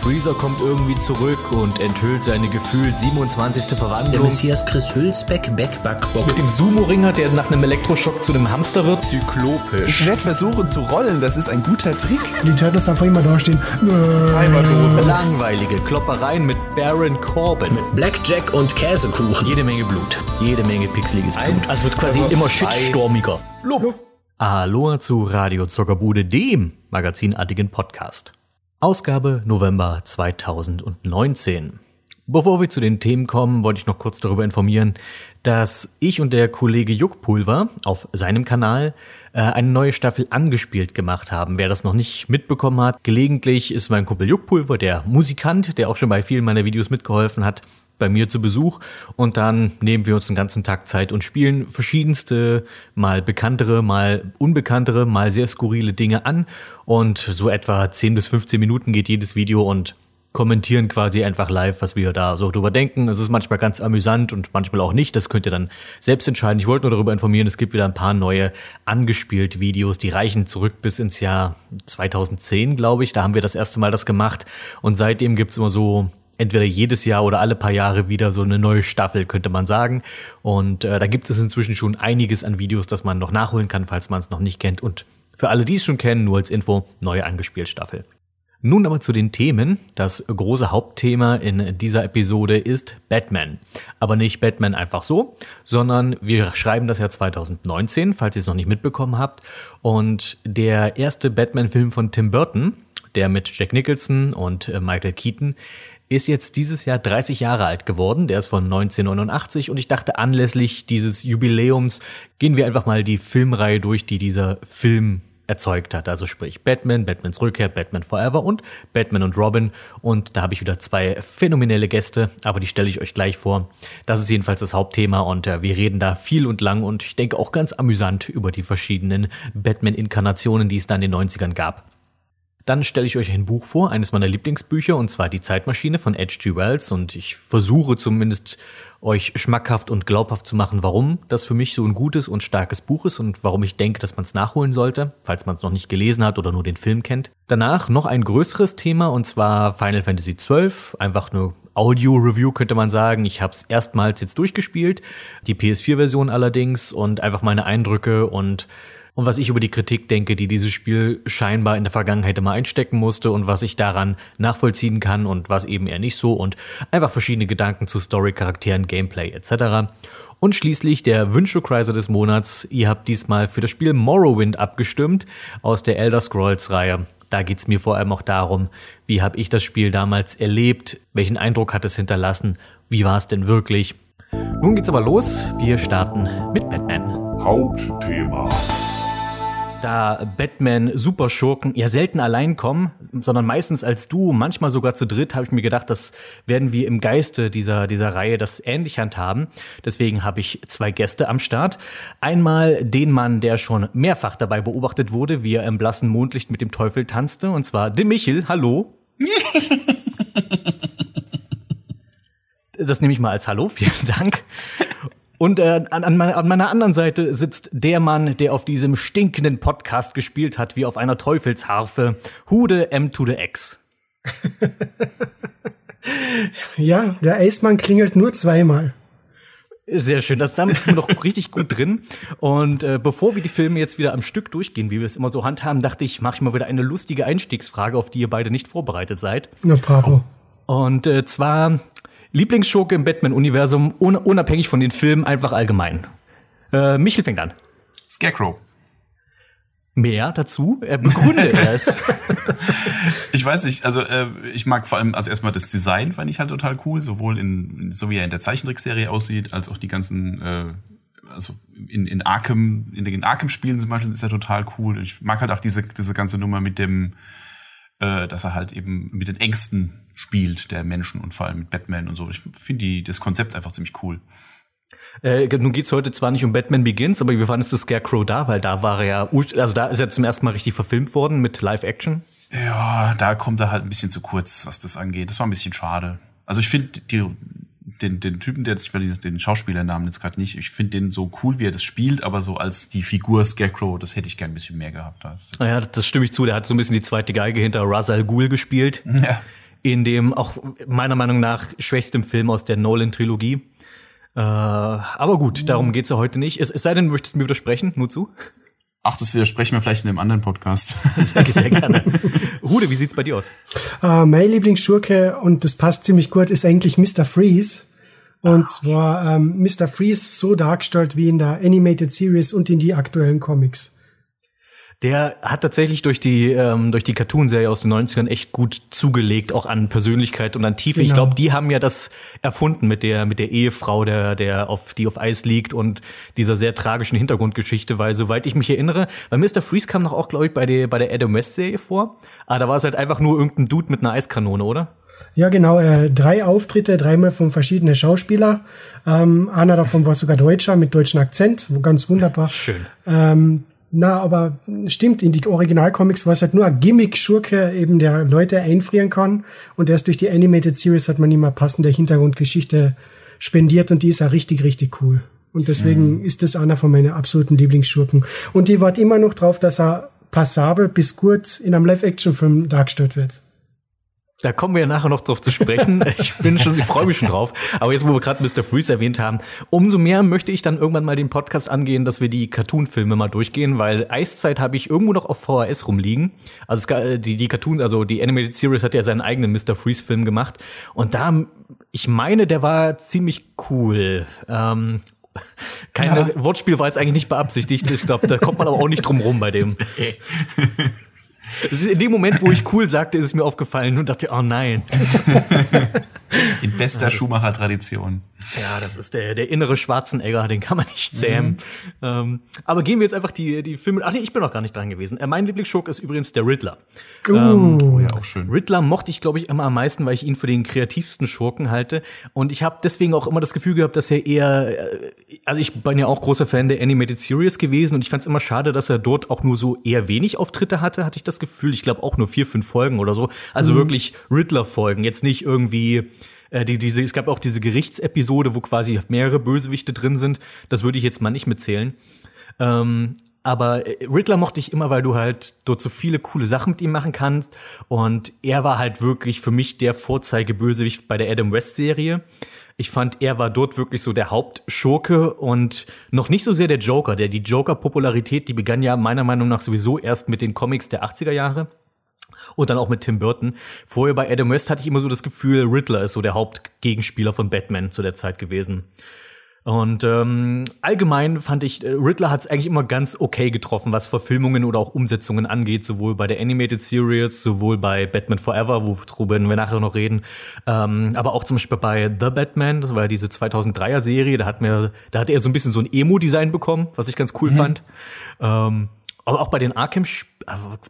Freezer kommt irgendwie zurück und enthüllt seine gefühlt 27. Der Verwandlung. Messias Chris Hülsbeck, Backbackbock. Mit dem Sumo-Ringer, der nach einem Elektroschock zu einem Hamster wird. Zyklopisch. Ich werde versuchen zu rollen, das ist ein guter Trick. Die Turtles einfach immer dastehen. Cyberdose. Langweilige Kloppereien mit Baron Corbin. Blackjack und Käsekuchen. Jede Menge Blut. Jede Menge pixeliges Blut. Also wird quasi immer shitstormiger. Aloha zu Radio Zuckerbude, dem magazinartigen Podcast. Ausgabe November 2019. Bevor wir zu den Themen kommen, wollte ich noch kurz darüber informieren, dass ich und der Kollege Juckpulver auf seinem Kanal äh, eine neue Staffel angespielt gemacht haben. Wer das noch nicht mitbekommen hat, gelegentlich ist mein Kumpel Juckpulver, der Musikant, der auch schon bei vielen meiner Videos mitgeholfen hat, bei mir zu Besuch und dann nehmen wir uns den ganzen Tag Zeit und spielen verschiedenste, mal bekanntere, mal unbekanntere, mal sehr skurrile Dinge an und so etwa 10 bis 15 Minuten geht jedes Video und kommentieren quasi einfach live, was wir da so drüber denken. Es ist manchmal ganz amüsant und manchmal auch nicht. Das könnt ihr dann selbst entscheiden. Ich wollte nur darüber informieren, es gibt wieder ein paar neue angespielt Videos, die reichen zurück bis ins Jahr 2010, glaube ich. Da haben wir das erste Mal das gemacht und seitdem gibt's immer so entweder jedes Jahr oder alle paar Jahre wieder so eine neue Staffel, könnte man sagen. Und äh, da gibt es inzwischen schon einiges an Videos, das man noch nachholen kann, falls man es noch nicht kennt. Und für alle, die es schon kennen, nur als Info, neue angespielt Staffel. Nun aber zu den Themen. Das große Hauptthema in dieser Episode ist Batman. Aber nicht Batman einfach so, sondern wir schreiben das Jahr 2019, falls ihr es noch nicht mitbekommen habt. Und der erste Batman-Film von Tim Burton, der mit Jack Nicholson und äh, Michael Keaton, ist jetzt dieses Jahr 30 Jahre alt geworden. Der ist von 1989 und ich dachte, anlässlich dieses Jubiläums gehen wir einfach mal die Filmreihe durch, die dieser Film erzeugt hat. Also sprich Batman, Batmans Rückkehr, Batman Forever und Batman und Robin. Und da habe ich wieder zwei phänomenelle Gäste, aber die stelle ich euch gleich vor. Das ist jedenfalls das Hauptthema und äh, wir reden da viel und lang und ich denke auch ganz amüsant über die verschiedenen Batman-Inkarnationen, die es da in den 90ern gab. Dann stelle ich euch ein Buch vor, eines meiner Lieblingsbücher, und zwar Die Zeitmaschine von H.G. Wells. Und ich versuche zumindest euch schmackhaft und glaubhaft zu machen, warum das für mich so ein gutes und starkes Buch ist und warum ich denke, dass man es nachholen sollte, falls man es noch nicht gelesen hat oder nur den Film kennt. Danach noch ein größeres Thema, und zwar Final Fantasy XII. Einfach eine Audio-Review könnte man sagen. Ich habe es erstmals jetzt durchgespielt, die PS4-Version allerdings, und einfach meine Eindrücke und und was ich über die Kritik denke, die dieses Spiel scheinbar in der Vergangenheit immer einstecken musste und was ich daran nachvollziehen kann und was eben eher nicht so und einfach verschiedene Gedanken zu Story, Charakteren, Gameplay etc. Und schließlich der Wünschekreiser des Monats. Ihr habt diesmal für das Spiel Morrowind abgestimmt aus der Elder Scrolls Reihe. Da geht's mir vor allem auch darum, wie habe ich das Spiel damals erlebt, welchen Eindruck hat es hinterlassen, wie war es denn wirklich. Nun geht's aber los. Wir starten mit Batman. Hauptthema. Da Batman Superschurken ja selten allein kommen, sondern meistens als du, manchmal sogar zu dritt, habe ich mir gedacht, das werden wir im Geiste dieser dieser Reihe das ähnlich handhaben. Deswegen habe ich zwei Gäste am Start. Einmal den Mann, der schon mehrfach dabei beobachtet wurde, wie er im blassen Mondlicht mit dem Teufel tanzte, und zwar de Michel. Hallo. Das nehme ich mal als Hallo, vielen Dank. Und äh, an, an, meiner, an meiner anderen Seite sitzt der Mann, der auf diesem stinkenden Podcast gespielt hat, wie auf einer Teufelsharfe. Hude M to the X. Ja, der Aceman klingelt nur zweimal. Sehr schön, das damit sind wir noch richtig gut drin. Und äh, bevor wir die Filme jetzt wieder am Stück durchgehen, wie wir es immer so handhaben, dachte ich, mache ich mal wieder eine lustige Einstiegsfrage, auf die ihr beide nicht vorbereitet seid. Na bravo. Und äh, zwar Lieblingsschurke im Batman-Universum, un unabhängig von den Filmen, einfach allgemein. Äh, Michel fängt an. Scarecrow. Mehr dazu? Er begründet es. Ich weiß nicht, also äh, ich mag vor allem, also erstmal das Design fand ich halt total cool, sowohl in, so wie er in der Zeichentrickserie aussieht, als auch die ganzen, äh, also in, in Arkham, in den Arkham-Spielen zum Beispiel ist er total cool. Ich mag halt auch diese, diese ganze Nummer mit dem, äh, dass er halt eben mit den Ängsten spielt, der Menschen und vor allem mit Batman und so. Ich finde das Konzept einfach ziemlich cool. Äh, nun geht's heute zwar nicht um Batman Begins, aber wir fanden es das Scarecrow da, weil da war er ja, also da ist er zum ersten Mal richtig verfilmt worden mit Live-Action. Ja, da kommt er halt ein bisschen zu kurz, was das angeht. Das war ein bisschen schade. Also ich finde den, den Typen, der ich will den Schauspielernamen jetzt gerade nicht, ich finde den so cool, wie er das spielt, aber so als die Figur Scarecrow, das hätte ich gern ein bisschen mehr gehabt. Naja, das stimme ich zu. Der hat so ein bisschen die zweite Geige hinter Ra's al Ghul gespielt. Ja. In dem auch meiner Meinung nach schwächsten Film aus der Nolan-Trilogie. Äh, aber gut, darum geht's ja heute nicht. Es, es sei denn, du möchtest mir widersprechen, nur zu. Ach, das widersprechen wir vielleicht in einem anderen Podcast. Sehr, sehr gerne. Hude, wie sieht's bei dir aus? Äh, mein Lieblingsschurke, und das passt ziemlich gut, ist eigentlich Mr. Freeze. Und zwar ähm, Mr. Freeze so dargestellt wie in der Animated Series und in die aktuellen Comics. Der hat tatsächlich durch die, ähm, durch die Cartoon-Serie aus den 90ern echt gut zugelegt, auch an Persönlichkeit und an Tiefe. Ich Genau. glaube, die haben ja das erfunden mit der, mit der Ehefrau, der, der auf, die auf Eis liegt und dieser sehr tragischen Hintergrundgeschichte, weil soweit ich mich erinnere, weil Mr. Freeze kam doch auch, glaube ich, bei der, bei der Adam West-Serie vor. Aber da war es halt einfach nur irgendein Dude mit einer Eiskanone, oder? Ja, genau. Äh, drei Auftritte, dreimal von verschiedenen Schauspieler. Ähm, einer davon war sogar Deutscher mit deutschem Akzent, wo ganz wunderbar. Schön. Ähm, na, aber stimmt, in die Originalcomics war es halt nur ein Gimmick-Schurke, eben der Leute einfrieren kann. Und erst durch die Animated Series hat man ihm eine passende Hintergrundgeschichte spendiert und die ist ja richtig, richtig cool. Und deswegen ist das einer von meinen absoluten Lieblingsschurken. Und die wart immer noch drauf, dass er passabel bis gut in einem Live-Action-Film dargestellt wird. Da kommen wir ja nachher noch drauf zu sprechen. Ich bin schon, ich freue mich schon drauf. Aber jetzt, wo wir gerade Mr. Freeze erwähnt haben, umso mehr möchte ich dann irgendwann mal den Podcast angehen, dass wir die Cartoon-Filme mal durchgehen, weil Eiszeit habe ich irgendwo noch auf VHS rumliegen. Also es, ga- die, die Cartoon, also die Animated Series hat ja seinen eigenen Mr. Freeze-Film gemacht. Und da, ich meine, der war ziemlich cool. Ähm, keine Wortspiel war jetzt eigentlich nicht beabsichtigt. Ich glaube, da kommt man aber auch nicht drum rum bei dem. In dem Moment, wo ich cool sagte, ist es mir aufgefallen und dachte, oh nein. In bester Schumacher-Tradition. Ja, das ist der, der innere Schwarzenegger, den kann man nicht zähmen. Ähm, aber gehen wir jetzt einfach die, die Filme. Ach nee, ich bin noch gar nicht dran gewesen. Äh, mein Lieblingsschurk ist übrigens der Riddler. Ähm, Oh ja, auch schön. Riddler mochte ich, glaube ich, immer am meisten, weil ich ihn für den kreativsten Schurken halte. Und ich habe deswegen auch immer das Gefühl gehabt, dass er eher, äh, also ich bin ja auch großer Fan der Animated Series gewesen und ich fand es immer schade, dass er dort auch nur so eher wenig Auftritte hatte, hatte ich das Gefühl. Ich glaube auch nur vier, fünf Folgen oder so. Also wirklich Riddler-Folgen, jetzt nicht irgendwie äh, die, diese, es gab auch diese Gerichtsepisode, wo quasi mehrere Bösewichte drin sind. Das würde ich jetzt mal nicht mitzählen. Ähm, aber äh, Riddler mochte ich immer, weil du halt dort so viele coole Sachen mit ihm machen kannst. Und er war halt wirklich für mich der Vorzeigebösewicht bei der Adam West Serie. Ich fand, er war dort wirklich so der Hauptschurke und noch nicht so sehr der Joker. Der die Joker-Popularität, die begann ja meiner Meinung nach sowieso erst mit den Comics der 80er Jahre und dann auch mit Tim Burton. Vorher bei Adam West hatte ich immer so das Gefühl, Riddler ist so der Hauptgegenspieler von Batman zu der Zeit gewesen. Und ähm, allgemein fand ich, äh, Riddler hat es eigentlich immer ganz okay getroffen, was Verfilmungen oder auch Umsetzungen angeht, sowohl bei der Animated Series, sowohl bei Batman Forever, worüber wir nachher noch reden, ähm, aber auch zum Beispiel bei The Batman, das war ja diese 2003er Serie, da hat mir, da hat er so ein bisschen so ein Emo-Design bekommen, was ich ganz cool fand. Ähm, aber auch bei den Arkham,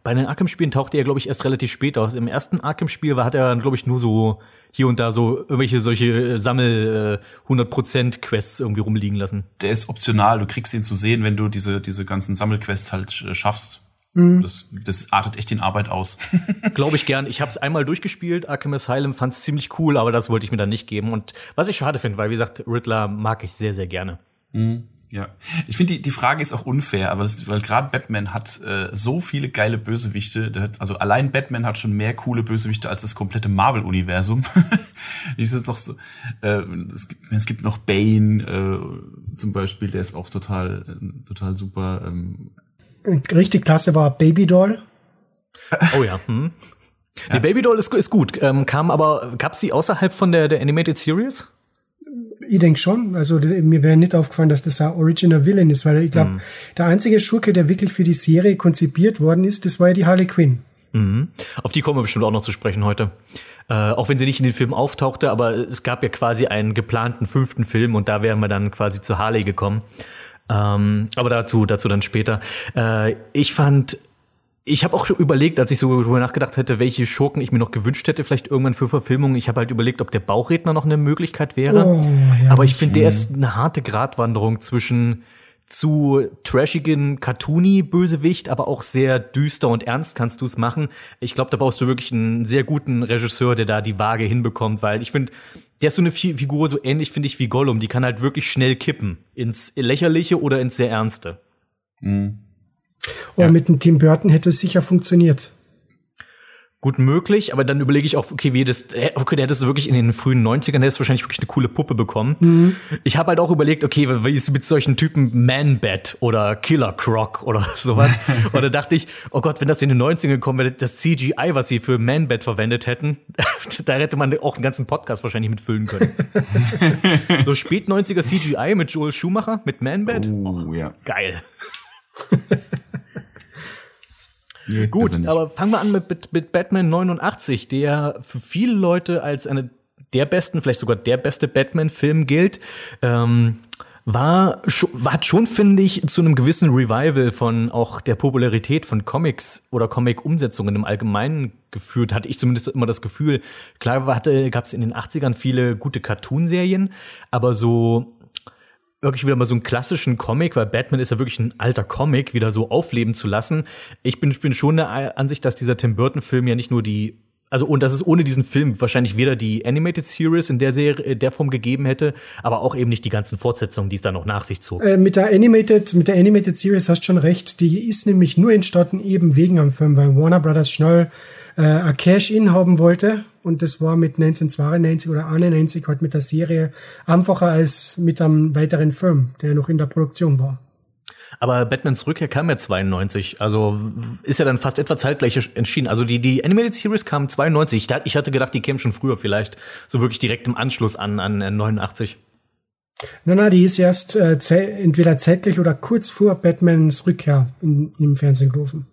bei den Arkham-Spielen tauchte er, glaube ich, erst relativ spät aus. Im ersten Arkham-Spiel war, hat er, glaube ich, nur so hier und da so irgendwelche solche äh, Sammel äh, 100% Quests irgendwie rumliegen lassen. Der ist optional. Du kriegst ihn zu sehen, wenn du diese, diese ganzen Sammelquests halt äh, schaffst. Das, das artet echt in Arbeit aus. Glaube ich gern. Ich habe es einmal durchgespielt. Arkham Asylum fand es ziemlich cool, aber das wollte ich mir dann nicht geben. Und was ich schade finde, weil wie gesagt, Riddler mag ich sehr, sehr gerne. Ja, ich finde die, die Frage ist auch unfair, aber das, weil gerade Batman hat äh, so viele geile Bösewichte. Der hat, also allein Batman hat schon mehr coole Bösewichte als das komplette Marvel-Universum. ist es noch so? Äh, es, gibt, es gibt noch Bane äh, zum Beispiel, der ist auch total äh, total super. Ähm, richtig klasse war Baby Doll. Oh ja. Hm. Die Baby Doll ist, ist gut. Ähm, kam aber, gab's die außerhalb von der, der Animated Series? Ich denke schon. Also mir wäre nicht aufgefallen, dass das ein Original Villain ist, weil ich glaube, der einzige Schurke, der wirklich für die Serie konzipiert worden ist, das war ja die Harley Quinn. Mhm. Auf die kommen wir bestimmt auch noch zu sprechen heute. Äh, auch wenn sie nicht in den Film auftauchte, aber es gab ja quasi einen geplanten fünften Film und da wären wir dann quasi zu Harley gekommen. Ähm, aber dazu, dazu dann später. Äh, ich fand, ich habe auch schon überlegt, als ich so darüber nachgedacht hätte, welche Schurken ich mir noch gewünscht hätte, vielleicht irgendwann für Verfilmungen. Ich habe halt überlegt, ob der Bauchredner noch eine Möglichkeit wäre. Oh, ja. aber ich finde, der ist eine harte Gratwanderung zwischen zu trashigen, cartoony Bösewicht, aber auch sehr düster und ernst kannst du es machen. Ich glaube, da brauchst du wirklich einen sehr guten Regisseur, der da die Waage hinbekommt, weil ich finde, der ist so eine Fi- Figur so ähnlich finde ich wie Gollum, die kann halt wirklich schnell kippen ins lächerliche oder ins sehr ernste. Und mit dem Tim Burton hätte es sicher funktioniert. Gut möglich, aber dann überlege ich auch, okay, wie das, okay, der hättest du wirklich in den frühen 90ern, der hättest wahrscheinlich wirklich eine coole Puppe bekommen. Mhm. Ich habe halt auch überlegt, okay, wie ist mit solchen Typen Man-Bat oder Killer Croc oder sowas. und da dachte ich, oh Gott, wenn das in den 90ern kommen wäre, das CGI, was sie für Man-Bat verwendet hätten, da hätte man auch einen ganzen Podcast wahrscheinlich mitfüllen können. so spät 90er CGI mit Joel Schumacher, mit Man-Bat. Oh, ja. Geil. Nee, Gut, aber fangen wir an mit, mit, mit Batman 89, der für viele Leute als eine der besten, vielleicht sogar der beste Batman-Film gilt. Ähm, war, hat schon, finde ich, zu einem gewissen Revival von auch der Popularität von Comics oder Comic-Umsetzungen im Allgemeinen geführt, hatte ich zumindest immer das Gefühl. Klar gab es in den 80ern viele gute Cartoonserien, aber so wirklich wieder mal so einen klassischen Comic, weil Batman ist ja wirklich ein alter Comic, wieder so aufleben zu lassen. Ich bin, bin schon der Ansicht, dass dieser Tim Burton-Film ja nicht nur die also und dass es ohne diesen Film wahrscheinlich weder die Animated Series in der Serie der Form gegeben hätte, aber auch eben nicht die ganzen Fortsetzungen, die es da noch nach sich zog. Äh, mit der Animated mit der Animated Series hast schon recht, die ist nämlich nur entstanden eben wegen am Film, weil Warner Brothers schnell äh, ein Cash-In haben wollte und das war mit 1992 oder 91 halt mit der Serie einfacher als mit einem weiteren Film, der noch in der Produktion war. Aber Batmans Rückkehr kam ja 92, also ist ja dann fast etwa zeitgleich entschieden. Also die, die Animated Series kam 92. Ich hatte gedacht, die käme schon früher vielleicht, so wirklich direkt im Anschluss an, an 89. Nein, nein, die ist erst äh, entweder zeitlich oder kurz vor Batmans Rückkehr in, im Fernsehen gelaufen.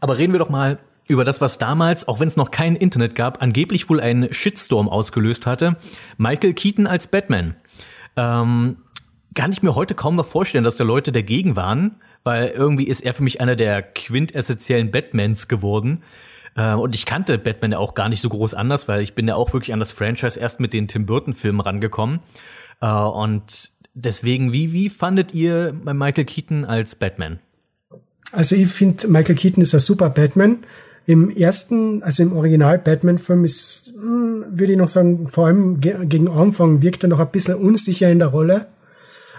Aber reden wir doch mal über das, was damals, auch wenn es noch kein Internet gab, angeblich wohl einen Shitstorm ausgelöst hatte. Michael Keaton als Batman. Ähm, kann ich mir heute kaum noch vorstellen, dass da Leute dagegen waren, weil irgendwie ist er für mich einer der quintessentiellen Batmans geworden. Äh, und ich kannte Batman ja auch gar nicht so groß anders, weil ich bin ja auch wirklich an das Franchise erst mit den Tim Burton-Filmen rangekommen. Äh, und deswegen, wie, wie fandet ihr Michael Keaton als Batman? Also ich finde, Michael Keaton ist ein super Batman. Im ersten, also im Original Batman-Film ist, hm, würde ich noch sagen, vor allem gegen Anfang wirkt er noch ein bisschen unsicher in der Rolle.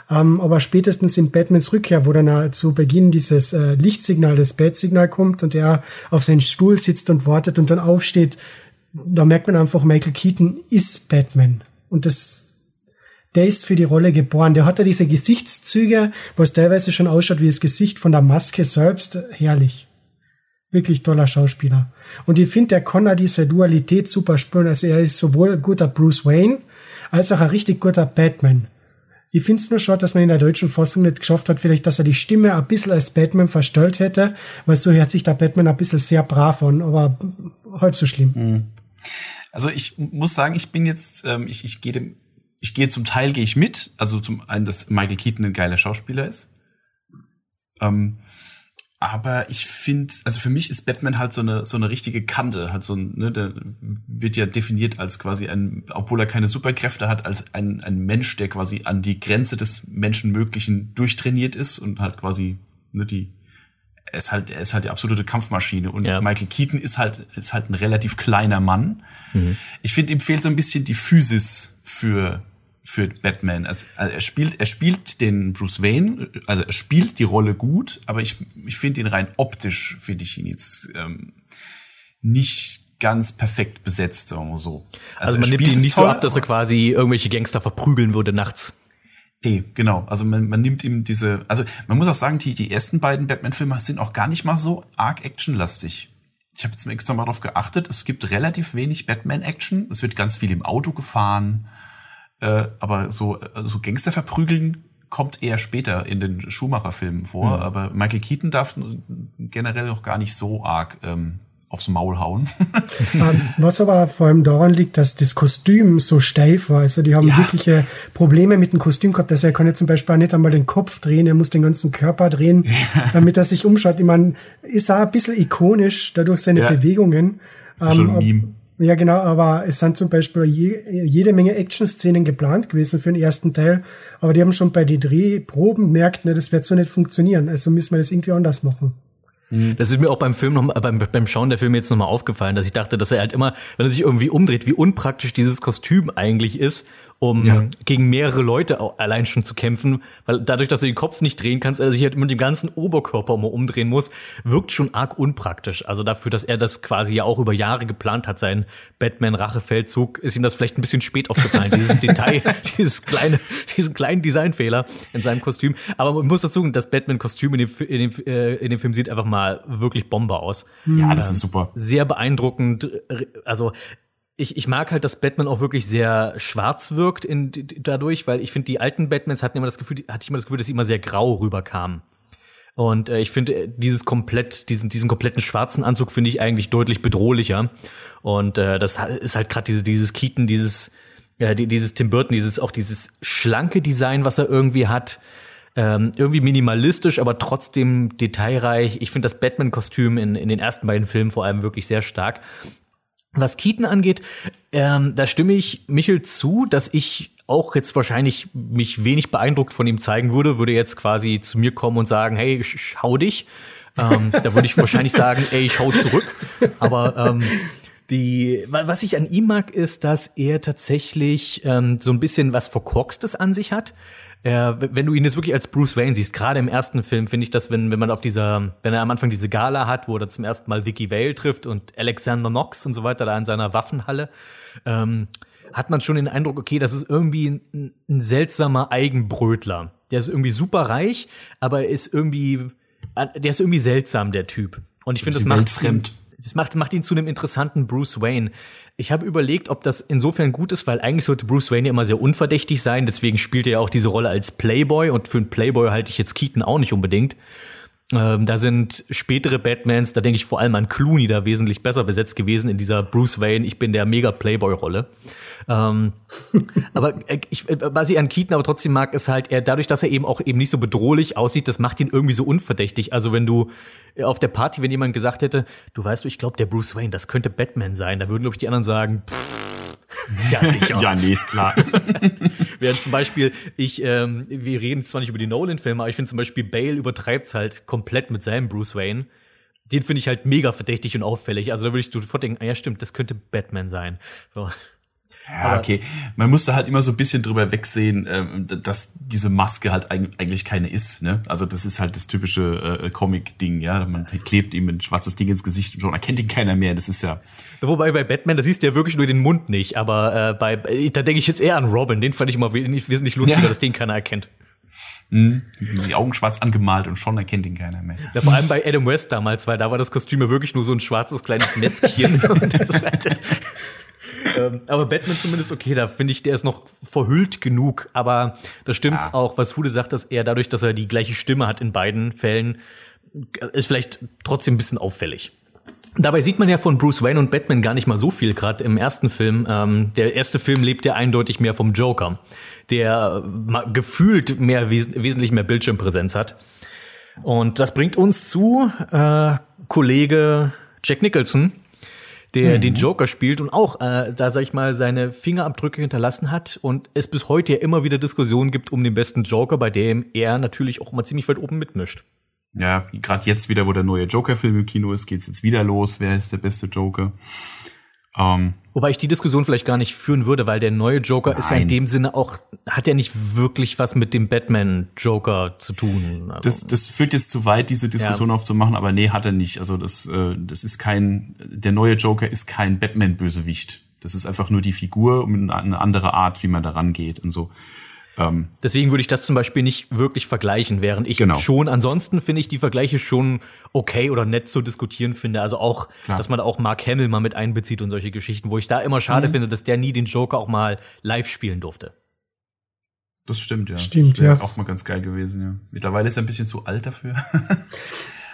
Ähm, aber spätestens in Batmans Rückkehr, wo dann zu Beginn dieses äh, Lichtsignal, das Bat-Signal kommt und er auf seinen Stuhl sitzt und wartet und dann aufsteht, da merkt man einfach, Michael Keaton ist Batman. Und das, der ist für die Rolle geboren. Der hat ja diese Gesichtszüge, was teilweise schon ausschaut wie das Gesicht von der Maske selbst. Herrlich. Wirklich toller Schauspieler. Und ich finde, der auch diese Dualität super spüren. Also er ist sowohl guter Bruce Wayne, als auch ein richtig guter Batman. Ich finde es nur schade, dass man in der deutschen Fassung nicht geschafft hat, vielleicht, dass er die Stimme ein bisschen als Batman verstellt hätte, weil so hört sich der Batman ein bisschen sehr brav an, aber halb so schlimm. Mhm. Also ich muss sagen, ich bin jetzt, ähm, ich, ich gehe dem, ich gehe zum Teil gehe ich mit, also zum einen, dass Michael Keaton ein geiler Schauspieler ist. Ähm, aber ich finde, also für mich ist Batman halt so eine so eine richtige Kante, halt so ein, ne, der wird ja definiert als quasi ein, obwohl er keine Superkräfte hat, als ein ein Mensch, der quasi an die Grenze des Menschenmöglichen durchtrainiert ist und halt quasi ne, die er ist halt er ist halt die absolute Kampfmaschine und ja. Michael Keaton ist halt ist halt ein relativ kleiner Mann. Mhm. Ich finde ihm fehlt so ein bisschen die Physis für für Batman. Also, also, er spielt, er spielt den Bruce Wayne, also er spielt die Rolle gut, aber ich, ich finde ihn rein optisch, finde ich ihn jetzt ähm, nicht ganz perfekt besetzt, sagen wir so. Also, also man nimmt ihn nicht toll, so ab, dass er quasi irgendwelche Gangster verprügeln würde nachts. Eh, genau. Also man, man nimmt ihm diese, also man muss auch sagen, die, die ersten beiden Batman-Filme sind auch gar nicht mal so arg actionlastig. Ich habe jetzt extra mal darauf geachtet, es gibt relativ wenig Batman-Action. Es wird ganz viel im Auto gefahren. Äh, aber so, äh, so Gangster verprügeln kommt eher später in den Schumacher-Filmen vor. Mhm. Aber Michael Keaton darf generell noch gar nicht so arg ähm, aufs Maul hauen. Ähm, was aber vor allem daran liegt, dass das Kostüm so steif war. Also die haben ja. wirkliche Probleme mit dem Kostüm gehabt. Also er kann ja zum Beispiel auch nicht einmal den Kopf drehen, er muss den ganzen Körper drehen, ja. damit er sich umschaut. Ich meine, ist auch ein bisschen ikonisch, dadurch seine ja. Bewegungen. Das ist ähm, schon ein Meme. Ja, genau, aber es sind zum Beispiel je, jede Menge Action-Szenen geplant gewesen für den ersten Teil, aber die haben schon bei den Drehproben gemerkt, ne, das wird so nicht funktionieren, also müssen wir das irgendwie anders machen. Das ist mir auch beim Film noch beim, beim Schauen der Filme jetzt nochmal aufgefallen, dass ich dachte, dass er halt immer, wenn er sich irgendwie umdreht, wie unpraktisch dieses Kostüm eigentlich ist, um Ja. gegen mehrere Leute allein schon zu kämpfen, weil dadurch, dass du den Kopf nicht drehen kannst, er sich halt mit dem ganzen Oberkörper immer umdrehen muss, wirkt schon arg unpraktisch. Also dafür, dass er das quasi ja auch über Jahre geplant hat, seinen Batman-Rachefeldzug, ist ihm das vielleicht ein bisschen spät aufgefallen, dieses Detail, dieses kleine, diesen kleinen Designfehler in seinem Kostüm. Aber man muss dazu sagen, das Batman-Kostüm in dem, in, dem, äh, in dem Film sieht einfach mal wirklich Bombe aus Ja, das ist super. sehr beeindruckend. Also ich, ich mag halt, dass Batman auch wirklich sehr schwarz wirkt in, dadurch, weil ich finde, die alten Batmans hatten immer das Gefühl, hatte ich immer das Gefühl, dass sie immer sehr grau rüberkamen. Und äh, ich finde äh, dieses komplett, diesen, diesen kompletten schwarzen Anzug finde ich eigentlich deutlich bedrohlicher. Und äh, das ist halt gerade diese, dieses Keaton, dieses, äh, die- dieses Tim Burton, dieses auch dieses schlanke Design, was er irgendwie hat. Ähm, irgendwie minimalistisch, aber trotzdem detailreich. Ich finde das Batman-Kostüm in, in den ersten beiden Filmen vor allem wirklich sehr stark. Was Keaton angeht, ähm, da stimme ich Michel zu, dass ich auch jetzt wahrscheinlich mich wenig beeindruckt von ihm zeigen würde, würde jetzt quasi zu mir kommen und sagen, hey, sch- schau dich. Ähm, da würde ich wahrscheinlich sagen, ey, ich hau zurück. Aber ähm, die, wa- was ich an ihm mag, ist, dass er tatsächlich ähm, so ein bisschen was Verkorkstes an sich hat. Er, wenn du ihn jetzt wirklich als Bruce Wayne siehst, gerade im ersten Film, finde ich das, wenn, wenn man auf dieser, wenn er am Anfang diese Gala hat, wo er zum ersten Mal Vicky Vale trifft und Alexander Knox und so weiter da in seiner Waffenhalle, ähm, hat man schon den Eindruck, okay, das ist irgendwie ein, ein seltsamer Eigenbrötler. Der ist irgendwie super reich, aber er ist irgendwie, der ist irgendwie seltsam, der Typ. Und ich finde, das macht weltfremd. das macht, macht ihn zu einem interessanten Bruce Wayne. Ich habe überlegt, ob das insofern gut ist, weil eigentlich sollte Bruce Wayne ja immer sehr unverdächtig sein. Deswegen spielt er ja auch diese Rolle als Playboy und für einen Playboy halte ich jetzt Keaton auch nicht unbedingt. Ähm, da sind spätere Batmans, da denke ich vor allem an Clooney, da wesentlich besser besetzt gewesen in dieser Bruce Wayne, ich bin der mega Playboy-Rolle. Ähm, aber äh, ich, äh, was ich an Keaton aber trotzdem mag, ist halt, er dadurch, dass er eben auch eben nicht so bedrohlich aussieht, das macht ihn irgendwie so unverdächtig. Also wenn du äh, auf der Party, wenn jemand gesagt hätte, du weißt du, ich glaube, der Bruce Wayne, das könnte Batman sein, da würden, glaube ich, die anderen sagen, pff, ja, sicher. Ja, nee, ist klar. Während zum Beispiel, ich, ähm, wir reden zwar nicht über die Nolan-Filme, aber ich finde zum Beispiel Bale übertreibt's halt komplett mit seinem Bruce Wayne. Den finde ich halt mega verdächtig und auffällig. Also da würde ich sofort denken, ah, ja stimmt, das könnte Batman sein. So. Ja, okay. Man muss da halt immer so ein bisschen drüber wegsehen, ähm, dass diese Maske halt eig- eigentlich keine ist. Ne? Also das ist halt das typische äh, Comic-Ding, ja. Man klebt ihm ein schwarzes Ding ins Gesicht und schon erkennt ihn keiner mehr. Das ist ja. Wobei bei Batman, da siehst du ja wirklich nur den Mund nicht, aber äh, bei, da denke ich jetzt eher an Robin. Den fand ich immer wesentlich lustiger, Ja. dass den keiner erkennt. Die Augen schwarz angemalt und schon erkennt ihn keiner mehr. Ja, vor allem bei Adam West damals, weil da war das Kostüm ja wirklich nur so ein schwarzes kleines Mäskchen. Und das ist halt, ähm, aber Batman zumindest okay, da finde ich, der ist noch verhüllt genug. Aber da stimmt's Ja. auch, was Hude sagt, dass er dadurch, dass er die gleiche Stimme hat in beiden Fällen, ist vielleicht trotzdem ein bisschen auffällig. Dabei sieht man ja von Bruce Wayne und Batman gar nicht mal so viel, gerade im ersten Film. Ähm, der erste Film lebt ja eindeutig mehr vom Joker, der äh, gefühlt mehr wes wesentlich mehr Bildschirmpräsenz hat. Und das bringt uns zu äh, Kollege Jack Nicholson, der den Joker spielt und auch, äh, da sag ich mal, seine Fingerabdrücke hinterlassen hat und es bis heute ja immer wieder Diskussionen gibt um den besten Joker, bei dem er natürlich auch mal ziemlich weit oben mitmischt. Ja, gerade jetzt wieder, wo der neue Joker-Film im Kino ist, geht's jetzt wieder los. Wer ist der beste Joker? Ähm, Wobei ich die Diskussion vielleicht gar nicht führen würde, weil der neue Joker ist ja in Nein. dem Sinne auch, hat ja nicht wirklich was mit dem Batman-Joker zu tun. Also, das, das führt jetzt zu weit, diese Diskussion Ja. aufzumachen, aber nee, hat er nicht. Also das, äh, das ist kein, der neue Joker ist kein Batman-Bösewicht. Das ist einfach nur die Figur und eine andere Art, wie man da rangeht und so. Ähm, Deswegen würde ich das zum Beispiel nicht wirklich vergleichen, während ich Genau. schon, ansonsten finde ich die Vergleiche schon okay oder nett zu diskutieren finde. Also auch, Klar. dass man da auch Mark Hamill mal mit einbezieht und solche Geschichten, wo ich da immer schade Mhm. finde, dass der nie den Joker auch mal live spielen durfte. das stimmt, ja. Stimmt, das ja. Auch mal ganz geil gewesen, ja. Mittlerweile ist er ein bisschen zu alt dafür.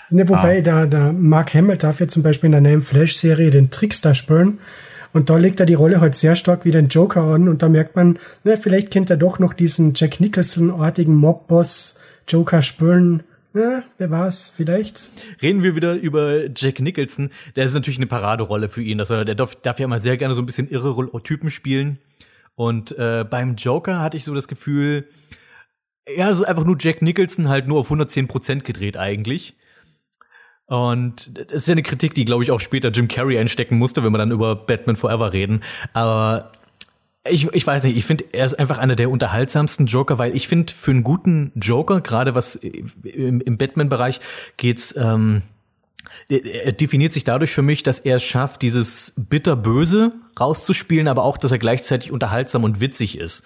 Ne, Ah. wobei, da, da Mark Hamill darf jetzt zum Beispiel in der neuen Flash-Serie den Trickster spüren. Und da legt er die Rolle halt sehr stark wie den Joker an. Und da merkt man, ne, vielleicht kennt er doch noch diesen Jack Nicholson-artigen Mob-Boss Joker spüren. Ja, wer war's? Vielleicht. Reden wir wieder über Jack Nicholson. Der ist natürlich eine Paraderolle für ihn. Dass er, der darf, darf ja immer sehr gerne so ein bisschen irre Typen spielen. Und äh, beim Joker hatte ich so das Gefühl, ja, so einfach nur Jack Nicholson halt nur auf 110 Prozent gedreht eigentlich. Und das ist ja eine Kritik, die, glaube ich, auch später Jim Carrey einstecken musste, wenn wir dann über Batman Forever reden. Aber ich, ich weiß nicht, ich finde, er ist einfach einer der unterhaltsamsten Joker, weil ich finde, für einen guten Joker, gerade was im, im Batman-Bereich geht's, ähm, er definiert sich dadurch für mich, dass er es schafft, dieses bitterböse rauszuspielen, aber auch, dass er gleichzeitig unterhaltsam und witzig ist.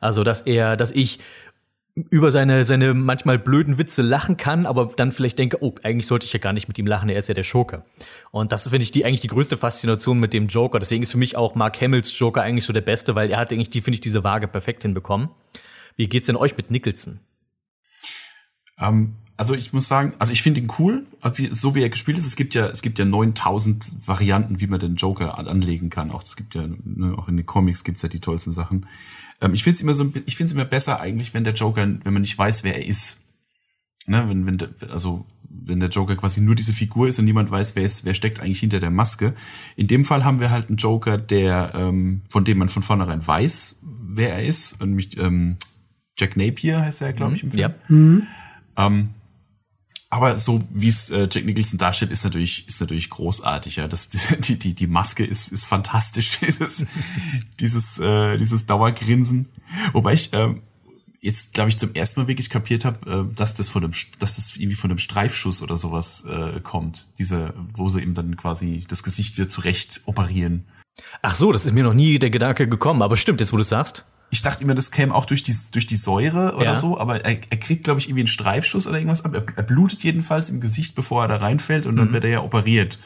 Also, dass er, dass ich über seine, seine manchmal blöden Witze lachen kann, aber dann vielleicht denke, oh, eigentlich sollte ich ja gar nicht mit ihm lachen, er ist ja der Schurke. Und das finde ich die eigentlich die größte Faszination mit dem Joker. Deswegen ist für mich auch Mark Hamills Joker eigentlich so der beste, weil er hat eigentlich die, finde ich, diese Waage perfekt hinbekommen. Wie geht's denn euch mit Nicholson? Ähm, also ich muss sagen, also ich finde ihn cool, so wie er gespielt ist. Es gibt ja, es gibt ja 9000 Varianten, wie man den Joker anlegen kann. Auch es gibt ja, ne, auch in den Comics gibt's ja die tollsten Sachen. Ähm, ich finde es immer so, ich finde es immer besser eigentlich, wenn der Joker, wenn man nicht weiß, wer er ist. Ne, wenn, wenn, also wenn der Joker quasi nur diese Figur ist und niemand weiß, wer ist, wer steckt eigentlich hinter der Maske. In dem Fall haben wir halt einen Joker, der, ähm, von dem man von vornherein weiß, wer er ist. Und mich, ähm, Jack Napier heißt er, glaube ich, im Film. Ja. Mhm. Ähm, aber so wie es äh, Jack Nicholson darstellt, ist natürlich ist natürlich großartig. Ja, das die die die Maske ist ist fantastisch. Dieses dieses äh, dieses Dauergrinsen. Wobei ich ähm, jetzt glaube ich zum ersten Mal wirklich kapiert habe, äh, dass das von einem dass das irgendwie von einem Streifschuss oder sowas äh, kommt. Diese wo sie ihm dann quasi das Gesicht wieder zurecht operieren. Ach so, das ist mir noch nie der Gedanke gekommen. Aber stimmt, jetzt wo du sagst ich dachte immer, das käme auch durch die, durch die Säure oder ja. so, aber er, er kriegt, glaube ich, irgendwie einen Streifschuss oder irgendwas ab. Er, er, blutet jedenfalls im Gesicht, bevor er da reinfällt und mhm. dann wird er ja operiert.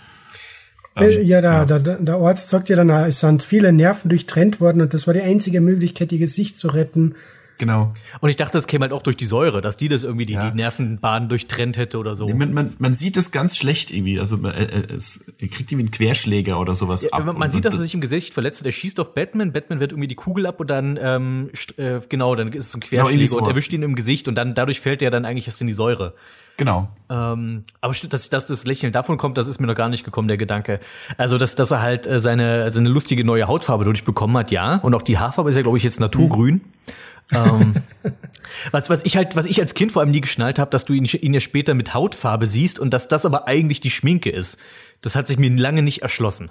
Ähm, ja, da, ja. Da, der Arzt sagt ja dann, es sind viele Nerven durchtrennt worden und das war die einzige Möglichkeit, ihr Gesicht zu retten. Genau. Und ich dachte, das käme halt auch durch die Säure, dass die das irgendwie die, ja. die Nervenbahn durchtrennt hätte oder so. Man, man, man sieht es ganz schlecht irgendwie. Also äh, äh, es er kriegt irgendwie einen Querschläger oder sowas ja, ab. Man, man sieht, dass er sich im Gesicht verletzt. Er schießt auf Batman. Batman wird irgendwie die Kugel ab und dann ähm, äh, genau, dann ist es so ein genau, Querschläger genau, und erwischt ihn im Gesicht und dann dadurch fällt er dann eigentlich erst in die Säure. Genau. Ähm, aber dass, dass das Lächeln davon kommt, das ist mir noch gar nicht gekommen, der Gedanke. Also, dass, dass er halt äh, seine, seine lustige neue Hautfarbe durchbekommen hat, ja. Und auch die Haarfarbe ist ja, glaube ich, jetzt naturgrün. Mhm ähm, was, was ich halt, was ich als Kind vor allem nie geschnallt habe, dass du ihn, ihn ja später mit Hautfarbe siehst und dass das aber eigentlich die Schminke ist. Das hat sich mir lange nicht erschlossen.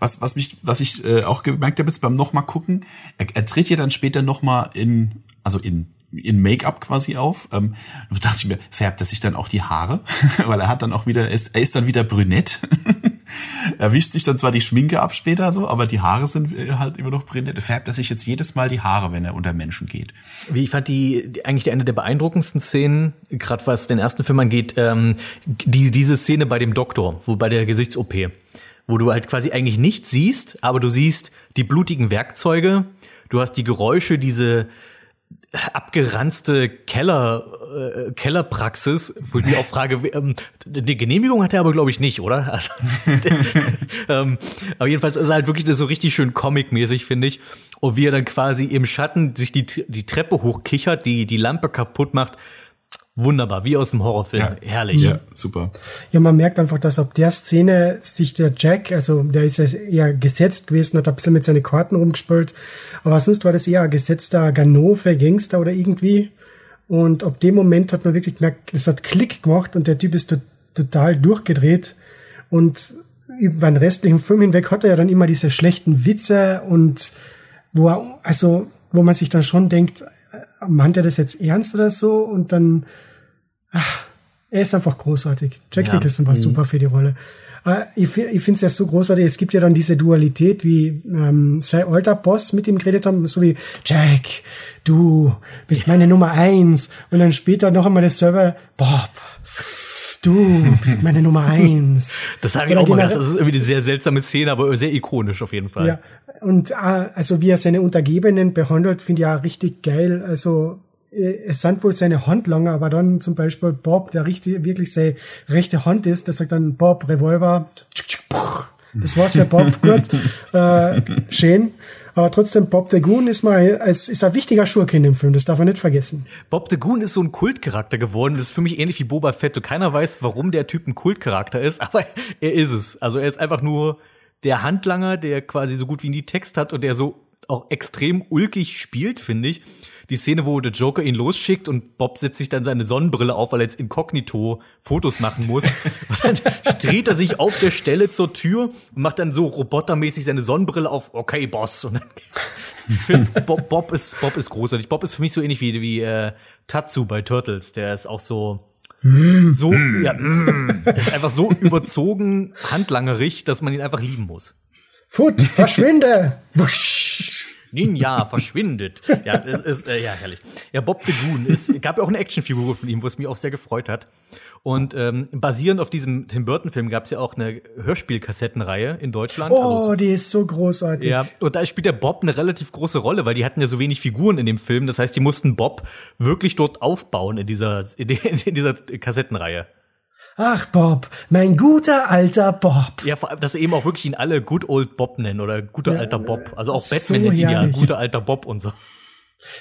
Was, was mich, was ich äh, auch gemerkt habe jetzt beim nochmal gucken, er, er tritt ja dann später nochmal in, also in in Make-up quasi auf. Ähm, da dachte ich mir, färbt er sich dann auch die Haare? Weil er hat dann auch wieder, er ist, er ist dann wieder brünett. er wischt sich dann zwar die Schminke ab später so, aber die Haare sind äh, halt immer noch brünett. Färbt sich jetzt jedes Mal die Haare, wenn er unter Menschen geht. Wie ich fand die, die eigentlich eine der beeindruckendsten Szenen, gerade was den ersten Film angeht, ähm, die, diese Szene bei dem Doktor, wo bei der Gesichts-OP, wo du halt quasi eigentlich nichts siehst, aber du siehst die blutigen Werkzeuge, du hast die Geräusche, diese abgeranzte Keller, äh, Kellerpraxis, wo ich mich auch frage, ähm, die Genehmigung hat er aber, glaube ich, nicht, oder? Also, ähm, aber jedenfalls ist er halt wirklich so richtig schön comic-mäßig, finde ich. Und wie er dann quasi im Schatten sich die, die Treppe hochkichert, die, die Lampe kaputt macht. Wunderbar, wie aus dem Horrorfilm. Ja, Herrlich. Ja, super. Ja, man merkt einfach, dass ab der Szene sich der Jack, also der ist ja eher gesetzt gewesen, hat ein bisschen mit seinen Karten rumgespielt, aber sonst war das eher ein gesetzter Ganove, Gangster oder irgendwie. Und ab dem Moment hat man wirklich gemerkt, es hat Klick gemacht und der Typ ist total durchgedreht. Und über den restlichen Film hinweg hat er ja dann immer diese schlechten Witze und wo er, also, wo man sich dann schon denkt, äh, meint er das jetzt ernst oder so? Und dann, ach, er ist einfach großartig. Jack ja. Nicholson war mhm. super für die Rolle. Ich, ich finde es ja so großartig. Es gibt ja dann diese Dualität, wie ähm, sein alter Boss mit ihm geredet haben, so wie Jack, du bist meine Nummer eins. Und dann später noch einmal dasselbe, Bob, du bist meine Nummer eins. Das habe ich auch mal gedacht. Das ist irgendwie eine sehr seltsame Szene, aber sehr ikonisch auf jeden Fall. Ja, und äh, also wie er seine Untergebenen behandelt, finde ich ja richtig geil. Also es sind wohl seine Handlanger, aber dann zum Beispiel Bob, der richtig, wirklich seine rechte Hand ist, der sagt dann Bob, Revolver, das war's für Bob, gut, äh, schön. Aber trotzdem, Bob the Goon ist mal, ist, ist ein wichtiger Schurke in dem Film, das darf man nicht vergessen. Bob the Goon ist so ein Kultcharakter geworden, das ist für mich ähnlich wie Boba Fett. Und keiner weiß, warum der Typ ein Kultcharakter ist, aber er ist es. Also er ist einfach nur der Handlanger, der quasi so gut wie nie Text hat und der so auch extrem ulkig spielt, finde ich die Szene, wo der Joker ihn losschickt und Bob setzt sich dann seine Sonnenbrille auf, weil er jetzt inkognito Fotos machen muss. und dann dreht er sich auf der Stelle zur Tür und macht dann so robotermäßig seine Sonnenbrille auf. Okay, Boss. Und dann Bob, Bob ist Bob ist großartig. Bob ist für mich so ähnlich wie wie äh, Tatsu bei Turtles. Der ist auch so so ja, mm, ist einfach so überzogen handlangerig, dass man ihn einfach lieben muss. Foot, verschwinde! Ninja verschwindet. Ja, es ist äh, ja herrlich. Ja, Bob the Goon. Es gab ja auch eine Actionfigur von ihm, was mich auch sehr gefreut hat. Und ähm, basierend auf diesem Tim Burton-Film gab es ja auch eine Hörspielkassettenreihe in Deutschland. Oh, also, die ist so großartig. ja, und da spielt der Bob eine relativ große Rolle, weil die hatten ja so wenig Figuren in dem Film. Das heißt, die mussten Bob wirklich dort aufbauen in dieser, in, die- in dieser Kassettenreihe. Ach, Bob, mein guter alter Bob. Ja, vor allem, dass sie eben auch wirklich ihn alle Good Old Bob nennen oder guter Ja, alter Bob. Also auch so Batman nennt ihn ja guter alter Bob und so.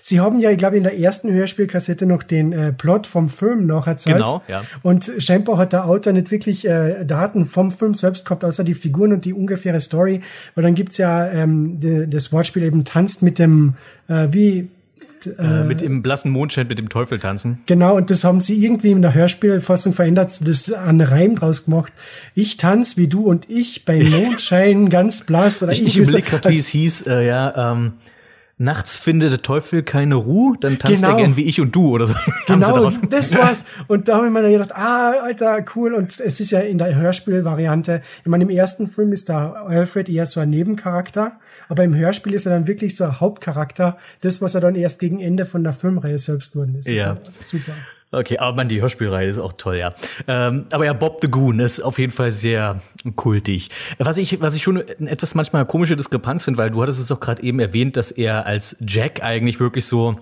Sie haben ja, ich glaube, in der ersten Hörspielkassette noch den äh, Plot vom Film noch erzählt. Genau, ja. Und scheinbar hat der Autor nicht wirklich äh, Daten vom Film selbst gehabt, außer die Figuren und die ungefähre Story. Weil dann gibt's ja ähm, die, das Wortspiel eben tanzt mit dem, äh, wie, Äh, mit dem blassen Mondschein mit dem Teufel tanzen. Genau, und das haben sie irgendwie in der Hörspielfassung verändert, das an Reim draus gemacht. Ich tanz wie du und ich beim Mondschein ganz blass. Oder Ich, ich überlege gerade, wie es hieß, äh, ja, ähm, nachts findet der Teufel keine Ruhe, dann tanzt Genau. er gern wie ich und du oder so. Genau, das war's. Und da habe ich mir dann gedacht, ah, Alter, cool. Und es ist ja in der Hörspielvariante, ich meine, im ersten Film ist da Alfred eher so ein Nebencharakter, aber im Hörspiel ist er dann wirklich so Hauptcharakter, das, was er dann erst gegen Ende von der Filmreihe selbst wurden ist. Ja. Ist super. Okay, aber man, die Hörspielreihe ist auch toll, ja. Ähm, aber ja, Bob the Goon ist auf jeden Fall sehr kultig. Was ich, was ich schon etwas manchmal komische Diskrepanz finde, weil du hattest es doch gerade eben erwähnt, dass er als Jack eigentlich wirklich so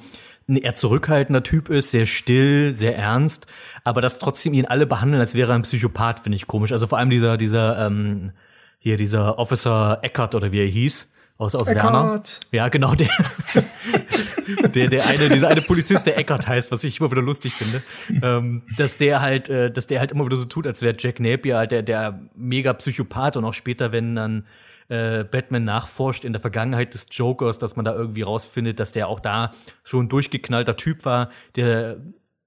ein eher zurückhaltender Typ ist, sehr still, sehr ernst, aber dass trotzdem ihn alle behandeln, als wäre er ein Psychopath, finde ich komisch. Also vor allem dieser, dieser, ähm, hier dieser Officer Eckert oder wie er hieß, aus, aus Eckert. Werner. Ja, genau, der, der, der eine, dieser eine Polizist, der Eckert heißt, was ich immer wieder lustig finde, ähm, dass der halt, äh, dass der halt immer wieder so tut, als wäre Jack Napier halt der, der mega Psychopath und auch später, wenn dann äh, Batman nachforscht in der Vergangenheit des Jokers, dass man da irgendwie rausfindet, dass der auch da schon ein durchgeknallter Typ war, der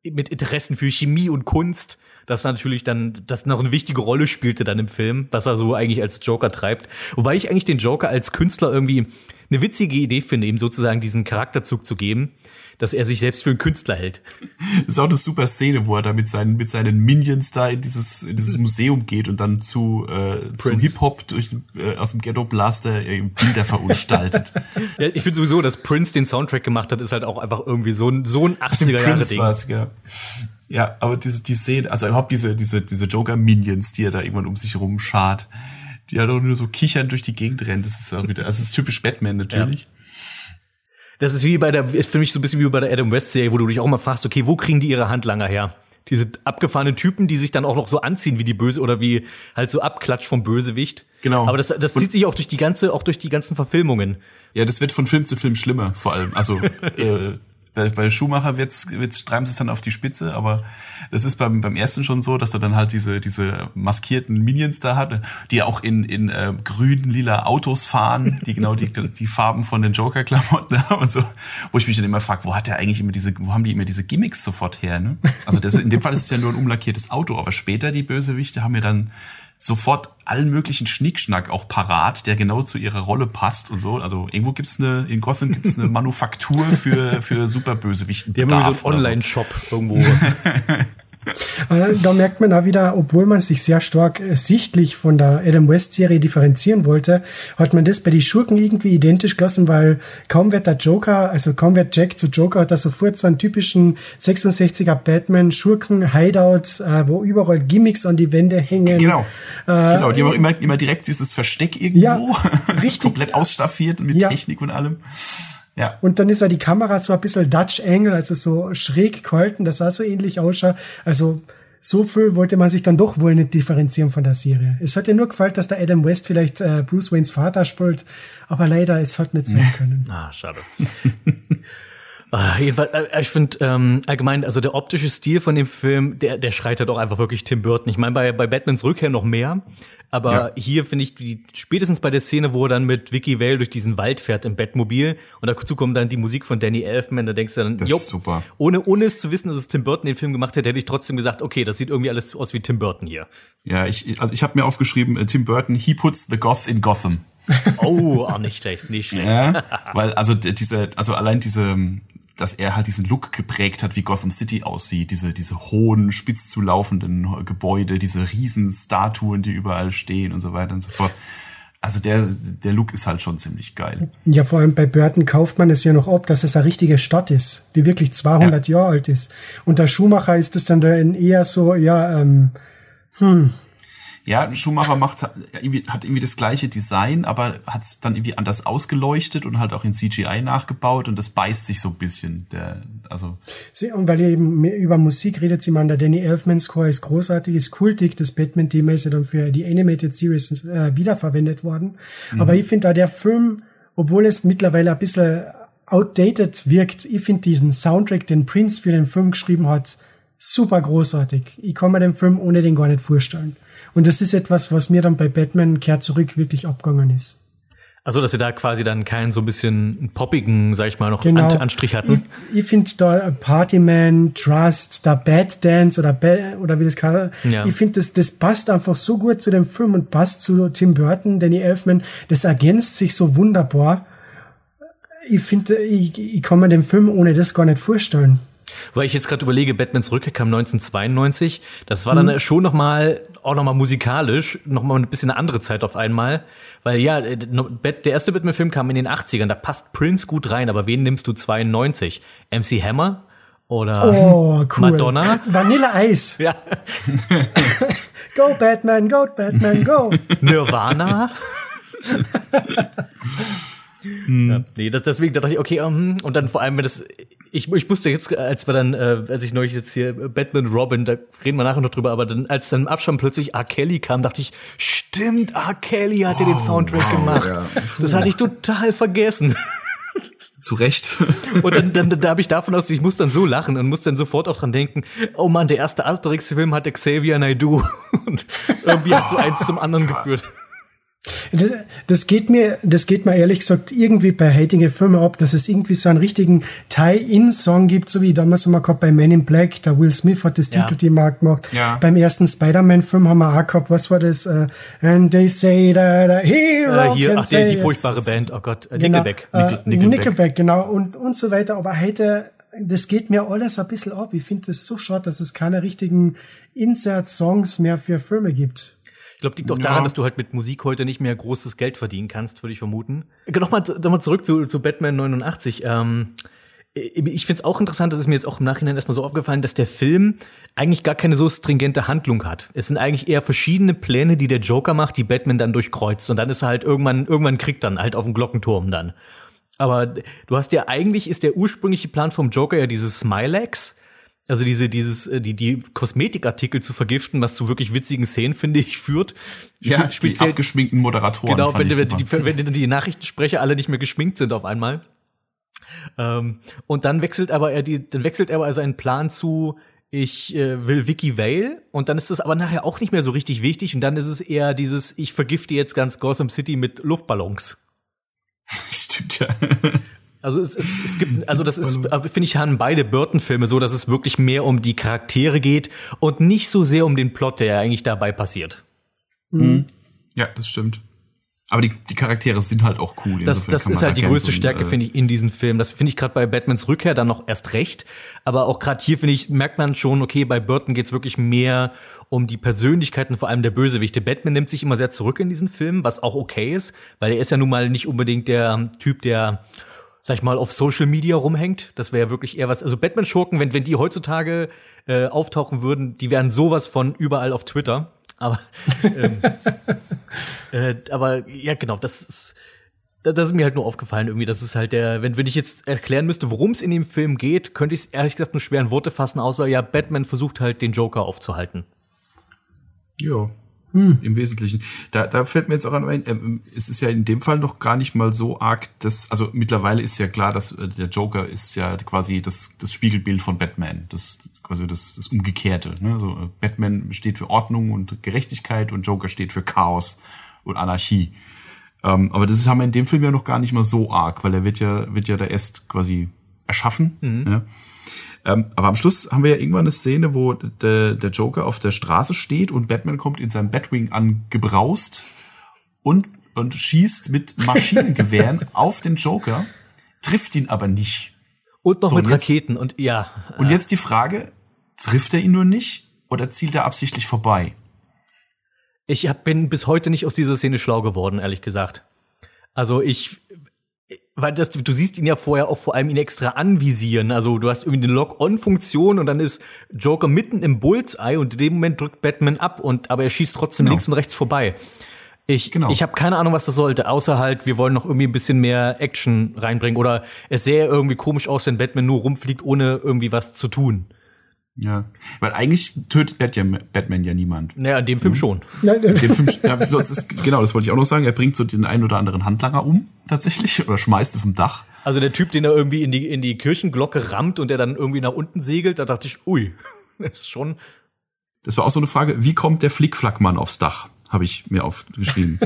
mit Interessen für Chemie und Kunst, das natürlich dann, das noch eine wichtige Rolle spielte dann im Film, was er so eigentlich als Joker treibt. Wobei ich eigentlich den Joker als Künstler irgendwie eine witzige Idee finde, ihm sozusagen diesen Charakterzug zu geben, dass er sich selbst für einen Künstler hält. Das ist auch eine super Szene, wo er da mit seinen, mit seinen Minions da in dieses, in dieses Museum geht und dann zu, äh, zu Prince. Hip-Hop durch, äh, aus dem Ghetto Blaster äh, Bilder verunstaltet. Ja, ich finde sowieso, dass Prince den Soundtrack gemacht hat, ist halt auch einfach irgendwie so ein, so ein 80er-Jahre-Ding. war's, ja. Ja, aber diese, die Szene, also überhaupt diese, diese, diese Joker-Minions, die er da irgendwann um sich rumschart, die er doch nur so kichern durch die Gegend rennt, das ist auch wieder, also das ist typisch Batman natürlich. Das ist wie bei der, ist für mich so ein bisschen wie bei der Adam West Serie, wo du dich auch mal fragst, okay, wo kriegen die ihre Handlanger her? Diese abgefahrenen Typen, die sich dann auch noch so anziehen wie die Böse oder wie halt so abklatsch vom Bösewicht. Genau. Aber das, das zieht sich auch durch die ganze, auch durch die ganzen Verfilmungen. Ja, das wird von Film zu Film schlimmer, vor allem. Also äh, bei, bei Schumacher wird's, wird's, treiben sie es dann auf die Spitze, aber das ist beim, beim ersten schon so, dass er dann halt diese, diese maskierten Minions da hat, die auch in, in äh, grün, lila Autos fahren, die genau die, die Farben von den Joker-Klamotten haben und so, wo ich mich dann immer frage, wo hat der eigentlich immer diese, wo haben die immer diese Gimmicks sofort her, ne? Also das, in dem Fall ist es ja nur ein umlackiertes Auto, aber später die Bösewichte haben ja dann sofort allen möglichen Schnickschnack auch parat, der genau zu ihrer Rolle passt und so. Also irgendwo gibt's eine, in Gotham gibt's eine Manufaktur für, für Superbösewichten. Die haben irgendwie so einen Online-Shop irgendwo. Äh, Da merkt man auch wieder, obwohl man sich sehr stark äh, sichtlich von der Adam West Serie differenzieren wollte, hat man das bei die Schurken irgendwie identisch gelassen, weil kaum wird der Joker, also kaum wird Jack zu Joker, hat er sofort so einen typischen 66er Batman Schurken Hideout, äh, wo überall Gimmicks an die Wände hängen. Genau. genau, die haben auch immer, immer direkt dieses Versteck irgendwo. Ja, richtig. komplett ausstaffiert mit Ja. Technik und allem. Ja. Und dann ist ja die Kamera so ein bisschen Dutch Angle, also so schräg gehalten, das sah so ähnlich ausschaut. Also so viel wollte man sich dann doch wohl nicht differenzieren von der Serie. Es hat ja nur gefallen, dass der Adam West vielleicht äh, Bruce Waynes Vater spielt, aber leider, es hat nicht sein können. ah, schade. Ah, jedenfalls, äh, ich finde ähm, allgemein, also der optische Stil von dem Film, der, der schreit halt auch einfach wirklich Tim Burton. Ich meine, bei, bei Batmans Rückkehr noch mehr. Aber Ja. hier finde ich, wie, spätestens bei der Szene, wo er dann mit Vicky Vale durch diesen Wald fährt im Bettmobil und dazu kommt dann die Musik von Danny Elfman, da denkst du dann, Das jo, ist super. Ohne, ohne es zu wissen, dass es Tim Burton den Film gemacht hätte, hätte ich trotzdem gesagt, okay, das sieht irgendwie alles aus wie Tim Burton hier. Ja, ich, also ich habe mir aufgeschrieben, äh, Tim Burton, he puts the goth in Gotham. Oh, ah, nicht schlecht, nicht schlecht. Ja, weil also diese, also allein diese, dass er halt diesen Look geprägt hat, wie Gotham City aussieht, diese, diese hohen, spitz zulaufenden Gebäude, diese riesen Statuen, die überall stehen und so weiter und so fort. Also der, der Look ist halt schon ziemlich geil. Ja, vor allem bei Burton kauft man es ja noch ab, dass es eine richtige Stadt ist, die wirklich 200 Jahre alt ist. Und der Schumacher ist es dann da eher so, ja, ähm, Ja, Schumacher macht hat irgendwie, das gleiche Design, aber hat es dann irgendwie anders ausgeleuchtet und halt auch in CGI nachgebaut und das beißt sich so ein bisschen. Der, also sie- und weil ihr eben über Musik redet, sie meinen, der Danny Elfman Score ist großartig, ist kultig, das Batman-Thema ist ja dann für die Animated Series äh, wiederverwendet worden. Aber ich finde da der Film, obwohl es mittlerweile ein bisschen outdated wirkt, ich finde diesen Soundtrack, den Prince für den Film geschrieben hat, super großartig. Ich kann mir den Film ohne den gar nicht vorstellen. Und das ist etwas, was mir dann bei Batman kehrt zurück wirklich abgegangen ist. Also, dass sie da quasi dann keinen so ein bisschen poppigen, sag ich mal, noch Genau. An Anstrich hatten. Ich, ich finde da Partyman, Trust, da Bad Dance oder ba oder wie das kann. Ja. Ich finde das das passt einfach so gut zu dem Film und passt zu Tim Burton, Danny Elfman. Das ergänzt sich so wunderbar. Ich finde, ich, ich kann mir den Film ohne das gar nicht vorstellen. Weil ich jetzt gerade überlege, Batmans Rückkehr kam 1992. Das war dann schon noch mal auch noch mal musikalisch noch mal ein bisschen eine andere Zeit auf einmal, weil ja, äh, der erste Batman-Film kam in den 80ern. Da passt Prince gut rein, aber wen nimmst du 92? MC Hammer oder Oh, cool. Madonna? Vanilla Eis. Ja, Go Batman, go Batman, go. Nirvana? Ja, nee, das, deswegen dachte ich, okay, ähm, und dann vor allem, wenn das, ich, ich musste jetzt, als wir dann, äh, als ich neulich jetzt hier äh, Batman Robin, da reden wir nachher noch drüber, aber dann, als dann im Abspann plötzlich R. Kelly kam, dachte ich, stimmt, R. Kelly hat ja den Soundtrack gemacht. ja. Das hatte ich total vergessen. zu Recht. Und dann, dann da habe ich davon aus, ich muss dann so lachen und muss dann sofort auch dran denken, oh Mann, der erste Asterix-Film hat Xavier Naidoo. Und irgendwie hat so eins zum anderen geführt. Das, das geht mir, das geht mir ehrlich gesagt irgendwie bei Hating Filme ab, dass es irgendwie so einen richtigen Tie-In-Song gibt, so wie damals haben wir gehabt bei Men in Black, der Will Smith hat das Ja. Titelthema gemacht. Ja. Beim ersten Spider-Man-Film haben wir auch gehabt, was war das? Uh, and they say that a hero Äh, hier, can ach, die, say die a furchtbare Band, oh Gott, äh, Genau, Nickelback. Äh, Nickel- Nickelback. Nickelback. genau, und, und so weiter. Aber heute, das geht mir alles ein bisschen ab. Ich finde das so schade, dass es keine richtigen Insert-Songs mehr für Filme gibt. Ich glaube, liegt auch Ja. daran, dass du halt mit Musik heute nicht mehr großes Geld verdienen kannst, würde ich vermuten. Nochmal noch mal zurück zu, zu Batman 89. Ähm, ich finde es auch interessant, das ist mir jetzt auch im Nachhinein erstmal so aufgefallen, dass der Film eigentlich gar keine so stringente Handlung hat. Es sind eigentlich eher verschiedene Pläne, die der Joker macht, die Batman dann durchkreuzt. Und dann ist er halt irgendwann, irgendwann kriegt dann halt auf dem Glockenturm dann. Aber du hast ja eigentlich ist der ursprüngliche Plan vom Joker ja dieses Smilex. Also diese, dieses, äh, die, die Kosmetikartikel zu vergiften, was zu wirklich witzigen Szenen, finde ich, führt. ja, die abgeschminkten Moderatoren. Genau, wenn, wenn, die, wenn die- Nachrichtensprecher alle nicht mehr geschminkt sind auf einmal. Ähm, und dann wechselt aber er die, dann wechselt er aber seinen Plan zu, ich äh, will Vicky Vale und dann ist das aber nachher auch nicht mehr so richtig wichtig und dann ist es eher dieses, ich vergifte jetzt ganz Gotham City mit Luftballons. Stimmt ja. Also es, es, es gibt, also das ist, äh, finde ich, haben beide Burton-Filme so, dass es wirklich mehr um die Charaktere geht und nicht so sehr um den Plot, der eigentlich dabei passiert. Ja, das stimmt. Aber die, die Charaktere sind halt auch cool. Das, Insofern das ist halt die größte Stärke, äh, finde ich, in diesem Film. Das finde ich gerade bei Batmans Rückkehr dann noch erst recht. Aber auch gerade hier, finde ich, merkt man schon, okay, bei Burton geht's wirklich mehr um die Persönlichkeiten, vor allem der Bösewichte. Batman nimmt sich immer sehr zurück in diesen Film, was auch okay ist, weil er ist ja nun mal nicht unbedingt der Typ, der sag ich mal, auf Social Media rumhängt. Das wäre ja wirklich eher was. Also Batman-Schurken, wenn, wenn die heutzutage äh, auftauchen würden, die wären sowas von überall auf Twitter. Aber, ähm, äh, aber ja, genau, das ist. Das ist mir halt nur aufgefallen irgendwie, das ist halt der, wenn, wenn ich jetzt erklären müsste, worum es in dem Film geht, könnte ich es ehrlich gesagt nur schwer in Worte fassen, außer ja, Batman versucht halt den Joker aufzuhalten. Jo. Hm. im Wesentlichen. Da, da fällt mir jetzt auch an, äh, es ist ja in dem Fall noch gar nicht mal so arg, dass, also mittlerweile ist ja klar, dass äh, der Joker ist ja quasi das, das Spiegelbild von Batman, das quasi das, das Umgekehrte. Ne? Also Batman steht für Ordnung und Gerechtigkeit und Joker steht für Chaos und Anarchie. Ähm, aber das ist, haben wir in dem Film ja noch gar nicht mal so arg, weil er wird ja, wird ja da erst quasi erschaffen. Mhm. Ja? Ähm, aber am Schluss haben wir ja irgendwann eine Szene, wo der, der Joker auf der Straße steht und Batman kommt in seinem Batwing angebraust und, und schießt mit Maschinengewehren auf den Joker, trifft ihn aber nicht. Und noch so, mit und jetzt, Raketen und ja. Und jetzt die Frage, trifft er ihn nur nicht oder zielt er absichtlich vorbei? Ich hab, bin bis heute nicht aus dieser Szene schlau geworden, ehrlich gesagt. Also ich weil das, du siehst ihn ja vorher auch vor allem ihn extra anvisieren. Also du hast irgendwie eine Lock-on-Funktion und dann ist Joker mitten im Bullseye und in dem Moment drückt Batman ab und aber er schießt trotzdem genau. links und rechts vorbei. Ich, genau. ich habe keine Ahnung, was das sollte, außer halt, wir wollen noch irgendwie ein bisschen mehr Action reinbringen oder es sähe irgendwie komisch aus, wenn Batman nur rumfliegt, ohne irgendwie was zu tun. Ja, weil eigentlich tötet Batman ja niemand. Naja, in dem Film mhm. schon. In dem Film, ja, das ist, genau, das wollte ich auch noch sagen. Er bringt so den einen oder anderen Handlanger um, tatsächlich, oder schmeißt ihn vom Dach. Also der Typ, den er irgendwie in die, in die Kirchenglocke rammt und der dann irgendwie nach unten segelt, da dachte ich, ui, das ist schon. Das war auch so eine Frage, wie kommt der Flickflackmann aufs Dach? Habe ich mir aufgeschrieben.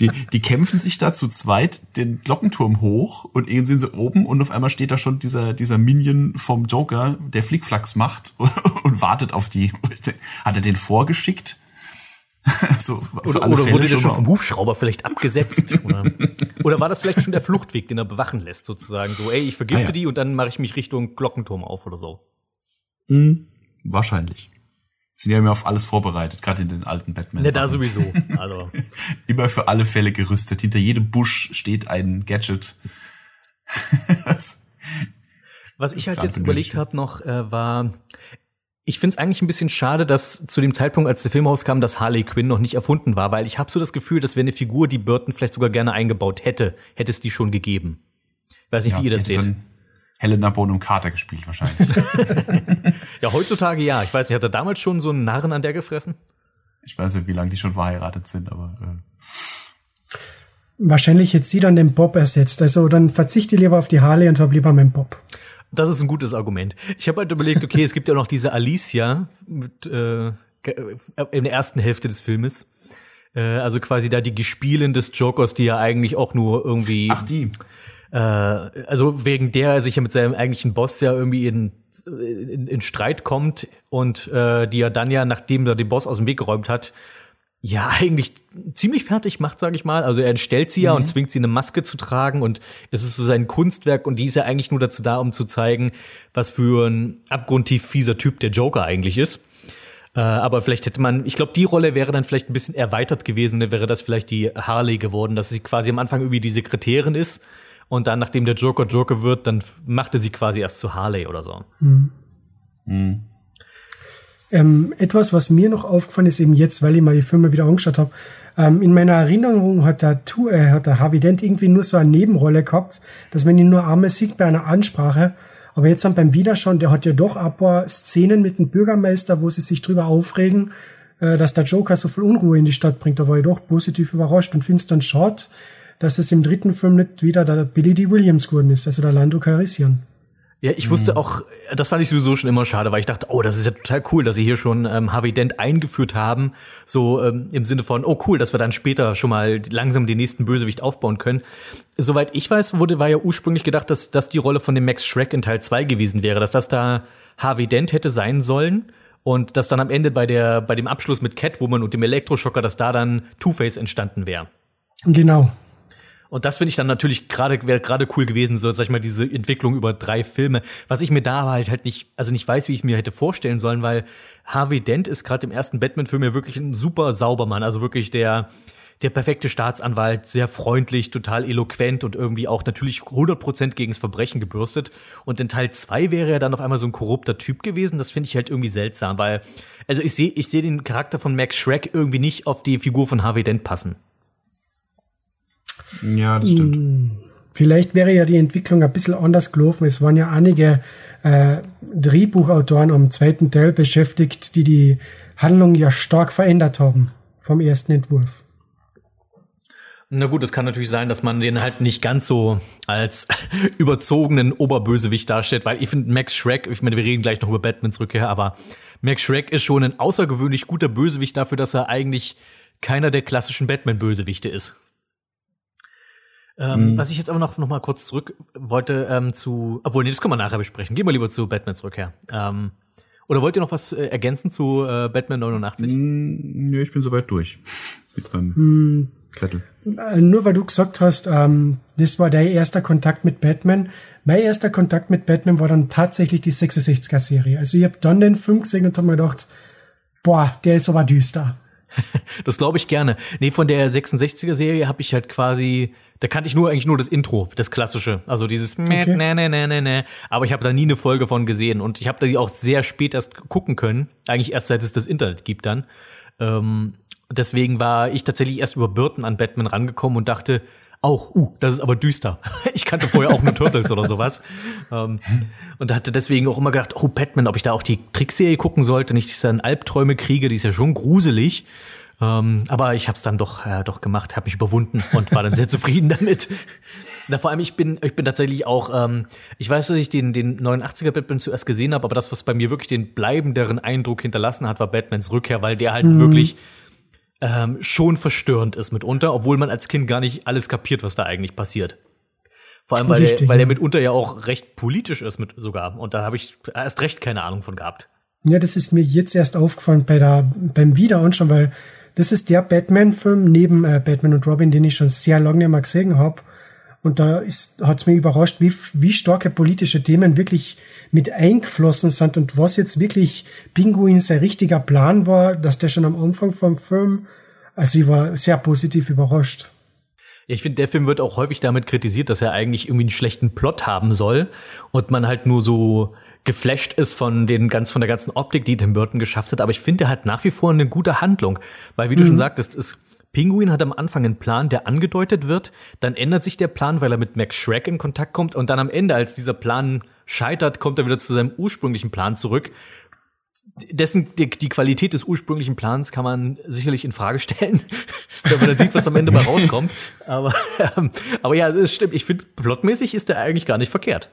die, die kämpfen sich da zu zweit den Glockenturm hoch und irgendwann sind sie oben und auf einmal steht da schon dieser, dieser Minion vom Joker, der Flickflacks macht und, und wartet auf die. Hat er den vorgeschickt? so, oder oder wurde der schon vom Hubschrauber vielleicht abgesetzt? oder, oder war das vielleicht schon der Fluchtweg, den er bewachen lässt, sozusagen? So, ey, ich vergifte ah, ja. die und dann mache ich mich Richtung Glockenturm auf oder so. Mhm, wahrscheinlich sind ja immer auf alles vorbereitet, gerade in den alten Batman. Ja, da sowieso. Also. immer für alle Fälle gerüstet. Hinter jedem Busch steht ein Gadget. Was ich halt jetzt überlegt habe noch, äh, war, ich finde es eigentlich ein bisschen schade, dass zu dem Zeitpunkt, als der Film rauskam, dass Harley Quinn noch nicht erfunden war, weil ich habe so das Gefühl, das wäre eine Figur, die Burton vielleicht sogar gerne eingebaut hätte, hätte es die schon gegeben. weiß nicht, ja, wie ihr das seht. Helena Bonham Carter gespielt wahrscheinlich. ja, heutzutage ja. Ich weiß nicht, hat er damals schon so einen Narren an der gefressen? Ich weiß nicht, wie lange die schon verheiratet sind, aber. Äh. Wahrscheinlich jetzt sie dann den Bob ersetzt. Also dann verzichte lieber auf die Harley und hab lieber meinen Bob. Das ist ein gutes Argument. Ich habe halt überlegt, okay, es gibt ja noch diese Alicia mit, äh, in der ersten Hälfte des Filmes. Äh, also quasi da die Gespielin des Jokers, die ja eigentlich auch nur irgendwie. Ach, die äh, also wegen der er sich ja mit seinem eigentlichen Boss ja irgendwie in, in, in Streit kommt und äh, die er dann ja, nachdem er den Boss aus dem Weg geräumt hat, ja eigentlich ziemlich fertig macht, sage ich mal. Also er entstellt sie ja mhm. und zwingt sie eine Maske zu tragen und es ist so sein Kunstwerk und die ist ja eigentlich nur dazu da, um zu zeigen, was für ein abgrundtief fieser Typ der Joker eigentlich ist. Äh, aber vielleicht hätte man, ich glaube, die Rolle wäre dann vielleicht ein bisschen erweitert gewesen, dann wäre das vielleicht die Harley geworden, dass sie quasi am Anfang irgendwie die Sekretärin ist und dann, nachdem der Joker Joker wird, dann macht er sie quasi erst zu Harley oder so. Mhm. Mhm. Ähm, etwas, was mir noch aufgefallen ist, eben jetzt, weil ich mal die Filme wieder angeschaut habe, ähm, in meiner Erinnerung hat der, tu äh, hat der Harvey Dent irgendwie nur so eine Nebenrolle gehabt, dass man ihn nur einmal sieht bei einer Ansprache. Aber jetzt dann beim Wiederschauen, der hat ja doch ein paar Szenen mit dem Bürgermeister, wo sie sich drüber aufregen, äh, dass der Joker so viel Unruhe in die Stadt bringt. Da war ich doch positiv überrascht und finde es dann schade, dass es im dritten Film nicht wieder der Billy D. Williams geworden ist, also der Lando Calrissian. Ja, ich wusste mhm. auch, das fand ich sowieso schon immer schade, weil ich dachte, oh, das ist ja total cool, dass sie hier schon ähm, Harvey Dent eingeführt haben, so ähm, im Sinne von, oh cool, dass wir dann später schon mal langsam den nächsten Bösewicht aufbauen können. Soweit ich weiß, wurde war ja ursprünglich gedacht, dass das die Rolle von dem Max Shrek in Teil 2 gewesen wäre, dass das da Harvey Dent hätte sein sollen und dass dann am Ende bei der bei dem Abschluss mit Catwoman und dem Elektroschocker, dass da dann Two-Face entstanden wäre. Genau. Und das finde ich dann natürlich gerade wäre gerade cool gewesen, so sag ich mal diese Entwicklung über drei Filme. Was ich mir da halt halt nicht, also nicht weiß, wie ich es mir hätte vorstellen sollen, weil Harvey Dent ist gerade im ersten Batman-Film ja wirklich ein super Saubermann, also wirklich der der perfekte Staatsanwalt, sehr freundlich, total eloquent und irgendwie auch natürlich 100% gegens Verbrechen gebürstet. Und in Teil zwei wäre er dann auf einmal so ein korrupter Typ gewesen. Das finde ich halt irgendwie seltsam, weil, also ich sehe ich sehe den Charakter von Max Shrek irgendwie nicht auf die Figur von Harvey Dent passen. Ja, das stimmt. Hm, vielleicht wäre ja die Entwicklung ein bisschen anders gelaufen. Es waren ja einige äh, Drehbuchautoren am zweiten Teil beschäftigt, die die Handlung ja stark verändert haben. vom ersten Entwurf. Na gut, es kann natürlich sein, dass man den halt nicht ganz so als überzogenen Oberbösewicht darstellt, weil ich finde Max Schreck, ich meine, wir reden gleich noch über Batmans Rückkehr, aber Max Schreck ist schon ein außergewöhnlich guter Bösewicht dafür, dass er eigentlich keiner der klassischen Batman-Bösewichte ist. Ähm, mhm. Was ich jetzt aber noch, noch mal kurz zurück wollte ähm, zu, obwohl, nee, das können wir nachher besprechen. Gehen wir lieber zu Batmans Rückkehr. Ähm, oder wollt ihr noch was äh, ergänzen zu äh, Batman 89? Mm, nö, ich bin soweit durch. Mit meinem mm, Zettel. Äh, nur weil du gesagt hast, ähm, das war dein erster Kontakt mit Batman. Mein erster Kontakt mit Batman war dann tatsächlich die 66er-Serie. Also ich habe dann den Film gesehen und habe mir gedacht, boah, der ist aber düster. das glaube ich gerne. Nee, von der 66er-Serie habe ich halt quasi da kannte ich nur eigentlich nur das Intro, das klassische, also dieses okay. ne ne ne ne ne. Aber ich habe da nie eine Folge von gesehen und ich habe da die auch sehr spät erst gucken können, eigentlich erst seit es das Internet gibt dann. Ähm, deswegen war ich tatsächlich erst über Burton an Batman rangekommen und dachte, auch, uh, das ist aber düster. ich kannte vorher auch nur Turtles oder sowas. Ähm, und hatte deswegen auch immer gedacht, oh, Batman, ob ich da auch die Trickserie gucken sollte, nicht, dass ich dann Albträume kriege, die ist ja schon gruselig. Ähm, aber ich habe es dann doch, äh, doch gemacht, habe mich überwunden und war dann sehr zufrieden damit. Na, vor allem, ich bin, ich bin tatsächlich auch, ähm, ich weiß, dass ich den, den 89er Batman zuerst gesehen habe, aber das, was bei mir wirklich den bleibenderen Eindruck hinterlassen hat, war Batmans Rückkehr, weil der halt mhm. wirklich ähm, schon verstörend ist mitunter, obwohl man als Kind gar nicht alles kapiert, was da eigentlich passiert. Vor allem, weil, Richtig, der, weil der mitunter ja auch recht politisch ist mit sogar. Und da habe ich erst recht keine Ahnung von gehabt. Ja, das ist mir jetzt erst aufgefallen bei der, beim Wiederanschauen, weil das ist der Batman-Film neben äh, Batman und Robin, den ich schon sehr lange nicht mehr gesehen habe. Und da ist, hat's mich überrascht, wie, wie starke politische Themen wirklich mit eingeflossen sind und was jetzt wirklich Pinguin sein richtiger Plan war, dass der schon am Anfang vom Film, also ich war sehr positiv überrascht. Ich finde, der Film wird auch häufig damit kritisiert, dass er eigentlich irgendwie einen schlechten Plot haben soll und man halt nur so geflasht ist von den ganz, von der ganzen Optik, die Tim Burton geschafft hat. Aber ich finde, er hat nach wie vor eine gute Handlung. Weil, wie mhm. du schon sagtest, ist, Pinguin hat am Anfang einen Plan, der angedeutet wird. Dann ändert sich der Plan, weil er mit Max Shrek in Kontakt kommt. Und dann am Ende, als dieser Plan scheitert, kommt er wieder zu seinem ursprünglichen Plan zurück. Dessen, die, die Qualität des ursprünglichen Plans kann man sicherlich in Frage stellen, wenn man dann sieht, was am Ende mal rauskommt. Aber, ähm, aber ja, es stimmt. Ich finde, plotmäßig ist der eigentlich gar nicht verkehrt.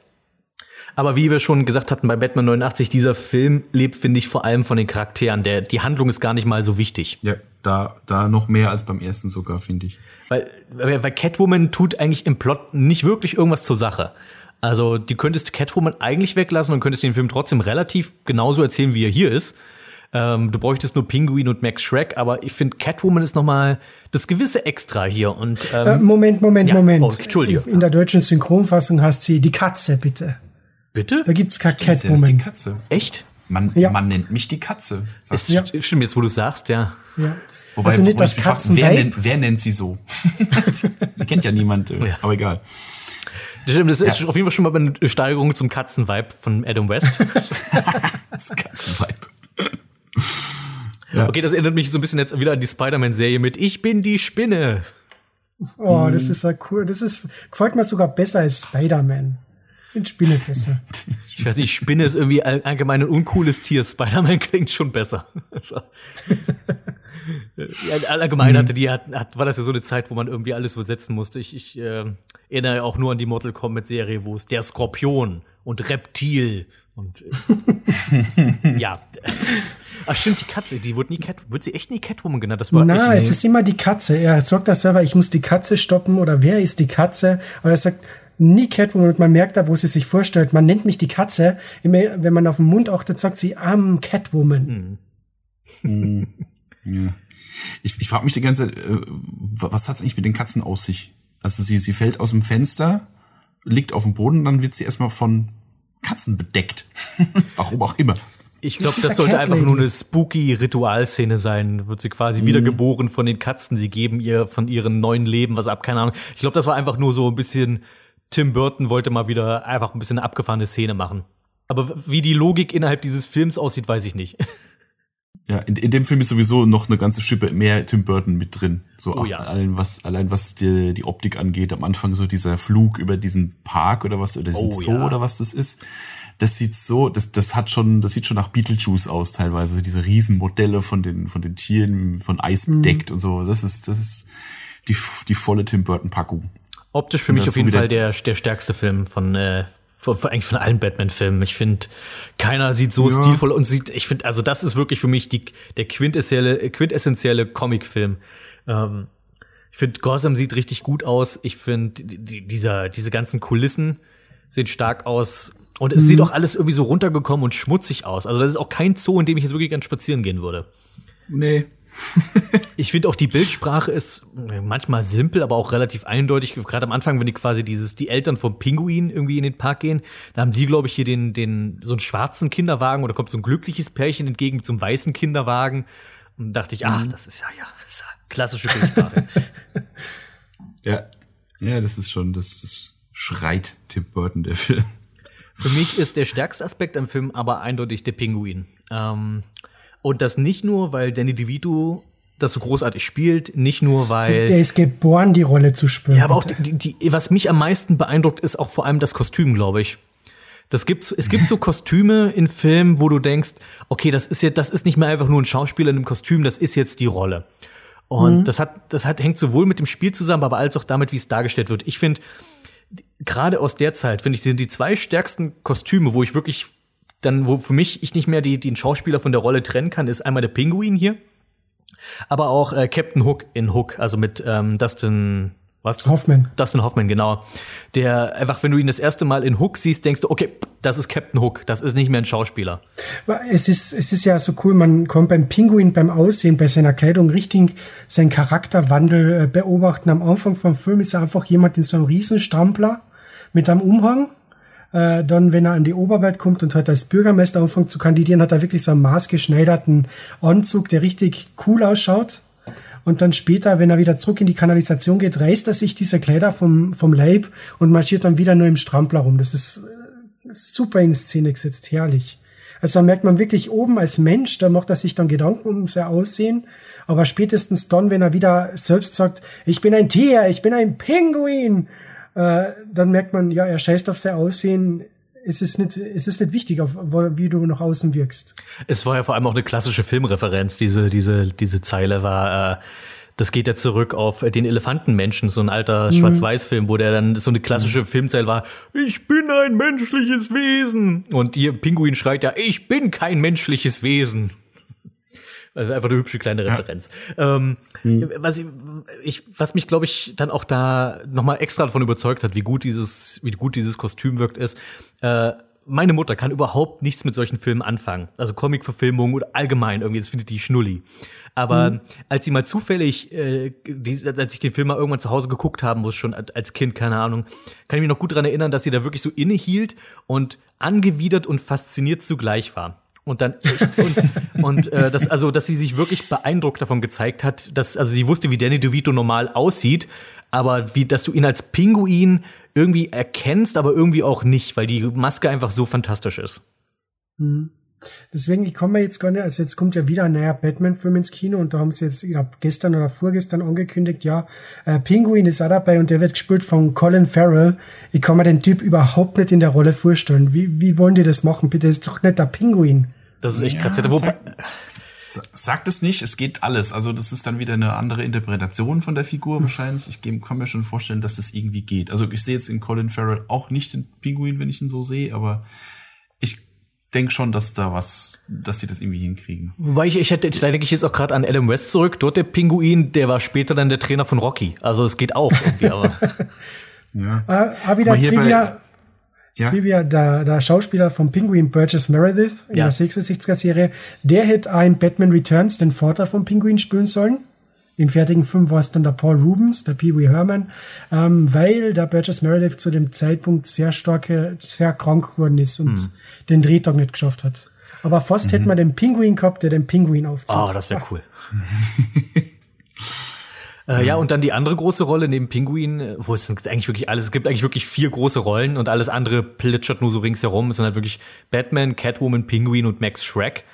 Aber wie wir schon gesagt hatten bei Batman 89, dieser Film lebt, finde ich, vor allem von den Charakteren. Der, die Handlung ist gar nicht mal so wichtig. Ja, da, da noch mehr als beim ersten sogar, finde ich. Weil, weil Catwoman tut eigentlich im Plot nicht wirklich irgendwas zur Sache. Also, du könntest Catwoman eigentlich weglassen und könntest den Film trotzdem relativ genauso erzählen, wie er hier ist. Ähm, du bräuchtest nur Pinguin und Max Shrek, aber ich finde, Catwoman ist noch mal das gewisse Extra hier. Und ähm, äh, Moment, Moment, ja, Moment. Oh, Entschuldige. In der deutschen Synchronfassung hast sie die Katze, bitte. Bitte? Da gibt's kein Catwoman. Das ist die Katze. Echt? Man, ja. man nennt mich die Katze. Ist, ja. Stimmt, jetzt wo du sagst, ja. ja. Wobei, also nicht das Katzen wer, nennt, wer nennt sie so? kennt ja niemand, äh, ja. aber egal. Das stimmt, das ist auf jeden Fall schon mal eine Steigerung zum Katzenvibe von Adam West. das Katzenvibe. Ja. Okay, das erinnert mich so ein bisschen jetzt wieder an die Spider-Man-Serie mit Ich bin die Spinne. Oh, das hm. ist ja cool. Das ist, gefällt mir sogar besser als Spider-Man. In Spinnefässer. Ich weiß nicht, Spinne ist irgendwie allgemein ein uncooles Tier. Spider-Man klingt schon besser. Also, allgemein hatte die, hat, hat, war das ja so eine Zeit, wo man irgendwie alles übersetzen musste. Ich, ich äh, erinnere auch nur an die Mortal Kombat Serie, wo es der Skorpion und Reptil und äh, ja. Ach stimmt, die Katze, die wird nie Cat, wird sie echt nie Catwoman genannt? Das war Na, es ist immer die Katze. Er sagt das selber, ich muss die Katze stoppen oder wer ist die Katze? Aber er sagt, nie Catwoman und man merkt da, wo sie sich vorstellt, man nennt mich die Katze. Wenn man auf den Mund achtet, sagt sie, am Catwoman. Hm. ja. Ich, ich frage mich die ganze Zeit, äh, was hat's eigentlich mit den Katzen aus sich? Also sie, sie fällt aus dem Fenster, liegt auf dem Boden, dann wird sie erstmal von Katzen bedeckt. Warum auch immer. Ich glaube, das, das sollte einfach nur eine spooky Ritualszene sein. Wird sie quasi mhm. wiedergeboren von den Katzen. Sie geben ihr von ihrem neuen Leben was ab, keine Ahnung. Ich glaube, das war einfach nur so ein bisschen Tim Burton wollte mal wieder einfach ein bisschen eine abgefahrene Szene machen. Aber wie die Logik innerhalb dieses Films aussieht, weiß ich nicht. Ja, in, in dem Film ist sowieso noch eine ganze Schippe mehr Tim Burton mit drin. So Oh auch ja. allein was allein was die, die Optik angeht, am Anfang so dieser Flug über diesen Park oder was oder diesen Oh Zoo ja. oder was das ist. Das sieht so, das das hat schon, das sieht schon nach Beetlejuice aus teilweise, diese Riesenmodelle von den von den Tieren von Eis Mhm. bedeckt und so. Das ist das ist die die volle Tim Burton Packung. Optisch für mich auf jeden Fall der, der stärkste Film von, äh, von, von eigentlich von allen Batman-Filmen. Ich finde, keiner sieht so Ja. stilvoll und sieht, ich finde, also das ist wirklich für mich die, der quintessentielle, quintessentielle Comic-Film. Ähm, ich finde, Gotham sieht richtig gut aus. Ich finde, die, die, dieser, diese ganzen Kulissen sehen stark aus. Und es sieht auch alles irgendwie so runtergekommen und schmutzig aus. Also das ist auch kein Zoo, in dem ich jetzt wirklich gern spazieren gehen würde. Nee. Ich finde auch die Bildsprache ist manchmal simpel, aber auch relativ eindeutig. Gerade am Anfang, wenn die quasi dieses, die Eltern vom Pinguin irgendwie in den Park gehen, da haben sie, glaube ich, hier den, den, so einen schwarzen Kinderwagen oder kommt so ein glückliches Pärchen entgegen mit so einem weißen Kinderwagen. Und dachte ich, ach, das ist ja, ja, das ist ja klassische Bildsprache. Ja. Ja, das ist schon, das ist, schreit Tim Burton der Film. Für mich ist der stärkste Aspekt am Film aber eindeutig der Pinguin. Ähm, und das nicht nur, weil Danny DeVito das so großartig spielt, nicht nur, weil Der ist geboren, die Rolle zu spielen. Ja, aber auch die, die, die, was mich am meisten beeindruckt, ist auch vor allem das Kostüm, glaube ich. Das gibt's, es gibt so Kostüme in Filmen, wo du denkst, okay, das ist jetzt, das ist nicht mehr einfach nur ein Schauspieler in einem Kostüm, das ist jetzt die Rolle. Und das hat, das hat, hängt sowohl mit dem Spiel zusammen, aber als auch damit, wie es dargestellt wird. Ich finde, gerade aus der Zeit, finde ich, sind die zwei stärksten Kostüme, wo ich wirklich dann, wo für mich ich nicht mehr die, den Schauspieler von der Rolle trennen kann, ist einmal der Pinguin hier, aber auch äh, Captain Hook in Hook, also mit ähm, Dustin, was? Hoffman. Dustin Hoffman, genau. Der einfach, wenn du ihn das erste Mal in Hook siehst, denkst du, okay, das ist Captain Hook, das ist nicht mehr ein Schauspieler. Es ist, es ist ja so cool, man kommt beim Pinguin beim Aussehen, bei seiner Kleidung richtig seinen Charakterwandel äh, beobachten. Am Anfang vom Film ist er einfach jemand in so einem Riesenstrampler mit einem Umhang. Äh, dann, wenn er an die Oberwelt kommt und halt als Bürgermeister anfängt zu kandidieren, hat er wirklich so einen maßgeschneiderten Anzug, der richtig cool ausschaut. Und dann später, wenn er wieder zurück in die Kanalisation geht, reißt er sich diese Kleider vom, vom Leib und marschiert dann wieder nur im Strampler rum. Das ist äh, super in Szene gesetzt, herrlich. Also da merkt man wirklich oben als Mensch, da macht er sich dann Gedanken um sein Aussehen. Aber spätestens dann, wenn er wieder selbst sagt, ich bin ein Tier, ich bin ein Pinguin, äh, dann merkt man, ja, er scheißt auf sein Aussehen. Es ist nicht, es ist nicht wichtig, auf, wie du nach außen wirkst. Es war ja vor allem auch eine klassische Filmreferenz. Diese, diese, diese Zeile war, äh, das geht ja zurück auf den Elefantenmenschen, so ein alter Schwarz-Weiß-Film, wo der dann so eine klassische Filmzeile war, ich bin ein menschliches Wesen. Und ihr Pinguin schreit ja, ich bin kein menschliches Wesen. Also einfach eine hübsche kleine Referenz. Ähm, was, ich, ich, was mich, glaube ich, dann auch da nochmal extra davon überzeugt hat, wie gut dieses, wie gut dieses Kostüm wirkt, ist, äh, meine Mutter kann überhaupt nichts mit solchen Filmen anfangen. Also Comic-Verfilmungen oder allgemein irgendwie, das findet die schnulli. Aber als sie mal zufällig, äh, die, als ich den Film mal irgendwann zu Hause geguckt haben muss, schon als Kind, keine Ahnung, kann ich mich noch gut dran erinnern, dass sie da wirklich so innehielt und angewidert und fasziniert zugleich war. Und dann und, und äh, das, also, dass sie sich wirklich beeindruckt davon gezeigt hat, dass, also sie wusste, wie Danny DeVito normal aussieht, aber wie, dass du ihn als Pinguin irgendwie erkennst, aber irgendwie auch nicht, weil die Maske einfach so fantastisch ist. Deswegen, ich komme jetzt gar nicht, also jetzt kommt ja wieder ein neuer Batman-Film ins Kino und da haben sie jetzt, ich glaube, gestern oder vorgestern angekündigt, ja, äh, Pinguin ist auch dabei und der wird gespielt von Colin Farrell. Ich kann mir den Typ überhaupt nicht in der Rolle vorstellen. Wie, wie wollen die das machen? Bitte, ist doch nicht der Pinguin. Das ist echt Ja, krass. Wobei, sag- Sa- Sagt es nicht, es geht alles. Also das ist dann wieder eine andere Interpretation von der Figur wahrscheinlich. Ich geh- kann mir schon vorstellen, dass es irgendwie geht. Also ich sehe jetzt in Colin Farrell auch nicht den Pinguin, wenn ich ihn so sehe, aber denke schon, dass da was, dass sie das irgendwie hinkriegen. wobei ich, ich hätte, da denke ich jetzt auch gerade an Adam West zurück. Dort der Pinguin, der war später dann der Trainer von Rocky. Also es geht auch irgendwie, aber. Ja. Ah, ah wieder Aber hier bei- Trivia, Ja. Trivia, der, der Schauspieler vom Pinguin Burgess Meredith in Ja. der 66er-Serie, der hätte auch in Batman Returns den Vater vom Pinguin spielen sollen. Im fertigen Film war es dann der Paul Rubens, der Pee Wee Herman, ähm, weil der Burgess Meredith zu dem Zeitpunkt sehr starke, sehr krank geworden ist und Mhm. den Drehtag nicht geschafft hat. Aber fast hätte man den Pinguin gehabt, der den Pinguin aufzieht. Oh, das wäre cool. äh, ja, und dann die andere große Rolle neben Pinguin, äh, wo es eigentlich wirklich alles, es gibt eigentlich wirklich vier große Rollen und alles andere plätschert nur so ringsherum. Es sind halt wirklich Batman, Catwoman, Pinguin und Max Shrek.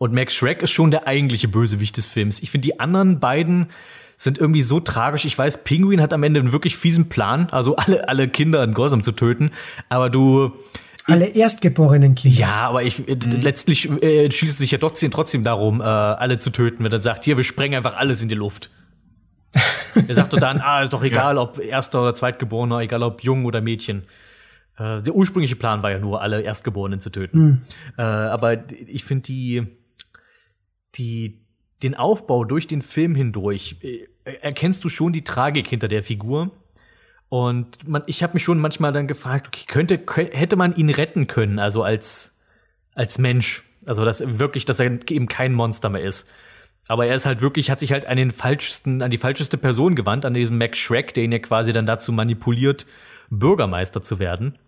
Und Max Shrek ist schon der eigentliche Bösewicht des Films. Ich finde, die anderen beiden sind irgendwie so tragisch. Ich weiß, Penguin hat am Ende einen wirklich fiesen Plan, also alle, alle Kinder in Gotham zu töten. Aber du, Alle erstgeborenen Kinder. ja, aber ich, äh, letztlich äh, entschließt sich ja trotzdem, trotzdem darum, äh, alle zu töten, wenn er sagt, hier, wir sprengen einfach alles in die Luft. er sagt doch dann, ah, ist doch egal, ob erster oder zweitgeborener, egal ob jung oder Mädchen. Äh, der ursprüngliche Plan war ja nur, alle Erstgeborenen zu töten. Äh, aber ich finde die, die, den Aufbau durch den Film hindurch, äh, erkennst du schon die Tragik hinter der Figur. Und man, ich habe mich schon manchmal dann gefragt, okay, könnte, kö- hätte man ihn retten können, also als, als Mensch. Also, dass wirklich, dass er eben kein Monster mehr ist. Aber er ist halt wirklich, hat sich halt an den falschesten, an die falscheste Person gewandt, an diesen Max Shrek, der ihn ja quasi dann dazu manipuliert, Bürgermeister zu werden.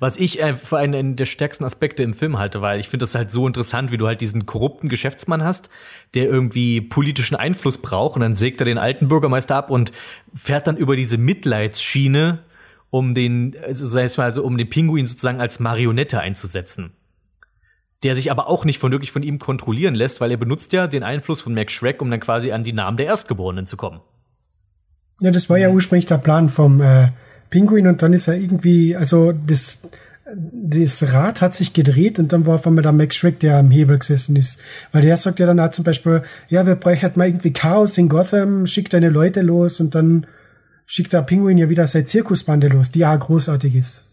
Was ich äh, für einen der stärksten Aspekte im Film halte, weil ich finde das halt so interessant, wie du halt diesen korrupten Geschäftsmann hast, der irgendwie politischen Einfluss braucht und dann sägt er den alten Bürgermeister ab und fährt dann über diese Mitleidsschiene, um den, also sag ich mal, also um den Pinguin sozusagen als Marionette einzusetzen. Der sich aber auch nicht von wirklich von ihm kontrollieren lässt, weil er benutzt ja den Einfluss von Max Shrek, um dann quasi an die Namen der Erstgeborenen zu kommen. Ja, das war ja ursprünglich der Plan vom äh, Pinguin und dann ist er irgendwie, also das, das Rad hat sich gedreht und dann war auf einmal der Max Shrek, der am Hebel gesessen ist. Weil der sagt ja dann auch zum Beispiel, ja, wir bräuchten mal irgendwie Chaos in Gotham, schickt deine Leute los und dann schickt der Pinguin ja wieder seine Zirkusbande los, die ja großartig ist.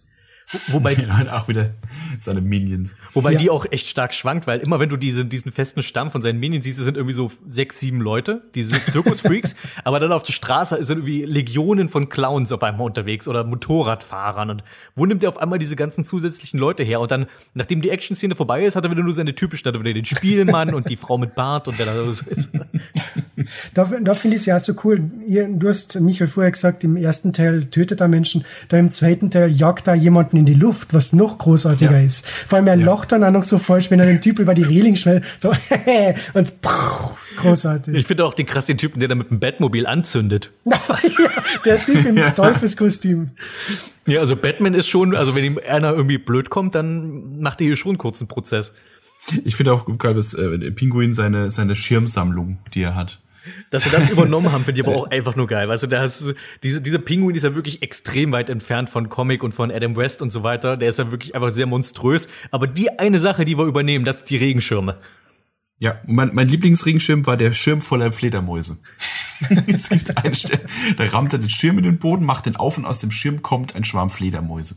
Wobei Die Leute auch wieder seine Minions. Wobei Ja. die auch echt stark schwankt, weil immer wenn du diese, diesen festen Stamm von seinen Minions siehst, das sind irgendwie so sechs, sieben Leute, diese Zirkusfreaks, aber dann auf der Straße sind irgendwie Legionen von Clowns auf einmal unterwegs oder Motorradfahrern und wo nimmt er auf einmal diese ganzen zusätzlichen Leute her? Und dann, nachdem die Action-Szene vorbei ist, hat er wieder nur seine typischen, hat er wieder den Spielmann und die Frau mit Bart und der da so ist. Da, da finde ich es ja so cool. Du hast, Michael, vorher gesagt, im ersten Teil tötet er Menschen, da im zweiten Teil jagt er jemanden in die Luft, was noch großartiger Ja. ist. Vor allem, er lacht dann auch noch so falsch, wenn er den Typ über die Reling schmelzt, so, und pff, großartig. Ich finde auch den krass den Typen, der da mit dem Batmobil anzündet. ja, der Typ im Teufelskostüm. Ja, also Batman ist schon, also wenn ihm einer irgendwie blöd kommt, dann macht er hier schon einen kurzen Prozess. Ich finde auch geil, dass äh, Pinguin seine, seine Schirmsammlung, die er hat. Dass sie das übernommen haben, finde ich aber auch einfach nur geil. Weißt du, da hast du, diese, dieser Pinguin ist ja wirklich extrem weit entfernt von Comic und von Adam West und so weiter. Der ist ja wirklich einfach sehr monströs. Aber die eine Sache, die wir übernehmen, das sind die Regenschirme. Ja, mein, mein Lieblingsregenschirm war der Schirm voller Fledermäuse. es gibt einen da rammt er den Schirm in den Boden, macht den auf und aus dem Schirm kommt ein Schwarm Fledermäuse.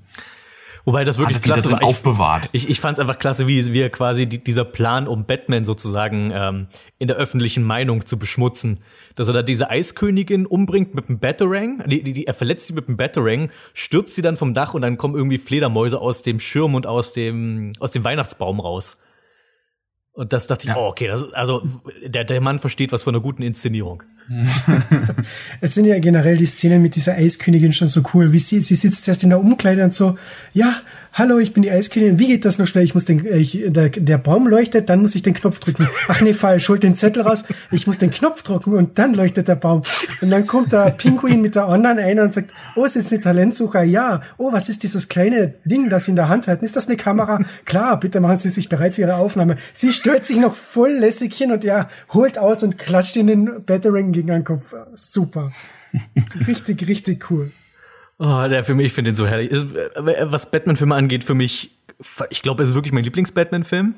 Wobei das wirklich klasse war. Aufbewahrt. Ich, ich fand es einfach klasse, wie, wie er quasi die, dieser Plan, um Batman sozusagen ähm, in der öffentlichen Meinung zu beschmutzen, dass er da diese Eiskönigin umbringt mit einem Batarang, die, die, die, er verletzt sie mit einem Batarang, stürzt sie dann vom Dach und dann kommen irgendwie Fledermäuse aus dem Schirm und aus dem aus dem Weihnachtsbaum raus. Und das dachte ich, Ja. oh, okay, das ist, also der, der Mann versteht was von einer guten Inszenierung. Es sind ja generell die Szenen mit dieser Eiskönigin schon so cool, wie sie, sie sitzt erst in der Umkleide und so, ja, hallo, ich bin die Eiskönigin, wie geht das noch schnell? Ich muss den, ich, der, der Baum leuchtet, dann muss ich den Knopf drücken. Ach nee, falsch, holt den Zettel raus, ich muss den Knopf drücken und dann leuchtet der Baum. Und dann kommt der Pinguin mit der anderen einer und sagt, oh, sind Sie Talentsucher? Ja. Oh, was ist dieses kleine Ding, das Sie in der Hand halten? Ist das eine Kamera? Klar, bitte machen Sie sich bereit für Ihre Aufnahme. Sie stört sich noch voll lässig hin und er holt aus und klatscht in den Battering gegen den Kopf. Super. Richtig, richtig cool. Oh, der Film, ich finde den so herrlich. Ist, äh, Was Batman-Filme angeht, für mich, ich glaube, es ist wirklich mein Lieblings-Batman-Film,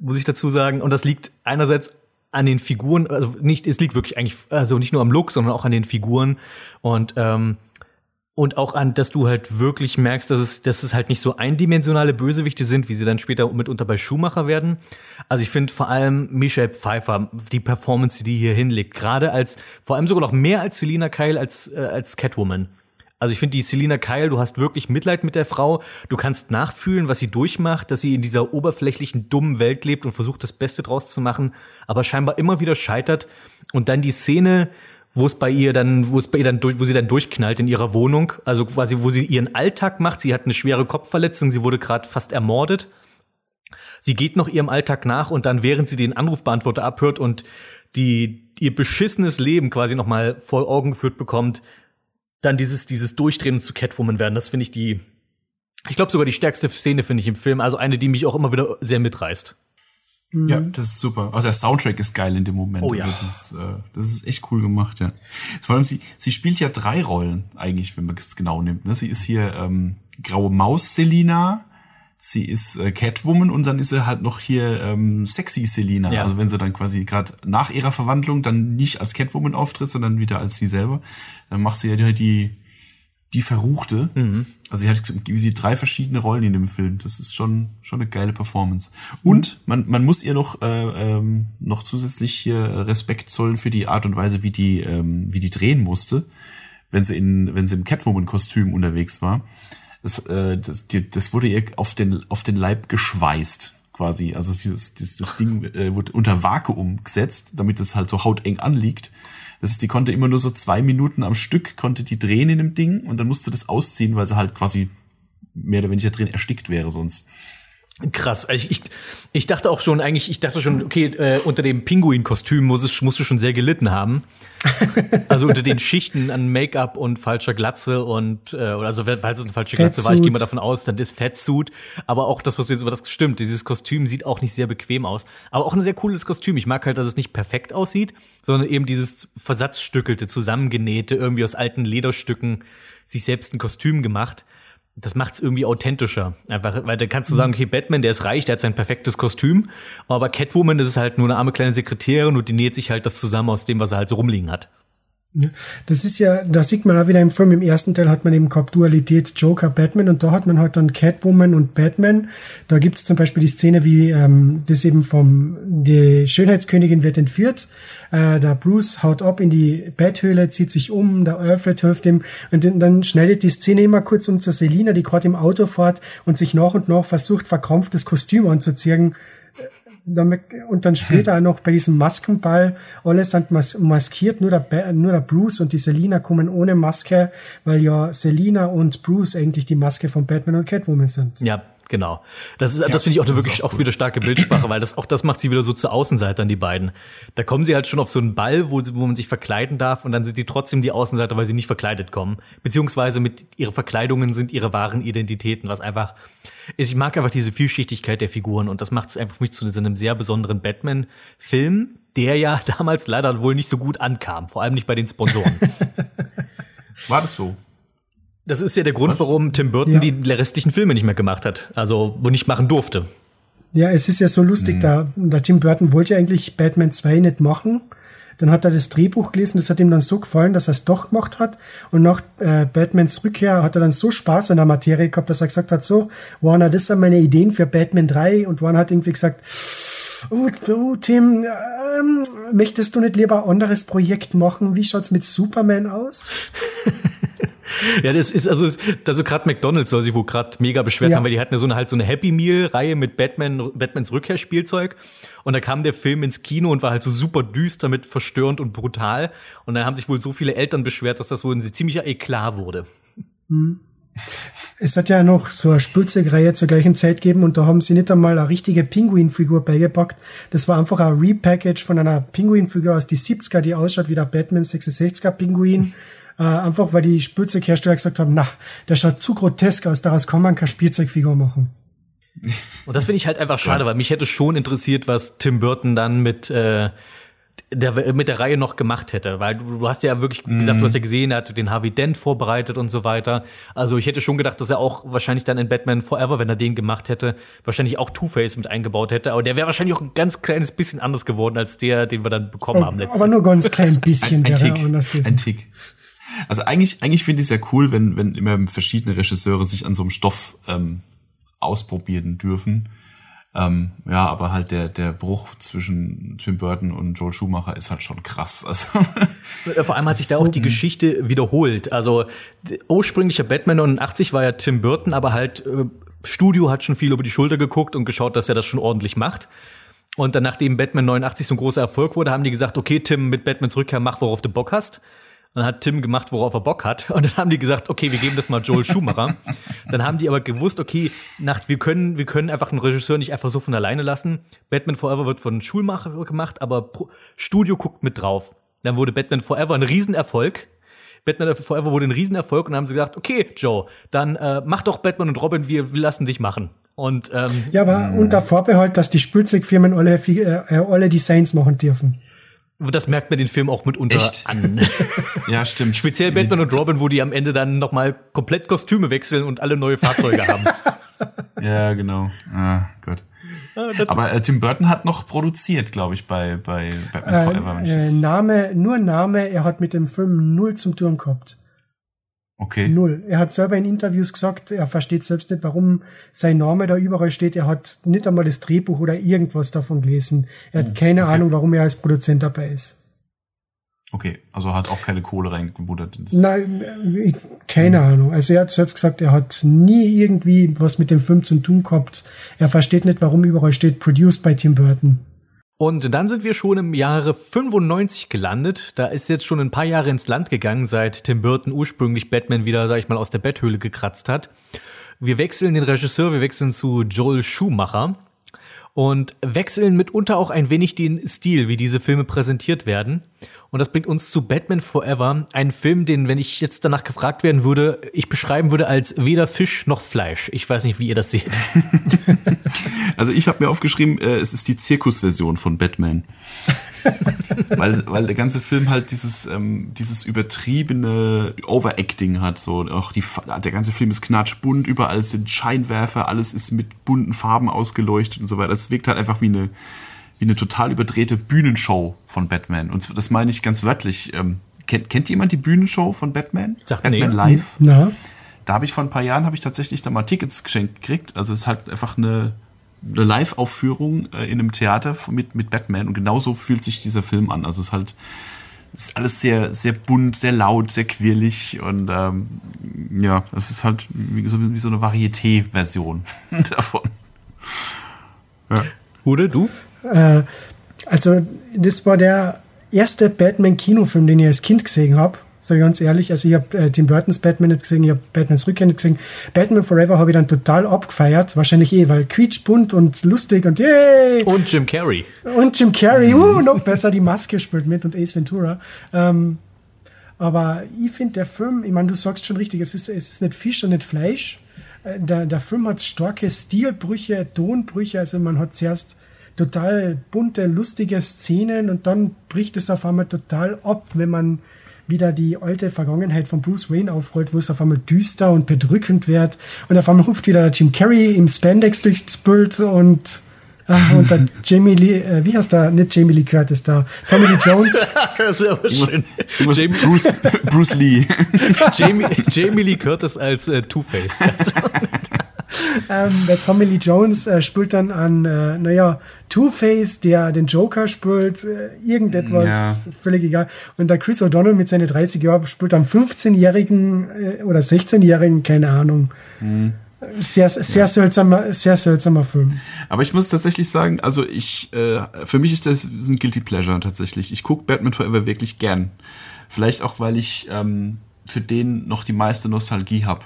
muss ich dazu sagen. Und das liegt einerseits an den Figuren, also nicht, es liegt wirklich eigentlich, also nicht nur am Look, sondern auch an den Figuren und ähm, und auch an, dass du halt wirklich merkst, dass es, dass es halt nicht so eindimensionale Bösewichte sind, wie sie dann später mitunter bei Schumacher werden. Also ich finde vor allem Michelle Pfeiffer, die Performance, die die hier hinlegt, gerade als, vor allem sogar noch mehr als Selina Kyle als, äh, als Catwoman. Also ich finde die Selina Kyle, du hast wirklich Mitleid mit der Frau. Du kannst nachfühlen, was sie durchmacht, dass sie in dieser oberflächlichen, dummen Welt lebt und versucht, das Beste draus zu machen, aber scheinbar immer wieder scheitert. Und dann die Szene, wo es bei ihr dann, wo es bei ihr dann durch, wo sie dann durchknallt in ihrer Wohnung, also quasi, wo sie ihren Alltag macht. Sie hat eine schwere Kopfverletzung, sie wurde gerade fast ermordet. Sie geht noch ihrem Alltag nach und dann, während sie den Anrufbeantworter abhört und die ihr beschissenes Leben quasi noch mal vor Augen geführt bekommt, dann dieses dieses Durchdrehen zu Catwoman werden. Das finde ich die, ich glaube sogar die stärkste Szene finde ich im Film. Also eine, die mich auch immer wieder sehr mitreißt. Ja, das ist super. Auch der Soundtrack ist geil in dem Moment. Oh ja. Also das, äh, das ist echt cool gemacht, ja. Vor allem, sie, sie spielt ja drei Rollen, eigentlich, wenn man es genau nimmt. Ne? Sie ist hier ähm, Graue Maus Selina, sie ist äh, Catwoman und dann ist sie halt noch hier ähm, Sexy Selina. Ja. Also wenn sie dann quasi gerade nach ihrer Verwandlung dann nicht als Catwoman auftritt, sondern wieder als sie selber, dann macht sie ja die, die, die Verruchte. Also sie hat wie sie drei verschiedene Rollen in dem Film. Das ist schon schon eine geile Performance. Und man man muss ihr noch äh, ähm, noch zusätzlich hier Respekt zollen für die Art und Weise, wie die ähm, wie die drehen musste, wenn sie in wenn sie im Catwoman Kostüm unterwegs war. Das, äh, das, die, das wurde ihr auf den auf den Leib geschweißt quasi. Also das, das, das Ding äh, wurde unter Vakuum gesetzt, damit es halt so hauteng anliegt. Das ist, die konnte immer nur so zwei Minuten am Stück, konnte die drehen in dem Ding und dann musste das ausziehen, weil sie halt quasi mehr oder weniger drin erstickt wäre sonst. Krass. Also ich, ich, ich dachte auch schon, eigentlich, ich dachte schon, okay, äh, unter dem Pinguin-Kostüm muss es, musst du schon sehr gelitten haben. Also unter den Schichten an Make-up und falscher Glatze und, äh, oder also falls es eine falsche Glatze war, ich gehe mal davon aus, dann ist Fettsuit. Aber auch das, was du jetzt über das stimmt, dieses Kostüm sieht auch nicht sehr bequem aus. Aber auch ein sehr cooles Kostüm. Ich mag halt, dass es nicht perfekt aussieht, sondern eben dieses versatzstückelte, zusammengenähte, irgendwie aus alten Lederstücken sich selbst ein Kostüm gemacht das macht's irgendwie authentischer. Einfach, weil da kannst du sagen, okay, Batman, der ist reich, der hat sein perfektes Kostüm, aber Catwoman, das ist halt nur eine arme kleine Sekretärin und die näht sich halt das zusammen aus dem, was er halt so rumliegen hat. Ja, das ist ja, da sieht man auch wieder im Film, im ersten Teil hat man eben gehabt Dualität Joker, Batman und da hat man halt dann Catwoman und Batman. Da gibt es zum Beispiel die Szene, wie ähm, das eben vom, die Schönheitskönigin wird entführt, äh, der Bruce haut ab in die Betthöhle, zieht sich um, der Alfred hilft ihm und dann, schneidet die Szene immer kurz um zur Selina, die gerade im Auto fährt und sich nach und nach versucht, verkrampft das Kostüm anzuziehen damit, und dann später auch noch bei diesem Maskenball, alle sind mas maskiert, nur der, nur der Bruce und die Selina kommen ohne Maske, weil ja Selina und Bruce eigentlich die Maske von Batman und Catwoman sind. Ja, genau. Das ist, das finde ich auch eine wirklich auch auch, wieder starke Bildsprache, weil das auch das macht sie wieder so zu Außenseitern, die beiden. Da kommen sie halt schon auf so einen Ball, wo, sie- wo man sich verkleiden darf und dann sind sie trotzdem die Außenseiter, weil sie nicht verkleidet kommen. Beziehungsweise mit ihre Verkleidungen sind ihre wahren Identitäten, was einfach ist. Ich mag einfach diese Vielschichtigkeit der Figuren und das macht es einfach für mich zu einem sehr besonderen Batman-Film, der ja damals leider wohl nicht so gut ankam, vor allem nicht bei den Sponsoren. War das so? Das ist ja der Grund, warum Tim Burton Ja. die restlichen Filme nicht mehr gemacht hat. Also, wo nicht machen durfte. Ja, es ist ja so lustig, da, der Tim Burton wollte ja eigentlich Batman 2 nicht machen. Dann hat er das Drehbuch gelesen, das hat ihm dann so gefallen, dass er es doch gemacht hat. Und nach äh, Batmans Rückkehr hat er dann so Spaß an der Materie gehabt, dass er gesagt hat, so, Warner, das sind meine Ideen für Batman 3. Und Warner hat irgendwie gesagt, oh, oh Tim, ähm, möchtest du nicht lieber ein anderes Projekt machen? Wie schaut's mit Superman aus? Ja, das ist also, also gerade McDonalds soll sich wohl gerade mega beschwert Ja. haben, weil die hatten ja so eine halt so eine Happy Meal Reihe mit Batman, Batmans Rückkehrspielzeug und da kam der Film ins Kino und war halt so super düster mit verstörend und brutal und dann haben sich wohl so viele Eltern beschwert, dass das wohl ein ziemlicher Eklat wurde. Es hat ja noch so eine Spielzeugreihe zur gleichen Zeit gegeben und da haben sie nicht einmal eine richtige Pinguinfigur beigepackt. Das war einfach ein Repackage von einer Pinguinfigur aus die 70er, die ausschaut wie der Batman 66er Pinguin. Äh, einfach weil die Spielzeughersteller gesagt haben, na, der schaut zu grotesk aus, daraus kann man keine Spielzeugfigur machen. Und das finde ich halt einfach schade, weil mich hätte schon interessiert, was Tim Burton dann mit äh, der, mit der Reihe noch gemacht hätte, weil du, du hast ja wirklich wie gesagt, du hast ja gesehen, er hat den Harvey Dent vorbereitet und so weiter. Also ich hätte schon gedacht, dass er auch wahrscheinlich dann in Batman Forever, wenn er den gemacht hätte, wahrscheinlich auch Two-Face mit eingebaut hätte. Aber der wäre wahrscheinlich auch ein ganz kleines bisschen anders geworden als der, den wir dann bekommen haben letztens. Aber nur ganz klein bisschen Ein, ein wäre Tick. er anders gewesen. Ein Tick. Also eigentlich, eigentlich finde ich es ja cool, wenn, wenn immer verschiedene Regisseure sich an so einem Stoff ähm, ausprobieren dürfen. Ähm, ja, aber halt der, der Bruch zwischen Tim Burton und Joel Schumacher ist halt schon krass. Also, Vor allem hat sich da auch die Geschichte wiederholt. Also ursprünglicher Batman 89 war ja Tim Burton, aber halt äh, Studio hat schon viel über die Schulter geguckt und geschaut, dass er das schon ordentlich macht. Und dann, nachdem Batman 89 so ein großer Erfolg wurde, haben die gesagt, okay, Tim, mit Batmans Rückkehr mach, worauf du Bock hast. Dann hat Tim gemacht, worauf er Bock hat. Und dann haben die gesagt, okay, wir geben das mal Joel Schumacher. dann haben die aber gewusst, okay, nach, wir können, wir können einfach einen Regisseur nicht einfach so von alleine lassen. Batman Forever wird von Schulmacher gemacht, aber Pro Studio guckt mit drauf. Dann wurde Batman Forever ein Riesenerfolg. Batman Forever wurde ein Riesenerfolg und dann haben sie gesagt, okay, Joe, dann äh, mach doch Batman und Robin, wir, wir lassen dich machen. Und, ähm, Ja, aber unter Vorbehalt, dass die Spielzeugfirmen alle, äh, alle Designs machen dürfen. Das merkt man den Film auch mitunter Echt? an. Ja, stimmt. Speziell Batman und Robin, wo die am Ende dann nochmal komplett Kostüme wechseln und alle neue Fahrzeuge haben. Ja, genau. Ah, Gott. das- Aber äh, Tim Burton hat noch produziert, glaube ich, bei, bei Batman Forever. Äh, äh, das- Name, nur Name, er hat mit dem Film null zum tun gehabt. Okay. Null. Er hat selber in Interviews gesagt, er versteht selbst nicht, warum sein Name da überall steht. Er hat nicht einmal das Drehbuch oder irgendwas davon gelesen. Er Hm, hat keine Ahnung, warum er als Produzent dabei ist. Okay, also hat auch keine Kohle reingebuddert. Nein, äh, keine Ahnung. Also er hat selbst gesagt, er hat nie irgendwie was mit dem Film zu tun gehabt. Er versteht nicht, warum überall steht Produced by Tim Burton. Und dann sind wir schon im Jahre 95 gelandet. Da ist jetzt schon ein paar Jahre ins Land gegangen, seit Tim Burton ursprünglich Batman wieder, sag ich mal, aus der Betthöhle gekratzt hat. Wir wechseln den Regisseur, wir wechseln zu Joel Schumacher und wechseln mitunter auch ein wenig den Stil, wie diese Filme präsentiert werden. Und das bringt uns zu Batman Forever, ein Film, den, wenn ich jetzt danach gefragt werden würde, ich beschreiben würde als weder Fisch noch Fleisch. Ich weiß nicht, wie ihr das seht. Also ich habe mir aufgeschrieben, äh, es ist die Zirkusversion von Batman. weil, weil der ganze Film halt dieses, ähm, dieses übertriebene Overacting hat. So auch die, der ganze Film ist knatschbunt, überall sind Scheinwerfer, alles ist mit bunten Farben ausgeleuchtet und so weiter. Es wirkt halt einfach wie eine, wie eine total überdrehte Bühnenshow von Batman. Und das meine ich ganz wörtlich. Ähm, kennt, kennt jemand die Bühnenshow von Batman? Sagt Batman nee. Live? Na, Da habe ich vor ein paar Jahren habe ich tatsächlich da mal Tickets geschenkt gekriegt. Also es ist halt einfach eine, eine Live-Aufführung äh, in einem Theater mit, mit Batman und genauso fühlt sich dieser Film an. Also es ist halt es ist alles sehr, sehr bunt, sehr laut, sehr quirlig und ähm, ja, es ist halt wie so, wie so eine Varieté-Version davon. Hude, du? Also das war der erste Batman-Kinofilm, den ich als Kind gesehen habe. Sag ich ganz ehrlich, also ich habe äh, Tim Burtons Batman nicht gesehen, ich habe Batmans Rückkehr nicht gesehen. Batman Forever habe ich dann total abgefeiert, wahrscheinlich eh, weil quietschbunt und lustig und yay! Und Jim Carrey. Und Jim Carrey, uh, noch besser, die Maske spielt mit und Ace Ventura. Ähm, aber ich finde der Film, ich meine, du sagst schon richtig, es ist, es ist nicht Fisch und nicht Fleisch. Äh, Der, der Film hat starke Stilbrüche, Tonbrüche, also man hat zuerst total bunte, lustige Szenen und dann bricht es auf einmal total ab, wenn man wieder die alte Vergangenheit von Bruce Wayne aufrollt, wo es auf einmal düster und bedrückend wird und auf einmal hupft wieder der Jim Carrey im Spandex durchs Bild und Ah, und dann Jamie Lee, äh, wie heißt der? Nicht Jamie Lee Curtis, da Tommy Lee Jones. Das ist aber schön. irgendwas Jamie, Bruce, Bruce Lee. Jamie, Jamie Lee Curtis als äh, Two-Face. ähm, der Tommy Lee Jones äh, spielt dann an, äh, naja, Two-Face, der den Joker spielt, äh, irgendetwas, Ja. völlig egal. Und der Chris O'Donnell mit seinen 30 Jahren spielt am 15-jährigen äh, oder 16-jährigen, keine Ahnung. Sehr, sehr seltsamer, sehr seltsamer Film. Aber ich muss tatsächlich sagen, also ich, äh, für mich ist das ein Guilty Pleasure tatsächlich. Ich gucke Batman Forever wirklich gern. Vielleicht auch, weil ich ähm, für den noch die meiste Nostalgie habe.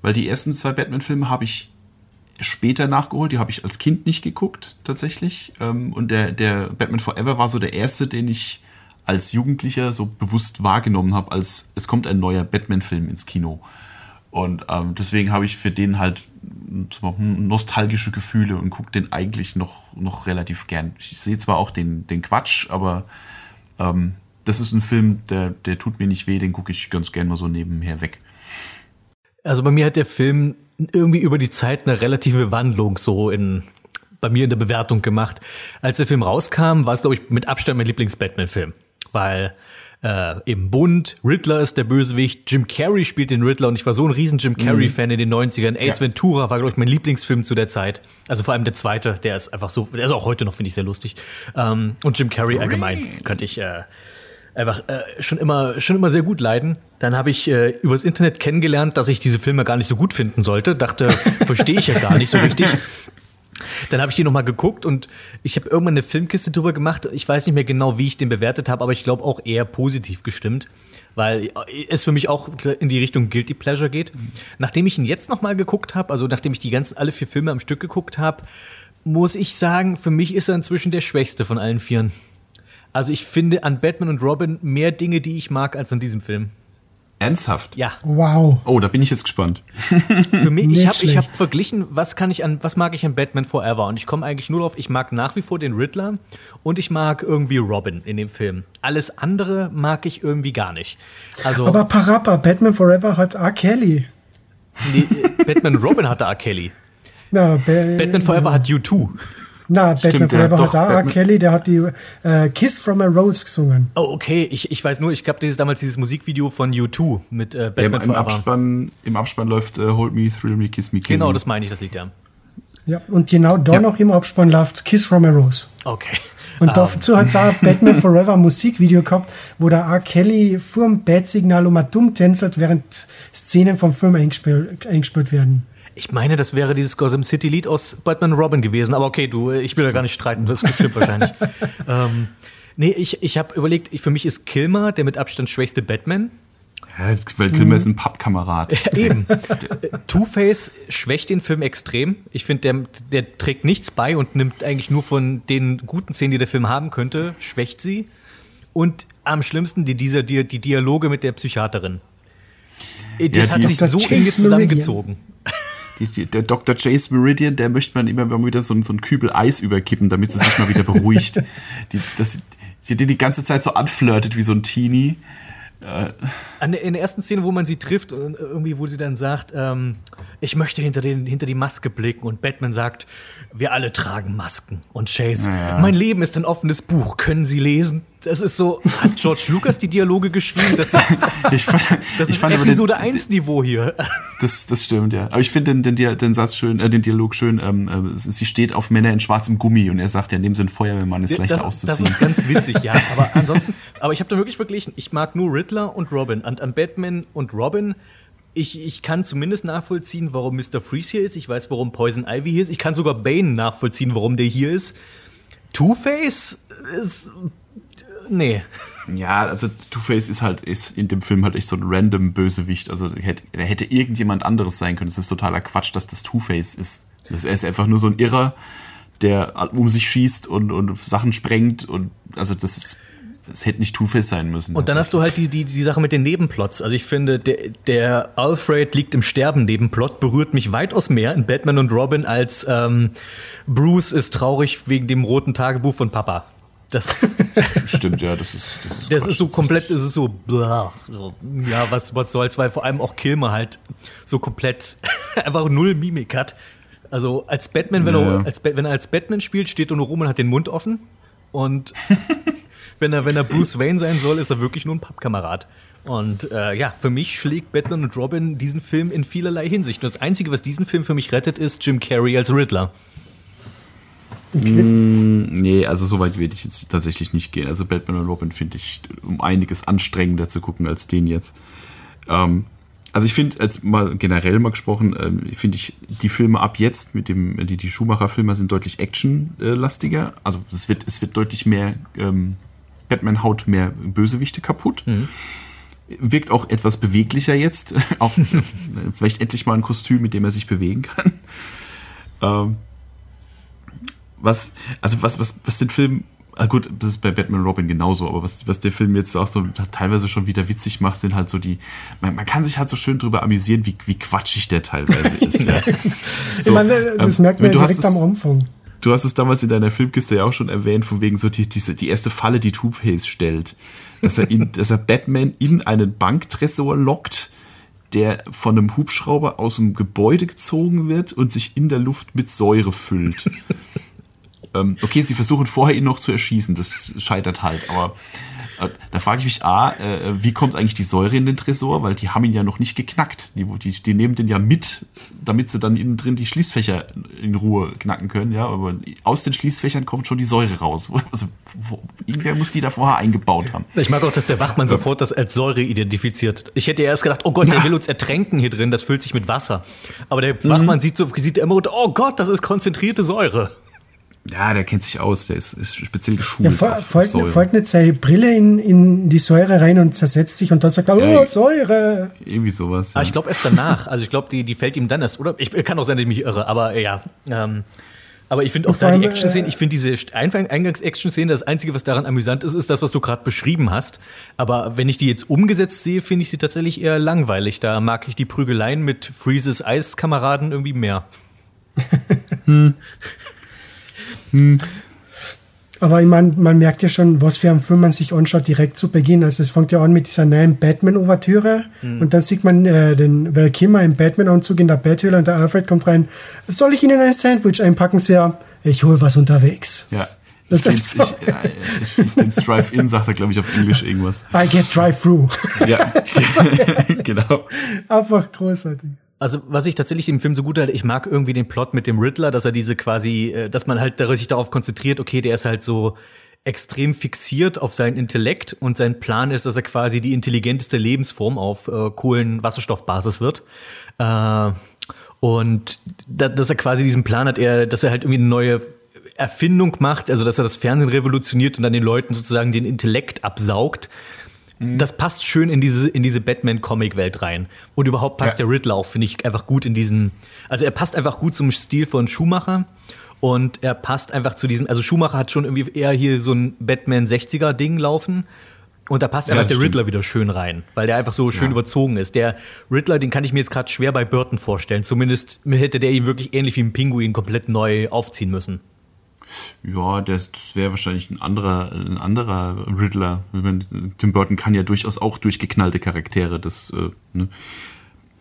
Weil die ersten zwei Batman-Filme habe ich später nachgeholt, die habe ich als Kind nicht geguckt, tatsächlich. Ähm, und der, der Batman Forever war so der erste, den ich als Jugendlicher so bewusst wahrgenommen habe, als es kommt ein neuer Batman-Film ins Kino. Und ähm, deswegen habe ich für den halt so nostalgische Gefühle und gucke den eigentlich noch, noch relativ gern. Ich sehe zwar auch den, den Quatsch, aber ähm, das ist ein Film, der, der tut mir nicht weh, den gucke ich ganz gern mal so nebenher weg. Also bei mir hat der Film irgendwie über die Zeit eine relative Wandlung so in bei mir in der Bewertung gemacht. Als der Film rauskam, war es glaube ich mit Abstand mein Lieblings-Batman-Film, weil äh, eben bunt, Riddler ist der Bösewicht, Jim Carrey spielt den Riddler und ich war so ein riesen Jim Carrey-Fan in den 90ern. Ace Ventura war, glaube ich, mein Lieblingsfilm zu der Zeit. Also vor allem der zweite, der ist einfach so, der ist auch heute noch, finde ich, sehr lustig. Ähm, und Jim Carrey allgemein könnte ich äh, einfach äh, schon immer schon immer sehr gut leiden. Dann habe ich äh, übers Internet kennengelernt, dass ich diese Filme gar nicht so gut finden sollte. Dachte, verstehe ich ja gar nicht so richtig. Dann habe ich die noch mal geguckt und ich habe irgendwann eine Filmkiste drüber gemacht. Ich weiß nicht mehr genau, wie ich den bewertet habe, aber ich glaube auch eher positiv gestimmt, weil es für mich auch in die Richtung Guilty Pleasure geht. Nachdem ich ihn jetzt noch mal geguckt habe, also nachdem ich die ganzen alle vier Filme am Stück geguckt habe, muss ich sagen, für mich ist er inzwischen der schwächste von allen vieren. Also ich finde an Batman und Robin mehr Dinge, die ich mag, als an diesem Film. Ernsthaft? Ja. Wow. Oh, da bin ich jetzt gespannt. Für mich, ich habe ich hab verglichen, was kann ich an, was mag ich an Batman Forever? Und ich komme eigentlich nur drauf, ich mag nach wie vor den Riddler und ich mag irgendwie Robin in dem Film. Alles andere mag ich irgendwie gar nicht. Also Aber Parappa, Batman Forever hat R. Kelly. nee, äh, Batman und Robin hatte R. Kelly. Na, Ba- Batman Forever hat U2. Na, Batman Stimmt, ja, Forever doch, hat auch R. Batman- Kelly, der hat die äh, Kiss from a Rose gesungen. Oh, okay. Ich, ich weiß nur, ich gab dieses damals dieses Musikvideo von U2 mit äh, Im, Batman im, Forever. Abspann, Im Abspann läuft äh, Hold Me, Thrill Me, Kiss Me, Kill Genau, Me. das meine ich, das Lied, ja. Ja, und genau da Ja. noch im Abspann läuft Kiss from a Rose. Okay. Und Ähm, dazu hat es auch Batman Forever ein Musikvideo gehabt, wo der R. Kelly vor dem Bat-Signal um dumm tänzelt, während Szenen vom Film eingespielt, eingespielt werden. Ich meine, das wäre dieses Gotham City Lied aus Batman Robin gewesen, aber okay, du, äh, ich will da gar nicht streiten, das stimmt wahrscheinlich. ähm, nee, ich, ich habe überlegt, ich, für mich ist Kilmer der mit Abstand schwächste Batman. Ja, weil Kilmer ist ein Pappkamerad. Ja, eben. Äh, Two-Face schwächt den Film extrem. Ich finde, der, der trägt nichts bei und nimmt eigentlich nur von den guten Szenen, die der Film haben könnte, schwächt sie. Und am schlimmsten die, dieser, die, die Dialoge mit der Psychiaterin. Äh, Das Ja, hat sich so eng zusammengezogen. Die, die, der Dr. Chase Meridian, der möchte man immer mal wieder so, ein- so einen Kübel Eis überkippen, damit sie sich mal wieder beruhigt. Die, das, die, die die ganze Zeit so anflirtet wie so ein Teenie. Der, in der ersten Szene, wo man sie trifft, und irgendwie, wo sie dann sagt, ähm, ich möchte hinter, den, hinter die Maske blicken und Batman sagt, wir alle tragen Masken. Und Chase, Ja. mein Leben ist ein offenes Buch, können Sie lesen? Das ist so, hat George Lucas die Dialoge geschrieben? Das ist, Ich fand, das ich ist fand den- Episode 1 Niveau hier. Das, das stimmt, ja. Aber ich finde den, den, den Satz schön, äh, den Dialog schön. Ähm, äh, sie steht auf Männer in schwarzem Gummi und er sagt, ja, nehmen Sie einen Feuerwehrmann, ist leichter das, das auszuziehen. ist ganz witzig, ja. Aber ansonsten, aber ich habe da wirklich verglichen. Ich mag nur Riddler und Robin. Und an Batman und Robin, ich, ich kann zumindest nachvollziehen, warum Mr. Freeze hier ist. Ich weiß, warum Poison Ivy hier ist. Ich kann sogar Bane nachvollziehen, warum der hier ist. Two-Face ist. Nee. Ja, also Two-Face ist halt ist in dem Film halt echt so ein random Bösewicht. Also hätte, er hätte irgendjemand anderes sein können. Das ist totaler Quatsch, dass das Two-Face ist. Das, er ist einfach nur so ein Irrer, der um sich schießt und, und Sachen sprengt. Und also das ist. Es hätte nicht Two-Face sein müssen. Und dann hast du halt die, die, die Sache mit den Nebenplots. Also ich finde, der, der Alfred liegt im Sterben Nebenplot, berührt mich weitaus mehr in Batman und Robin als ähm, Bruce ist traurig wegen dem roten Tagebuch von Papa. Das, Stimmt, ja, das ist. Das ist, das Quatsch. ist so komplett, das ist so, blah, so ja, was, was soll's, weil vor allem auch Kilmer halt so komplett einfach null Mimik hat. Also als Batman, wenn, Ja. er, als, wenn er als Batman spielt, steht er nur rum und hat den Mund offen. Und wenn er, wenn er Bruce Wayne sein soll, ist er wirklich nur ein Pappkamerad. Und äh, ja, für mich schlägt Batman und Robin diesen Film in vielerlei Hinsicht. Und das Einzige, was diesen Film für mich rettet, ist Jim Carrey als Riddler. Nee, also so weit würde ich jetzt tatsächlich nicht gehen. Also Batman und Robin finde ich um einiges anstrengender zu gucken als den jetzt. Ähm, also ich finde, jetzt mal generell mal gesprochen, ähm, finde ich die Filme ab jetzt mit dem, die, die Schumacher-Filme sind deutlich actionlastiger. Also es wird, es wird deutlich mehr, ähm, Batman haut mehr Bösewichte kaputt. Wirkt auch etwas beweglicher jetzt. auch vielleicht endlich mal ein Kostüm, mit dem er sich bewegen kann. Ähm, was, also was, was, was den Film, ah gut, das ist bei Batman Robin genauso, aber was, was der Film jetzt auch so teilweise schon wieder witzig macht, sind halt so die, man, man kann sich halt so schön drüber amüsieren, wie, wie quatschig der teilweise ist. ja. ich meine, das ähm, merkt man du ja direkt am Anfang. Du hast es damals in deiner Filmkiste ja auch schon erwähnt, von wegen so die, diese, die erste Falle, die Two-Face stellt. Dass er, in, dass er Batman in einen Banktresor lockt, der von einem Hubschrauber aus dem Gebäude gezogen wird und sich in der Luft mit Säure füllt. Ähm, okay, sie versuchen vorher ihn noch zu erschießen, das scheitert halt, aber äh, da frage ich mich, A, äh, wie kommt eigentlich die Säure in den Tresor? Weil die haben ihn ja noch nicht geknackt. Die, die, die nehmen den ja mit, damit sie dann innen drin die Schließfächer in Ruhe knacken können. Ja, aber aus den Schließfächern kommt schon die Säure raus. Also, wo, irgendwer muss die da vorher eingebaut haben. Ich mag auch, dass der Wachmann sofort das als Säure identifiziert. Ich hätte ja erst gedacht, oh Gott, der Ja. will uns ertränken hier drin, das füllt sich mit Wasser. Aber der Wachmann sieht so, sieht immer oh Gott, das ist konzentrierte Säure. Ja, der kennt sich aus, der ist, ist speziell Ja, geschult. fol- auf folgt, nicht seine Brille in, in die Säure rein und zersetzt sich und dann sagt er, Ja, oh, Säure. Irgendwie sowas. Aber Ja. ich glaube erst danach. Also ich glaube, die, die fällt ihm dann erst. Oder ich kann auch sein, dass ich mich irre, aber ja. Ähm, Aber ich finde auch da die Action-Szenen, äh, ich finde diese Eingang- Eingangs-Action-Szene, das Einzige, was daran amüsant ist, ist das, was du gerade beschrieben hast. Aber wenn ich die jetzt umgesetzt sehe, finde ich sie tatsächlich eher langweilig. Da mag ich die Prügeleien mit Freezes Eiskameraden irgendwie mehr. Aber ich meine, man merkt ja schon, was für einen Film man sich anschaut direkt zu Beginn. Also es fängt ja an mit dieser neuen Batman-Ouvertüre und dann sieht man äh, den Val Kilmer im Batman-Anzug in der Betthöhle und der Alfred kommt rein. Soll ich Ihnen ein Sandwich einpacken, Sir? Ich hol was unterwegs. Ja. Das Ich, ist so- ich, äh, ich, ich kenn's Drive-In, sagt er, glaube ich, auf Englisch irgendwas. I get drive-through. Ja, genau. Einfach großartig. Also, was ich tatsächlich dem Film so gut halte, ich mag irgendwie den Plot mit dem Riddler, dass er diese quasi, äh, dass man halt sich darauf konzentriert, okay, der ist halt so extrem fixiert auf seinen Intellekt und sein Plan ist, dass er quasi die intelligenteste Lebensform auf äh, Kohlenwasserstoffbasis wird. Äh, und da, dass er quasi diesen Plan hat, er, dass er halt irgendwie eine neue Erfindung macht, also dass er das Fernsehen revolutioniert und dann den Leuten sozusagen den Intellekt absaugt. Das passt schön in diese, in diese Batman-Comic-Welt rein. Und überhaupt passt Ja. der Riddler auch, finde ich, einfach gut in diesen. Also er passt einfach gut zum Stil von Schumacher. Und er passt einfach zu diesem. Also Schumacher hat schon irgendwie eher hier so ein Batman 60er-Ding laufen. Und da passt Ja, einfach der stimmt. Riddler wieder schön rein, weil der einfach so schön Ja. überzogen ist. Der Riddler, den kann ich mir jetzt gerade schwer bei Burton vorstellen. Zumindest hätte der ihn wirklich ähnlich wie ein Pinguin komplett neu aufziehen müssen. Ja, das, das wäre wahrscheinlich ein anderer, ein anderer Riddler. Tim Burton kann ja durchaus auch durchgeknallte Charaktere. Das äh, ne,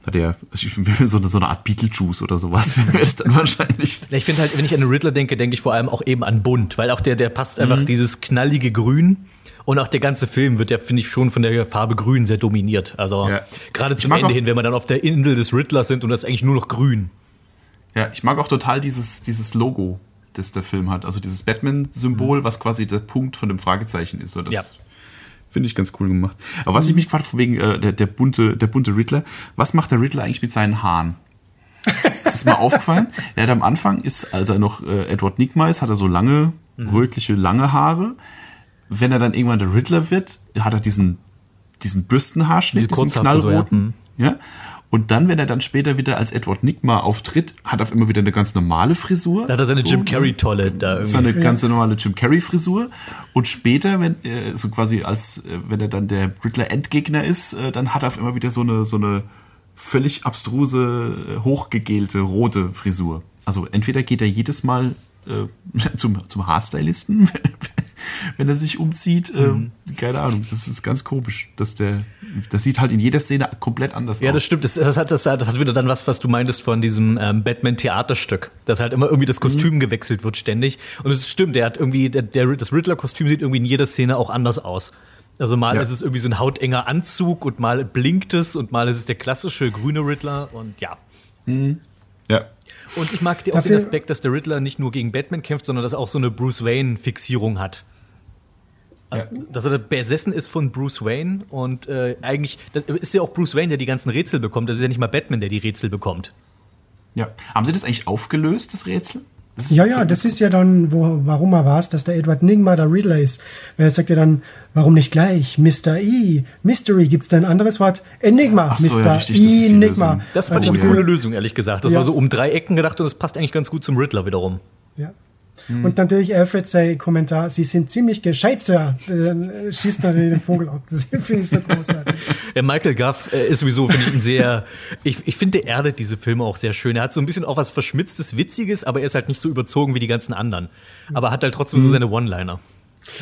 hat er ja also so eine, so eine Art Beetlejuice oder sowas. wäre es dann wahrscheinlich. Ich finde halt, wenn ich an den Riddler denke, denke ich vor allem auch eben an Bunt, weil auch der, der passt einfach Mhm. dieses knallige Grün. Und auch der ganze Film wird ja, finde ich, schon von der Farbe Grün sehr dominiert. Also Ja. gerade zum Ende hin, wenn wir dann auf der Insel des Riddlers sind und das ist eigentlich nur noch grün. Ja, ich mag auch total dieses, dieses Logo, das der Film hat. Also dieses Batman-Symbol, was quasi der Punkt von dem Fragezeichen ist. So, das Ja. finde ich ganz cool gemacht. Aber was ich mich gefragt wegen äh, der, der, bunte, der bunte Riddler, was macht der Riddler eigentlich mit seinen Haaren? Ist es mal aufgefallen? Er hat am Anfang ist, als er noch äh, Edward Nigma ist, hat er so lange, rötliche, lange Haare. Wenn er dann irgendwann der Riddler wird, hat er diesen, diesen Bürstenhaarschnitt, Diese diesen Kurzhaarfrisur, ja. knallroten. Ja. Und dann, wenn er dann später wieder als Edward Nigma auftritt, hat er auf immer wieder eine ganz normale Frisur. Da hat er seine So, Jim Carrey-Tolle da irgendwie. seine ganz normale Jim Carrey Frisur und später wenn äh, so quasi als äh, wenn er dann der Riddler Endgegner ist äh, dann hat er auf immer wieder so eine so eine völlig abstruse hochgegelte rote Frisur also entweder geht er jedes Mal zum zum Haarstylisten wenn er sich umzieht Mhm. keine Ahnung das ist ganz komisch dass der das sieht halt in jeder Szene komplett anders Ja, aus das stimmt. Das, das, hat, das, das hat wieder dann was, was du meintest von diesem ähm, Batman-Theaterstück, dass halt immer irgendwie das Kostüm gewechselt wird ständig. Und es stimmt, der hat irgendwie, der, der, das Riddler-Kostüm sieht irgendwie in jeder Szene auch anders aus. Also mal Ja. ist es irgendwie so ein hautenger Anzug und mal blinkt es und mal ist es der klassische grüne Riddler und ja. ja Und ich mag auch Dafür- den Aspekt, dass der Riddler nicht nur gegen Batman kämpft, sondern dass er auch so eine Bruce Wayne-Fixierung hat. Ja. Dass er besessen ist von Bruce Wayne und äh, eigentlich, das ist ja auch Bruce Wayne, der die ganzen Rätsel bekommt. Das ist ja nicht mal Batman, der die Rätsel bekommt. ja haben Sie das eigentlich aufgelöst das Rätsel das Ja, ja, das ist ja dann, wo, warum er weiß, dass der Edward Nigma der Riddler ist. Weil er sagt ja dann, warum nicht gleich? Mr. E. Mystery, gibt's da ein anderes Wort? Enigma, Ach so, Mr. ja, richtig, das die Enigma. Lösung. Das fand Also ich eine coole Lösung, ehrlich gesagt. Das Ja. war so um drei Ecken gedacht und es passt eigentlich ganz gut zum Riddler wiederum. Ja. Hm. Und natürlich Alfred sein Kommentar, sie sind ziemlich gescheit, Sir. Dann äh, schießt er den Vogel ab. Das finde ich so großartig. Michael Guff äh, ist sowieso, finde ich, ein sehr, ich, ich finde, der erdet diese Filme auch sehr schön. Er hat so ein bisschen auch was Verschmitztes, Witziges, aber er ist halt nicht so überzogen wie die ganzen anderen. Aber hat halt trotzdem so seine One-Liner.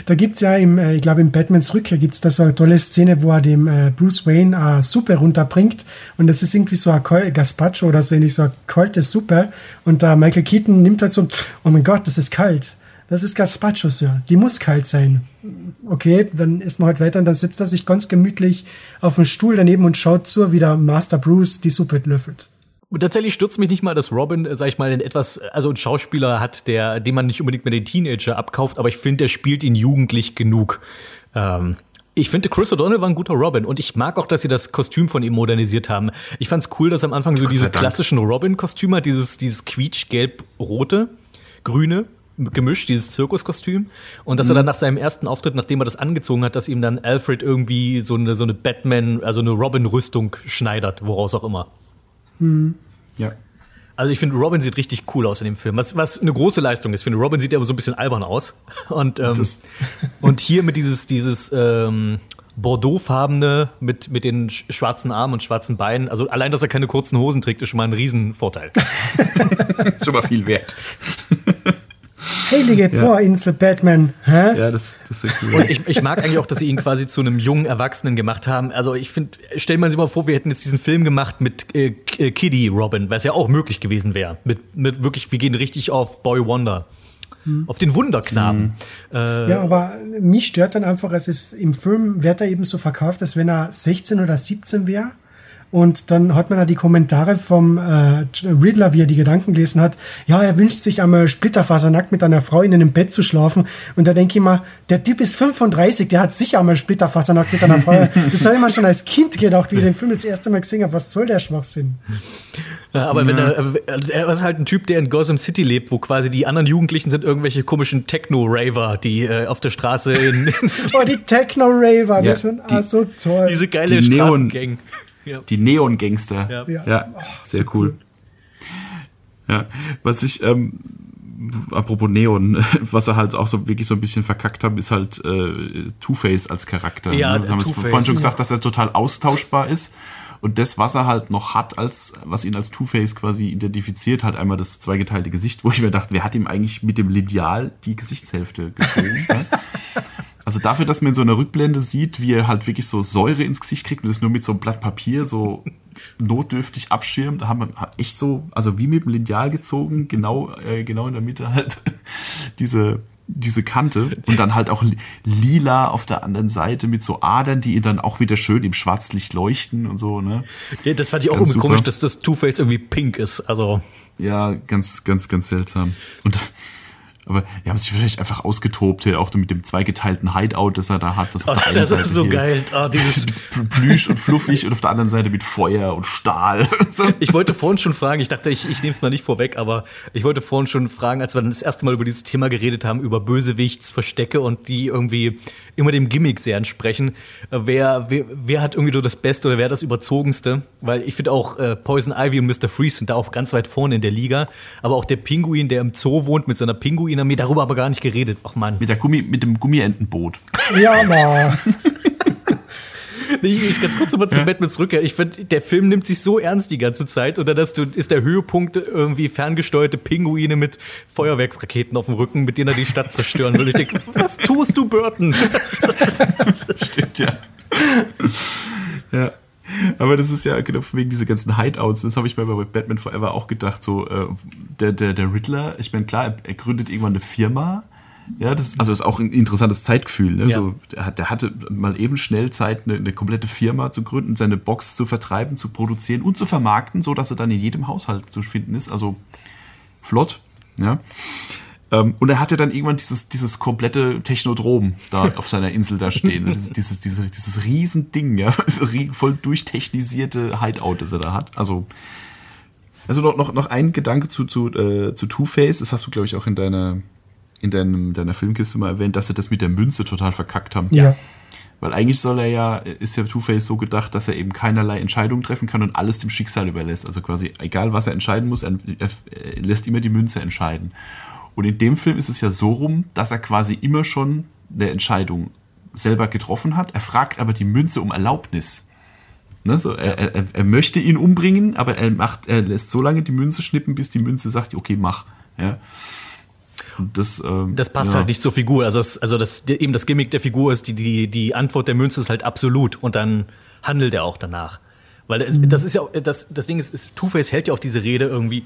Da gibt's ja im, äh, ich glaube, in Batmans Rückkehr gibt's da so eine tolle Szene, wo er dem äh, Bruce Wayne äh, Suppe runterbringt. Und das ist irgendwie so ein Kol Gazpacho oder so ähnlich, so eine kalte Suppe. Und da Michael Keaton nimmt halt so, oh mein Gott, das ist kalt. Das ist Gazpacho, Sir. Die muss kalt sein. Okay, dann ist man halt weiter und dann sitzt er sich ganz gemütlich auf dem Stuhl daneben und schaut zu, wie der Master Bruce die Suppe löffelt. Und tatsächlich stürzt mich nicht mal, dass Robin, äh, sag ich mal, einen etwas, also einen Schauspieler hat, der, dem man nicht unbedingt mehr den Teenager abkauft, aber ich finde, der spielt ihn jugendlich genug. Ähm, ich finde, Chris O'Donnell war ein guter Robin und ich mag auch, dass sie das Kostüm von ihm modernisiert haben. Ich fand's cool, dass am Anfang so diese klassischen Robin-Kostüme hat, dieses, dieses quietsch-gelb-rote, grüne, gemischt, dieses Zirkuskostüm. Und dass er dann nach seinem ersten Auftritt, nachdem er das angezogen hat, dass ihm dann Alfred irgendwie so eine, so eine Batman, also eine Robin-Rüstung schneidert, woraus auch immer. Ja Also ich finde, Robin sieht richtig cool aus in dem Film, was, was eine große Leistung ist. Ich finde, Robin sieht ja aber so ein bisschen albern aus. Und, ähm, und hier mit dieses, dieses ähm, Bordeauxfarbene mit, mit den sch- schwarzen Armen und schwarzen Beinen. Also allein, dass er keine kurzen Hosen trägt, ist schon mal ein Riesenvorteil. Ist schon mal viel wert. Heilige Bohrinsel, Batman. Hä? Ja, das, das ist ja cool. Und ich, ich mag eigentlich auch, dass sie ihn quasi zu einem jungen Erwachsenen gemacht haben. Also ich finde, stell man sich mal vor, wir hätten jetzt diesen Film gemacht mit äh, äh, Kiddy Robin, weil es ja auch möglich gewesen wäre. Mit, mit wirklich, wir gehen richtig auf Boy Wonder. Auf den Wunderknaben. Äh, Ja, aber mich stört dann einfach, es ist im Film wird er eben so verkauft, als wenn er 16 oder 17 wäre. Und dann hat man da die Kommentare vom äh, Riddler, wie er die Gedanken gelesen hat. Ja, er wünscht sich einmal splitterfasernackt mit einer Frau in einem Bett zu schlafen. Und da denke ich mal, der Typ ist 35, der hat sicher einmal splitterfasernackt mit einer Frau. Das habe ich mir schon als Kind gedacht, wie ich den Film das erste Mal gesehen habe. Was soll der Schwachsinn? Ja, aber wenn er, äh, er ist halt ein Typ, der in Gotham City lebt, wo quasi die anderen Jugendlichen sind irgendwelche komischen Techno-Raver, die äh, auf der Straße in Oh, die Techno-Raver, Ja, das sind die- ah, so toll. diese geile Die Neon- Straßengang. Ja. Die Neon-Gangster. Ja. Ja. Sehr cool. Ja, was ich, ähm, apropos Neon, was er halt auch so wirklich so ein bisschen verkackt haben, ist halt äh, Two-Face als Charakter. Ja, ne? Das haben wir Two-Face. vorhin schon gesagt, dass er total austauschbar ist. Und das, was er halt noch hat, als was ihn als Two-Face quasi identifiziert, hat einmal das zweigeteilte Gesicht, wo ich mir dachte, wer hat ihm eigentlich mit dem Lineal die Gesichtshälfte gezogen? ne? Also dafür, dass man in so einer Rückblende sieht, wie er halt wirklich so Säure ins Gesicht kriegt und das nur mit so einem Blatt Papier so notdürftig abschirmt, da haben wir echt so, also wie mit dem Lineal gezogen, genau, äh, genau in der Mitte halt diese, diese Kante und dann halt auch li- lila auf der anderen Seite mit so Adern, die dann auch wieder schön im Schwarzlicht leuchten und so, ne? Ja, das fand ich auch irgendwie komisch, dass das Two-Face irgendwie pink ist. Also, Ja, ganz, ganz, ganz seltsam. Und aber die haben sich vielleicht einfach ausgetobt, hier, auch mit dem zweigeteilten Hideout, das er da hat. Das, oh, das ist so geil. Oh, dieses, mit Plüsch und fluffig und auf der anderen Seite mit Feuer und Stahl. So. ich wollte vorhin schon fragen, ich dachte, ich, ich nehme es mal nicht vorweg, aber ich wollte vorhin schon fragen, als wir dann das erste Mal über dieses Thema geredet haben, über Bösewichtsverstecke und die irgendwie immer dem Gimmick sehr entsprechen, äh, wer, wer, wer hat irgendwie so das Beste oder wer das Überzogenste? Weil ich finde auch äh, Poison Ivy und Mr. Freeze sind da auch ganz weit vorne in der Liga, aber auch der Pinguin, der im Zoo wohnt mit seiner Pinguinarmee, darüber aber gar nicht geredet. Ach man. Mit, der Gummi, mit dem Gummientenboot. Ja, ma. Ich, ich ganz kurz nochmal zu Batman zurückkehren. Ich finde, der Film nimmt sich so ernst die ganze Zeit und dann hast du, ist der Höhepunkt irgendwie ferngesteuerte Pinguine mit Feuerwerksraketen auf dem Rücken, mit denen er die Stadt zerstören will. Ich denke, was tust du, Burton? Das stimmt, ja. ja. Aber das ist ja genau wegen diese ganzen Hideouts. Das habe ich mir bei Batman Forever auch gedacht. So, äh, der, der, der Riddler, ich meine, klar, er, er gründet irgendwann eine Firma. Ja, das also ist auch ein interessantes Zeitgefühl. Ne? Ja. So, der, hat, der hatte mal eben schnell Zeit, eine, eine komplette Firma zu gründen, seine Box zu vertreiben, zu produzieren und zu vermarkten, so dass er dann in jedem Haushalt zu finden ist. Also flott. Ja. Ähm, und er hatte dann irgendwann dieses, dieses komplette Technodrom da auf seiner Insel da stehen. Dieses, dieses, diese, dieses Riesending, ja. Voll durchtechnisierte Hideout, das er da hat. Also, also noch, noch, noch ein Gedanke zu, zu, äh, zu Two-Face. Das hast du, glaube ich, auch in deiner, in deinem, deiner Filmkiste mal erwähnt, dass sie das mit der Münze total verkackt haben. Ja. Weil eigentlich soll er ja, ist ja Two-Face so gedacht, dass er eben keinerlei Entscheidungen treffen kann und alles dem Schicksal überlässt. Also quasi, egal was er entscheiden muss, er, er lässt immer die Münze entscheiden. Und in dem Film ist es ja so rum, dass er quasi immer schon eine Entscheidung selber getroffen hat. Er fragt aber die Münze um Erlaubnis. Ne, so, er, er, er möchte ihn umbringen, aber er macht, er lässt so lange die Münze schnippen, bis die Münze sagt, okay, mach. Ja. Und das, ähm, Das passt ja. halt nicht zur Figur. Also, das, also das, eben das Gimmick der Figur ist, die, die, die Antwort der Münze ist halt absolut und dann handelt er auch danach. Weil das, das ist ja, auch- das, das Ding ist, ist Two-Face hält ja auf diese Rede irgendwie,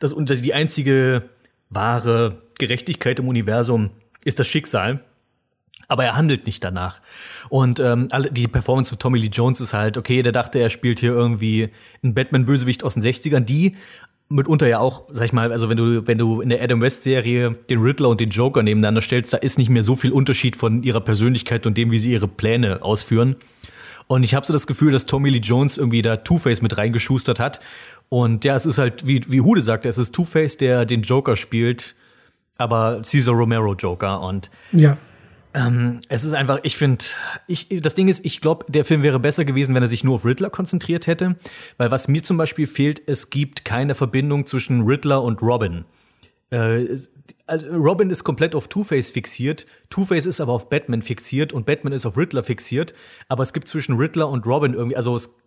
dass und die einzige wahre Gerechtigkeit im Universum ist das Schicksal. Aber er handelt nicht danach. Und ähm, die Performance von Tommy Lee Jones ist halt, okay, der dachte, er spielt hier irgendwie einen Batman-Bösewicht aus den 60ern, die mitunter ja auch, sag ich mal, also wenn du, wenn du in der Adam West-Serie den Riddler und den Joker nebeneinander stellst, da ist nicht mehr so viel Unterschied von ihrer Persönlichkeit und dem, wie sie ihre Pläne ausführen. Und ich habe so das Gefühl, dass Tommy Lee Jones irgendwie da Two-Face mit reingeschustert hat. Und ja, es ist halt, wie, wie Hude sagte, es ist Two-Face, der den Joker spielt, aber Caesar Romero Joker. Und Ja. Ähm, es ist einfach, ich finde, ich, das Ding ist, ich glaube, der Film wäre besser gewesen, wenn er sich nur auf Riddler konzentriert hätte. Weil was mir zum Beispiel fehlt, es gibt keine Verbindung zwischen Riddler und Robin. Äh, also Robin ist komplett auf Two-Face fixiert, Two-Face ist aber auf Batman fixiert und Batman ist auf Riddler fixiert. Aber es gibt zwischen Riddler und Robin irgendwie, also es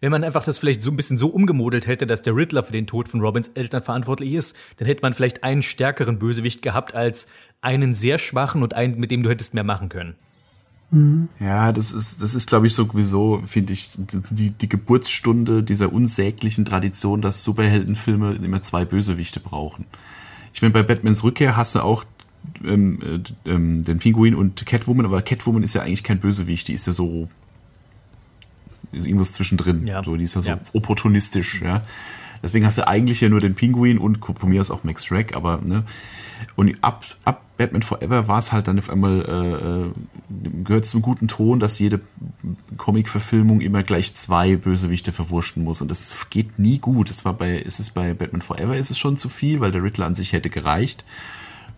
wenn man einfach das vielleicht so ein bisschen so umgemodelt hätte, dass der Riddler für den Tod von Robins Eltern verantwortlich ist, dann hätte man vielleicht einen stärkeren Bösewicht gehabt als einen sehr schwachen und einen, mit dem du hättest mehr machen können. Ja, das ist, das ist, glaube ich, sowieso, finde ich, die, die Geburtsstunde dieser unsäglichen Tradition, dass Superheldenfilme immer zwei Bösewichte brauchen. Ich meine, bei Batmans Rückkehr hast du auch ähm, äh, ähm, den Pinguin und Catwoman, aber Catwoman ist ja eigentlich kein Bösewicht, die ist ja so irgendwas zwischendrin. Ja. So, die ist ja so Ja. opportunistisch, ja. Deswegen hast du eigentlich ja nur den Pinguin und von mir aus auch Max Shrek, aber ne. Und ab, ab Batman Forever war es halt dann auf einmal, äh, äh, gehört zum guten Ton, dass jede Comic-Verfilmung immer gleich zwei Bösewichte verwurschten muss. Und das geht nie gut. Das war bei, ist es bei Batman Forever ist es schon zu viel, weil der Riddler an sich hätte gereicht.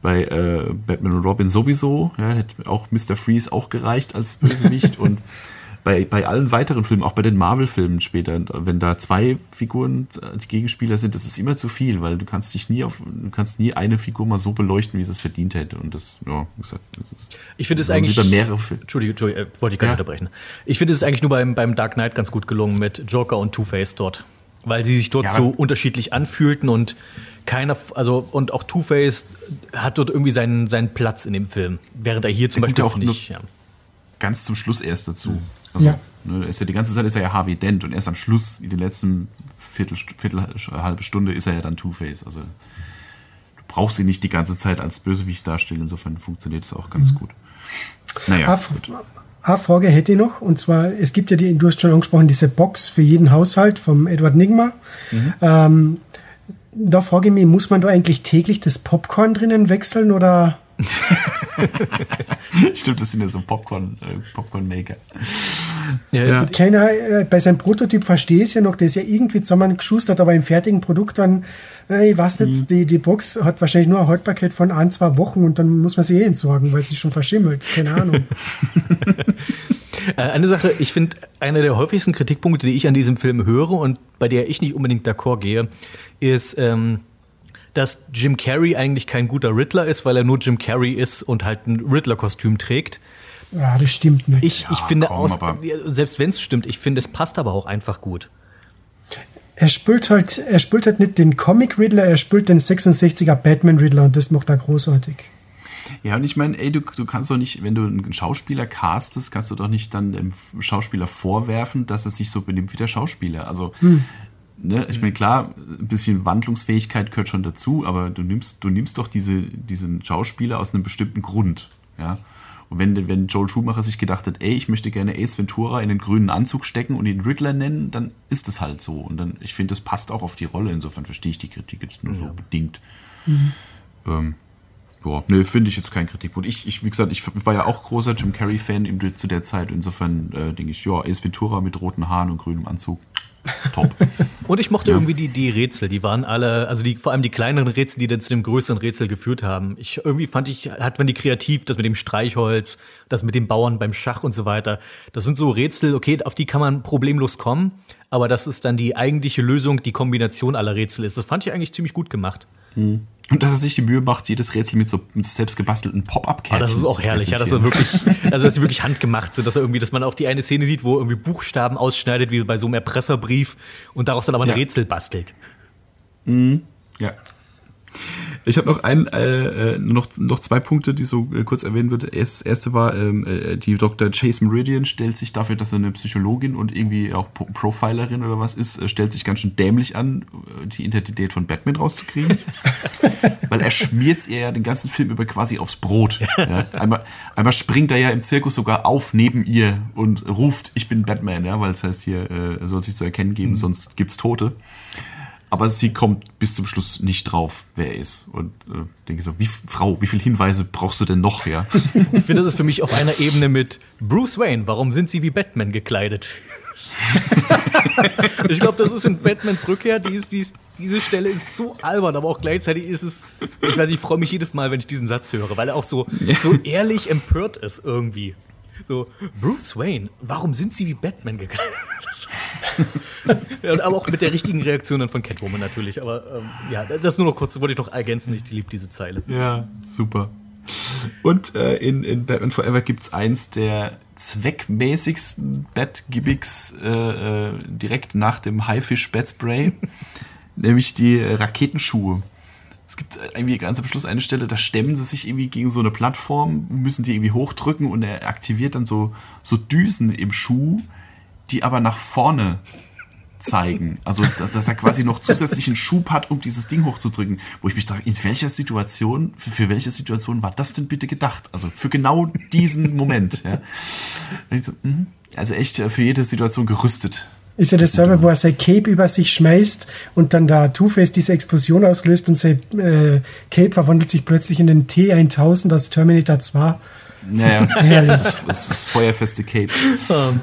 Bei äh, Batman und Robin sowieso, ja, hätte auch Mr. Freeze auch gereicht als Bösewicht und bei, bei allen weiteren Filmen, auch bei den Marvel-Filmen später, wenn da zwei Figuren äh, die Gegenspieler sind, das ist immer zu viel, weil du kannst dich nie auf, du kannst nie eine Figur mal so beleuchten, wie sie es verdient hätte. Und das, ja, wie gesagt, das ist, Ich finde es eigentlich. bei mehrere Filme. Entschuldigung, Entschuldigung äh, wollte ich gar nicht Ja. unterbrechen. Ich finde es eigentlich nur beim, beim Dark Knight ganz gut gelungen mit Joker und Two-Face dort. Weil sie sich dort Ja, so unterschiedlich anfühlten und keiner, also, und auch Two-Face hat dort irgendwie seinen, seinen Platz in dem Film. Während er hier zum Beispiel auch auch nicht. Ja. ganz zum Schluss erst dazu. Also, Ja. ne, ist ja die ganze Zeit ist er ja Harvey Dent und erst am Schluss, in den letzten Viertel, Viertel halbe Stunde, ist er ja dann Two-Face. Also du brauchst ihn nicht die ganze Zeit als Bösewicht darstellen. Insofern funktioniert es auch ganz gut. Naja, Eine eine Frage hätte ich noch, und zwar, es gibt ja die, du hast schon angesprochen, diese Box für jeden Haushalt vom Edward Nigma. Ähm, da frage ich mich, muss man da eigentlich täglich das Popcorn drinnen wechseln oder? stimmt, das sind ja so Popcorn, äh, Popcorn-Maker. Ja. Keiner, äh, bei seinem Prototyp verstehe ich es ja noch, der ist ja irgendwie zusammengeschustert, aber im fertigen Produkt dann, äh, ich weiß nicht, die, die Box hat wahrscheinlich nur eine Haltbarkeit von ein, zwei Wochen und dann muss man sie eh entsorgen, weil sie schon verschimmelt. Keine Ahnung. Äh, Eine Sache, ich finde, einer der häufigsten Kritikpunkte, die ich an diesem Film höre und bei der ich nicht unbedingt d'accord gehe, ist, ähm, dass Jim Carrey eigentlich kein guter Riddler ist, weil er nur Jim Carrey ist und halt ein Riddler-Kostüm trägt. ja, das stimmt nicht. Ich, ich finde, komm, aus, selbst wenn es stimmt, ich finde, es passt aber auch einfach gut. Er spielt halt, er spielt halt nicht den Comic Riddler, er spielt den 66er Batman Riddler und das macht er großartig. Ja, und ich meine, ey, du, du kannst doch nicht, wenn du einen Schauspieler castest, kannst du doch nicht dann dem Schauspieler vorwerfen, dass er sich so benimmt wie der Schauspieler. Also, ne, ich meine, klar, ein bisschen Wandlungsfähigkeit gehört schon dazu, aber du nimmst, du nimmst doch diese, diesen Schauspieler aus einem bestimmten Grund, ja. Und wenn, wenn Joel Schumacher sich gedacht hat, ey, ich möchte gerne Ace Ventura in den grünen Anzug stecken und ihn Riddler nennen, dann ist es halt so. Und dann, ich finde, das passt auch auf die Rolle. Insofern verstehe ich die Kritik jetzt nur so bedingt. Ähm, ja, nee, finde ich jetzt kein Kritikpunkt. Ich, ich, wie gesagt, ich war ja auch großer Jim Carrey-Fan zu der Zeit. Insofern äh, denke ich, ja, Ace Ventura mit roten Haaren und grünem Anzug. Top. Und ich mochte irgendwie die, die Rätsel, die waren alle, also die, vor allem die kleineren Rätsel, die dann zu dem größeren Rätsel geführt haben. Ich, irgendwie fand ich, hat man die kreativ, das mit dem Streichholz, das mit den Bauern beim Schach und so weiter. Das sind so Rätsel, okay, auf die kann man problemlos kommen, aber das ist dann die eigentliche Lösung, die Kombination aller Rätsel ist. Das fand ich eigentlich ziemlich gut gemacht. Und dass er sich die Mühe macht, jedes Rätsel mit so mit selbst gebastelten Pop-Up-Kärtchen Ah, das ist auch herrlich, ja, dass er wirklich, also dass sie wirklich handgemacht sind, dass er irgendwie, dass man auch die eine Szene sieht, wo er irgendwie Buchstaben ausschneidet, wie bei so einem Erpresserbrief und daraus dann aber ein Ja. Rätsel bastelt. Ja. Ich habe noch ein, äh, äh, noch, noch zwei Punkte, die so äh, kurz erwähnen würde. Das erste war, ähm, äh, die Dr. Chase Meridian stellt sich dafür, dass er eine Psychologin und irgendwie auch Pro Profilerin oder was ist, äh, stellt sich ganz schön dämlich an, äh, die Identität von Batman rauszukriegen. Weil er schmiert's ihr ja den ganzen Film über quasi aufs Brot. Ja. Einmal, einmal springt er ja im Zirkus sogar auf neben ihr und ruft, ich bin Batman, ja, weil es heißt hier, äh, er soll sich zu erkennen geben, sonst gibt's Tote. Aber sie kommt bis zum Schluss nicht drauf, wer er ist. Und äh, denke so, wie, Frau, wie viele Hinweise brauchst du denn noch, ja? Ich finde, das ist für mich auf einer Ebene mit Bruce Wayne. Warum sind sie wie Batman gekleidet? ich glaube, das ist in Batmans Rückkehr, die ist, die ist diese Stelle ist so albern, aber auch gleichzeitig ist es, ich weiß, ich freue mich jedes Mal, wenn ich diesen Satz höre, weil er auch so, so ehrlich empört ist irgendwie. So, Bruce Wayne, warum sind Sie wie Batman gegangen? Aber auch mit der richtigen Reaktion dann von Catwoman natürlich. Aber ähm, ja, das nur noch kurz, wollte ich noch ergänzen, ich liebe diese Zeile. Ja, super. Und äh, in, in Batman Forever gibt's eins der zweckmäßigsten Bat-Gimmicks äh, äh, direkt nach dem Haifisch Bat Spray, nämlich die Raketenschuhe. Es gibt irgendwie ganz am Schluss eine Stelle, da stemmen sie sich irgendwie gegen so eine Plattform, müssen die irgendwie hochdrücken und er aktiviert dann so, so Düsen im Schuh, die aber nach vorne zeigen. Also, dass, er quasi noch zusätzlichen Schub hat, um dieses Ding hochzudrücken. Wo ich mich dachte, in welcher Situation, für, für welche Situation war das denn bitte gedacht? Also für genau diesen Moment. Ja. So, mh, also echt äh, für jede Situation gerüstet. Ist ja dasselbe, wo er sein Cape über sich schmeißt und dann da Two-Face diese Explosion auslöst und sein äh, Cape verwandelt sich plötzlich in den T1000 aus Terminator 2. Naja, das ist, das ist feuerfeste Cape. Um,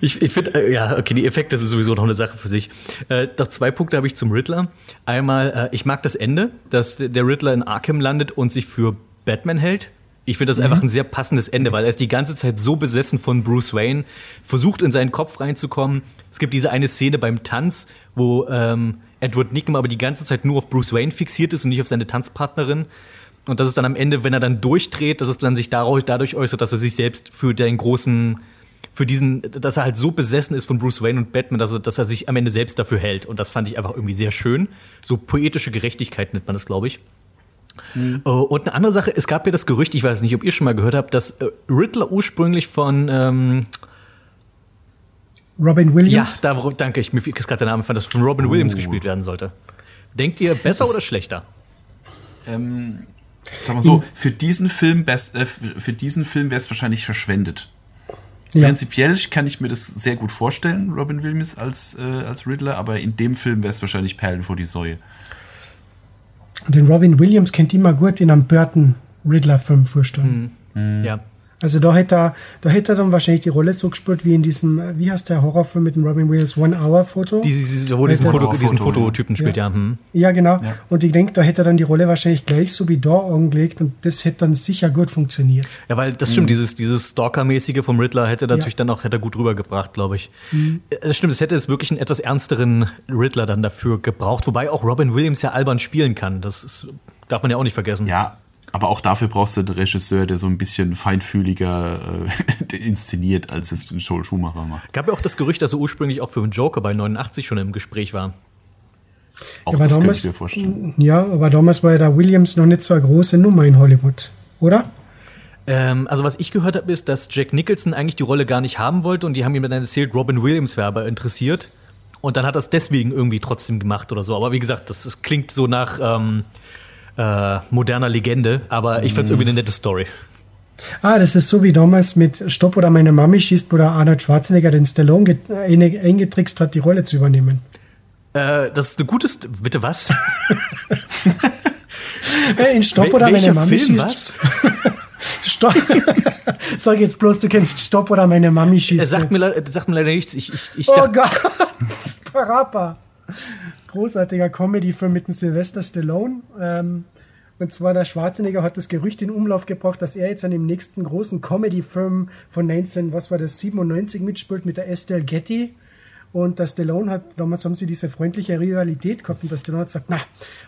ich ich finde, äh, ja, okay, die Effekte sind sowieso noch eine Sache für sich. Äh, noch zwei Punkte habe ich zum Riddler. Einmal, äh, ich mag das Ende, dass der Riddler in Arkham landet und sich für Batman hält. Ich finde das mhm. einfach ein sehr passendes Ende, weil er ist die ganze Zeit so besessen von Bruce Wayne, versucht in seinen Kopf reinzukommen. Es gibt diese eine Szene beim Tanz, wo ähm, Edward Nickham aber die ganze Zeit nur auf Bruce Wayne fixiert ist und nicht auf seine Tanzpartnerin. Und das ist dann am Ende, wenn er dann durchdreht, dass es dann sich dadurch, dadurch äußert, dass er sich selbst für den großen, für diesen, dass er halt so besessen ist von Bruce Wayne und Batman, dass er, dass er sich am Ende selbst dafür hält. Und das fand ich einfach irgendwie sehr schön. So poetische Gerechtigkeit nennt man das, glaube ich. Mhm. Und eine andere Sache, es gab ja das Gerücht, ich weiß nicht, ob ihr schon mal gehört habt, dass äh, Riddler ursprünglich von ähm, Robin Williams? Ja, da, danke, ich mir ist gerade der Name fand, dass von Robin oh. Williams gespielt werden sollte. Denkt ihr besser das, oder schlechter? Ähm, Sag mal so, für diesen Film, äh, für diesen Film wäre es wahrscheinlich verschwendet. Ja. Prinzipiell kann ich mir das sehr gut vorstellen, Robin Williams als, äh, als Riddler, aber in dem Film wäre es wahrscheinlich Perlen vor die Säue. Den Robin Williams kennt immer gut in einem Burton Riddler-Film vorstellen. Mhm. Ja. Also da hätte er, da hätte er dann wahrscheinlich die Rolle so gespielt wie in diesem, wie heißt der Horrorfilm mit dem Robin Williams One-Hour-Foto? Dieses, wo diesen, Foto, diesen Fototypen spielt, ja. Ja, hm. ja genau. Ja. Und ich denke, da hätte er dann die Rolle wahrscheinlich gleich so wie da angelegt und das hätte dann sicher gut funktioniert. Ja, weil das stimmt, mhm. dieses, dieses Stalker-mäßige vom Riddler hätte natürlich dann auch, hätte er gut rübergebracht, glaube ich. Mhm. Das stimmt, es hätte es wirklich einen etwas ernsteren Riddler dann dafür gebraucht, wobei auch Robin Williams ja albern spielen kann. Das ist, darf man ja auch nicht vergessen. Ja, aber auch dafür brauchst du einen Regisseur, der so ein bisschen feinfühliger äh, inszeniert, als es Joel Schumacher macht. Gab ja auch das Gerücht, dass er ursprünglich auch für einen Joker bei 89 schon im Gespräch war. Auch ja, das damals, ich mir vorstellen. Ja, aber damals war ja da Williams noch nicht so eine große Nummer in Hollywood, oder? Ähm, also was ich gehört habe, ist, dass Jack Nicholson eigentlich die Rolle gar nicht haben wollte und die haben ihm dann erzählt, Robin Williams wäre aber interessiert. Und dann hat er es deswegen irgendwie trotzdem gemacht oder so. Aber wie gesagt, das, das klingt so nach ähm, äh, moderner Legende, aber ich fand es irgendwie eine nette Story. Ah, das ist so wie damals mit Stopp oder meine Mami schießt, wo der Arnold Schwarzenegger den Stallone eingetrickst hat, die Rolle zu übernehmen. Äh, das ist eine gute. St Bitte was? In Stopp oder meine Mami Film, schießt. Stopp. Sag jetzt bloß, du kennst Stopp oder meine Mami schießt. Er sagt, mir, sagt mir leider nichts. Ich, ich, ich oh Gott. Parappa großartiger Comedy-Film mit dem Sylvester Stallone. Ähm, und zwar der Schwarzenegger hat das Gerücht in Umlauf gebracht, dass er jetzt an dem nächsten großen Comedy-Film von 19, was war das, 97 mitspielt mit der Estelle Getty. Und der Stallone hat, damals haben sie diese freundliche Rivalität gehabt und der Stallone hat gesagt, na,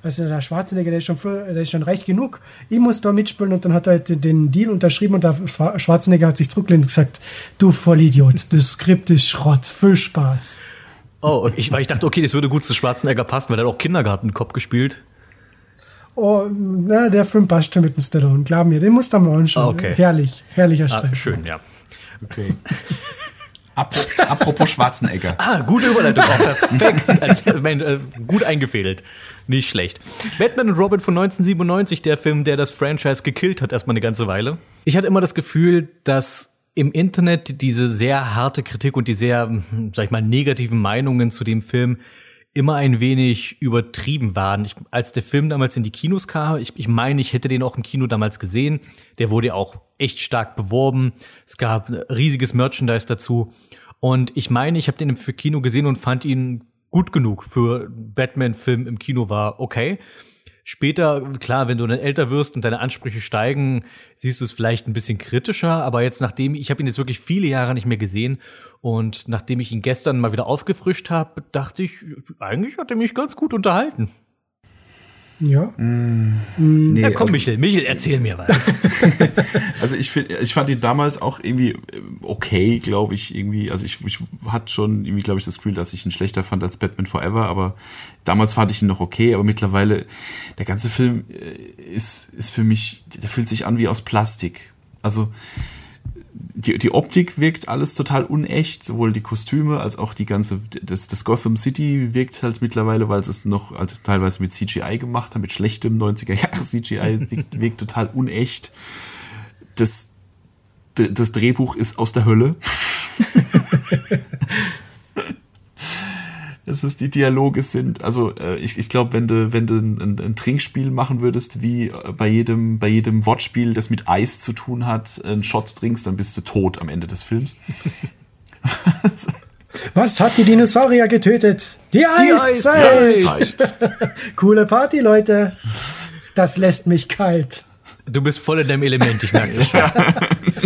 also der Schwarzenegger, der ist schon, der ist schon reich genug, ich muss da mitspielen und dann hat er halt den Deal unterschrieben und der Schwarzenegger hat sich zurückgelehnt und gesagt, du Vollidiot, das Skript ist Schrott, viel Spaß. Oh, und ich, weil ich dachte, okay, das würde gut zu Schwarzenegger passen, weil er hat auch Kindergartenkopf gespielt. Oh, na, der Film passt schon mit dem Stallone, glaub mir, den musst du mal anschauen. Okay. Herrlich, herrlicher Streifen. Ah, schön, ja. Okay. Apropos Schwarzenegger. Ah, gute Überleitung. Auch perfekt. Als, mein, äh, gut eingefädelt. Nicht schlecht. Batman und Robin von 1997, der Film, der das Franchise gekillt hat, erstmal eine ganze Weile. Ich hatte immer das Gefühl, dass im Internet diese sehr harte Kritik und die sehr, sag ich mal, negativen Meinungen zu dem Film immer ein wenig übertrieben waren. Ich, als der Film damals in die Kinos kam, ich, ich meine, ich hätte den auch im Kino damals gesehen. Der wurde auch echt stark beworben. Es gab riesiges Merchandise dazu. Und ich meine, ich habe den im Kino gesehen und fand ihn gut genug für Batman-Film im Kino war, okay. Später, klar, wenn du dann älter wirst und deine Ansprüche steigen, siehst du es vielleicht ein bisschen kritischer. Aber jetzt, nachdem ich habe ihn jetzt wirklich viele Jahre nicht mehr gesehen und nachdem ich ihn gestern mal wieder aufgefrischt habe, dachte ich, eigentlich hat er mich ganz gut unterhalten. Ja. Nee, ja, komm, also, Michel, Michel, erzähl mir was. also ich finde, ich fand ihn damals auch irgendwie äh, okay, glaube ich, irgendwie. Also ich, ich hatte schon irgendwie, glaube ich, das Gefühl, dass ich ihn schlechter fand als Batman Forever, aber damals fand ich ihn noch okay, aber mittlerweile, der ganze Film äh, ist, ist für mich, der fühlt sich an wie aus Plastik. Also die, die Optik wirkt alles total unecht, sowohl die Kostüme als auch die ganze, das, das Gotham City wirkt halt mittlerweile, weil es noch also teilweise mit CGI gemacht haben, mit schlechtem 90er Jahre CGI, wirkt, wirkt total unecht. Das, das Drehbuch ist aus der Hölle. dass es die Dialoge sind. Also äh, ich, ich glaube, wenn du wenn du ein, ein, Trinkspiel machen würdest, wie äh, bei jedem bei jedem Wortspiel, das mit Eis zu tun hat, einen Shot trinkst, dann bist du tot am Ende des Films. Was hat die Dinosaurier getötet? Die Eiszeit! Die Eiszeit. Coole Party, Leute. Das lässt mich kalt. Du bist voll in deinem Element, ich merke das schon.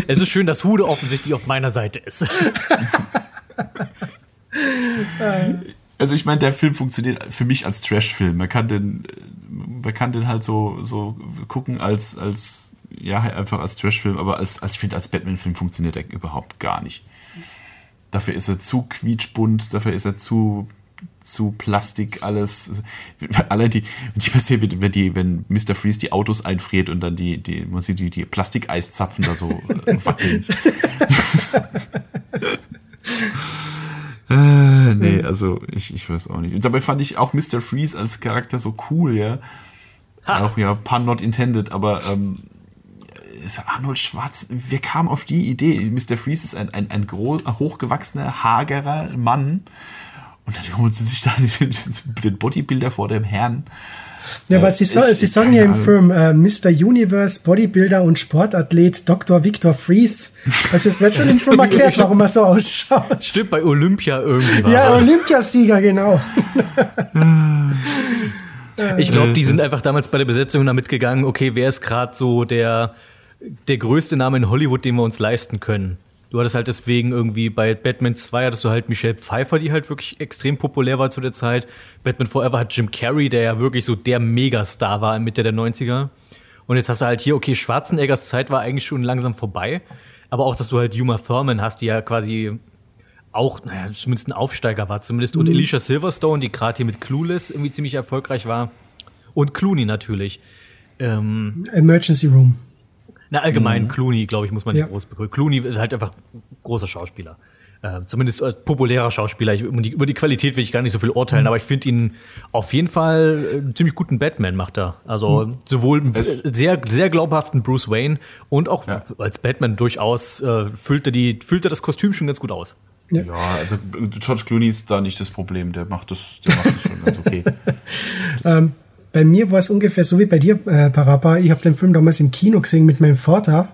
es ist schön, dass Hude offensichtlich auf meiner Seite ist. also ich meine, der Film funktioniert für mich als Trash-Film. Man kann den, man kann den halt so, so gucken als, als, ja, einfach als Trash-Film, aber als, als ich finde, als Batman-Film funktioniert er überhaupt gar nicht. Dafür ist er zu quietschbunt, dafür ist er zu, zu Plastik, alles. Allein die, wenn ich mal sehe, wenn die, wenn Mr. Freeze die Autos einfriert und dann die, die, man sieht die, die Plastikeiszapfen da so wackeln. Äh, nee, also ich, ich weiß auch nicht. Und dabei fand ich auch Mr. Freeze als Charakter so cool, ja. Ha. Auch ja, pun not intended, aber ähm, Arnold Schwarz, wir kamen auf die Idee, Mr. Freeze ist ein, ein, ein groß, hochgewachsener, hagerer Mann. Und dann holen sie sich da den Bodybuilder vor dem Herrn. Ja, aber äh, Sie, so, Sie sagen ja im Film äh, Mr. Universe, Bodybuilder und Sportathlet Dr. Victor Freeze. Also es wird schon im Film erklärt, warum er so ausschaut. Stimmt, bei Olympia irgendwie war Ja, Olympiasieger, genau. ich glaube, die sind einfach damals bei der Besetzung damit gegangen, okay, wer ist gerade so der, der größte Name in Hollywood, den wir uns leisten können. Du hattest halt deswegen irgendwie bei Batman 2 hattest du halt Michelle Pfeiffer, die halt wirklich extrem populär war zu der Zeit. Batman Forever hat Jim Carrey, der ja wirklich so der Megastar war Mitte der 90er. Und jetzt hast du halt hier, okay, Schwarzeneggers Zeit war eigentlich schon langsam vorbei. Aber auch, dass du halt Uma Thurman hast, die ja quasi auch, naja, zumindest ein Aufsteiger war zumindest. Und mhm. Alicia Silverstone, die gerade hier mit Clueless irgendwie ziemlich erfolgreich war. Und Clooney natürlich. Ähm, Emergency Room. Na, allgemein, mhm. Clooney, glaube ich, muss man ja. nicht groß begrüßen. Clooney ist halt einfach großer Schauspieler. Äh, zumindest als populärer Schauspieler. Ich, über, die, über, die, Qualität will ich gar nicht so viel urteilen, mhm. aber ich finde ihn auf jeden Fall äh, einen ziemlich guten Batman macht er. Also mhm. sowohl einen sehr, sehr glaubhaften Bruce Wayne und auch ja. als Batman durchaus äh, füllt, er die, füllt er das Kostüm schon ganz gut aus. Ja. ja, also George Clooney ist da nicht das Problem, der macht das, der macht das schon ganz okay. ähm, bei mir war es ungefähr so wie bei dir, äh, Parappa. Ich habe den Film damals im Kino gesehen mit meinem Vater.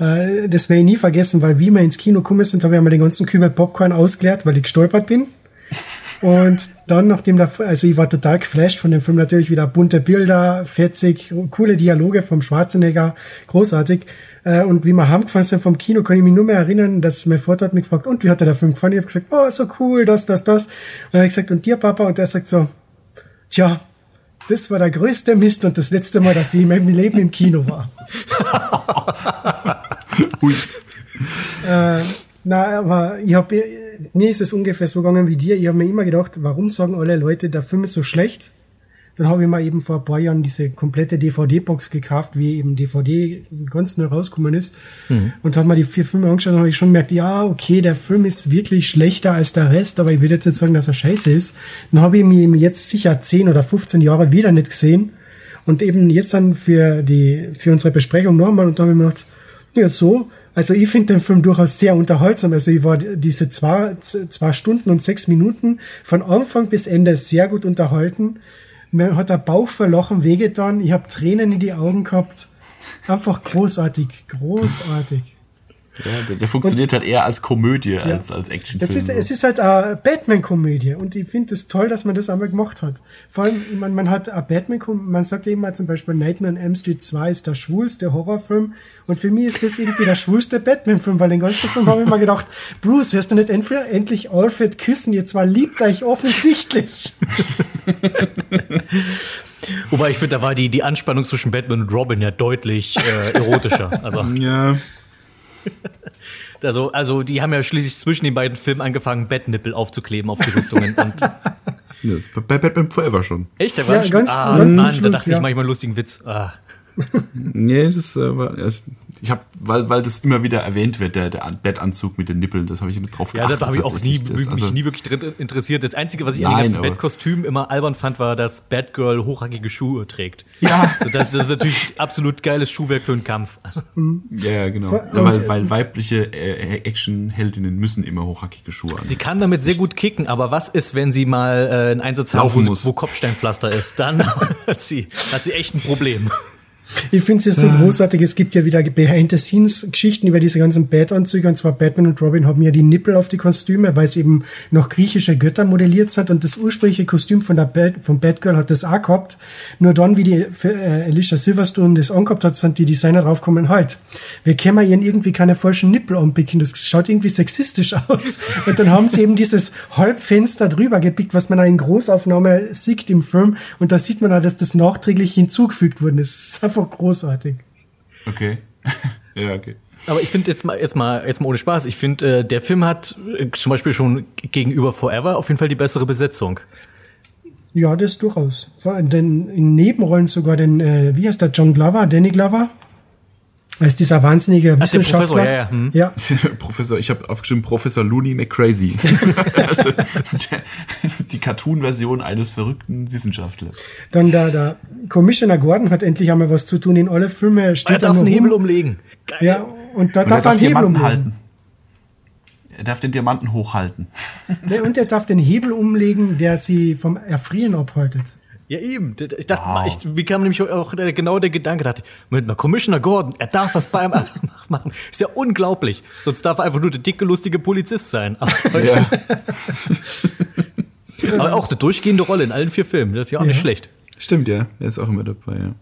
Äh, das werde ich nie vergessen, weil wie wir ins Kino gekommen sind, habe ich einmal den ganzen Kübel Popcorn ausgeleert, weil ich gestolpert bin. Und dann, nachdem da, also ich war total geflasht von dem Film, natürlich wieder bunte Bilder, fetzig, coole Dialoge vom Schwarzenegger, großartig. Äh, und wie wir heimgefahren sind vom Kino, kann ich mich nur mehr erinnern, dass mein Vater hat mich gefragt, und wie hat er der Film gefallen? Ich habe gesagt, oh, so cool, das, das, das. Und dann habe ich gesagt, und dir, Papa? Und der sagt so, tja, das war der größte Mist und das letzte Mal, dass ich in meinem Leben im Kino war. Ui. Äh, na, aber ich hab, mir ist es ungefähr so gegangen wie dir. Ich habe mir immer gedacht, warum sagen alle Leute, der Film ist so schlecht? Dann habe ich mal eben vor ein paar Jahren diese komplette DVD-Box gekauft, wie eben DVD ganz neu rausgekommen ist. Mhm. Und habe mal die vier Filme angeschaut und habe ich schon gemerkt, ja, okay, der Film ist wirklich schlechter als der Rest, aber ich will jetzt nicht sagen, dass er scheiße ist. Dann habe ich ihn jetzt sicher 10 oder 15 Jahre wieder nicht gesehen. Und eben jetzt dann für die, für unsere Besprechung nochmal und da habe ich mir gedacht, ja, so, also ich finde den Film durchaus sehr unterhaltsam. Also ich war diese zwei, zwei Stunden und sechs Minuten von Anfang bis Ende sehr gut unterhalten. Mir hat der Bauch verlochen wehgetan. Ich habe Tränen in die Augen gehabt. Einfach großartig, großartig. Ja, der, der funktioniert und, halt eher als Komödie ja. als als Actionfilm. Das ist, es ist halt eine Batman-Komödie und ich finde es das toll, dass man das einmal gemacht hat. Vor allem, ich meine, man hat eine Batman, man sagt eben mal zum Beispiel Nightmare on Elm Street 2 ist der schwulste Horrorfilm und für mich ist das irgendwie der schwulste Batman-Film, weil den ganzen Film habe ich mir gedacht, Bruce, wirst du nicht endlich Alfred küssen? Ihr zwar liebt euch offensichtlich. Wobei ich finde, da war die, die Anspannung zwischen Batman und Robin ja deutlich äh, erotischer. Also. Ja. Also, also die haben ja schließlich zwischen den beiden Filmen angefangen, Bettnippel aufzukleben auf die Rüstungen. Und das bei Batman Forever schon. Echt? Da war ja, ganz, ah, ganz Mann, da dachte ja. ich manchmal einen lustigen Witz. Ah. nee, das äh, war, also, ich habe, weil, weil das immer wieder erwähnt wird, der, der Bettanzug mit den Nippeln, das habe ich mit drauf geachtet. Ja, da habe ich auch nie, das, also, mich nie wirklich drin interessiert. Das Einzige, was ich Nein, an den ganzen Bettkostümen immer albern fand, war, dass Batgirl hochhackige Schuhe trägt. Ja. Also das, das ist natürlich absolut geiles Schuhwerk für einen Kampf. Ja, genau. Ja, weil, weil weibliche äh, Actionheldinnen müssen immer hochhackige Schuhe haben. Sie kann damit sehr gut kicken, aber was ist, wenn sie mal äh, einen Einsatz haben, wo, wo Kopfsteinpflaster ist? Dann hat sie, hat sie echt ein Problem. Ich finde es ja so ah. großartig, es gibt ja wieder Behind-the-Scenes-Geschichten über diese ganzen Bat-Anzüge, und zwar Batman und Robin haben ja die Nippel auf die Kostüme, weil es eben noch griechische Götter modelliert sind und das ursprüngliche Kostüm von der Bat, von Batgirl hat das auch gehabt. Nur dann, wie die äh, Alicia Silverstone das angehabt hat, sind die Designer draufgekommen, halt, wir können ihren irgendwie keine falschen Nippel anpicken, das schaut irgendwie sexistisch aus. Und dann haben sie eben dieses Halbfenster drüber gepickt, was man auch in Großaufnahme sieht im Film und da sieht man auch, dass das nachträglich hinzugefügt worden ist einfach großartig. Okay. ja, okay. Aber ich finde jetzt mal, jetzt mal, jetzt mal ohne Spaß. Ich finde, äh, der Film hat äh, zum Beispiel schon gegenüber Forever auf jeden Fall die bessere Besetzung. Ja, das durchaus. Denn in Nebenrollen sogar den, äh, wie heißt der, John Glover, Danny Glover, als dieser wahnsinnige Wissenschaftler. Professor, ja, ja. Hm. ja. Professor, ich habe aufgeschrieben Professor Looney McCrazy. also der, die Cartoon-Version eines verrückten Wissenschaftlers. Dann da, da Commissioner Gordon hat endlich einmal was zu tun in alle Filme. Steht er darf einen Hebel umlegen. Geil. Ja, und da und darf er einen Hebel umlegen. Halten. Er darf den Diamanten hochhalten. und er darf den Hebel umlegen, der sie vom Erfrieren abhaltet. Ja, eben. Ich dachte, wow. ich, wie kam nämlich auch genau der Gedanke, dachte ich, mit einer Commissioner Gordon, er darf was beim machen. Ist ja unglaublich. Sonst darf er einfach nur der dicke, lustige Polizist sein. Aber, ja. Aber auch eine durchgehende Rolle in allen vier Filmen. Das ist ja auch ja. nicht schlecht. Stimmt, ja. Er ist auch immer dabei, ja.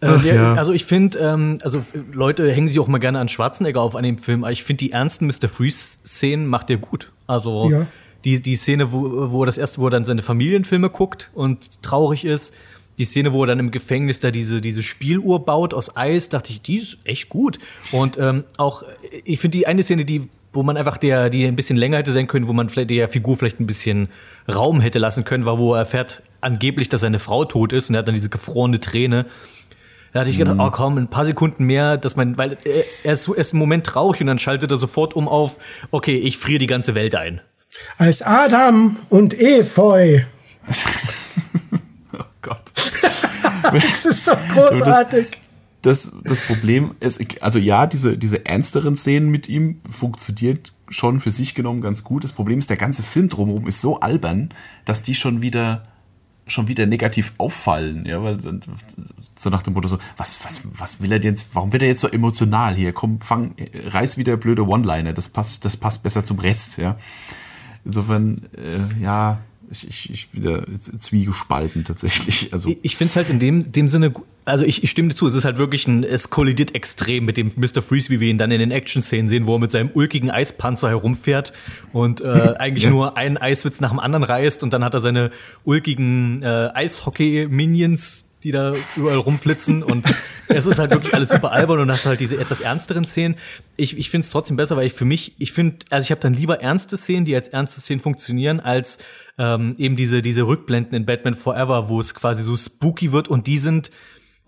Äh, Ach, der, ja. Also ich finde, ähm, also Leute hängen sich auch mal gerne an Schwarzenegger auf an dem Film, aber ich finde die ernsten Mr. Freeze-Szenen macht er gut. Also ja die, die Szene, wo, wo das erste, wo er dann seine Familienfilme guckt und traurig ist, die Szene, wo er dann im Gefängnis da diese, diese Spieluhr baut aus Eis, dachte ich, die ist echt gut. Und ähm, auch, ich finde die eine Szene, die, wo man einfach der, die ein bisschen länger hätte sein können, wo man vielleicht der Figur vielleicht ein bisschen Raum hätte lassen können, war, wo er erfährt angeblich, dass seine Frau tot ist und er hat dann diese gefrorene Träne. Da hatte ich gedacht, mhm. oh komm, ein paar Sekunden mehr, dass man, weil er, er, ist, er ist im Moment traurig und dann schaltet er sofort um auf, okay, ich friere die ganze Welt ein als Adam und Efeu. oh Gott. das ist so großartig. Das, das, Problem ist, also ja, diese, diese ernsteren Szenen mit ihm funktioniert schon für sich genommen ganz gut. Das Problem ist, der ganze Film drumherum ist so albern, dass die schon wieder schon wieder negativ auffallen, ja, weil so nach dem Motto so, was, was, was will er jetzt, warum wird er jetzt so emotional hier? Komm, fang, reiß wieder blöde One-Liner, das passt, das passt besser zum Rest, ja. Insofern, äh, ja, ich, ich, ich wieder zwiegespalten tatsächlich. Also ich finde es halt in dem, dem Sinne, also ich, ich stimme dir zu, es ist halt wirklich ein, es kollidiert extrem mit dem Mr. Freeze, wie wir ihn dann in den Action-Szenen sehen, wo er mit seinem ulkigen Eispanzer herumfährt und äh, eigentlich ja. nur einen Eiswitz nach dem anderen reißt und dann hat er seine ulkigen äh, Eishockey-Minions die da überall rumflitzen und es ist halt wirklich alles super albern und hast halt diese etwas ernsteren Szenen. Ich, ich finde es trotzdem besser, weil ich für mich, ich finde, also ich habe dann lieber ernste Szenen, die als ernste Szenen funktionieren, als ähm, eben diese, diese Rückblenden in Batman Forever, wo es quasi so spooky wird und die sind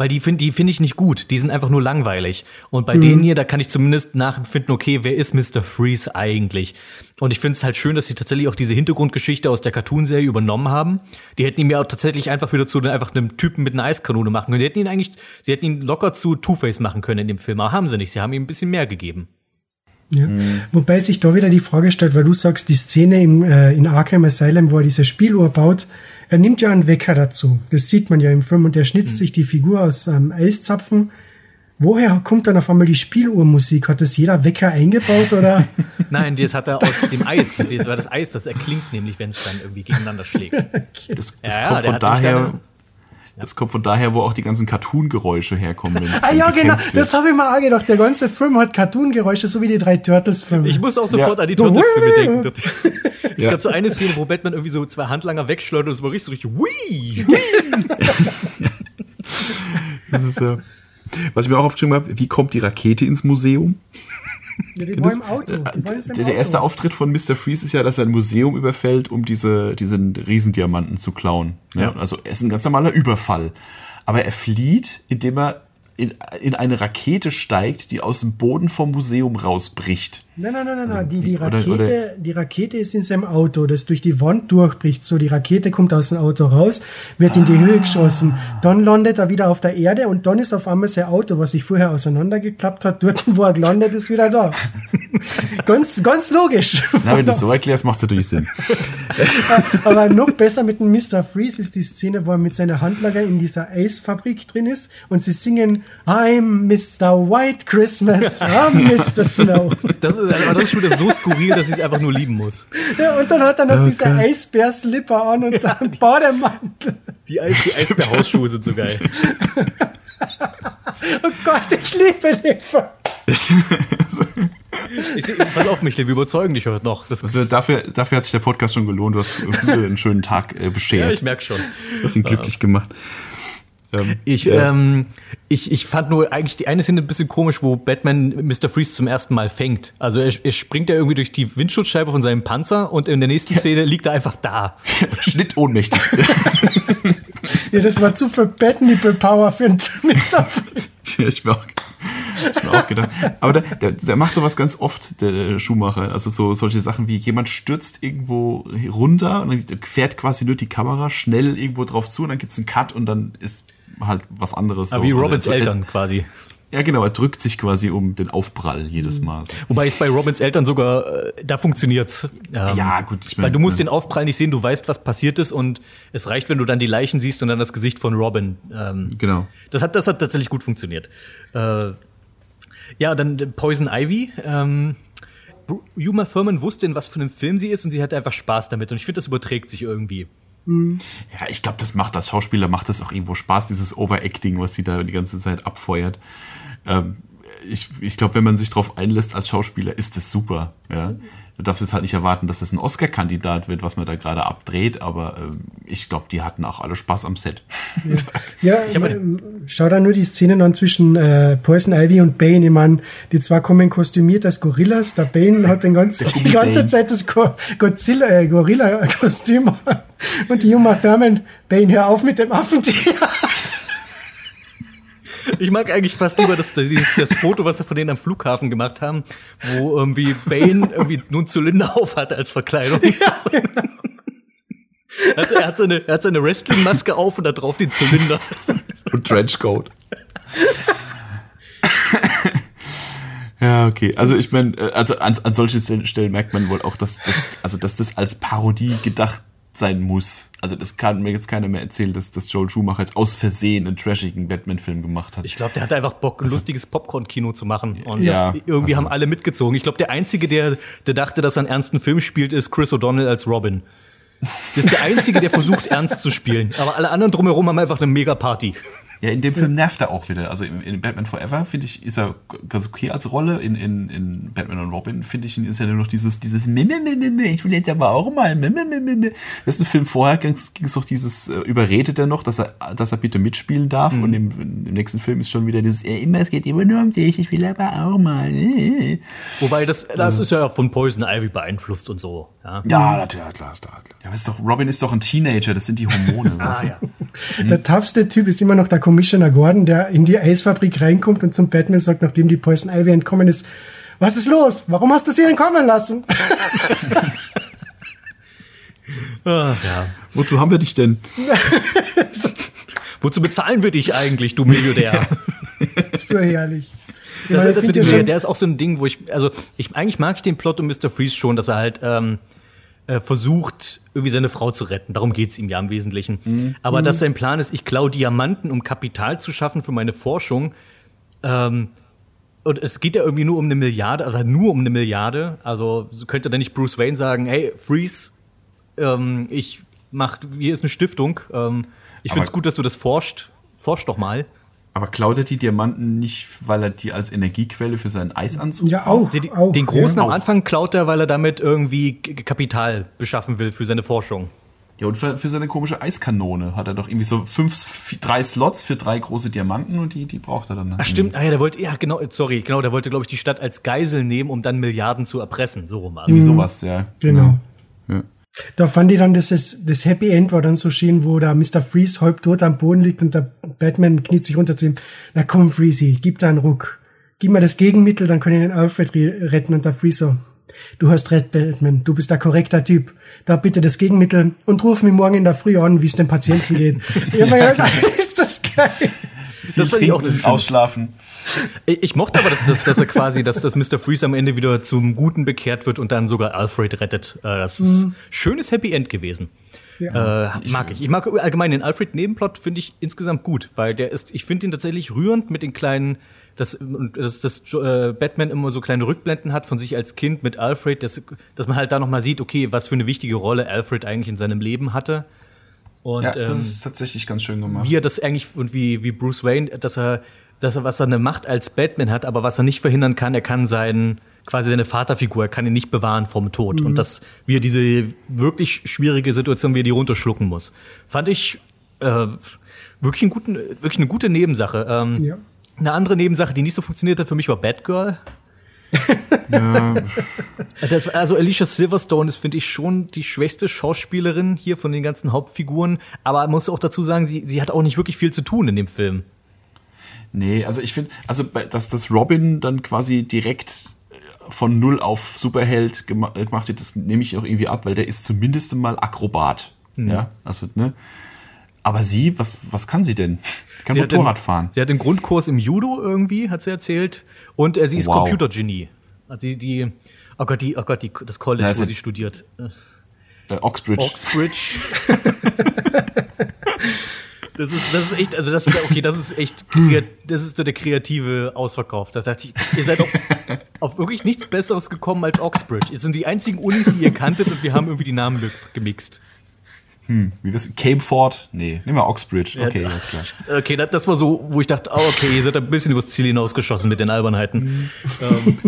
weil die finde die finde ich nicht gut. Die sind einfach nur langweilig. Und bei mhm. denen hier, da kann ich zumindest nachempfinden, okay, wer ist Mr. Freeze eigentlich? Und ich finde es halt schön, dass sie tatsächlich auch diese Hintergrundgeschichte aus der Cartoon-Serie übernommen haben. Die hätten ihn ja auch tatsächlich einfach wieder zu einfach einem Typen mit einer Eiskanone machen können. Die hätten ihn eigentlich, sie hätten ihn locker zu Two-Face machen können in dem Film, aber haben sie nicht. Sie haben ihm ein bisschen mehr gegeben. Ja. Mhm. Wobei sich da wieder die Frage stellt, weil du sagst, die Szene im, äh, in Arkham Asylum, wo er diese Spieluhr baut, er nimmt ja einen Wecker dazu. Das sieht man ja im Film und er schnitzt mhm. sich die Figur aus einem Eiszapfen Woher kommt dann auf einmal die Spieluhrmusik? Hat das jeder Wecker eingebaut oder? Nein, das hat er aus dem Eis. Das war das Eis, das erklingt nämlich, wenn es dann irgendwie gegeneinander schlägt. Das, das Ja, ja, kommt der von daher. Das kommt von daher, wo auch die ganzen Cartoon-Geräusche herkommen. ah ja, genau. wird. Das habe ich mir auch gedacht. Der ganze Film hat Cartoon-Geräusche, so wie die drei Turtles-Filme. Ich muss auch sofort Ja. an die Turtles-Filme denken. Es Ja. gab so eine Szene, wo Batman irgendwie so zwei Handlanger wegschleudert und es war richtig, richtig, hui! Das ist, äh, was ich mir auch aufgeschrieben habe, wie kommt die Rakete ins Museum? Ja, die Auto. Die Der, der erste Auto. Auftritt von Mr. Freeze ist ja, dass er ein Museum überfällt, um diese, diesen Riesendiamanten zu klauen. Ja. Also er ist ein ganz normaler Überfall. Aber er flieht, indem er in, in eine Rakete steigt, die aus dem Boden vom Museum rausbricht. Nein, nein, nein, nein, nein. Die, die- die, oder- Rakete, oder- die Rakete ist in seinem Auto, das durch die Wand durchbricht. So, die Rakete kommt aus dem Auto raus, wird in die Höhe geschossen. Dann landet er wieder auf der Erde und dann ist auf einmal sein Auto, was sich vorher auseinandergeklappt hat, dort, wo er gelandet ist, wieder da. ganz, ganz logisch. Na, wenn du es so erklärst, macht es natürlich Sinn. Aber noch besser mit dem Mr. Freeze ist die Szene, wo er mit seiner Handlager in dieser Eisfabrik drin ist und sie singen I'm Mr. White Christmas, I'm Mr. Snow. Das ist, aber das ist schon wieder so skurril, dass ich es einfach nur lieben muss. Ja, und dann hat er noch diese Eisbär-Slipper an und seinen Bademantel. Die, Eis, die Eisbär-Hausschuhe sind so geil. Oh Gott, ich liebe Lippe. Ich pass auf mich, wir überzeugen dich heute noch. Das, Also dafür, dafür hat sich der Podcast schon gelohnt. Du hast Hude einen schönen Tag äh, ja, beschert. ich merk schon. du hast ihn glücklich gemacht. Ähm, Ich, äh, ähm, ich, ich fand nur eigentlich die eine Szene ein bisschen komisch, wo Batman Mr. Freeze zum ersten Mal fängt. Also er, er springt ja irgendwie durch die Windschutzscheibe von seinem Panzer und in der nächsten Szene liegt er einfach da. Schnitt ohnmächtig. Ja, das war zu viel Nipple Power für einen Mr. Freeze. Ja, ich auch, ich mir auch gedacht. Aber der, der, der macht sowas ganz oft, der Schuhmacher. Also so solche Sachen wie jemand stürzt irgendwo runter und dann fährt quasi nur die Kamera schnell irgendwo drauf zu und dann gibt's einen Cut und dann ist halt was anderes. Aber so. wie Also Robins er- Eltern quasi. Ja, genau, er drückt sich quasi um den Aufprall jedes Mal. So. Wobei es bei Robins Eltern sogar, äh, da funktioniert's. Ähm, Ja, gut, ich meine- Weil du musst den Aufprall nicht sehen, du weißt, was passiert ist und es reicht, wenn du dann die Leichen siehst und dann das Gesicht von Robin. Ähm, Genau. Das hat, das hat tatsächlich gut funktioniert. Äh, ja, dann Poison Ivy. Ähm, Uma Thurman wusste, in was für einem Film sie ist und sie hatte einfach Spaß damit. Und ich finde, das überträgt sich irgendwie. Ja, ich glaube, das macht als Schauspieler macht das auch irgendwo Spaß, dieses Overacting, was sie da die ganze Zeit abfeuert. Ähm, ich ich glaube, wenn man sich darauf einlässt als Schauspieler, ist das super. Ja? Du darfst jetzt halt nicht erwarten, dass es ein Oscar-Kandidat wird, was man da gerade abdreht, aber ähm, ich glaube, die hatten auch alle Spaß am Set. Ja, ähm, schau da nur die Szenen an zwischen äh, Poison Ivy und Bane. Ich mein, die zwei kommen kostümiert als Gorillas. Der Bane hat den ganzen, die ganze Bane. Zeit das Go Godzilla, äh, Gorilla-Kostüm. Und die Uma Thurman, Bane, hör auf mit dem Affentier. Ich mag eigentlich fast lieber das, das, das Foto, was wir von denen am Flughafen gemacht haben, wo irgendwie Bane irgendwie einen Zylinder auf hatte als Verkleidung. Also er, hat seine, er hat seine Wrestling-Maske auf und da drauf den Zylinder. Und Trenchcoat. ja, okay. Also ich meine, äh, also an, an solchen Stellen merkt man wohl auch, dass, dass, also dass das als Parodie gedacht sein muss. Also das kann mir jetzt keiner mehr erzählen, dass, dass Joel Schumacher jetzt aus Versehen einen trashigen Batman-Film gemacht hat. Ich glaube, der hatte einfach Bock, ein lustiges Popcorn-Kino zu machen. Und Ja, irgendwie also- haben alle mitgezogen. Ich glaube, der Einzige, der, der dachte, dass er einen ernsten Film spielt, ist Chris O'Donnell als Robin. Das ist der Einzige, der versucht, ernst zu spielen. Aber alle anderen drumherum haben einfach eine Mega-Party. Ja, in dem Film nervt er auch wieder. Also in, in Batman Forever, finde ich, ist er ganz okay als Rolle. In, in, in Batman und Robin, finde ich, ist er nur noch dieses, dieses ich will jetzt aber auch mal. Das ist ein Film vorher, ging es doch dieses, äh, überredet er noch, dass er, dass er bitte mitspielen darf. Und im, im nächsten Film ist schon wieder dieses, äh, immer, es geht immer nur um dich, ich will aber auch mal. äh. Wobei, das, das ist ja von Poison Ivy beeinflusst und so. Ja. Ja, natürlich, klar, klar. Ja, aber ist doch, Robin ist doch ein Teenager, das sind die Hormone, du? ja. Der toughste Typ ist immer noch der Commissioner Gordon, der in die Eisfabrik reinkommt und zum Batman sagt, nachdem die Poison Ivy entkommen ist, was ist los? Warum hast du sie entkommen lassen? Ah, ja. Wozu haben wir dich denn? Wozu bezahlen wir dich eigentlich, du Millionär? so herrlich. Das, Ja, das mit dem der ist auch so ein Ding, wo ich, also ich eigentlich mag ich den Plot um Mr. Freeze schon, dass er halt ähm, äh, versucht, irgendwie seine Frau zu retten. Darum geht's ihm ja im Wesentlichen. Aber dass sein Plan ist, ich klaue Diamanten, um Kapital zu schaffen für meine Forschung, Ähm, und es geht ja irgendwie nur um eine Milliarde, also nur um eine Milliarde. Also so könnte dann nicht Bruce Wayne sagen, hey, Freeze, ähm, ich mach, hier ist eine Stiftung. Ähm, ich finde es gut, dass du das forscht. Forsch doch mal. Aber klaut er die Diamanten nicht, weil er die als Energiequelle für seinen Eisanzug Ja, auch. Den, auch den großen ja. am Anfang klaut er, weil er damit irgendwie Kapital beschaffen will für seine Forschung. Ja, und für, für seine komische Eiskanone hat er doch irgendwie so fünf, vi- drei Slots für drei große Diamanten und die, die braucht er dann. Ach stimmt, ah ja, der wollte, ja genau, sorry, genau, der wollte, glaube ich, die Stadt als Geisel nehmen, um dann Milliarden zu erpressen. So rum war's. Irgendwie sowas, ja. Genau. Da fand ich dann, dass es, das Happy End war dann so schön, wo da Mr. Freeze halb tot am Boden liegt und der Batman kniet sich runter zu ihm. Na komm, Freezy, gib da einen Ruck. Gib mir das Gegenmittel, dann kann ich den Alfred re- retten. Und der Freeze so, du hast recht, Batman, du bist der korrekter Typ. Da bitte das Gegenmittel und ruf mich morgen in der Früh an, wie es dem Patienten geht. ja, ja, ist das geil. Viel trinken, ausschlafen. Ich, ich mochte aber, dass, dass, dass er quasi, dass, dass Mr. Freeze am Ende wieder zum Guten bekehrt wird und dann sogar Alfred rettet. Äh, Das ist schönes Happy End gewesen. Äh, mag ich. Ich mag allgemein den Alfred-Nebenplot, finde ich insgesamt gut, weil der ist, ich finde ihn tatsächlich rührend mit den kleinen, dass, dass, dass äh, Batman immer so kleine Rückblenden hat von sich als Kind mit Alfred, dass, dass man halt da nochmal sieht, okay, was für eine wichtige Rolle Alfred eigentlich in seinem Leben hatte. Und, Ja, das ähm, ist tatsächlich ganz schön gemacht. wie er das eigentlich und wie, wie Bruce Wayne, dass er, dass er, was er eine Macht als Batman hat, aber was er nicht verhindern kann, er kann seinen, quasi seine Vaterfigur, er kann ihn nicht bewahren vom Tod. Und das, wie er diese wirklich schwierige Situation, wie er die runterschlucken muss. Fand ich äh, wirklich, einen guten, wirklich eine gute Nebensache. Ähm, Ja. Eine andere Nebensache, die nicht so funktioniert hat für mich, war Batgirl. Das, also Alicia Silverstone ist, finde ich, schon die schwächste Schauspielerin hier von den ganzen Hauptfiguren. Aber man muss auch dazu sagen, sie, sie hat auch nicht wirklich viel zu tun in dem Film. Nee, also ich finde, also dass das Robin dann quasi direkt äh, von null auf Superheld äh, gemacht wird, das nehme ich auch irgendwie ab, weil der ist zumindest mal Akrobat. Mhm. Ja, also, ne? Aber sie, was, was kann sie denn? Kann Sie Motorrad den, fahren. Sie hat den Grundkurs im Judo irgendwie, hat sie erzählt. Und äh, sie ist Wow. Computergenie. Also Die, die, oh Gott, die, oh Gott, die, das College, Na, wo sie- studiert. Äh, Oxbridge. Oxbridge. Das ist, das ist echt, also das okay, das ist echt, das ist so der kreative Ausverkauf. Da dachte ich, ihr seid auf, auf wirklich nichts Besseres gekommen als Oxbridge. Es sind die einzigen Unis, die ihr kanntet und wir haben irgendwie die Namen ge- gemixt. Wie wir's? Cameford? Nee, nehmen wir Oxbridge. Okay, Ja. alles klar. Okay, das, das war so, wo ich dachte, oh, okay, ihr seid ein bisschen übers Ziel hinausgeschossen mit den Albernheiten. ähm,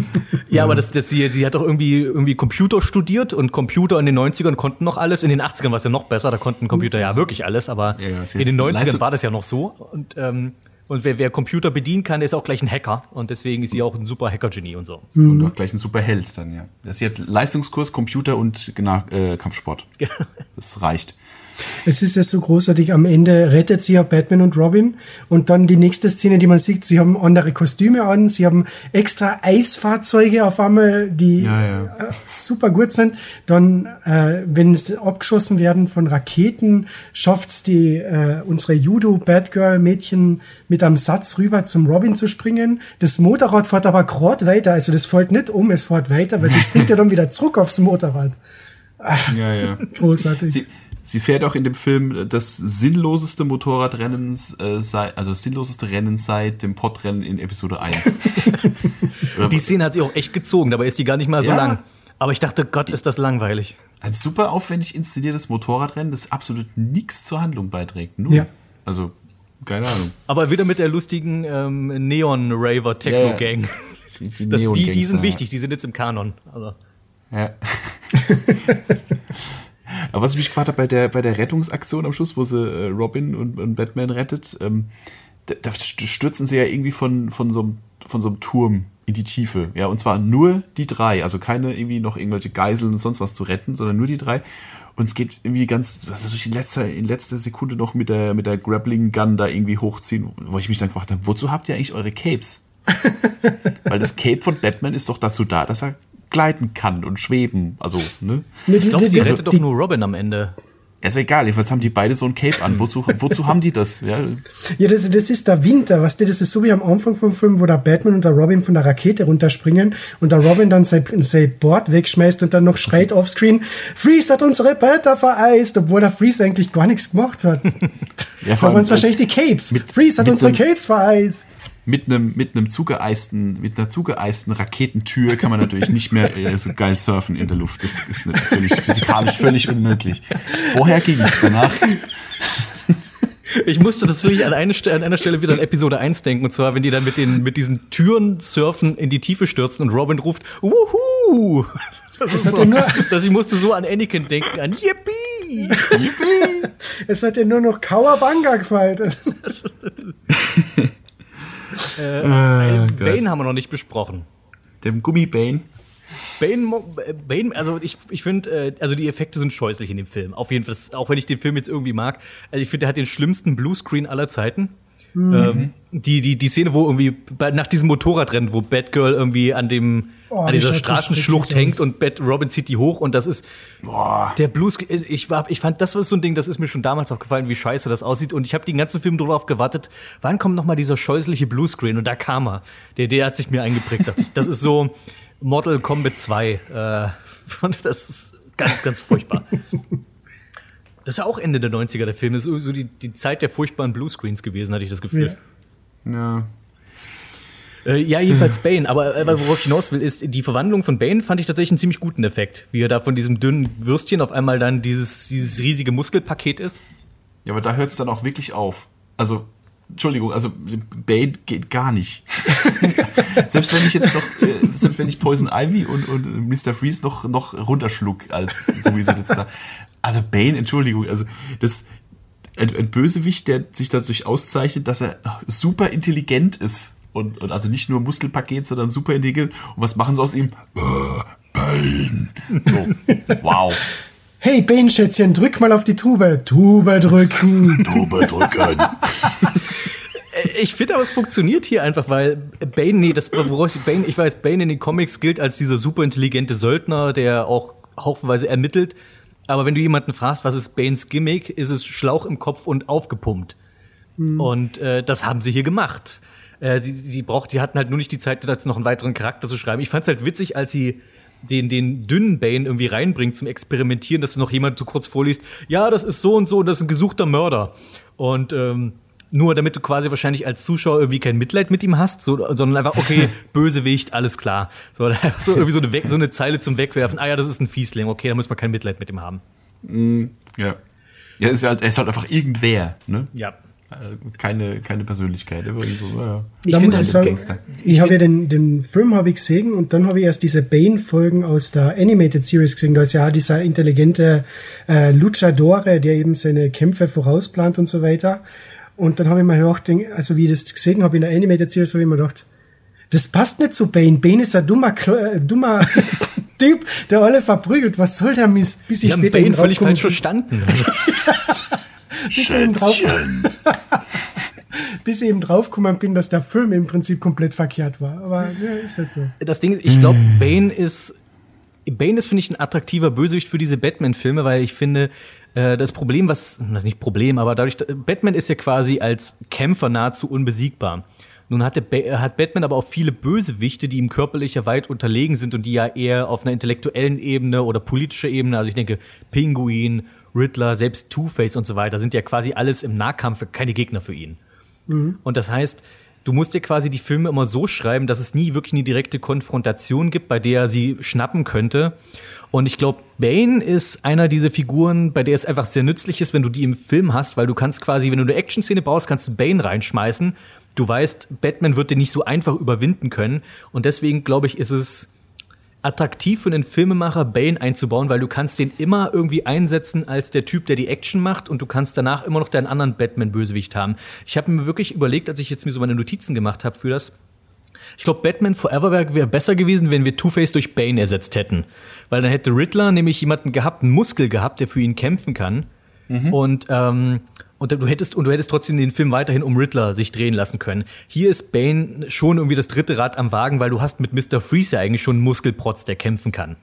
ja, aber das, das, sie, sie hat doch irgendwie, irgendwie Computer studiert und Computer in den 90ern konnten noch alles. In den 80ern war es ja noch besser, da konnten Computer ja wirklich alles, aber Ja, in den ist 90ern Leistung- war das ja noch so. Und, ähm, und wer, wer Computer bedienen kann, der ist auch gleich ein Hacker. Und deswegen ist sie auch ein super Hacker-Genie und so. Und auch gleich ein Superheld dann, ja. Sie hat Leistungskurs, Computer und genau, äh, Kampfsport. Das reicht. Es ist ja so großartig, am Ende rettet sie ja Batman und Robin und dann die nächste Szene, die man sieht, sie haben andere Kostüme an, sie haben extra Eisfahrzeuge auf einmal, die Ja, ja. äh, super gut sind. Dann, äh, wenn es abgeschossen werden von Raketen, schafft's die äh, unsere Judo-Batgirl-Mädchen mit einem Satz rüber zum Robin zu springen. Das Motorrad fährt aber gerade weiter, also das fällt nicht um, es fährt weiter, weil sie springt ja dann wieder zurück aufs Motorrad. Ja, ja. Großartig. Sie, sie fährt auch in dem Film das sinnloseste Motorradrennen, äh, sei, also das sinnloseste Rennen seit dem Podrennen in Episode 1. Oder, Die Szene hat sie auch echt gezogen, dabei ist die gar nicht mal so Ja. lang. Aber ich dachte, Gott, ist das langweilig. ein super aufwendig inszeniertes Motorradrennen, das absolut nichts zur Handlung beiträgt. Nur. Ja. Also, keine Ahnung. Aber wieder mit der lustigen ähm, Neon-Raver-Techno-Gang. Die, die die, die sind ja. wichtig, die sind jetzt im Kanon. Also. Ja. Aber was ich mich gefragt habe bei der, bei der Rettungsaktion am Schluss, wo sie äh, Robin und, und Batman rettet, ähm, da, da st- stürzen sie ja irgendwie von, von, so einem, von so einem Turm in die Tiefe. Ja, und zwar nur die drei. Also keine irgendwie noch irgendwelche Geiseln und sonst was zu retten, sondern nur die drei. Und es geht irgendwie ganz, was ist in letzter, in letzter Sekunde noch mit der, mit der Grappling Gun da irgendwie hochziehen, wo ich mich dann gefragt habe, wozu habt ihr eigentlich eure Capes? Weil das Cape von Batman ist doch dazu da, dass er gleiten kann und schweben. Also, ne? Ich glaube, sie rettet doch nur Robin am Ende. Ja, ist egal, jedenfalls haben die beide so ein Cape an. Wozu, wozu haben die das? Ja, Ja, das, das ist der Winter, was das ist so wie am Anfang vom Film, wo der Batman und der Robin von der Rakete runterspringen und der Robin dann sein, sein Board wegschmeißt und dann noch schreit offscreen, Freeze hat unsere Blätter vereist, obwohl der Freeze eigentlich gar nichts gemacht hat. ja waren es wahrscheinlich die Capes. mit- Freeze hat unsere so- Capes vereist. Mit einem mit einem zugeeisten mit einer zugeeisten Raketentür kann man natürlich nicht mehr äh, so geil surfen in der Luft. Das ist natürlich physikalisch völlig unmöglich. Vorher ging es danach. Ich musste tatsächlich an, eine, an einer Stelle wieder an Episode 1 denken, und zwar, wenn die dann mit, den, mit diesen Türen surfen, in die Tiefe stürzen und Robin ruft, Wuhu! Das ist so, dass ich musste so an Anakin denken, an Yippie! Yippie! es hat ja nur noch Kawabanga gefallen. äh, äh, Bane haben wir noch nicht besprochen. Dem Gummi Bane. Bane, Bane, also ich, ich finde, äh, also die Effekte sind scheußlich in dem Film. Auf jeden Fall, auch wenn ich den Film jetzt irgendwie mag. Also ich finde, der hat den schlimmsten Bluescreen aller Zeiten. Mhm. Ähm, die, die, die Szene, wo irgendwie bei, nach diesem Motorradrennen, wo Batgirl irgendwie an dem oh, an dieser Straßenschlucht hängt und Bat, Robin zieht die hoch und das ist Boah. der Bluescreen. Ich, war, ich fand, das war so ein Ding, das ist mir schon damals aufgefallen, wie scheiße das aussieht. Und ich habe den ganzen Film darauf gewartet, wann kommt noch mal dieser scheußliche Bluescreen? Und da kam er. Der, der hat sich mir eingeprägt. Das ist so Mortal Kombat 2. Äh, das ist ganz, ganz furchtbar. Das ist ja auch Ende der 90er, der Film. Das ist so die, die Zeit der furchtbaren Bluescreens gewesen, hatte ich das Gefühl. Ja. ja. Äh, ja, jedenfalls Bane. Aber äh, worauf ich hinaus will, ist, die Verwandlung von Bane fand ich tatsächlich einen ziemlich guten Effekt. Wie er da von diesem dünnen Würstchen auf einmal dann dieses, dieses riesige Muskelpaket ist. Ja, aber da hört es dann auch wirklich auf. Also, Entschuldigung, also Bane geht gar nicht. selbst wenn ich jetzt noch, äh, selbst wenn ich Poison Ivy und, und Mr. Freeze noch, noch runterschluck, als so wie sie jetzt da. Also Bane, Entschuldigung, also das ein, ein Bösewicht, der sich dadurch auszeichnet, dass er super intelligent ist. Und, und also nicht nur Muskelpaket, sondern super intelligent. Und was machen sie aus ihm? Bane. So, wow. Hey Bane, Schätzchen, drück mal auf die Tube. Tube drücken. Tube drücken. Ich finde aber, es funktioniert hier einfach, weil Bane, nee, das, woraus ich, Bane, ich weiß, Bane in den Comics gilt als dieser super intelligente Söldner, der auch haufenweise ermittelt. Aber wenn du jemanden fragst, was ist Banes Gimmick, ist es Schlauch im Kopf und aufgepumpt. Mhm. Und äh, das haben sie hier gemacht. Äh, sie, sie braucht, die hatten halt nur nicht die Zeit, dazu noch einen weiteren Charakter zu schreiben. Ich fand es halt witzig, als sie den, den dünnen Bane irgendwie reinbringt zum Experimentieren, dass noch jemand so kurz vorliest, ja, das ist so und so und das ist ein gesuchter Mörder. Und ähm, nur damit du quasi wahrscheinlich als Zuschauer irgendwie kein Mitleid mit ihm hast, so, sondern einfach, okay, Bösewicht, alles klar. So, so irgendwie so eine, so eine Zeile zum Wegwerfen. Ah ja, das ist ein Fiesling, okay, da muss man kein Mitleid mit ihm haben. Mm, ja. Ja, ist halt, er ist halt einfach irgendwer, ne? Ja. Äh, keine, keine Persönlichkeit. So, ja. Ich, muss ich, sagen, ich habe ja den, den Film habe ich gesehen und dann habe ich erst diese Bane-Folgen aus der Animated Series gesehen. Da ist ja dieser intelligente äh, Luchadore, der eben seine Kämpfe vorausplant und so weiter. Und dann habe ich mir gedacht, also wie ich das gesehen habe in der Animated Series, habe ich mir gedacht, das passt nicht zu Bane. Bane ist ein dummer, äh, dummer Typ, der alle verprügelt. Was soll der Mist? Bis ich später Bane völlig falsch verstanden. bis eben drauf, bis ich eben draufgekommen bin, dass der Film im Prinzip komplett verkehrt war. Aber ja, ist halt so. Das Ding ist, ich glaube, Bane ist Bane ist, finde ich, ein attraktiver Bösewicht für diese Batman-Filme, weil ich finde, äh, das Problem, was, das ist nicht Problem, aber dadurch, Batman ist ja quasi als Kämpfer nahezu unbesiegbar. Nun hatte, hat Batman aber auch viele Bösewichte, die ihm körperlicher weit unterlegen sind und die ja eher auf einer intellektuellen Ebene oder politischer Ebene, also ich denke, Pinguin, Riddler, selbst Two-Face und so weiter, sind ja quasi alles im Nahkampf keine Gegner für ihn. Mhm. Und das heißt, du musst dir quasi die Filme immer so schreiben, dass es nie wirklich eine direkte Konfrontation gibt, bei der er sie schnappen könnte. Und ich glaube, Bane ist einer dieser Figuren, bei der es einfach sehr nützlich ist, wenn du die im Film hast, weil du kannst quasi, wenn du eine Action-Szene brauchst, kannst du Bane reinschmeißen. Du weißt, Batman wird den nicht so einfach überwinden können. Und deswegen, glaube ich, ist es attraktiv für einen Filmemacher, Bane einzubauen, weil du kannst den immer irgendwie einsetzen als der Typ, der die Action macht und du kannst danach immer noch deinen anderen Batman-Bösewicht haben. Ich habe mir wirklich überlegt, als ich jetzt mir so meine Notizen gemacht habe für das, ich glaube, Batman Forever wäre wär besser gewesen, wenn wir Two-Face durch Bane ersetzt hätten. Weil dann hätte Riddler nämlich jemanden gehabt, einen Muskel gehabt, der für ihn kämpfen kann. Mhm. Und, ähm, und du hättest, und du hättest trotzdem den Film weiterhin um Riddler sich drehen lassen können. Hier ist Bane schon irgendwie das dritte Rad am Wagen, weil du hast mit Mr. Freeze ja eigentlich schon einen Muskelprotz, der kämpfen kann.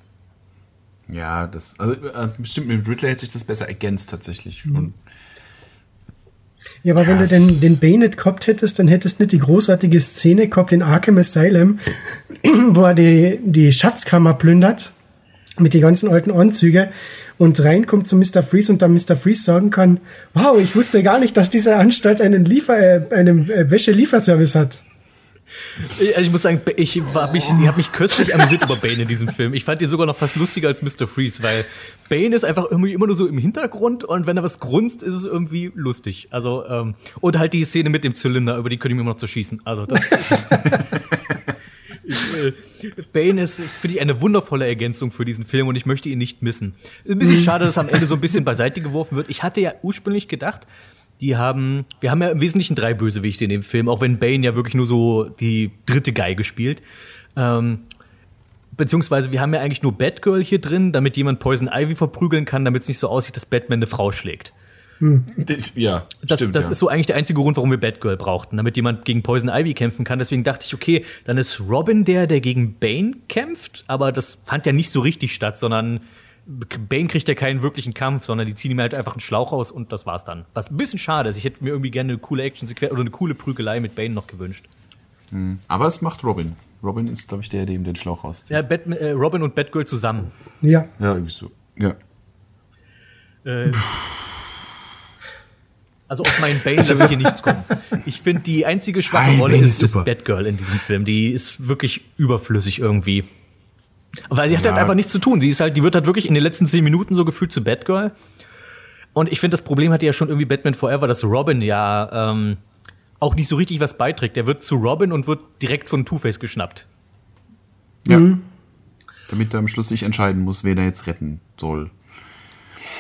Ja, das, also äh, bestimmt mit Riddler hätte sich das besser ergänzt tatsächlich. Mhm. Ja, aber Krass. wenn du den, den Bane nicht gehabt hättest, dann hättest du nicht die großartige Szene gehabt in Arkham Asylum, wo er die, die Schatzkammer plündert mit den ganzen alten Anzügen und reinkommt zu Mr. Freeze und dann Mr. Freeze sagen kann, wow, ich wusste gar nicht, dass diese Anstalt einen Liefer, äh, einen äh, Wäschelieferservice hat. Ich, also ich muss sagen, ich war mich, ich habe mich kürzlich amüsiert über Bane in diesem Film. Ich fand ihn sogar noch fast lustiger als Mr. Freeze, weil Bane ist einfach irgendwie immer nur so im Hintergrund und wenn er was grunzt, ist es irgendwie lustig. Also ähm, und halt die Szene mit dem Zylinder, über die könnte ich mir immer noch zerschießen. Also das. Bane ist, finde ich, eine wundervolle Ergänzung für diesen Film und ich möchte ihn nicht missen. Ein bisschen schade, dass am Ende so ein bisschen beiseite geworfen wird. Ich hatte ja ursprünglich gedacht, die haben, wir haben ja im Wesentlichen drei Bösewichte in dem Film, auch wenn Bane ja wirklich nur so die dritte Geige spielt. Ähm, beziehungsweise wir haben ja eigentlich nur Batgirl hier drin, damit jemand Poison Ivy verprügeln kann, damit es nicht so aussieht, dass Batman eine Frau schlägt. Ja, Das, stimmt. das ja. ist so eigentlich der einzige Grund, warum wir Batgirl brauchten, damit jemand gegen Poison Ivy kämpfen kann. Deswegen dachte ich, okay, dann ist Robin der, der gegen Bane kämpft, aber das fand ja nicht so richtig statt, sondern Bane kriegt ja keinen wirklichen Kampf, sondern die ziehen ihm halt einfach einen Schlauch aus und das war's dann. Was ein bisschen schade ist. Ich hätte mir irgendwie gerne eine coole Action-Sequenz oder eine coole Prügelei mit Bane noch gewünscht. Aber es macht Robin. Robin ist, glaube ich, der, der ihm den Schlauch rauszieht. Ja, Batman, äh, Robin und Batgirl zusammen. Ja. Ja, irgendwie so. Ja. Äh, also auf meinen Bane lasse ich hier nichts kommen. Ich finde, die einzige schwache Rolle Bane ist, ist ist. Batgirl in diesem Film. Die ist wirklich überflüssig irgendwie. Weil sie hat Ja. halt einfach nichts zu tun. Sie ist halt, die wird halt wirklich in den letzten zehn Minuten so gefühlt zu Batgirl. Und ich finde, das Problem hatte ja schon irgendwie Batman Forever, dass Robin ja ähm, auch nicht so richtig was beiträgt. Der wird zu Robin und wird direkt von Two-Face geschnappt. ja. Damit er am Schluss sich entscheiden muss, wen er jetzt retten soll.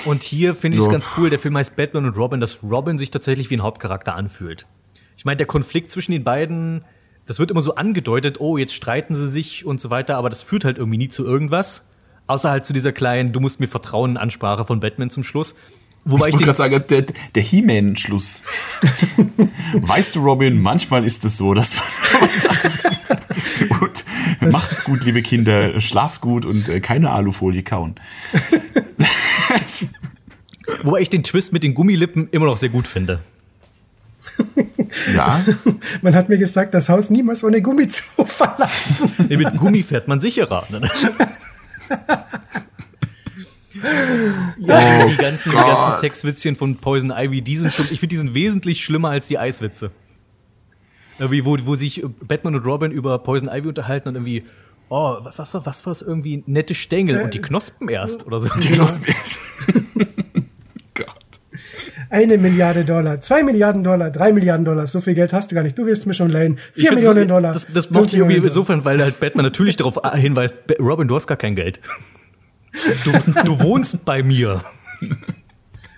Und hier finde ich es Ja. ganz cool, der Film heißt Batman und Robin, dass Robin sich tatsächlich wie ein Hauptcharakter anfühlt. Ich meine, der Konflikt zwischen den beiden, das wird immer so angedeutet, oh, jetzt streiten sie sich und so weiter, aber das führt halt irgendwie nie zu irgendwas. Außer halt zu dieser kleinen, du musst mir vertrauen, Ansprache von Batman zum Schluss. Wobei ich wollte gerade sagen, der, der He-Man-Schluss. weißt du, Robin, manchmal ist es so, dass man. und macht's gut, liebe Kinder, schlaft gut und äh, keine Alufolie kauen. wobei ich den Twist mit den Gummilippen immer noch sehr gut finde. ja, Man hat mir gesagt, das Haus niemals ohne Gummi zu verlassen. Nee, mit Gummi fährt man sicherer. Ne? ja, die ganzen, die ganzen Sexwitzchen von Poison Ivy, die sind schon, ich finde, die sind wesentlich schlimmer als die Eiswitze. Irgendwie, wo, wo sich Batman und Robin über Poison Ivy unterhalten und irgendwie, oh, was, was, war- was war's irgendwie, nette Stängel und die Knospen erst oder so. die Knospen. Gott. Eine Milliarde Dollar, zwei Milliarden Dollar, drei Milliarden Dollar. So viel Geld hast du gar nicht. Du wirst mir schon leihen. Vier Millionen Dollar. Das, das mochte ich irgendwie insofern, weil halt Batman natürlich darauf hinweist, Robin, du hast gar kein Geld. Du, du wohnst bei mir.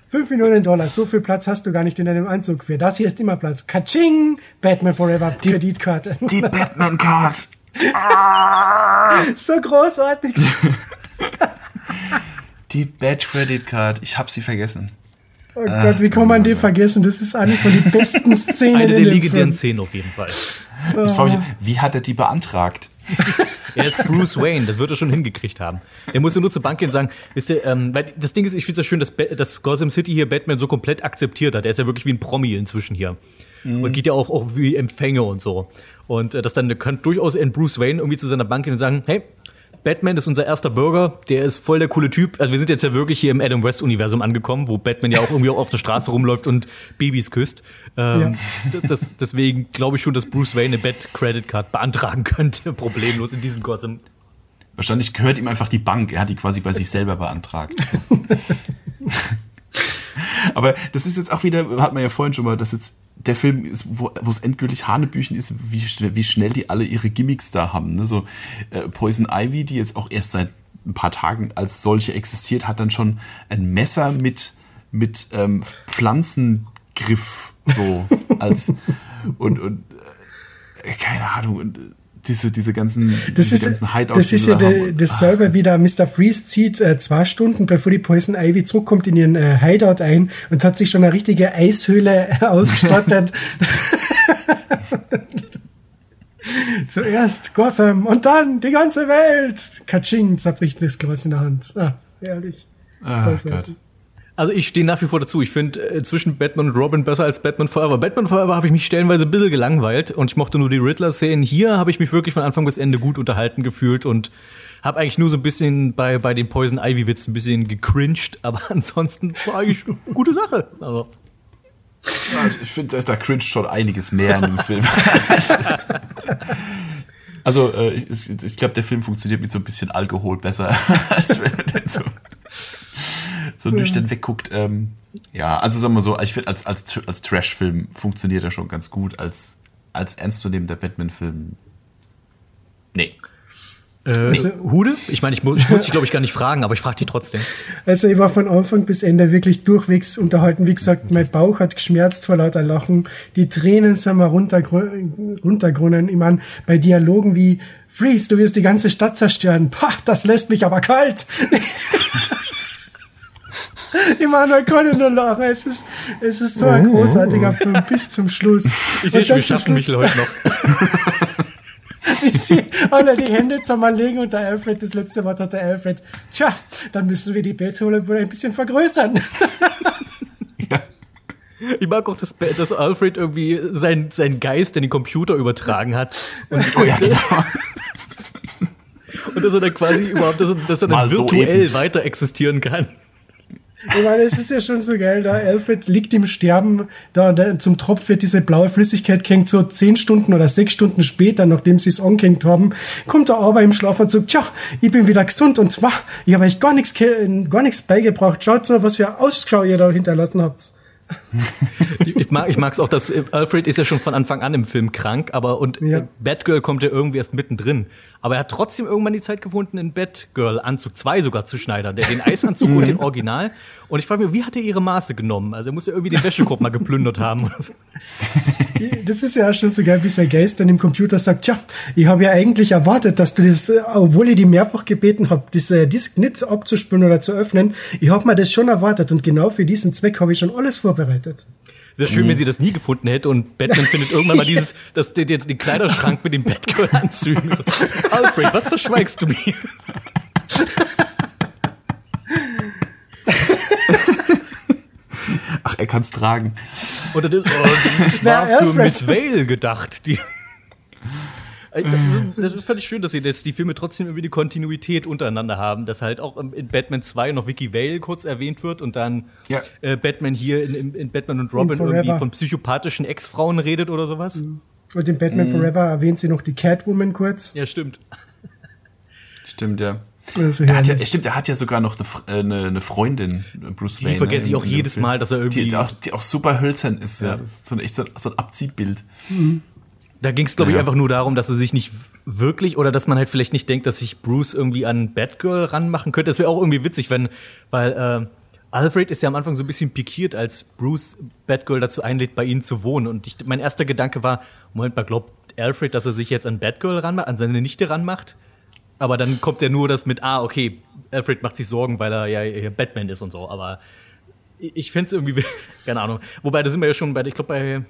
Fünf Millionen Dollar, so viel Platz hast du gar nicht in deinem Anzug. Für das hier ist immer Platz. Kaching! Batman Forever Kreditkarte. Die Batman-Card. so großartig. Die Bad Credit Card. Ich hab sie vergessen. Oh Gott, wie kann man den vergessen? Das ist eine von den besten Szenen Eine der legendären. Szenen auf jeden Fall. Ich frage mich, wie hat er die beantragt? Er ist Bruce Wayne, das wird er schon hingekriegt haben. Er muss nur zur Bank gehen und sagen, wisst ihr, ähm, weil das Ding ist, ich finde es ja schön, dass, dass Gotham City hier Batman so komplett akzeptiert hat. Er ist ja wirklich wie ein Promi inzwischen hier. Und geht ja auch, auch wie Empfänger und so. Und äh, das dann kann durchaus ein Bruce Wayne irgendwie zu seiner Bank gehen und sagen, hey, Batman ist unser erster Bürger, der ist voll der coole Typ. Also wir sind jetzt ja wirklich hier im Adam West Universum angekommen, wo Batman ja auch irgendwie auch auf der Straße rumläuft und Babys küsst. Ähm, das, deswegen glaube ich schon, dass Bruce Wayne eine Bat Credit Card beantragen könnte, problemlos in diesem Gotham. Wahrscheinlich gehört ihm einfach die Bank. Er hat die quasi bei sich selber beantragt. Aber das ist jetzt auch wieder, hat man ja vorhin schon mal, dass jetzt der Film ist, wo es endgültig Hanebüchen ist, wie schnell, wie schnell die alle ihre Gimmicks da haben. Ne? So äh, Poison Ivy, die jetzt auch erst seit ein paar Tagen als solche existiert, hat dann schon ein Messer mit, mit ähm, Pflanzengriff so als und, und äh, keine Ahnung und äh, diese, diese ganzen, Das diese ist, ganzen Hideouts, das ist ja der, Und- dasselbe, wie der Mr. Freeze zieht äh, zwei Stunden, bevor die Poison Ivy zurückkommt in ihren äh, Hideout ein und hat sich schon eine richtige Eishöhle ausgestattet. Zuerst Gotham und dann die ganze Welt. Katsching, zerbricht das Glas in der Hand. Ah, herrlich. Ah, Großartig. Gott. Also ich stehe nach wie vor dazu. Ich finde äh, zwischen Batman und Robin besser als Batman Forever. Batman Forever habe ich mich stellenweise ein bisschen gelangweilt und ich mochte nur die Riddler-Szenen. Hier habe ich mich wirklich von Anfang bis Ende gut unterhalten gefühlt und habe eigentlich nur so ein bisschen bei, bei den Poison Ivy-Witz ein bisschen gecringed, aber ansonsten war eigentlich eine gute Sache. Also, Also ich finde, da cringe schon einiges mehr in dem Film. Also äh, ich, ich glaube, der Film funktioniert mit so ein bisschen Alkohol besser, als wenn man den so, so nüchtern wegguckt. Ähm, ja, also sagen wir so, ich finde, als, als, als Trash-Film funktioniert er schon ganz gut. Als, als ernstzunehmender Batman-Film, nee. Äh, also, Hude? Ich meine, ich, mu ich muss dich, glaube ich, gar nicht fragen, aber ich frage dich trotzdem. Also ich war von Anfang bis Ende wirklich durchwegs unterhalten. Wie gesagt, mein Bauch hat geschmerzt vor lauter Lachen. Die Tränen sind mal runtergrunnen. Ich meine, bei Dialogen wie Freeze, du wirst die ganze Stadt zerstören. Pah, das lässt mich aber kalt. ich kann ich nur lachen. Es ist, es ist so ein oh. großartiger Film bis zum Schluss. Ich sehe schon, wir schaffen Michel heute noch. wie sie alle die Hände zusammenlegen und der Alfred, das letzte Wort hat der Alfred, tja, dann müssen wir die Betthole wohl ein bisschen vergrößern. Ja. Ich mag auch, dass, dass Alfred irgendwie sein, sein Geist in den Computer übertragen hat. Und, oh ja, genau. und dass er dann quasi überhaupt, dass er, dass er dann virtuell so weiter existieren kann. Ich meine, es ist ja schon so geil, da Alfred liegt im Sterben, da, da zum Tropf wird diese blaue Flüssigkeit gehängt, so zehn Stunden oder sechs Stunden später, nachdem sie es angehängt haben, kommt er aber im Schlaf und sagt, tja, ich bin wieder gesund und zwar, ich habe euch gar nichts, gar nichts beigebracht. Schaut so, was für Ausschau ihr da hinterlassen habt. ich mag ich mag's auch, dass Alfred ist ja schon von Anfang an im Film krank, aber und ja. Batgirl kommt ja irgendwie erst mittendrin. Aber er hat trotzdem irgendwann die Zeit gefunden, einen Batgirl-Anzug 2 sogar zu schneidern, der den Eisanzug und den Original. Und ich frage mich, wie hat er ihre Maße genommen? Also er muss ja irgendwie den Wäschekorb mal geplündert haben. das ist ja auch schon so geil, wie sein Geist dann im Computer sagt, tja, ich habe ja eigentlich erwartet, dass du das, obwohl ich die mehrfach gebeten habe, diese Disk nicht abzuspülen oder zu öffnen, ich habe mir das schon erwartet und genau für diesen Zweck habe ich schon alles vorbereitet. Wäre schön, mhm. wenn sie das nie gefunden hätte und Batman findet irgendwann mal dieses, das, den, den Kleiderschrank mit den Batgirl-Anzügen. Alfred, was verschweigst du mir? Ach, er kann's tragen. Oder das, oh, das war Na, für Miss Vale gedacht. Die das ist völlig schön, dass sie jetzt die Filme trotzdem irgendwie die Kontinuität untereinander haben, dass halt auch in Batman 2 noch Vicky Vale kurz erwähnt wird und dann ja. äh, Batman hier in, in, Batman und Robin irgendwie von psychopathischen Ex-Frauen redet oder sowas. Mhm. Und in Batman mhm. Forever erwähnt sie noch die Catwoman kurz. Ja, stimmt. Stimmt, ja. Er hat ja, stimmt, er hat ja sogar noch eine, eine, eine Freundin, Bruce Wayne. Die vergesse ich ne, auch jedes Mal, dass er irgendwie. Die, ist auch, die auch super hölzern ist. Ja. ja. Das ist so ein, echt so, so ein Abziehbild. Mhm. Da ging es, glaube ich, einfach nur darum, dass er sich nicht wirklich oder dass man halt vielleicht nicht denkt, dass sich Bruce irgendwie an Batgirl ranmachen könnte. Das wäre auch irgendwie witzig, wenn, weil äh, Alfred ist ja am Anfang so ein bisschen pikiert, als Bruce Batgirl dazu einlädt, bei ihnen zu wohnen. Und ich, mein erster Gedanke war, Moment mal, glaubt Alfred, dass er sich jetzt an Batgirl ranmacht, an seine Nichte ranmacht? Aber dann kommt er nur das mit, ah, okay, Alfred macht sich Sorgen, weil er ja Batman ist und so. Aber ich fände es irgendwie, keine Ahnung. Wobei, da sind wir ja schon bei, ich glaube, bei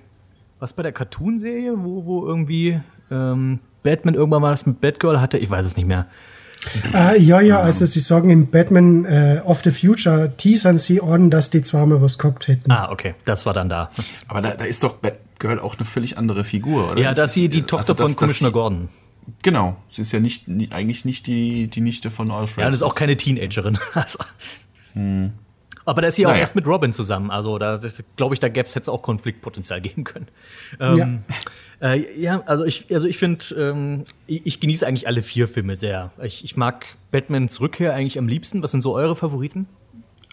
was bei der Cartoon-Serie, wo, wo irgendwie ähm, Batman irgendwann mal das mit Batgirl hatte? Ich weiß es nicht mehr. Uh, ja, ja, also sie sagen im Batman uh, of the Future teasern sie an, dass die zweimal was gehabt hätten. Ah, okay, das war dann da. Aber da, da ist doch Batgirl auch eine völlig andere Figur, oder? Ja, da ist sie die Tochter also das, von Commissioner Gordon. Genau, sie ist ja nicht, nie, eigentlich nicht die, die Nichte von Alfred. Ja, das ist auch keine Teenagerin. Also. Hm. Aber da ist sie naja. auch erst mit Robin zusammen. Also da glaube ich, da gäbe es jetzt auch Konfliktpotenzial geben können. Ähm, ja. Äh, ja, also ich, also ich finde, ähm, ich, ich, genieße eigentlich alle vier Filme sehr. Ich, ich mag Batmans Rückkehr eigentlich am liebsten. Was sind so eure Favoriten?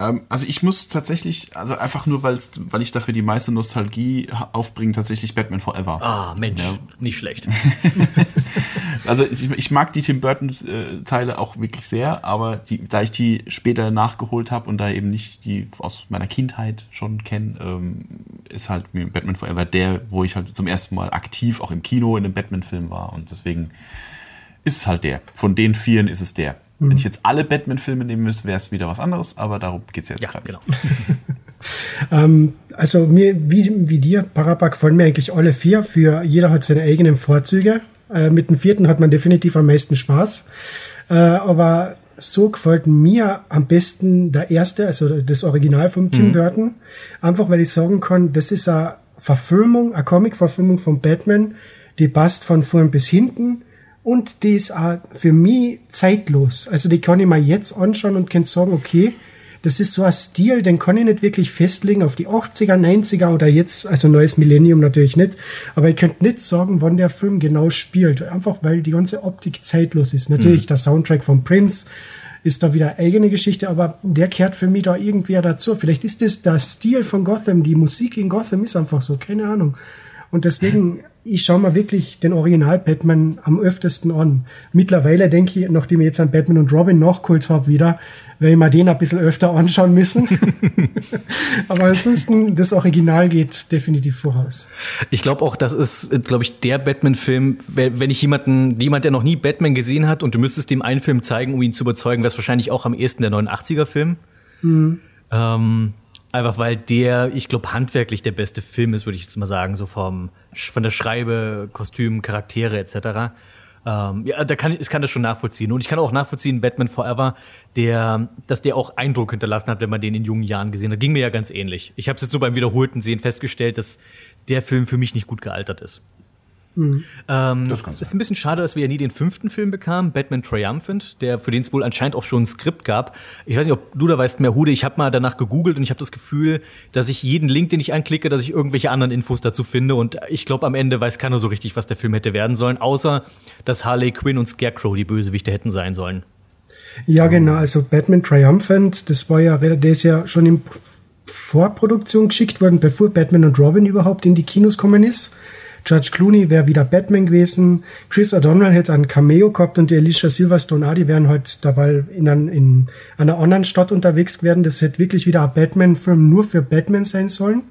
Ähm, also ich muss tatsächlich, also einfach nur, weil's, weil ich dafür die meiste Nostalgie aufbringe, tatsächlich Batman Forever. Ah, Mensch, ja. nicht schlecht. also ich, ich, mag die Tim Burton äh, Teile auch wirklich sehr, aber die, da ich die später nachgeholt habe und da eben nicht die aus meiner Kindheit schon kenne, ähm, ist halt Batman Forever der, wo ich halt zum ersten Mal aktiv auch im Kino in einem Batman-Film war und deswegen ist es halt der. Von den vieren ist es der. Mhm. Wenn ich jetzt alle Batman-Filme nehmen müsste, wäre es wieder was anderes, aber darum geht es ja jetzt ja, gerade. Genau. ähm, also mir, wie, wie dir, Parabak, gefallen mir eigentlich alle vier. Für jeder hat seine eigenen Vorzüge. Äh, mit dem vierten hat man definitiv am meisten Spaß. Äh, aber so gefällt mir am besten der erste, also das Original von Tim mhm. Burton. Einfach weil ich sagen kann, das ist eine Verfilmung, eine Comic-Verfilmung von Batman, die passt von vorn bis hinten und die ist auch für mich zeitlos. Also die kann ich mir jetzt anschauen und kann sagen, okay, das ist so ein Stil, den kann ich nicht wirklich festlegen auf die 80er, 90er oder jetzt, also neues Millennium natürlich nicht, aber ich könnte nicht sagen, wann der Film genau spielt, einfach weil die ganze Optik zeitlos ist. Natürlich mhm. der Soundtrack von Prince ist da wieder eigene Geschichte, aber der kehrt für mich da irgendwie dazu. Vielleicht ist das der Stil von Gotham, die Musik in Gotham ist einfach so, keine Ahnung. Und deswegen, ich schaue mal wirklich den Original Batman am öftesten an. Mittlerweile denke ich, nachdem ich jetzt an Batman und Robin nachgeholt habe wieder, werde ich mir den ein bisschen öfter anschauen müssen. Aber ansonsten, das Original geht definitiv voraus. Ich glaube auch, das ist, glaube ich, der Batman-Film, wenn ich jemanden, jemand, der noch nie Batman gesehen hat und du müsstest ihm einen Film zeigen, um ihn zu überzeugen, wäre es wahrscheinlich auch am ehesten der 89er-Film. Mhm. Ähm, einfach weil der, ich glaube, handwerklich der beste Film ist, würde ich jetzt mal sagen, so vom, von der Schreibe, Kostüm, Charaktere etc. Ähm, ja, da kann ich, kann das schon nachvollziehen. Und ich kann auch nachvollziehen, Batman Forever, der, dass der auch Eindruck hinterlassen hat, wenn man den in jungen Jahren gesehen hat. Ging mir ja ganz ähnlich. Ich habe es jetzt so beim wiederholten Sehen festgestellt, dass der Film für mich nicht gut gealtert ist. Mhm. Ähm, das ist ein bisschen schade, dass wir ja nie den fünften Film bekamen, Batman Triumphant, der für den es wohl anscheinend auch schon ein Skript gab. Ich weiß nicht, ob du da weißt mehr, Hude. Ich habe mal danach gegoogelt und ich habe das Gefühl, dass ich jeden Link, den ich anklicke, dass ich irgendwelche anderen Infos dazu finde. Und ich glaube, am Ende weiß keiner so richtig, was der Film hätte werden sollen, außer dass Harley Quinn und Scarecrow die Bösewichte hätten sein sollen. Ja, genau. Also Batman Triumphant, das war ja, der ist ja schon in Vorproduktion geschickt worden, bevor Batman und Robin überhaupt in die Kinos kommen ist. George Clooney wäre wieder Batman gewesen. Chris O'Donnell hätte ein Cameo gehabt und die Alicia Silverstone auch, die wären heute dabei in, ein, in einer anderen Stadt unterwegs werden. Das hätte wirklich wieder ein Batman-Film nur für Batman sein sollen.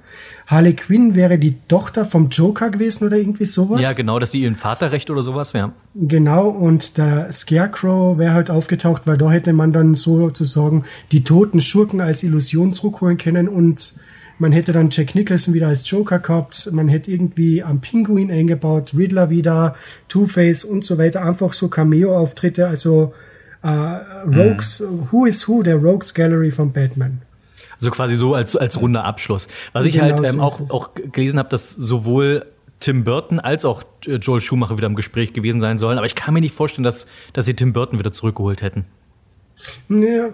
Harley Quinn wäre die Tochter vom Joker gewesen oder irgendwie sowas. Ja, genau, dass die ihren Vater recht oder sowas, ja. Genau, und der Scarecrow wäre halt aufgetaucht, weil da hätte man dann sozusagen die toten Schurken als Illusion zurückholen können und man hätte dann Jack Nicholson wieder als Joker gehabt. Man hätte irgendwie am Pinguin eingebaut, Riddler wieder, Two-Face und so weiter. Einfach so Cameo-Auftritte. Also äh, Rogues, mhm. Who is Who, der Rogues Gallery von Batman. Also quasi so als, als runder Abschluss. Was ich halt genau ähm, auch, auch gelesen habe, dass sowohl Tim Burton als auch äh, Joel Schumacher wieder im Gespräch gewesen sein sollen. Aber ich kann mir nicht vorstellen, dass, dass sie Tim Burton wieder zurückgeholt hätten. Ja,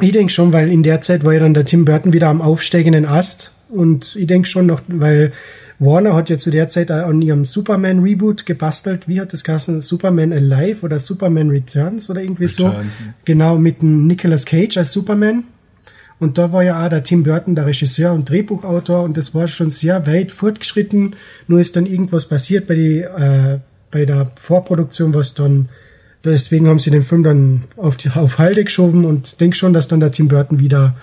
ich denke schon, weil in der Zeit war ja dann der Tim Burton wieder am aufsteigenden Ast. Und ich denke schon noch, weil Warner hat ja zu der Zeit an ihrem Superman-Reboot gebastelt. Wie hat das geheißen? Superman Alive oder Superman Returns oder irgendwie Returns. so. Genau, mit Nicolas Cage als Superman. Und da war ja auch der Tim Burton der Regisseur und Drehbuchautor und das war schon sehr weit fortgeschritten. Nur ist dann irgendwas passiert bei, die, äh, bei der Vorproduktion, was dann Deswegen haben sie den Film dann auf, die, auf Halde geschoben und denke schon, dass dann der Tim Burton wieder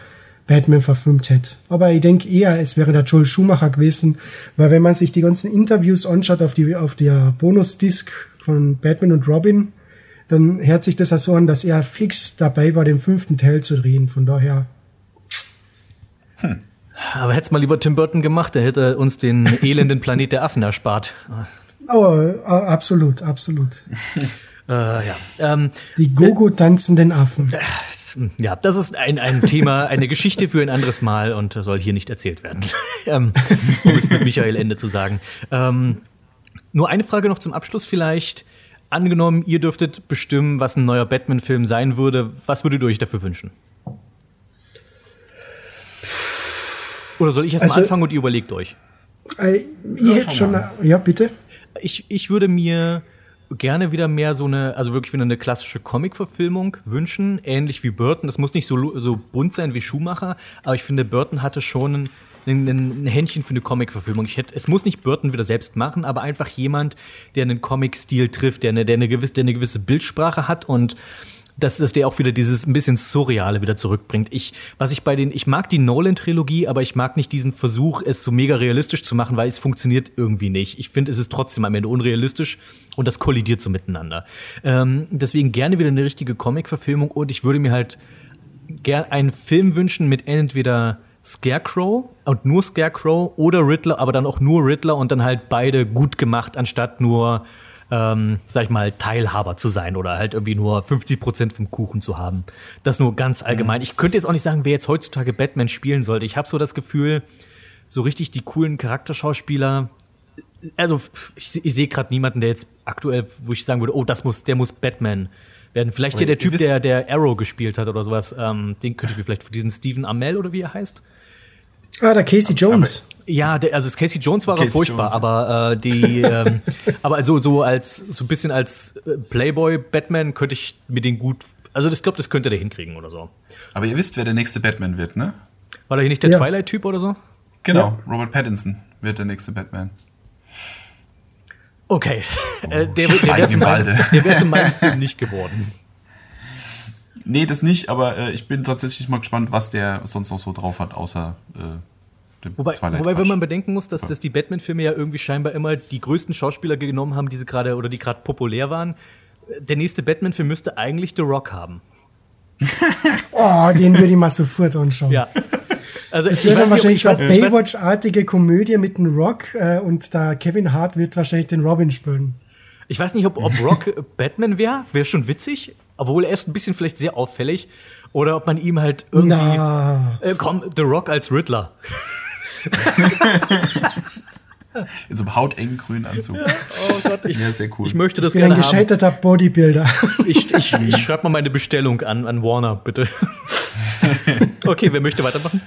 Batman verfilmt hätte. Aber ich denke eher, es wäre der Joel Schumacher gewesen, weil wenn man sich die ganzen Interviews anschaut auf, die, auf der Bonusdisk von Batman und Robin, dann hört sich das ja so an, dass er fix dabei war, den fünften Teil zu drehen. Von daher. Hm. Aber hätte es mal lieber Tim Burton gemacht, der hätte uns den elenden Planet der Affen erspart. Oh, absolut, absolut. Äh, ja. Ähm, die Gogo-tanzenden Affen. Äh, ja, das ist ein, ein Thema, eine Geschichte für ein anderes Mal und soll hier nicht erzählt werden. ähm, um es mit Michael Ende zu sagen. Ähm, nur eine Frage noch zum Abschluss vielleicht. Angenommen, ihr dürftet bestimmen, was ein neuer Batman-Film sein würde. Was würdet ihr euch dafür wünschen? Oder soll ich erst also, mal anfangen und ihr überlegt euch? Äh, ihr ja, schon, ja, bitte. Ich, ich würde mir gerne wieder mehr so eine, also wirklich wieder eine klassische Comic-Verfilmung wünschen, ähnlich wie Burton. Das muss nicht so, so bunt sein wie Schumacher, aber ich finde, Burton hatte schon ein, ein, ein Händchen für eine Comic-Verfilmung. Ich hätte, es muss nicht Burton wieder selbst machen, aber einfach jemand, der einen Comic-Stil trifft, der eine, der eine gewisse, der eine gewisse Bildsprache hat und dass, dass der auch wieder dieses ein bisschen Surreale wieder zurückbringt. Ich, was ich bei den, ich mag die Nolan-Trilogie, aber ich mag nicht diesen Versuch, es so mega realistisch zu machen, weil es funktioniert irgendwie nicht. Ich finde, es ist trotzdem am Ende unrealistisch und das kollidiert so miteinander. Ähm, deswegen gerne wieder eine richtige Comic-Verfilmung und ich würde mir halt gern einen Film wünschen mit entweder Scarecrow und nur Scarecrow oder Riddler, aber dann auch nur Riddler und dann halt beide gut gemacht, anstatt nur ähm, sag ich mal, Teilhaber zu sein oder halt irgendwie nur 50 Prozent vom Kuchen zu haben. Das nur ganz allgemein. Mhm. Ich könnte jetzt auch nicht sagen, wer jetzt heutzutage Batman spielen sollte. Ich habe so das Gefühl, so richtig die coolen Charakterschauspieler. Also ich, ich sehe gerade niemanden, der jetzt aktuell, wo ich sagen würde, oh, das muss, der muss Batman werden. Vielleicht hier der Typ, der, der Arrow gespielt hat oder sowas, ähm, den könnte ich mir vielleicht, diesen Stephen Amell oder wie er heißt. Ah, der Casey Jones. Ja, der, also das Casey Jones war Casey furchtbar, Jones. aber äh, die, ähm, aber also so als so ein bisschen als äh, Playboy Batman könnte ich mir den gut, also das glaube, das könnte der hinkriegen oder so. Aber ihr wisst, wer der nächste Batman wird, ne? War der hier nicht der Ja. Twilight-Typ oder so? Genau, Robert Pattinson wird der nächste Batman. Okay, äh, der, wäre Walde. der wär's in meinem Film nicht geworden. Nee, das nicht, aber äh, ich bin tatsächlich mal gespannt, was der sonst noch so drauf hat, außer äh, dem Wobei, Twilight wobei wenn man bedenken muss, dass, dass die Batman-Filme ja irgendwie scheinbar immer die größten Schauspieler genommen haben, die sie gerade oder die gerade populär waren. Der nächste Batman-Film müsste eigentlich The Rock haben. Oh, den würde ich mal sofort anschauen. Ja. Also Es wird dann ob- wahrscheinlich ich so Baywatch-artige Komödie mit dem Rock äh, und da Kevin Hart wird wahrscheinlich den Robin spielen. Ich weiß nicht, ob, ob Rock Batman wäre, wäre schon witzig, obwohl er ist ein bisschen vielleicht sehr auffällig. Oder ob man ihm halt irgendwie. Na, Äh, komm, The Rock als Riddler. In so einem hautengen grünen Anzug. Oh Gott, ich, Ja, sehr cool. ich möchte das ich bin ein gerne haben. gescheiterter Bodybuilder. Ich, ich, ich schreibe mal meine Bestellung an, an Warner, bitte. okay, wer möchte weitermachen?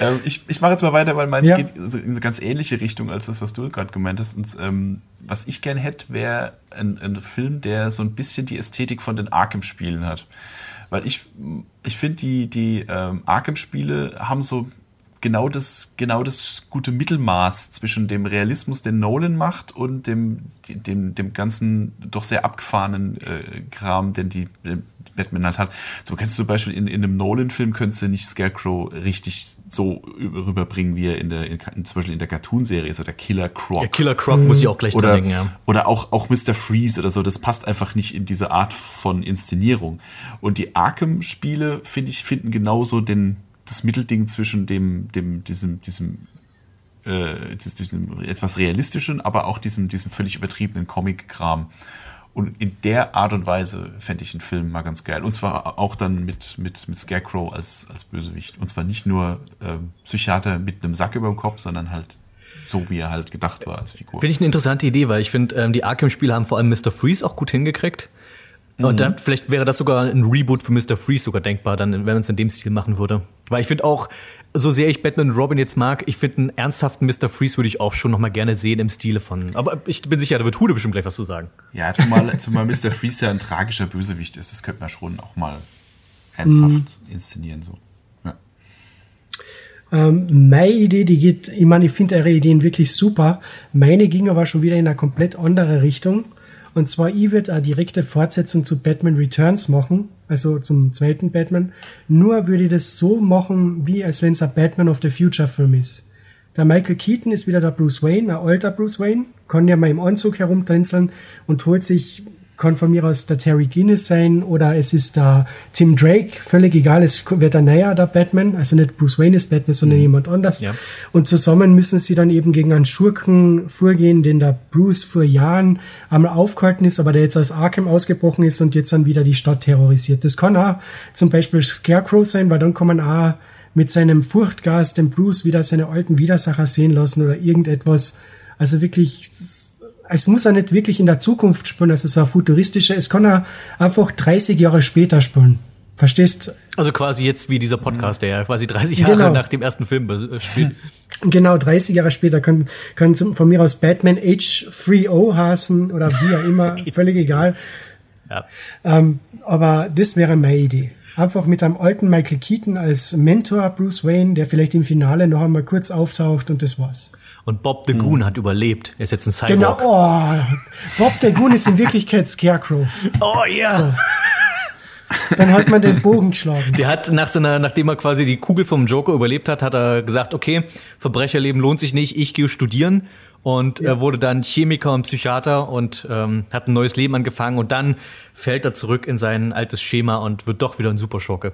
Ähm, ich ich mache jetzt mal weiter, weil meins Ja. geht in eine ganz ähnliche Richtung als das, was du gerade gemeint hast. Und ähm, was ich gern hätte, wäre ein, ein Film, der so ein bisschen die Ästhetik von den Arkham-Spielen hat. Weil ich, ich finde, die, die ähm, Arkham-Spiele haben so genau das, genau das gute Mittelmaß zwischen dem Realismus, den Nolan macht, und dem, dem, dem ganzen doch sehr abgefahrenen äh, Kram, den die Batman halt hat. So kannst du zum Beispiel in, in einem Nolan-Film könntest du nicht Scarecrow richtig so über- rüberbringen, wie er in der, in, zum Beispiel in der Cartoon-Serie ist oder Killer Croc. Ja, Killer Croc muss ich auch gleich Oder, denken, ja. oder auch, auch Mr. Freeze oder so, das passt einfach nicht in diese Art von Inszenierung. Und die Arkham-Spiele, finde ich, finden genauso den, das Mittelding zwischen dem, dem, diesem, diesem, äh, dies- diesem etwas realistischen, aber auch diesem, diesem völlig übertriebenen Comic-Kram. Und in der Art und Weise fände ich einen Film mal ganz geil. Und zwar auch dann mit, mit, mit Scarecrow als, als Bösewicht. Und zwar nicht nur ähm, Psychiater mit einem Sack über dem Kopf, sondern halt so, wie er halt gedacht war als Figur. Finde ich eine interessante Idee, weil ich finde, ähm, die Arkham-Spiele haben vor allem Mr. Freeze auch gut hingekriegt. Und dann, vielleicht wäre das sogar ein Reboot für Mr. Freeze sogar denkbar, dann, wenn man es in dem Stil machen würde. Weil ich finde auch, so sehr ich Batman und Robin jetzt mag, ich finde einen ernsthaften Mr. Freeze würde ich auch schon noch mal gerne sehen im Stile von. Aber ich bin sicher, da wird Hude bestimmt gleich was zu sagen. Ja, zumal, zumal Mr. Freeze ja ein tragischer Bösewicht ist, das könnte man schon auch mal ernsthaft inszenieren. So. Ja. Ähm, meine Idee, die geht, ich meine, ich finde eure Ideen wirklich super. Meine ging aber schon wieder in eine komplett andere Richtung. Und zwar, ich würde eine direkte Fortsetzung zu Batman Returns machen, also zum zweiten Batman. Nur würde ich das so machen, wie als wenn es ein Batman of the Future Film ist. Der Michael Keaton ist wieder der Bruce Wayne, ein alter Bruce Wayne, kann ja mal im Anzug herumtänzeln und holt sich, kann von mir aus der Terry Guinness sein oder es ist der Tim Drake, völlig egal, es wird ein neuer der Batman, also nicht Bruce Wayne ist Batman, sondern jemand anders. Ja. Und zusammen müssen sie dann eben gegen einen Schurken vorgehen, den der Bruce vor Jahren einmal aufgehalten ist, aber der jetzt aus Arkham ausgebrochen ist und jetzt dann wieder die Stadt terrorisiert. Das kann auch zum Beispiel Scarecrow sein, weil dann kann man auch mit seinem Furchtgas den Bruce wieder seine alten Widersacher sehen lassen oder irgendetwas. Also wirklich, es muss ja nicht wirklich in der Zukunft spielen, also so ein futuristischer, es kann auch einfach 30 Jahre später spielen. Verstehst? Also quasi jetzt wie dieser Podcast, der ja quasi 30 Jahre Genau. nach dem ersten Film äh, spielt. Genau, 30 Jahre später kann, kann von mir aus Batman H3O heißen oder wie auch immer, völlig egal. Ja. Ähm, aber das wäre meine Idee. Einfach mit einem alten Michael Keaton als Mentor Bruce Wayne, der vielleicht im Finale noch einmal kurz auftaucht und das war's. Und Bob the Goon hat überlebt. Er ist jetzt ein Cyborg. Genau, oh, Bob der Goon ist in Wirklichkeit Scarecrow. Oh ja. Dann hat man den Bogen geschlagen. Der hat nach seiner, nachdem er quasi die Kugel vom Joker überlebt hat, hat er gesagt, okay, Verbrecherleben lohnt sich nicht, ich gehe studieren und er wurde dann Chemiker und Psychiater und ähm, hat ein neues Leben angefangen und dann fällt er zurück in sein altes Schema und wird doch wieder ein Superschurke.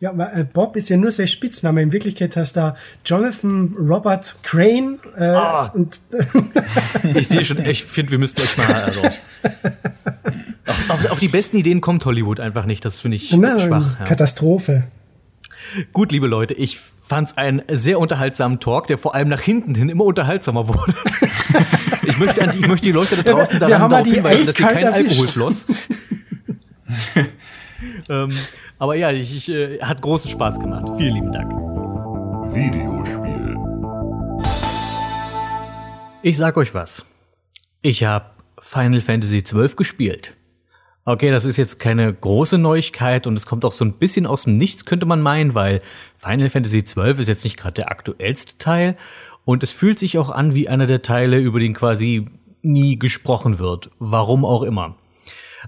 Ja, aber äh, Bob ist ja nur sein Spitzname. In Wirklichkeit heißt er Jonathan Robert Crane. Äh, Ah. und Ich sehe schon, ich finde, wir müssten echt mal, also. Auf, auf, auf die besten Ideen kommt Hollywood einfach nicht. Das finde ich na, schwach. Ja. Katastrophe. Gut, liebe Leute, ich fand's einen sehr unterhaltsamen Talk, der vor allem nach hinten hin immer unterhaltsamer wurde. ich, möchte an die, ich möchte die Leute da draußen daran darauf die hinweisen, dass eiskalt kein Alkohol erwischt. floss. ähm, aber ja, ich, ich äh, hat großen Spaß gemacht. Vielen lieben Dank. Videospiel. Ich sag euch was. Ich habe Final Fantasy XII gespielt. Okay, das ist jetzt keine große Neuigkeit und es kommt auch so ein bisschen aus dem Nichts, könnte man meinen, weil Final Fantasy XII ist jetzt nicht gerade der aktuellste Teil und es fühlt sich auch an wie einer der Teile, über den quasi nie gesprochen wird. Warum auch immer.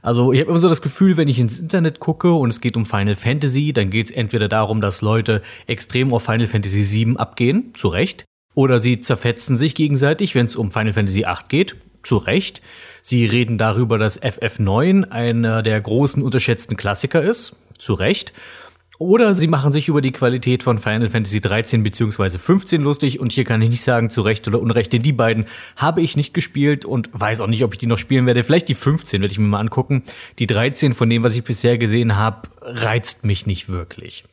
Also ich habe immer so das Gefühl, wenn ich ins Internet gucke und es geht um Final Fantasy, dann geht es entweder darum, dass Leute extrem auf Final Fantasy VII abgehen, zu Recht, oder sie zerfetzen sich gegenseitig, wenn es um Final Fantasy VIII geht, zu Recht. Sie reden darüber, dass FF9 einer der großen unterschätzten Klassiker ist, zu Recht. Oder sie machen sich über die Qualität von Final Fantasy 13 bzw. 15 lustig und hier kann ich nicht sagen, zu Recht oder Unrecht, denn die beiden habe ich nicht gespielt und weiß auch nicht, ob ich die noch spielen werde. Vielleicht die 15 werde ich mir mal angucken. Die 13 von dem, was ich bisher gesehen habe, reizt mich nicht wirklich.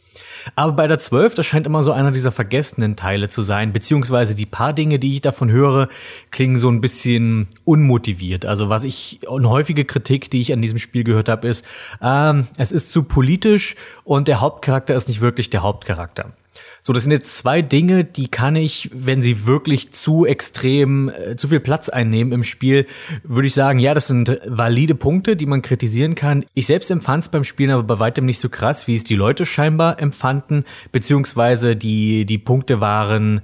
Aber bei der 12, das scheint immer so einer dieser vergessenen Teile zu sein, beziehungsweise die paar Dinge, die ich davon höre, klingen so ein bisschen unmotiviert. Also was ich, eine häufige Kritik, die ich an diesem Spiel gehört habe, ist, ähm, es ist zu politisch und der Hauptcharakter ist nicht wirklich der Hauptcharakter. So, das sind jetzt zwei Dinge, die kann ich, wenn sie wirklich zu extrem, äh, zu viel Platz einnehmen im Spiel, würde ich sagen, ja, das sind valide Punkte, die man kritisieren kann. Ich selbst empfand es beim Spielen aber bei weitem nicht so krass, wie es die Leute scheinbar empfanden, beziehungsweise die, die Punkte waren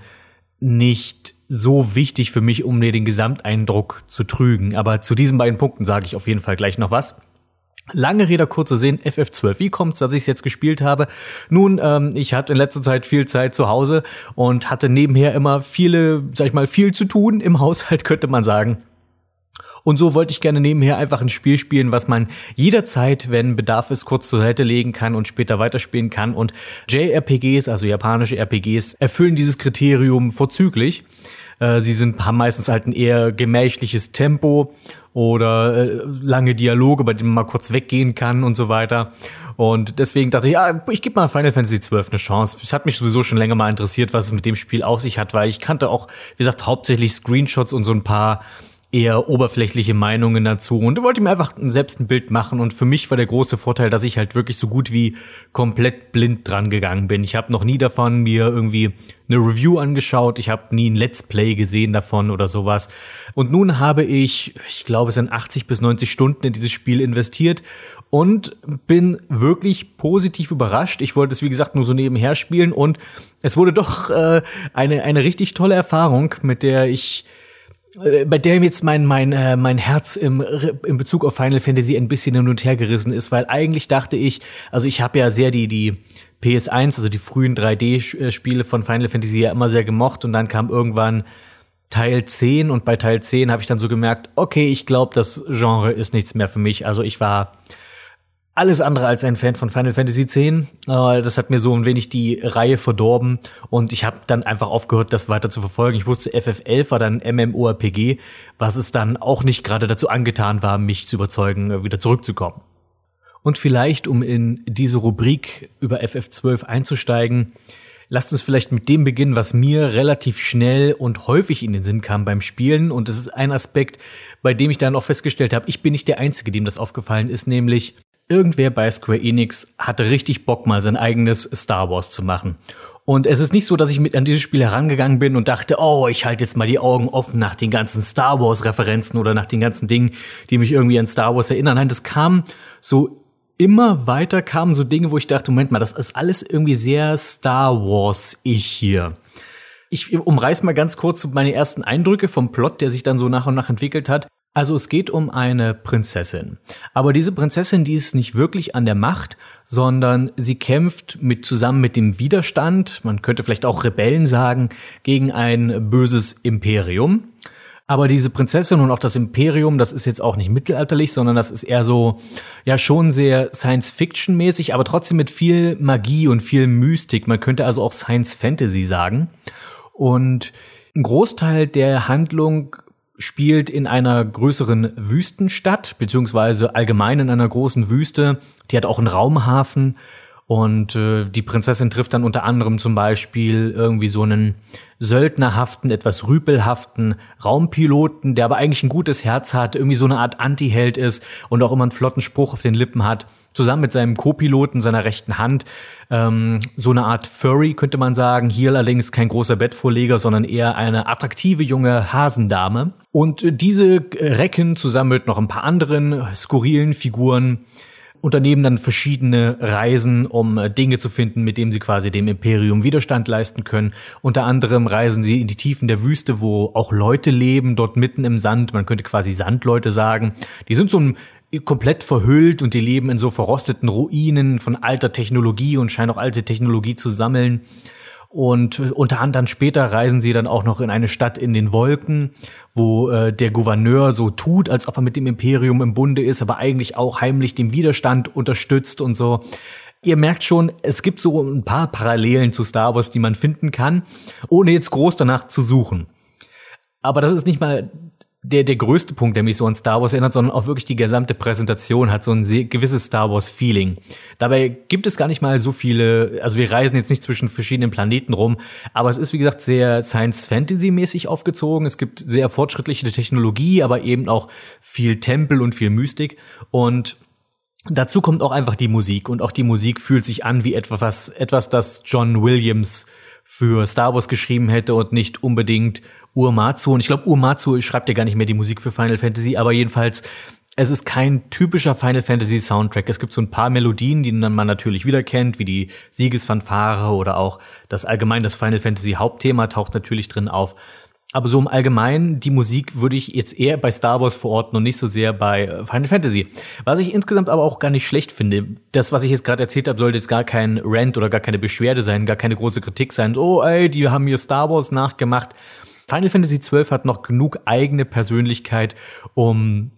nicht so wichtig für mich, um mir den Gesamteindruck zu trügen. Aber zu diesen beiden Punkten sage ich auf jeden Fall gleich noch was. Lange Rede, kurze Sinn, FF12. Wie kommt's, dass ich es jetzt gespielt habe? Nun, ähm, ich hatte in letzter Zeit viel Zeit zu Hause und hatte nebenher immer viele, sag ich mal, viel zu tun im Haushalt, könnte man sagen. Und so wollte ich gerne nebenher einfach ein Spiel spielen, was man jederzeit, wenn Bedarf ist, kurz zur Seite legen kann und später weiterspielen kann. Und JRPGs, also japanische RPGs, erfüllen dieses Kriterium vorzüglich. Äh, sie sind, haben meistens halt ein eher gemächliches Tempo oder äh, lange Dialoge, bei denen man mal kurz weggehen kann und so weiter. Und deswegen dachte ich, ja, ich gebe mal Final Fantasy XII eine Chance. Es hat mich sowieso schon länger mal interessiert, was es mit dem Spiel auf sich hat, weil ich kannte auch, wie gesagt, hauptsächlich Screenshots und so ein paar eher oberflächliche Meinungen dazu und wollte mir einfach selbst ein Bild machen und für mich war der große Vorteil, dass ich halt wirklich so gut wie komplett blind dran gegangen bin. Ich habe noch nie davon mir irgendwie eine Review angeschaut, ich habe nie ein Let's Play gesehen davon oder sowas. Und nun habe ich, ich glaube, es sind 80 bis 90 Stunden in dieses Spiel investiert und bin wirklich positiv überrascht. Ich wollte es, wie gesagt, nur so nebenher spielen und es wurde doch äh, eine, eine richtig tolle Erfahrung, mit der ich bei der jetzt mein mein äh, mein Herz im im Bezug auf Final Fantasy ein bisschen hin und her gerissen ist, weil eigentlich dachte ich, also ich habe ja sehr die die PS1, also die frühen 3D-Spiele von Final Fantasy ja immer sehr gemocht und dann kam irgendwann Teil 10 und bei Teil 10 habe ich dann so gemerkt, okay, ich glaube, das Genre ist nichts mehr für mich. Also ich war alles andere als ein Fan von Final Fantasy X. Äh, das hat mir so ein wenig die Reihe verdorben und ich habe dann einfach aufgehört, das weiter zu verfolgen. Ich wusste, FF11 war dann MMORPG, was es dann auch nicht gerade dazu angetan war, mich zu überzeugen, wieder zurückzukommen. Und vielleicht, um in diese Rubrik über FF12 einzusteigen, lasst uns vielleicht mit dem beginnen, was mir relativ schnell und häufig in den Sinn kam beim Spielen. Und es ist ein Aspekt, bei dem ich dann auch festgestellt habe, ich bin nicht der Einzige, dem das aufgefallen ist, nämlich irgendwer bei Square Enix hatte richtig Bock, mal sein eigenes Star Wars zu machen. Und es ist nicht so, dass ich mit an dieses Spiel herangegangen bin und dachte, oh, ich halte jetzt mal die Augen offen nach den ganzen Star Wars Referenzen oder nach den ganzen Dingen, die mich irgendwie an Star Wars erinnern. Nein, das kam so immer weiter kamen so Dinge, wo ich dachte, Moment mal, das ist alles irgendwie sehr Star Wars-ich hier. Ich umreiß mal ganz kurz meine ersten Eindrücke vom Plot, der sich dann so nach und nach entwickelt hat. Also es geht um eine Prinzessin. Aber diese Prinzessin, die ist nicht wirklich an der Macht, sondern sie kämpft mit zusammen mit dem Widerstand, man könnte vielleicht auch Rebellen sagen, gegen ein böses Imperium. Aber diese Prinzessin und auch das Imperium, das ist jetzt auch nicht mittelalterlich, sondern das ist eher so, ja, schon sehr Science-Fiction-mäßig, aber trotzdem mit viel Magie und viel Mystik. Man könnte also auch Science-Fantasy sagen. Und ein Großteil der Handlung spielt in einer größeren Wüstenstadt, beziehungsweise allgemein in einer großen Wüste. Die hat auch einen Raumhafen. Und äh, die Prinzessin trifft dann unter anderem zum Beispiel irgendwie so einen söldnerhaften, etwas rüpelhaften Raumpiloten, der aber eigentlich ein gutes Herz hat, irgendwie so eine Art Anti-Held ist und auch immer einen flotten Spruch auf den Lippen hat, zusammen mit seinem Co-Piloten, seiner rechten Hand, ähm, so eine Art Furry, könnte man sagen. Hier allerdings kein großer Bettvorleger, sondern eher eine attraktive junge Hasendame. Und äh, diese Recken zusammen mit noch ein paar anderen skurrilen Figuren unternehmen dann verschiedene Reisen, um äh, Dinge zu finden, mit denen sie quasi dem Imperium Widerstand leisten können. Unter anderem reisen sie in die Tiefen der Wüste, wo auch Leute leben, dort mitten im Sand. Man könnte quasi Sandleute sagen. Die sind so ein komplett verhüllt und die leben in so verrosteten Ruinen von alter Technologie und scheinen auch alte Technologie zu sammeln. Und äh, unter anderem später reisen sie dann auch noch in eine Stadt in den Wolken, wo äh, der Gouverneur so tut, als ob er mit dem Imperium im Bunde ist, aber eigentlich auch heimlich den Widerstand unterstützt und so. Ihr merkt schon, es gibt so ein paar Parallelen zu Star Wars, die man finden kann, ohne jetzt groß danach zu suchen. Aber das ist nicht mal der, der größte Punkt, der mich so an Star Wars erinnert, sondern auch wirklich die gesamte Präsentation hat so ein gewisses Star Wars Feeling. Dabei gibt es gar nicht mal so viele, also wir reisen jetzt nicht zwischen verschiedenen Planeten rum, aber es ist wie gesagt sehr Science Fantasy mäßig aufgezogen. Es gibt sehr fortschrittliche Technologie, aber eben auch viel Tempel und viel Mystik und Dazu kommt auch einfach die Musik und auch die Musik fühlt sich an wie etwas, etwas, das John Williams für Star Wars geschrieben hätte und nicht unbedingt Uematsu. Und ich glaube, Uematsu schreibt ja gar nicht mehr die Musik für Final Fantasy, aber jedenfalls, es ist kein typischer Final Fantasy Soundtrack. Es gibt so ein paar Melodien, die man natürlich wieder kennt, wie die Siegesfanfare oder auch das allgemein das Final Fantasy Hauptthema taucht natürlich drin auf. Aber so im Allgemeinen, die Musik würde ich jetzt eher bei Star Wars verorten und nicht so sehr bei äh, Final Fantasy. Was ich insgesamt aber auch gar nicht schlecht finde. Das, was ich jetzt gerade erzählt habe, sollte jetzt gar kein Rant oder gar keine Beschwerde sein, gar keine große Kritik sein. Oh, ey, die haben hier Star Wars nachgemacht. Final Fantasy XII hat noch genug eigene Persönlichkeit, um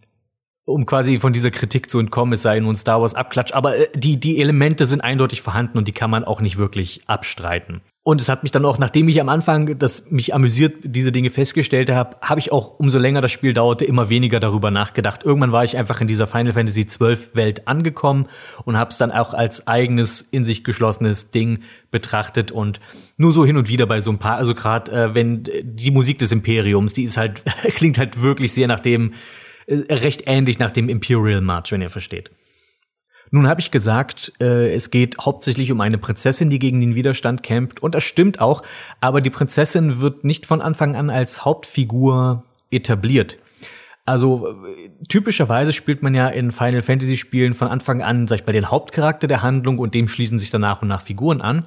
um quasi von dieser Kritik zu entkommen, es sei nun Star Wars Abklatsch, aber äh, die, die Elemente sind eindeutig vorhanden und die kann man auch nicht wirklich abstreiten. Und es hat mich dann auch, nachdem ich am Anfang das mich amüsiert diese Dinge festgestellt habe, habe ich auch umso länger das Spiel dauerte immer weniger darüber nachgedacht. Irgendwann war ich einfach in dieser Final Fantasy XII Welt angekommen und habe es dann auch als eigenes in sich geschlossenes Ding betrachtet und nur so hin und wieder bei so ein paar, also gerade äh, wenn die Musik des Imperiums, die ist halt klingt halt wirklich sehr nach dem äh, recht ähnlich nach dem Imperial March, wenn ihr versteht. Nun habe ich gesagt, äh, es geht hauptsächlich um eine Prinzessin, die gegen den Widerstand kämpft. Und das stimmt auch, aber die Prinzessin wird nicht von Anfang an als Hauptfigur etabliert. Also äh, typischerweise spielt man ja in Final Fantasy Spielen von Anfang an, sag ich mal, den Hauptcharakter der Handlung und dem schließen sich dann nach und nach Figuren an.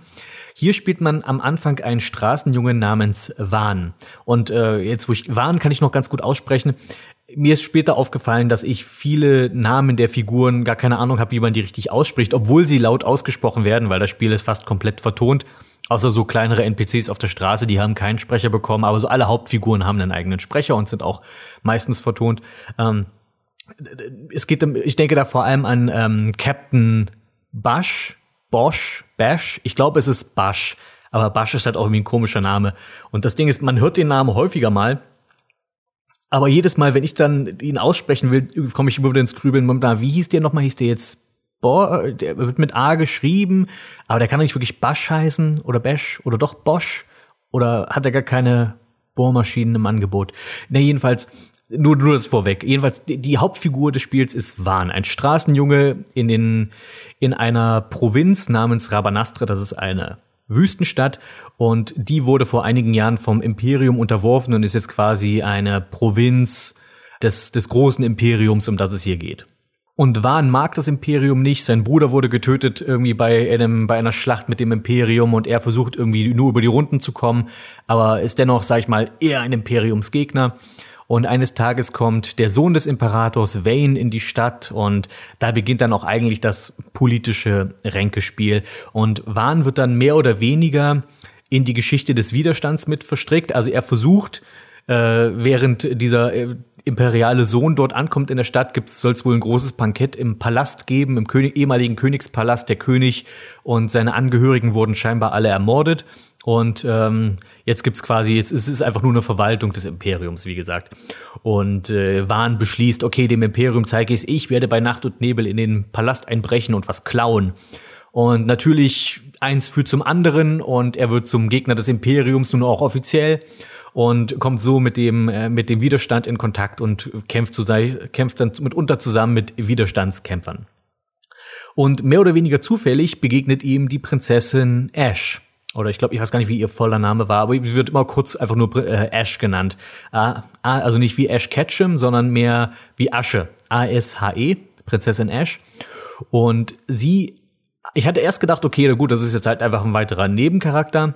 Hier spielt man am Anfang einen Straßenjungen namens Wahn. Und äh, jetzt, wo ich Wahn kann ich noch ganz gut aussprechen, mir ist später aufgefallen, dass ich viele Namen der Figuren gar keine Ahnung habe, wie man die richtig ausspricht, obwohl sie laut ausgesprochen werden, weil das Spiel ist fast komplett vertont. Außer so kleinere NPCs auf der Straße, die haben keinen Sprecher bekommen, aber so alle Hauptfiguren haben einen eigenen Sprecher und sind auch meistens vertont. Ähm, es geht, ich denke da vor allem an ähm, Captain Bash, Bosch, Bash. Ich glaube, es ist Bash, aber Bash ist halt auch irgendwie ein komischer Name. Und das Ding ist, man hört den Namen häufiger mal aber jedes Mal, wenn ich dann ihn aussprechen will, komme ich immer wieder ins Grübeln. Wie hieß der nochmal? Hieß der jetzt Bo der wird mit A geschrieben, aber der kann doch nicht wirklich Basch heißen oder Bash oder doch Bosch oder hat er gar keine Bohrmaschinen im Angebot? Ne, jedenfalls, nur, nur das vorweg. Jedenfalls, die, die Hauptfigur des Spiels ist Wahn, ein Straßenjunge in den, in einer Provinz namens Rabanastre, das ist eine Wüstenstadt und die wurde vor einigen Jahren vom Imperium unterworfen und ist jetzt quasi eine Provinz des, des großen Imperiums, um das es hier geht. Und Wahn mag das Imperium nicht. Sein Bruder wurde getötet irgendwie bei einem, bei einer Schlacht mit dem Imperium und er versucht irgendwie nur über die Runden zu kommen, aber ist dennoch, sag ich mal, eher ein Imperiumsgegner. Und eines Tages kommt der Sohn des Imperators Vayne in die Stadt und da beginnt dann auch eigentlich das politische Ränkespiel. Und Wahn wird dann mehr oder weniger in die Geschichte des Widerstands mit verstrickt. Also er versucht, äh, während dieser äh, imperiale Sohn dort ankommt in der Stadt, soll es wohl ein großes Bankett im Palast geben, im König, ehemaligen Königspalast. Der König und seine Angehörigen wurden scheinbar alle ermordet. Und ähm, jetzt gibt's quasi, jetzt ist es einfach nur eine Verwaltung des Imperiums, wie gesagt. Und äh, Wahn beschließt, okay, dem Imperium zeige ich es, ich werde bei Nacht und Nebel in den Palast einbrechen und was klauen. Und natürlich eins führt zum anderen und er wird zum Gegner des Imperiums nun auch offiziell und kommt so mit dem äh, mit dem Widerstand in Kontakt und kämpft zu kämpft dann mitunter zusammen mit Widerstandskämpfern. Und mehr oder weniger zufällig begegnet ihm die Prinzessin Ash. Oder ich glaube, ich weiß gar nicht, wie ihr voller Name war, aber sie wird immer kurz einfach nur äh, Ash genannt. Ah, also nicht wie Ash Ketchum, sondern mehr wie Asche. A-S-H-E, Prinzessin Ash. Und sie, ich hatte erst gedacht, okay, na gut, das ist jetzt halt einfach ein weiterer Nebencharakter.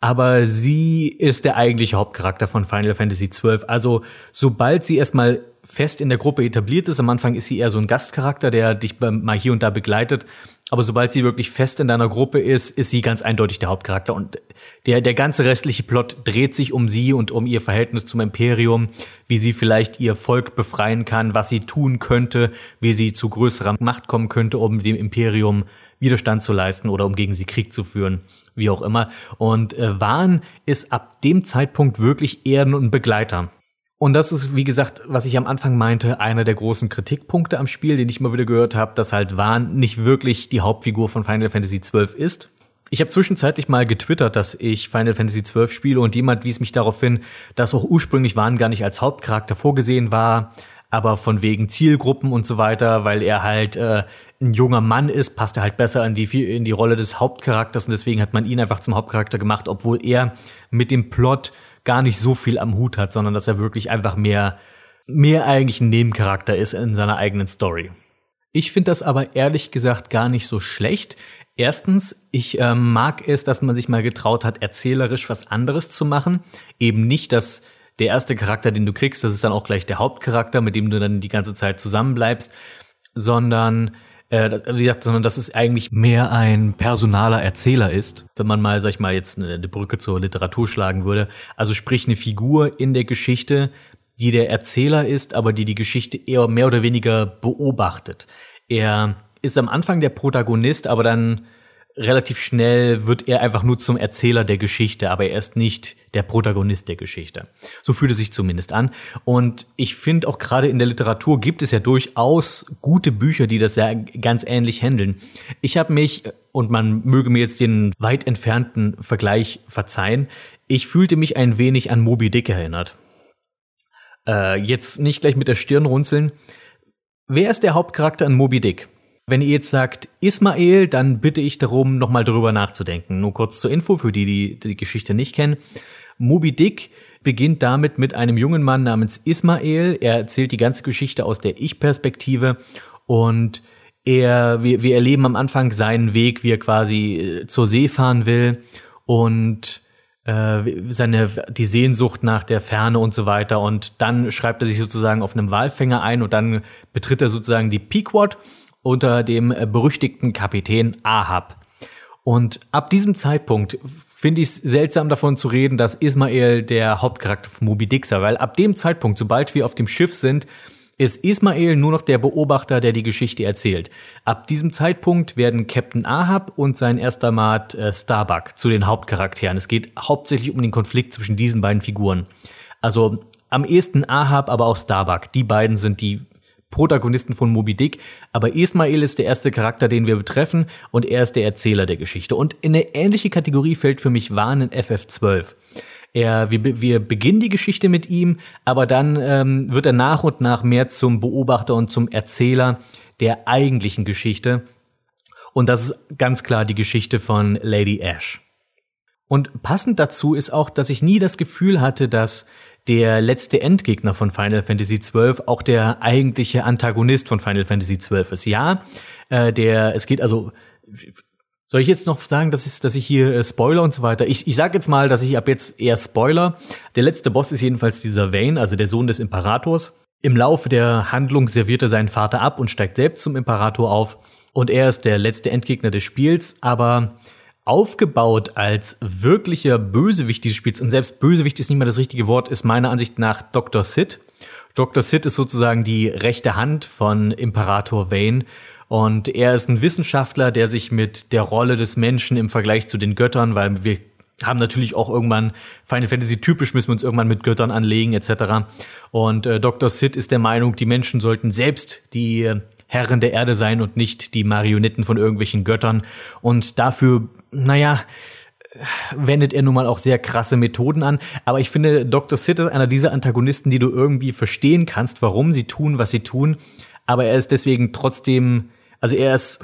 Aber sie ist der eigentliche Hauptcharakter von Final Fantasy XII. Also sobald sie erstmal fest in der Gruppe etabliert ist, am Anfang ist sie eher so ein Gastcharakter, der dich mal hier und da begleitet. Aber sobald sie wirklich fest in deiner Gruppe ist, ist sie ganz eindeutig der Hauptcharakter. Und der, der ganze restliche Plot dreht sich um sie und um ihr Verhältnis zum Imperium, wie sie vielleicht ihr Volk befreien kann, was sie tun könnte, wie sie zu größerer Macht kommen könnte, um dem Imperium Widerstand zu leisten oder um gegen sie Krieg zu führen wie auch immer. Und äh, Wahn ist ab dem Zeitpunkt wirklich eher ein Begleiter. Und das ist, wie gesagt, was ich am Anfang meinte, einer der großen Kritikpunkte am Spiel, den ich immer wieder gehört habe, dass halt Wahn nicht wirklich die Hauptfigur von Final Fantasy XII ist. Ich habe zwischenzeitlich mal getwittert, dass ich Final Fantasy XII spiele und jemand wies mich darauf hin, dass auch ursprünglich Wahn gar nicht als Hauptcharakter vorgesehen war, aber von wegen Zielgruppen und so weiter, weil er halt äh, ein junger Mann ist, passt er halt besser in die, in die Rolle des Hauptcharakters und deswegen hat man ihn einfach zum Hauptcharakter gemacht, obwohl er mit dem Plot gar nicht so viel am Hut hat, sondern dass er wirklich einfach mehr, mehr eigentlich ein Nebencharakter ist in seiner eigenen Story. Ich finde das aber ehrlich gesagt gar nicht so schlecht. Erstens, ich äh, mag es, dass man sich mal getraut hat, erzählerisch was anderes zu machen. Eben nicht, dass der erste Charakter, den du kriegst, das ist dann auch gleich der Hauptcharakter, mit dem du dann die ganze Zeit zusammenbleibst, sondern äh, wie gesagt, sondern dass es eigentlich mehr ein personaler Erzähler ist, wenn man mal, sag ich mal, jetzt eine, eine Brücke zur Literatur schlagen würde. Also sprich eine Figur in der Geschichte, die der Erzähler ist, aber die die Geschichte eher mehr oder weniger beobachtet. Er ist am Anfang der Protagonist, aber dann relativ schnell wird er einfach nur zum Erzähler der Geschichte, aber er ist nicht der Protagonist der Geschichte. So fühlt es sich zumindest an. Und ich finde auch gerade in der Literatur gibt es ja durchaus gute Bücher, die das ja ganz ähnlich handeln. Ich habe mich, und man möge mir jetzt den weit entfernten Vergleich verzeihen, ich fühlte mich ein wenig an Moby Dick erinnert. Äh, jetzt nicht gleich mit der Stirn runzeln. Wer ist der Hauptcharakter in Moby Dick? Wenn ihr jetzt sagt Ismael, dann bitte ich darum, nochmal drüber nachzudenken. Nur kurz zur Info für die, die die Geschichte nicht kennen. Moby Dick beginnt damit mit einem jungen Mann namens Ismael. Er erzählt die ganze Geschichte aus der Ich-Perspektive und er, wir, wir erleben am Anfang seinen Weg, wie er quasi äh, zur See fahren will und äh, seine die Sehnsucht nach der Ferne und so weiter und dann schreibt er sich sozusagen auf einem Walfänger ein und dann betritt er sozusagen die Pequod unter dem äh, berüchtigten Kapitän Ahab. Und ab diesem Zeitpunkt finde ich es seltsam davon zu reden, dass Ismael der Hauptcharakter von Moby Dick sei, weil ab dem Zeitpunkt, sobald wir auf dem Schiff sind, ist Ismael nur noch der Beobachter, der die Geschichte erzählt. Ab diesem Zeitpunkt werden Captain Ahab und sein erster Mat äh, Starbuck zu den Hauptcharakteren. Es geht hauptsächlich um den Konflikt zwischen diesen beiden Figuren. Also am ehesten Ahab, aber auch Starbuck. Die beiden sind die Protagonisten von Moby Dick, aber Ismail ist der erste Charakter, den wir betreffen und er ist der Erzähler der Geschichte. Und in eine ähnliche Kategorie fällt für mich Wahn in FF12. Er, wir, wir beginnen die Geschichte mit ihm, aber dann ähm, wird er nach und nach mehr zum Beobachter und zum Erzähler der eigentlichen Geschichte. Und das ist ganz klar die Geschichte von Lady Ash. Und passend dazu ist auch, dass ich nie das Gefühl hatte, dass der letzte Endgegner von Final Fantasy XII auch der eigentliche Antagonist von Final Fantasy XII ist. Ja, äh, der, es geht also, soll ich jetzt noch sagen, dass ich, dass ich hier äh, Spoiler und so weiter? Ich, ich sag jetzt mal, dass ich ab jetzt eher Spoiler. Der letzte Boss ist jedenfalls dieser Vane, also der Sohn des Imperators. Im Laufe der Handlung serviert er seinen Vater ab und steigt selbst zum Imperator auf. Und er ist der letzte Endgegner des Spiels, aber aufgebaut als wirklicher Bösewicht dieses Spiels, und selbst Bösewicht ist nicht mehr das richtige Wort, ist meiner Ansicht nach Dr. Sid. Dr. Sid ist sozusagen die rechte Hand von Imperator Vane. Und er ist ein Wissenschaftler, der sich mit der Rolle des Menschen im Vergleich zu den Göttern, weil wir haben natürlich auch irgendwann Final Fantasy typisch müssen wir uns irgendwann mit Göttern anlegen etc. Und äh, Dr. Sid ist der Meinung, die Menschen sollten selbst die Herren der Erde sein und nicht die Marionetten von irgendwelchen Göttern. Und dafür, naja, wendet er nun mal auch sehr krasse Methoden an. Aber ich finde, Dr. Sid ist einer dieser Antagonisten, die du irgendwie verstehen kannst, warum sie tun, was sie tun. Aber er ist deswegen trotzdem, also er ist,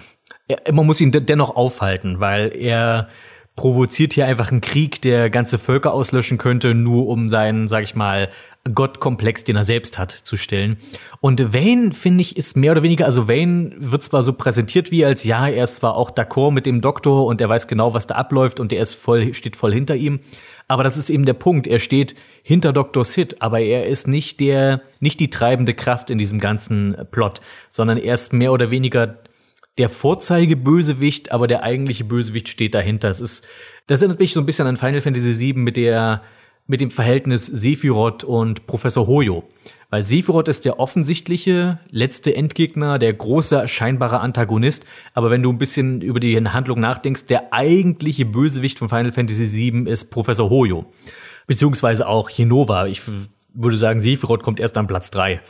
er, man muss ihn dennoch aufhalten, weil er provoziert hier einfach einen Krieg, der ganze Völker auslöschen könnte, nur um seinen, sag ich mal, Gottkomplex, den er selbst hat, zu stellen. Und Wayne, finde ich, ist mehr oder weniger, also Wayne wird zwar so präsentiert wie als, ja, er ist zwar auch d'accord mit dem Doktor und er weiß genau, was da abläuft und er ist voll, steht voll hinter ihm. Aber das ist eben der Punkt. Er steht hinter Dr. Sid, aber er ist nicht der, nicht die treibende Kraft in diesem ganzen Plot, sondern er ist mehr oder weniger der Vorzeigebösewicht, aber der eigentliche Bösewicht steht dahinter. Es ist, das erinnert mich so ein bisschen an Final Fantasy VII mit der, mit dem Verhältnis Sephiroth und Professor Hoyo. Weil Sephiroth ist der offensichtliche letzte Endgegner, der große scheinbare Antagonist. Aber wenn du ein bisschen über die Handlung nachdenkst, der eigentliche Bösewicht von Final Fantasy VII ist Professor Hoyo. Beziehungsweise auch Hinova. Ich würde sagen, Sephiroth kommt erst an Platz drei.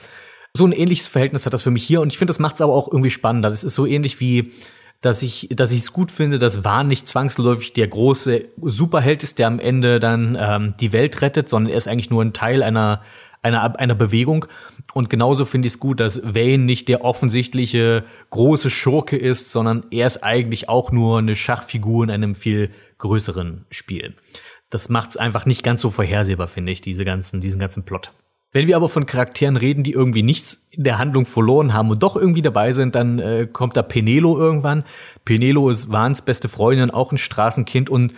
So ein ähnliches Verhältnis hat das für mich hier und ich finde, das macht es aber auch irgendwie spannender. Das ist so ähnlich wie dass ich, dass ich es gut finde, dass Wahn nicht zwangsläufig der große Superheld ist, der am Ende dann ähm, die Welt rettet, sondern er ist eigentlich nur ein Teil einer einer, einer Bewegung. Und genauso finde ich es gut, dass Wayne nicht der offensichtliche große Schurke ist, sondern er ist eigentlich auch nur eine Schachfigur in einem viel größeren Spiel. Das macht es einfach nicht ganz so vorhersehbar, finde ich, diese ganzen, diesen ganzen Plot. Wenn wir aber von Charakteren reden, die irgendwie nichts in der Handlung verloren haben und doch irgendwie dabei sind, dann äh, kommt da Penelo irgendwann. Penelo ist Wahns beste Freundin, auch ein Straßenkind und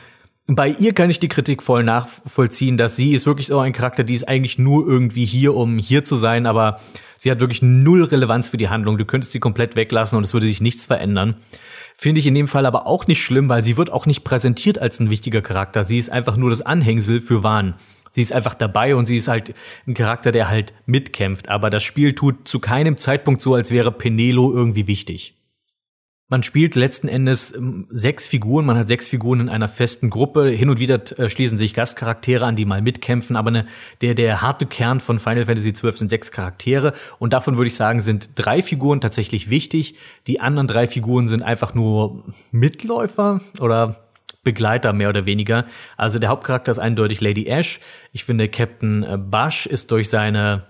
bei ihr kann ich die Kritik voll nachvollziehen, dass sie ist wirklich so ein Charakter, die ist eigentlich nur irgendwie hier, um hier zu sein, aber sie hat wirklich null Relevanz für die Handlung. Du könntest sie komplett weglassen und es würde sich nichts verändern. Finde ich in dem Fall aber auch nicht schlimm, weil sie wird auch nicht präsentiert als ein wichtiger Charakter. Sie ist einfach nur das Anhängsel für Wahn. Sie ist einfach dabei und sie ist halt ein Charakter, der halt mitkämpft. Aber das Spiel tut zu keinem Zeitpunkt so, als wäre Penelo irgendwie wichtig. Man spielt letzten Endes ähm, sechs Figuren, man hat sechs Figuren in einer festen Gruppe. Hin und wieder äh, schließen sich Gastcharaktere an, die mal mitkämpfen, aber ne, der, der harte Kern von Final Fantasy XII sind sechs Charaktere und davon würde ich sagen, sind drei Figuren tatsächlich wichtig. Die anderen drei Figuren sind einfach nur Mitläufer oder Begleiter mehr oder weniger. Also der Hauptcharakter ist eindeutig Lady Ash. Ich finde Captain äh, Bash ist durch seine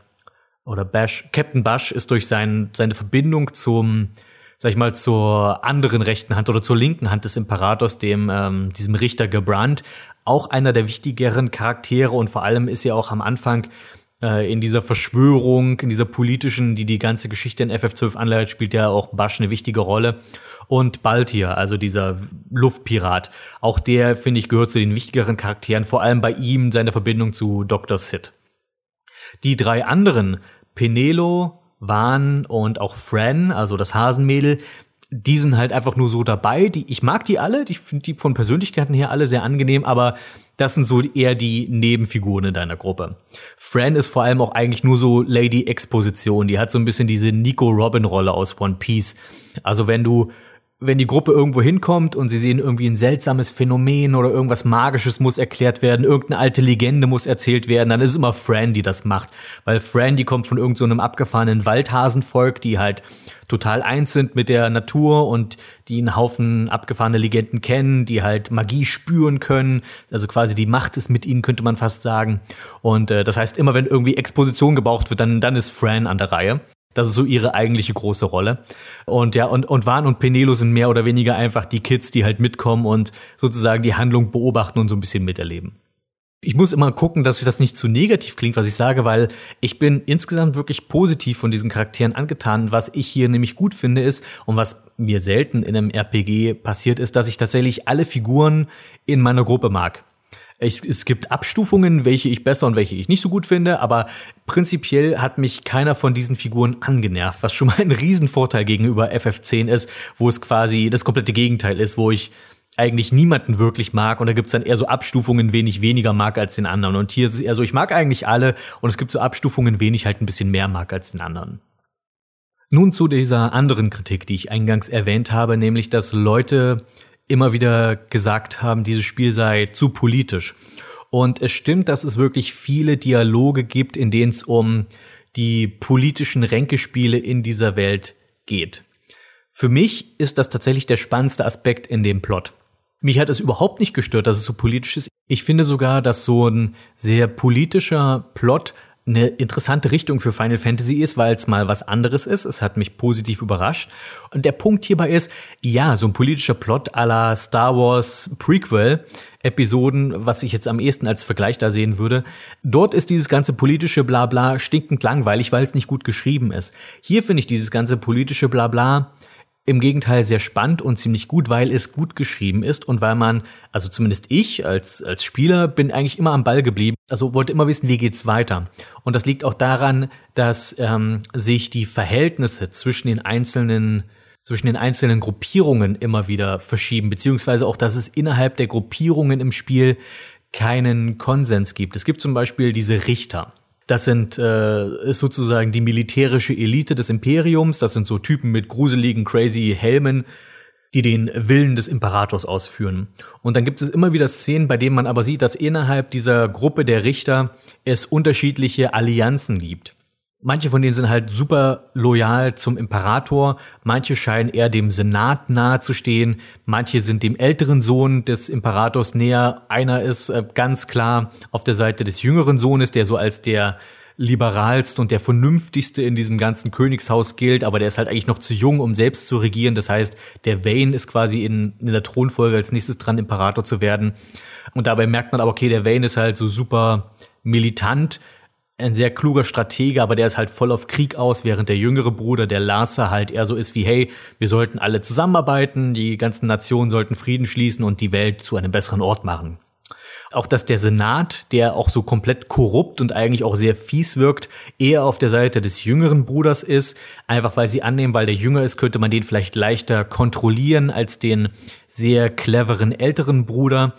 oder Bash, Captain Bash ist durch sein, seine Verbindung zum, sag ich mal, zur anderen rechten Hand oder zur linken Hand des Imperators, dem ähm, diesem Richter gebrannt, auch einer der wichtigeren Charaktere und vor allem ist er auch am Anfang äh, in dieser Verschwörung, in dieser politischen, die die ganze Geschichte in FF12 anleitet, spielt ja auch Bash eine wichtige Rolle. Und Baltier, also dieser Luftpirat, auch der, finde ich, gehört zu den wichtigeren Charakteren, vor allem bei ihm seine Verbindung zu Dr. Sid. Die drei anderen, Penelo, Van und auch Fran, also das Hasenmädel, die sind halt einfach nur so dabei. Die, ich mag die alle, ich finde die von Persönlichkeiten her alle sehr angenehm, aber das sind so eher die Nebenfiguren in deiner Gruppe. Fran ist vor allem auch eigentlich nur so Lady Exposition. Die hat so ein bisschen diese Nico Robin Rolle aus One Piece. Also wenn du wenn die Gruppe irgendwo hinkommt und sie sehen irgendwie ein seltsames Phänomen oder irgendwas Magisches muss erklärt werden, irgendeine alte Legende muss erzählt werden, dann ist es immer Fran, die das macht. Weil Fran, die kommt von irgendeinem so abgefahrenen Waldhasenvolk, die halt total eins sind mit der Natur und die einen Haufen abgefahrene Legenden kennen, die halt Magie spüren können. Also quasi die Macht ist mit ihnen, könnte man fast sagen. Und äh, das heißt, immer wenn irgendwie Exposition gebraucht wird, dann, dann ist Fran an der Reihe. Das ist so ihre eigentliche große Rolle. Und ja, und, und Van und Penelo sind mehr oder weniger einfach die Kids, die halt mitkommen und sozusagen die Handlung beobachten und so ein bisschen miterleben. Ich muss immer gucken, dass das nicht zu negativ klingt, was ich sage, weil ich bin insgesamt wirklich positiv von diesen Charakteren angetan. Was ich hier nämlich gut finde ist und was mir selten in einem RPG passiert ist, dass ich tatsächlich alle Figuren in meiner Gruppe mag. Ich, es gibt Abstufungen, welche ich besser und welche ich nicht so gut finde, aber prinzipiell hat mich keiner von diesen Figuren angenervt, was schon mal ein Riesenvorteil gegenüber FF10 ist, wo es quasi das komplette Gegenteil ist, wo ich eigentlich niemanden wirklich mag und da gibt's dann eher so Abstufungen, wen ich weniger mag als den anderen. Und hier ist es eher so, ich mag eigentlich alle und es gibt so Abstufungen, wen ich halt ein bisschen mehr mag als den anderen. Nun zu dieser anderen Kritik, die ich eingangs erwähnt habe, nämlich dass Leute immer wieder gesagt haben, dieses Spiel sei zu politisch. Und es stimmt, dass es wirklich viele Dialoge gibt, in denen es um die politischen Ränkespiele in dieser Welt geht. Für mich ist das tatsächlich der spannendste Aspekt in dem Plot. Mich hat es überhaupt nicht gestört, dass es so politisch ist. Ich finde sogar, dass so ein sehr politischer Plot eine interessante Richtung für Final Fantasy ist, weil es mal was anderes ist. Es hat mich positiv überrascht. Und der Punkt hierbei ist, ja, so ein politischer Plot la Star Wars Prequel Episoden, was ich jetzt am ehesten als Vergleich da sehen würde. Dort ist dieses ganze politische Blabla stinkend langweilig, weil es nicht gut geschrieben ist. Hier finde ich dieses ganze politische Blabla im Gegenteil sehr spannend und ziemlich gut, weil es gut geschrieben ist und weil man, also zumindest ich als, als Spieler bin eigentlich immer am Ball geblieben. Also wollte immer wissen, wie geht's weiter. Und das liegt auch daran, dass ähm, sich die Verhältnisse zwischen den einzelnen zwischen den einzelnen Gruppierungen immer wieder verschieben, beziehungsweise auch, dass es innerhalb der Gruppierungen im Spiel keinen Konsens gibt. Es gibt zum Beispiel diese Richter. Das sind äh, ist sozusagen die militärische Elite des Imperiums. Das sind so Typen mit gruseligen, crazy Helmen, die den Willen des Imperators ausführen. Und dann gibt es immer wieder Szenen, bei denen man aber sieht, dass innerhalb dieser Gruppe der Richter es unterschiedliche Allianzen gibt. Manche von denen sind halt super loyal zum Imperator, manche scheinen eher dem Senat nahe zu stehen, manche sind dem älteren Sohn des Imperators näher, einer ist äh, ganz klar auf der Seite des jüngeren Sohnes, der so als der liberalste und der vernünftigste in diesem ganzen Königshaus gilt, aber der ist halt eigentlich noch zu jung, um selbst zu regieren. Das heißt, der Vayne ist quasi in, in der Thronfolge als nächstes dran, Imperator zu werden. Und dabei merkt man aber, okay, der Vayne ist halt so super militant, ein sehr kluger Stratege, aber der ist halt voll auf Krieg aus, während der jüngere Bruder, der Larsa, halt eher so ist wie, hey, wir sollten alle zusammenarbeiten, die ganzen Nationen sollten Frieden schließen und die Welt zu einem besseren Ort machen. Auch dass der Senat, der auch so komplett korrupt und eigentlich auch sehr fies wirkt, eher auf der Seite des jüngeren Bruders ist, einfach weil sie annehmen, weil der jünger ist, könnte man den vielleicht leichter kontrollieren als den sehr cleveren älteren Bruder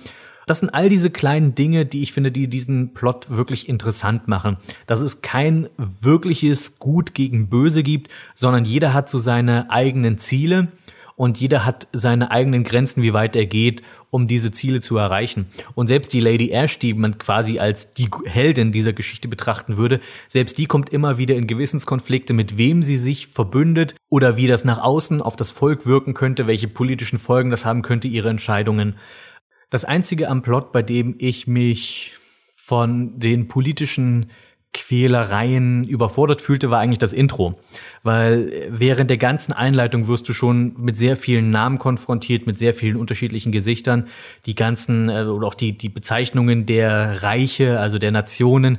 das sind all diese kleinen Dinge, die ich finde, die diesen Plot wirklich interessant machen. Dass es kein wirkliches Gut gegen Böse gibt, sondern jeder hat so seine eigenen Ziele und jeder hat seine eigenen Grenzen, wie weit er geht, um diese Ziele zu erreichen. Und selbst die Lady Ash, die man quasi als die Heldin dieser Geschichte betrachten würde, selbst die kommt immer wieder in Gewissenskonflikte, mit wem sie sich verbündet oder wie das nach außen auf das Volk wirken könnte, welche politischen Folgen das haben könnte, ihre Entscheidungen. Das einzige am Plot, bei dem ich mich von den politischen Quälereien überfordert fühlte, war eigentlich das Intro. Weil während der ganzen Einleitung wirst du schon mit sehr vielen Namen konfrontiert, mit sehr vielen unterschiedlichen Gesichtern. Die ganzen, äh, oder auch die, die Bezeichnungen der Reiche, also der Nationen,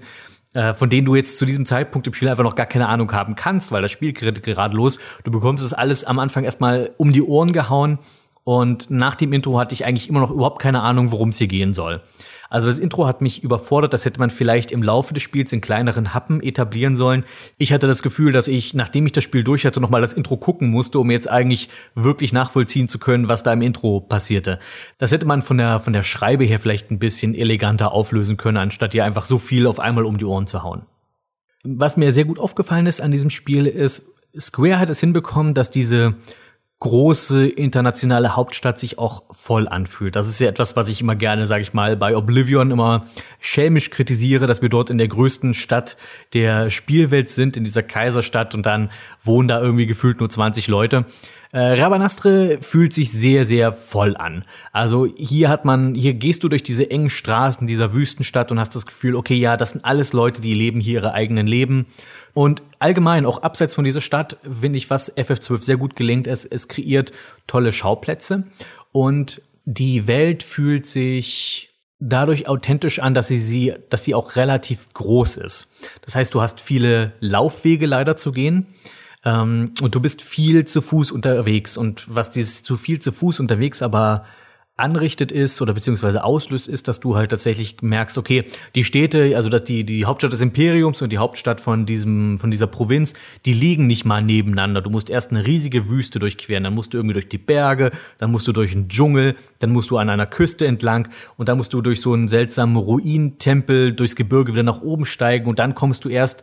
äh, von denen du jetzt zu diesem Zeitpunkt im Spiel einfach noch gar keine Ahnung haben kannst, weil das Spiel gerade los. Du bekommst es alles am Anfang erstmal um die Ohren gehauen und nach dem Intro hatte ich eigentlich immer noch überhaupt keine Ahnung, worum es hier gehen soll. Also das Intro hat mich überfordert, das hätte man vielleicht im Laufe des Spiels in kleineren Happen etablieren sollen. Ich hatte das Gefühl, dass ich, nachdem ich das Spiel durch hatte, nochmal das Intro gucken musste, um jetzt eigentlich wirklich nachvollziehen zu können, was da im Intro passierte. Das hätte man von der, von der Schreibe her vielleicht ein bisschen eleganter auflösen können, anstatt hier einfach so viel auf einmal um die Ohren zu hauen. Was mir sehr gut aufgefallen ist an diesem Spiel ist, Square hat es hinbekommen, dass diese große internationale Hauptstadt sich auch voll anfühlt. Das ist ja etwas, was ich immer gerne, sage ich mal, bei Oblivion immer schelmisch kritisiere, dass wir dort in der größten Stadt der Spielwelt sind, in dieser Kaiserstadt und dann wohnen da irgendwie gefühlt nur 20 Leute. Äh, Rabanastre fühlt sich sehr, sehr voll an. Also hier hat man, hier gehst du durch diese engen Straßen dieser Wüstenstadt und hast das Gefühl, okay, ja, das sind alles Leute, die leben hier ihre eigenen Leben. Und allgemein, auch abseits von dieser Stadt, finde ich, was FF12 sehr gut gelingt, ist, es kreiert tolle Schauplätze und die Welt fühlt sich dadurch authentisch an, dass sie, sie, dass sie auch relativ groß ist. Das heißt, du hast viele Laufwege leider zu gehen. Ähm, und du bist viel zu Fuß unterwegs. Und was dieses zu viel zu Fuß unterwegs aber anrichtet ist oder beziehungsweise auslöst, ist, dass du halt tatsächlich merkst, okay, die Städte, also dass die, die Hauptstadt des Imperiums und die Hauptstadt von diesem, von dieser Provinz, die liegen nicht mal nebeneinander. Du musst erst eine riesige Wüste durchqueren, dann musst du irgendwie durch die Berge, dann musst du durch einen Dschungel, dann musst du an einer Küste entlang und dann musst du durch so einen seltsamen Ruinentempel durchs Gebirge wieder nach oben steigen und dann kommst du erst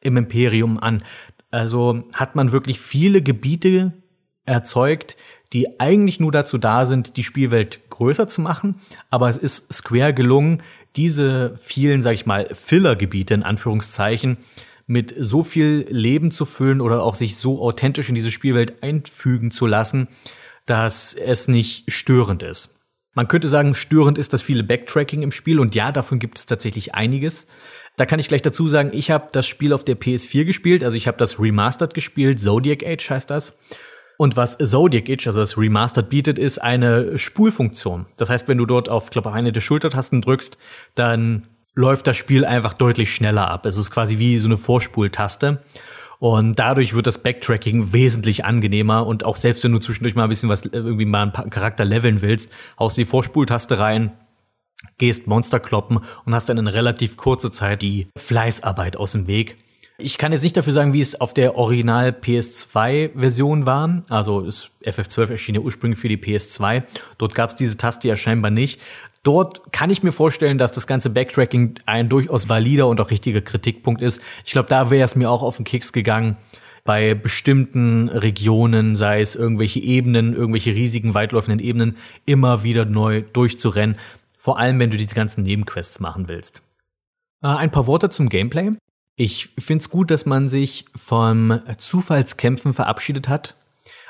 im Imperium an. Also hat man wirklich viele Gebiete erzeugt, die eigentlich nur dazu da sind, die Spielwelt größer zu machen. Aber es ist Square gelungen, diese vielen, sag ich mal, Filler-Gebiete in Anführungszeichen mit so viel Leben zu füllen oder auch sich so authentisch in diese Spielwelt einfügen zu lassen, dass es nicht störend ist. Man könnte sagen, störend ist das viele Backtracking im Spiel und ja, davon gibt es tatsächlich einiges. Da kann ich gleich dazu sagen, ich habe das Spiel auf der PS4 gespielt, also ich habe das Remastered gespielt, Zodiac Age heißt das. Und was Zodiac Age, also das Remastered bietet, ist eine Spulfunktion. Das heißt, wenn du dort auf, glaube eine der Schultertasten drückst, dann läuft das Spiel einfach deutlich schneller ab. Es ist quasi wie so eine Vorspultaste. Und dadurch wird das Backtracking wesentlich angenehmer und auch selbst wenn du zwischendurch mal ein bisschen was irgendwie mal einen Charakter leveln willst, haust die Vorspultaste rein, gehst Monster kloppen und hast dann in relativ kurzer Zeit die Fleißarbeit aus dem Weg. Ich kann jetzt nicht dafür sagen, wie es auf der Original PS2-Version war. Also FF12 erschien ja ursprünglich für die PS2. Dort gab es diese Taste ja scheinbar nicht. Dort kann ich mir vorstellen, dass das ganze Backtracking ein durchaus valider und auch richtiger Kritikpunkt ist. Ich glaube, da wäre es mir auch auf den Keks gegangen, bei bestimmten Regionen, sei es irgendwelche Ebenen, irgendwelche riesigen, weitläufenden Ebenen, immer wieder neu durchzurennen. Vor allem, wenn du diese ganzen Nebenquests machen willst. Äh, ein paar Worte zum Gameplay. Ich finde es gut, dass man sich vom Zufallskämpfen verabschiedet hat.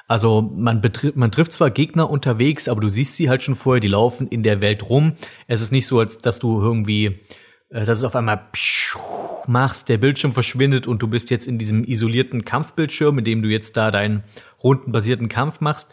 Also man, man trifft zwar Gegner unterwegs, aber du siehst sie halt schon vorher, die laufen in der Welt rum. Es ist nicht so, als dass du irgendwie, äh, dass es auf einmal machst, der Bildschirm verschwindet und du bist jetzt in diesem isolierten Kampfbildschirm, in dem du jetzt da deinen rundenbasierten Kampf machst.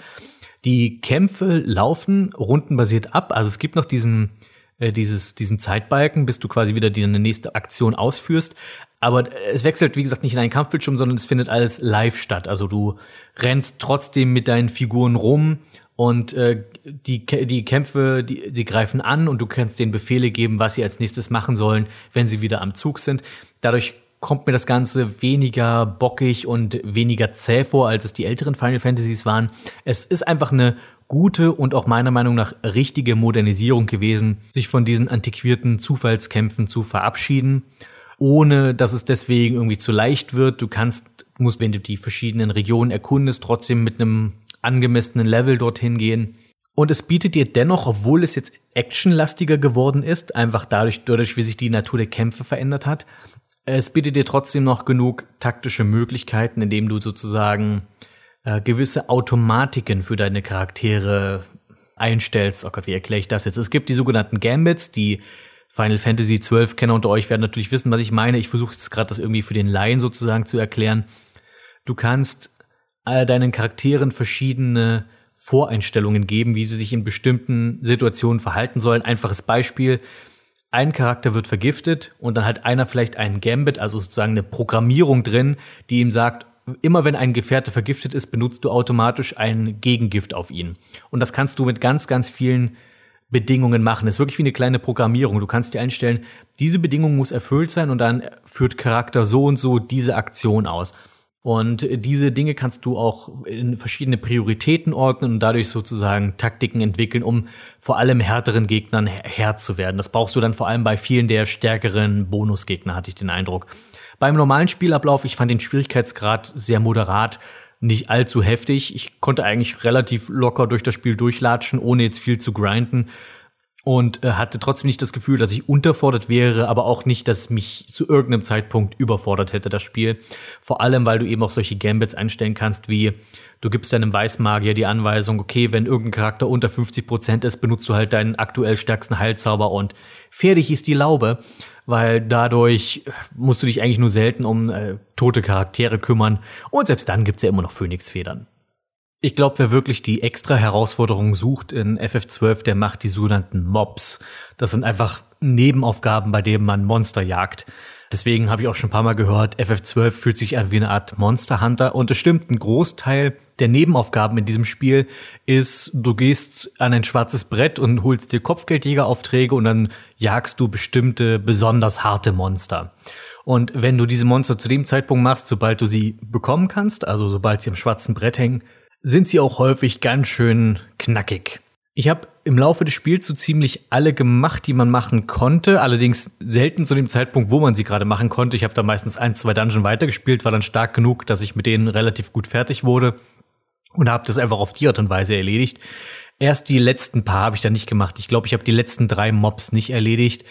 Die Kämpfe laufen rundenbasiert ab. Also es gibt noch diesen äh, dieses, diesen Zeitbalken, bis du quasi wieder die nächste Aktion ausführst. Aber es wechselt, wie gesagt, nicht in einen Kampfbildschirm, sondern es findet alles live statt. Also du rennst trotzdem mit deinen Figuren rum und äh, die, die Kämpfe, die, die greifen an und du kannst denen Befehle geben, was sie als nächstes machen sollen, wenn sie wieder am Zug sind. Dadurch kommt mir das Ganze weniger bockig und weniger zäh vor, als es die älteren Final Fantasies waren. Es ist einfach eine gute und auch meiner Meinung nach richtige Modernisierung gewesen, sich von diesen antiquierten Zufallskämpfen zu verabschieden ohne dass es deswegen irgendwie zu leicht wird. Du kannst, musst, wenn du die verschiedenen Regionen erkundest, trotzdem mit einem angemessenen Level dorthin gehen. Und es bietet dir dennoch, obwohl es jetzt actionlastiger geworden ist, einfach dadurch, dadurch, wie sich die Natur der Kämpfe verändert hat, es bietet dir trotzdem noch genug taktische Möglichkeiten, indem du sozusagen äh, gewisse Automatiken für deine Charaktere einstellst. Oh Gott, wie erkläre ich das jetzt? Es gibt die sogenannten Gambits, die Final Fantasy XII Kenner unter euch werden natürlich wissen, was ich meine. Ich versuche jetzt gerade das irgendwie für den Laien sozusagen zu erklären. Du kannst all deinen Charakteren verschiedene Voreinstellungen geben, wie sie sich in bestimmten Situationen verhalten sollen. Einfaches Beispiel. Ein Charakter wird vergiftet und dann hat einer vielleicht einen Gambit, also sozusagen eine Programmierung drin, die ihm sagt, immer wenn ein Gefährte vergiftet ist, benutzt du automatisch ein Gegengift auf ihn. Und das kannst du mit ganz, ganz vielen Bedingungen machen. Das ist wirklich wie eine kleine Programmierung. Du kannst dir einstellen, diese Bedingung muss erfüllt sein und dann führt Charakter so und so diese Aktion aus. Und diese Dinge kannst du auch in verschiedene Prioritäten ordnen und dadurch sozusagen Taktiken entwickeln, um vor allem härteren Gegnern Herr zu werden. Das brauchst du dann vor allem bei vielen der stärkeren Bonusgegner, hatte ich den Eindruck. Beim normalen Spielablauf, ich fand den Schwierigkeitsgrad sehr moderat nicht allzu heftig. Ich konnte eigentlich relativ locker durch das Spiel durchlatschen, ohne jetzt viel zu grinden. Und äh, hatte trotzdem nicht das Gefühl, dass ich unterfordert wäre, aber auch nicht, dass mich zu irgendeinem Zeitpunkt überfordert hätte, das Spiel. Vor allem, weil du eben auch solche Gambits einstellen kannst, wie du gibst deinem Weißmagier die Anweisung, okay, wenn irgendein Charakter unter 50 Prozent ist, benutzt du halt deinen aktuell stärksten Heilzauber und fertig ist die Laube weil dadurch musst du dich eigentlich nur selten um äh, tote Charaktere kümmern und selbst dann gibt's ja immer noch Phönixfedern. Ich glaube, wer wirklich die extra Herausforderung sucht in FF12, der macht die sogenannten Mobs. Das sind einfach Nebenaufgaben, bei denen man Monster jagt. Deswegen habe ich auch schon ein paar Mal gehört, FF12 fühlt sich an wie eine Art Monster Hunter. Und es stimmt, ein Großteil der Nebenaufgaben in diesem Spiel ist, du gehst an ein schwarzes Brett und holst dir Kopfgeldjägeraufträge und dann jagst du bestimmte besonders harte Monster. Und wenn du diese Monster zu dem Zeitpunkt machst, sobald du sie bekommen kannst, also sobald sie am schwarzen Brett hängen, sind sie auch häufig ganz schön knackig. Ich habe im Laufe des Spiels so ziemlich alle gemacht, die man machen konnte. Allerdings selten zu dem Zeitpunkt, wo man sie gerade machen konnte. Ich habe da meistens ein, zwei Dungeon weitergespielt, war dann stark genug, dass ich mit denen relativ gut fertig wurde und habe das einfach auf die Art und Weise erledigt. Erst die letzten paar habe ich da nicht gemacht. Ich glaube, ich habe die letzten drei Mobs nicht erledigt.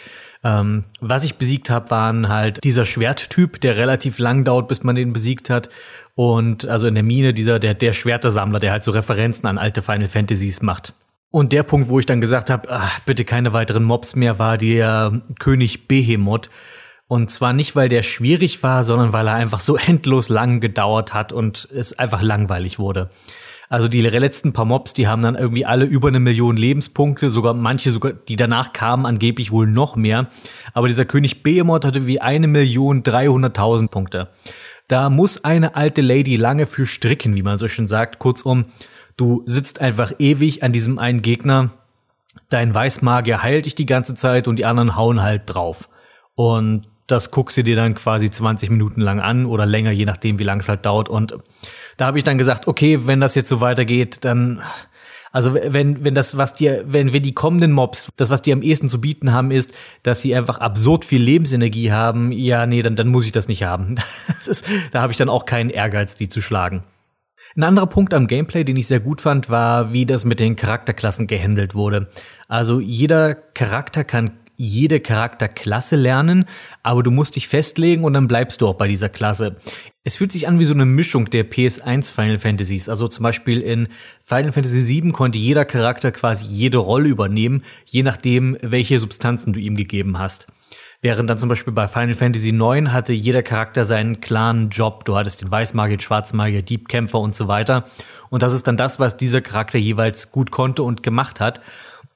Ähm, was ich besiegt habe, waren halt dieser Schwerttyp, der relativ lang dauert, bis man den besiegt hat. Und also in der Mine dieser, der, der Schwertesammler, der halt so Referenzen an alte Final Fantasies macht. Und der Punkt, wo ich dann gesagt habe, ach, bitte keine weiteren Mobs mehr, war der König Behemoth. Und zwar nicht, weil der schwierig war, sondern weil er einfach so endlos lang gedauert hat und es einfach langweilig wurde. Also die letzten paar Mobs, die haben dann irgendwie alle über eine Million Lebenspunkte, sogar manche sogar, die danach kamen, angeblich wohl noch mehr. Aber dieser König Behemoth hatte wie eine Million dreihunderttausend Punkte. Da muss eine alte Lady lange für stricken, wie man so schön sagt. Kurzum, du sitzt einfach ewig an diesem einen Gegner. Dein Weißmagier heilt dich die ganze Zeit und die anderen hauen halt drauf. Und das guckst du dir dann quasi 20 Minuten lang an oder länger, je nachdem, wie lang es halt dauert. Und da habe ich dann gesagt, okay, wenn das jetzt so weitergeht, dann also wenn wenn das was dir wenn wenn die kommenden Mobs das was die am ehesten zu bieten haben ist, dass sie einfach absurd viel Lebensenergie haben, ja nee, dann dann muss ich das nicht haben. Das ist, da habe ich dann auch keinen Ehrgeiz, die zu schlagen. Ein anderer Punkt am Gameplay, den ich sehr gut fand, war, wie das mit den Charakterklassen gehandelt wurde. Also jeder Charakter kann jede Charakterklasse lernen, aber du musst dich festlegen und dann bleibst du auch bei dieser Klasse. Es fühlt sich an wie so eine Mischung der PS1 Final Fantasies. Also zum Beispiel in Final Fantasy VII konnte jeder Charakter quasi jede Rolle übernehmen, je nachdem, welche Substanzen du ihm gegeben hast. Während dann zum Beispiel bei Final Fantasy IX hatte jeder Charakter seinen klaren Job. Du hattest den Weißmagier, Schwarzmagier, Diebkämpfer und so weiter. Und das ist dann das, was dieser Charakter jeweils gut konnte und gemacht hat.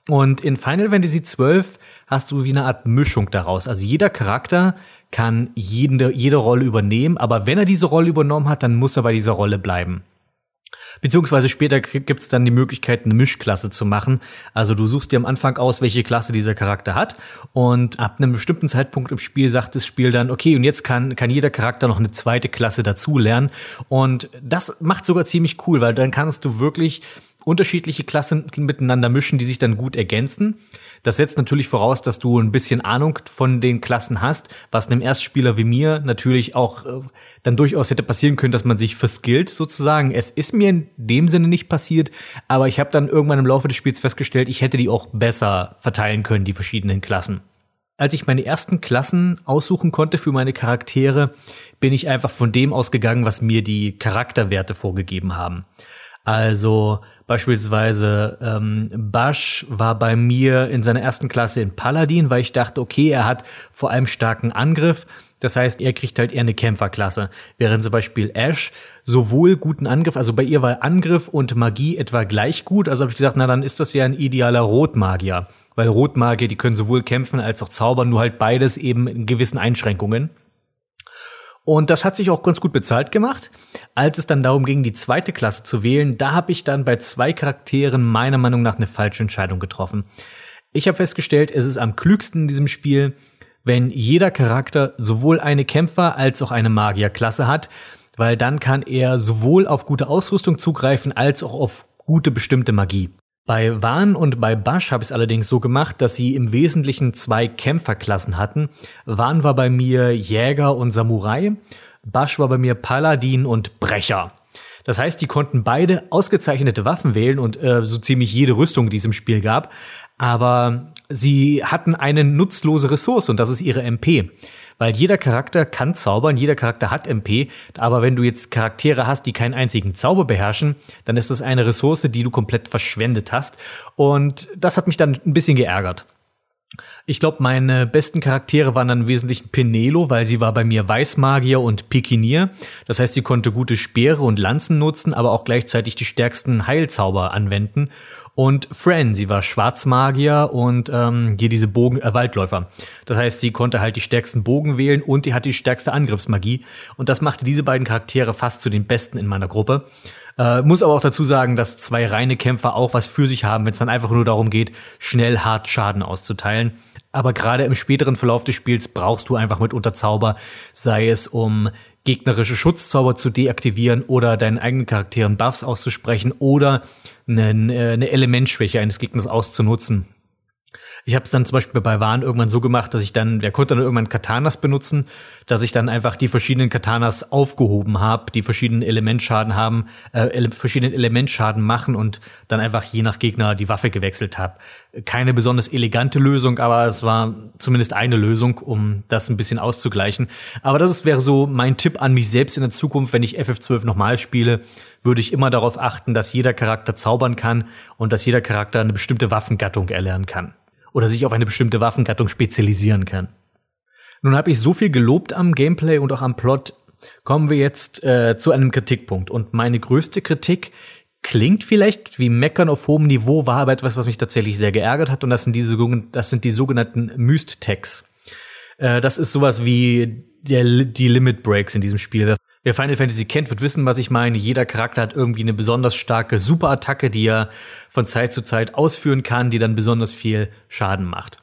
Und in Final Fantasy XII hast du wie eine Art Mischung daraus. Also jeder Charakter kann jede, jede Rolle übernehmen, aber wenn er diese Rolle übernommen hat, dann muss er bei dieser Rolle bleiben. Beziehungsweise später gibt es dann die Möglichkeit, eine Mischklasse zu machen. Also du suchst dir am Anfang aus, welche Klasse dieser Charakter hat. Und ab einem bestimmten Zeitpunkt im Spiel sagt das Spiel dann, okay, und jetzt kann, kann jeder Charakter noch eine zweite Klasse dazulernen. Und das macht sogar ziemlich cool, weil dann kannst du wirklich unterschiedliche Klassen miteinander mischen, die sich dann gut ergänzen. Das setzt natürlich voraus, dass du ein bisschen Ahnung von den Klassen hast, was einem Erstspieler wie mir natürlich auch äh, dann durchaus hätte passieren können, dass man sich verskillt sozusagen. Es ist mir in dem Sinne nicht passiert, aber ich habe dann irgendwann im Laufe des Spiels festgestellt, ich hätte die auch besser verteilen können, die verschiedenen Klassen. Als ich meine ersten Klassen aussuchen konnte für meine Charaktere, bin ich einfach von dem ausgegangen, was mir die Charakterwerte vorgegeben haben. Also Beispielsweise ähm, Basch war bei mir in seiner ersten Klasse in Paladin, weil ich dachte, okay, er hat vor allem starken Angriff. Das heißt, er kriegt halt eher eine Kämpferklasse. Während zum Beispiel Ash sowohl guten Angriff, also bei ihr war Angriff und Magie etwa gleich gut. Also habe ich gesagt, na dann ist das ja ein idealer Rotmagier. Weil Rotmagier, die können sowohl kämpfen als auch zaubern, nur halt beides eben in gewissen Einschränkungen. Und das hat sich auch ganz gut bezahlt gemacht. Als es dann darum ging, die zweite Klasse zu wählen, da habe ich dann bei zwei Charakteren meiner Meinung nach eine falsche Entscheidung getroffen. Ich habe festgestellt, es ist am klügsten in diesem Spiel, wenn jeder Charakter sowohl eine Kämpfer als auch eine Magierklasse hat, weil dann kann er sowohl auf gute Ausrüstung zugreifen als auch auf gute bestimmte Magie. Bei Wan und bei Bash habe ich es allerdings so gemacht, dass sie im Wesentlichen zwei Kämpferklassen hatten. Wan war bei mir Jäger und Samurai, Bash war bei mir Paladin und Brecher. Das heißt, die konnten beide ausgezeichnete Waffen wählen und äh, so ziemlich jede Rüstung, die es im Spiel gab. Aber sie hatten eine nutzlose Ressource und das ist ihre MP. Weil jeder Charakter kann zaubern, jeder Charakter hat MP, aber wenn du jetzt Charaktere hast, die keinen einzigen Zauber beherrschen, dann ist das eine Ressource, die du komplett verschwendet hast. Und das hat mich dann ein bisschen geärgert. Ich glaube, meine besten Charaktere waren dann im Wesentlichen Penelo, weil sie war bei mir Weißmagier und Pikinier. Das heißt, sie konnte gute Speere und Lanzen nutzen, aber auch gleichzeitig die stärksten Heilzauber anwenden und Fran, sie war Schwarzmagier und ähm, hier diese Bogen äh, Waldläufer. Das heißt, sie konnte halt die stärksten Bogen wählen und die hat die stärkste Angriffsmagie und das machte diese beiden Charaktere fast zu den besten in meiner Gruppe. Äh, muss aber auch dazu sagen, dass zwei reine Kämpfer auch was für sich haben, wenn es dann einfach nur darum geht, schnell hart Schaden auszuteilen. Aber gerade im späteren Verlauf des Spiels brauchst du einfach mitunter Zauber, sei es um gegnerische Schutzzauber zu deaktivieren oder deinen eigenen Charakteren Buffs auszusprechen oder eine, eine Elementschwäche eines Gegners auszunutzen. Ich habe es dann zum Beispiel bei Wahn irgendwann so gemacht, dass ich dann, der konnte dann irgendwann Katanas benutzen, dass ich dann einfach die verschiedenen Katanas aufgehoben habe, die verschiedenen Elementschaden haben, äh, ele verschiedenen Elementschaden machen und dann einfach je nach Gegner die Waffe gewechselt habe. Keine besonders elegante Lösung, aber es war zumindest eine Lösung, um das ein bisschen auszugleichen. Aber das ist, wäre so mein Tipp an mich selbst in der Zukunft, wenn ich FF12 nochmal spiele, würde ich immer darauf achten, dass jeder Charakter zaubern kann und dass jeder Charakter eine bestimmte Waffengattung erlernen kann oder sich auf eine bestimmte Waffengattung spezialisieren kann. Nun habe ich so viel gelobt am Gameplay und auch am Plot. Kommen wir jetzt äh, zu einem Kritikpunkt. Und meine größte Kritik klingt vielleicht wie Meckern auf hohem Niveau, war aber etwas, was mich tatsächlich sehr geärgert hat. Und das sind, diese, das sind die sogenannten Myst-Tags. Äh, das ist sowas wie der, die Limit Breaks in diesem Spiel. Wer Final Fantasy kennt, wird wissen, was ich meine. Jeder Charakter hat irgendwie eine besonders starke Superattacke, die er von Zeit zu Zeit ausführen kann, die dann besonders viel Schaden macht.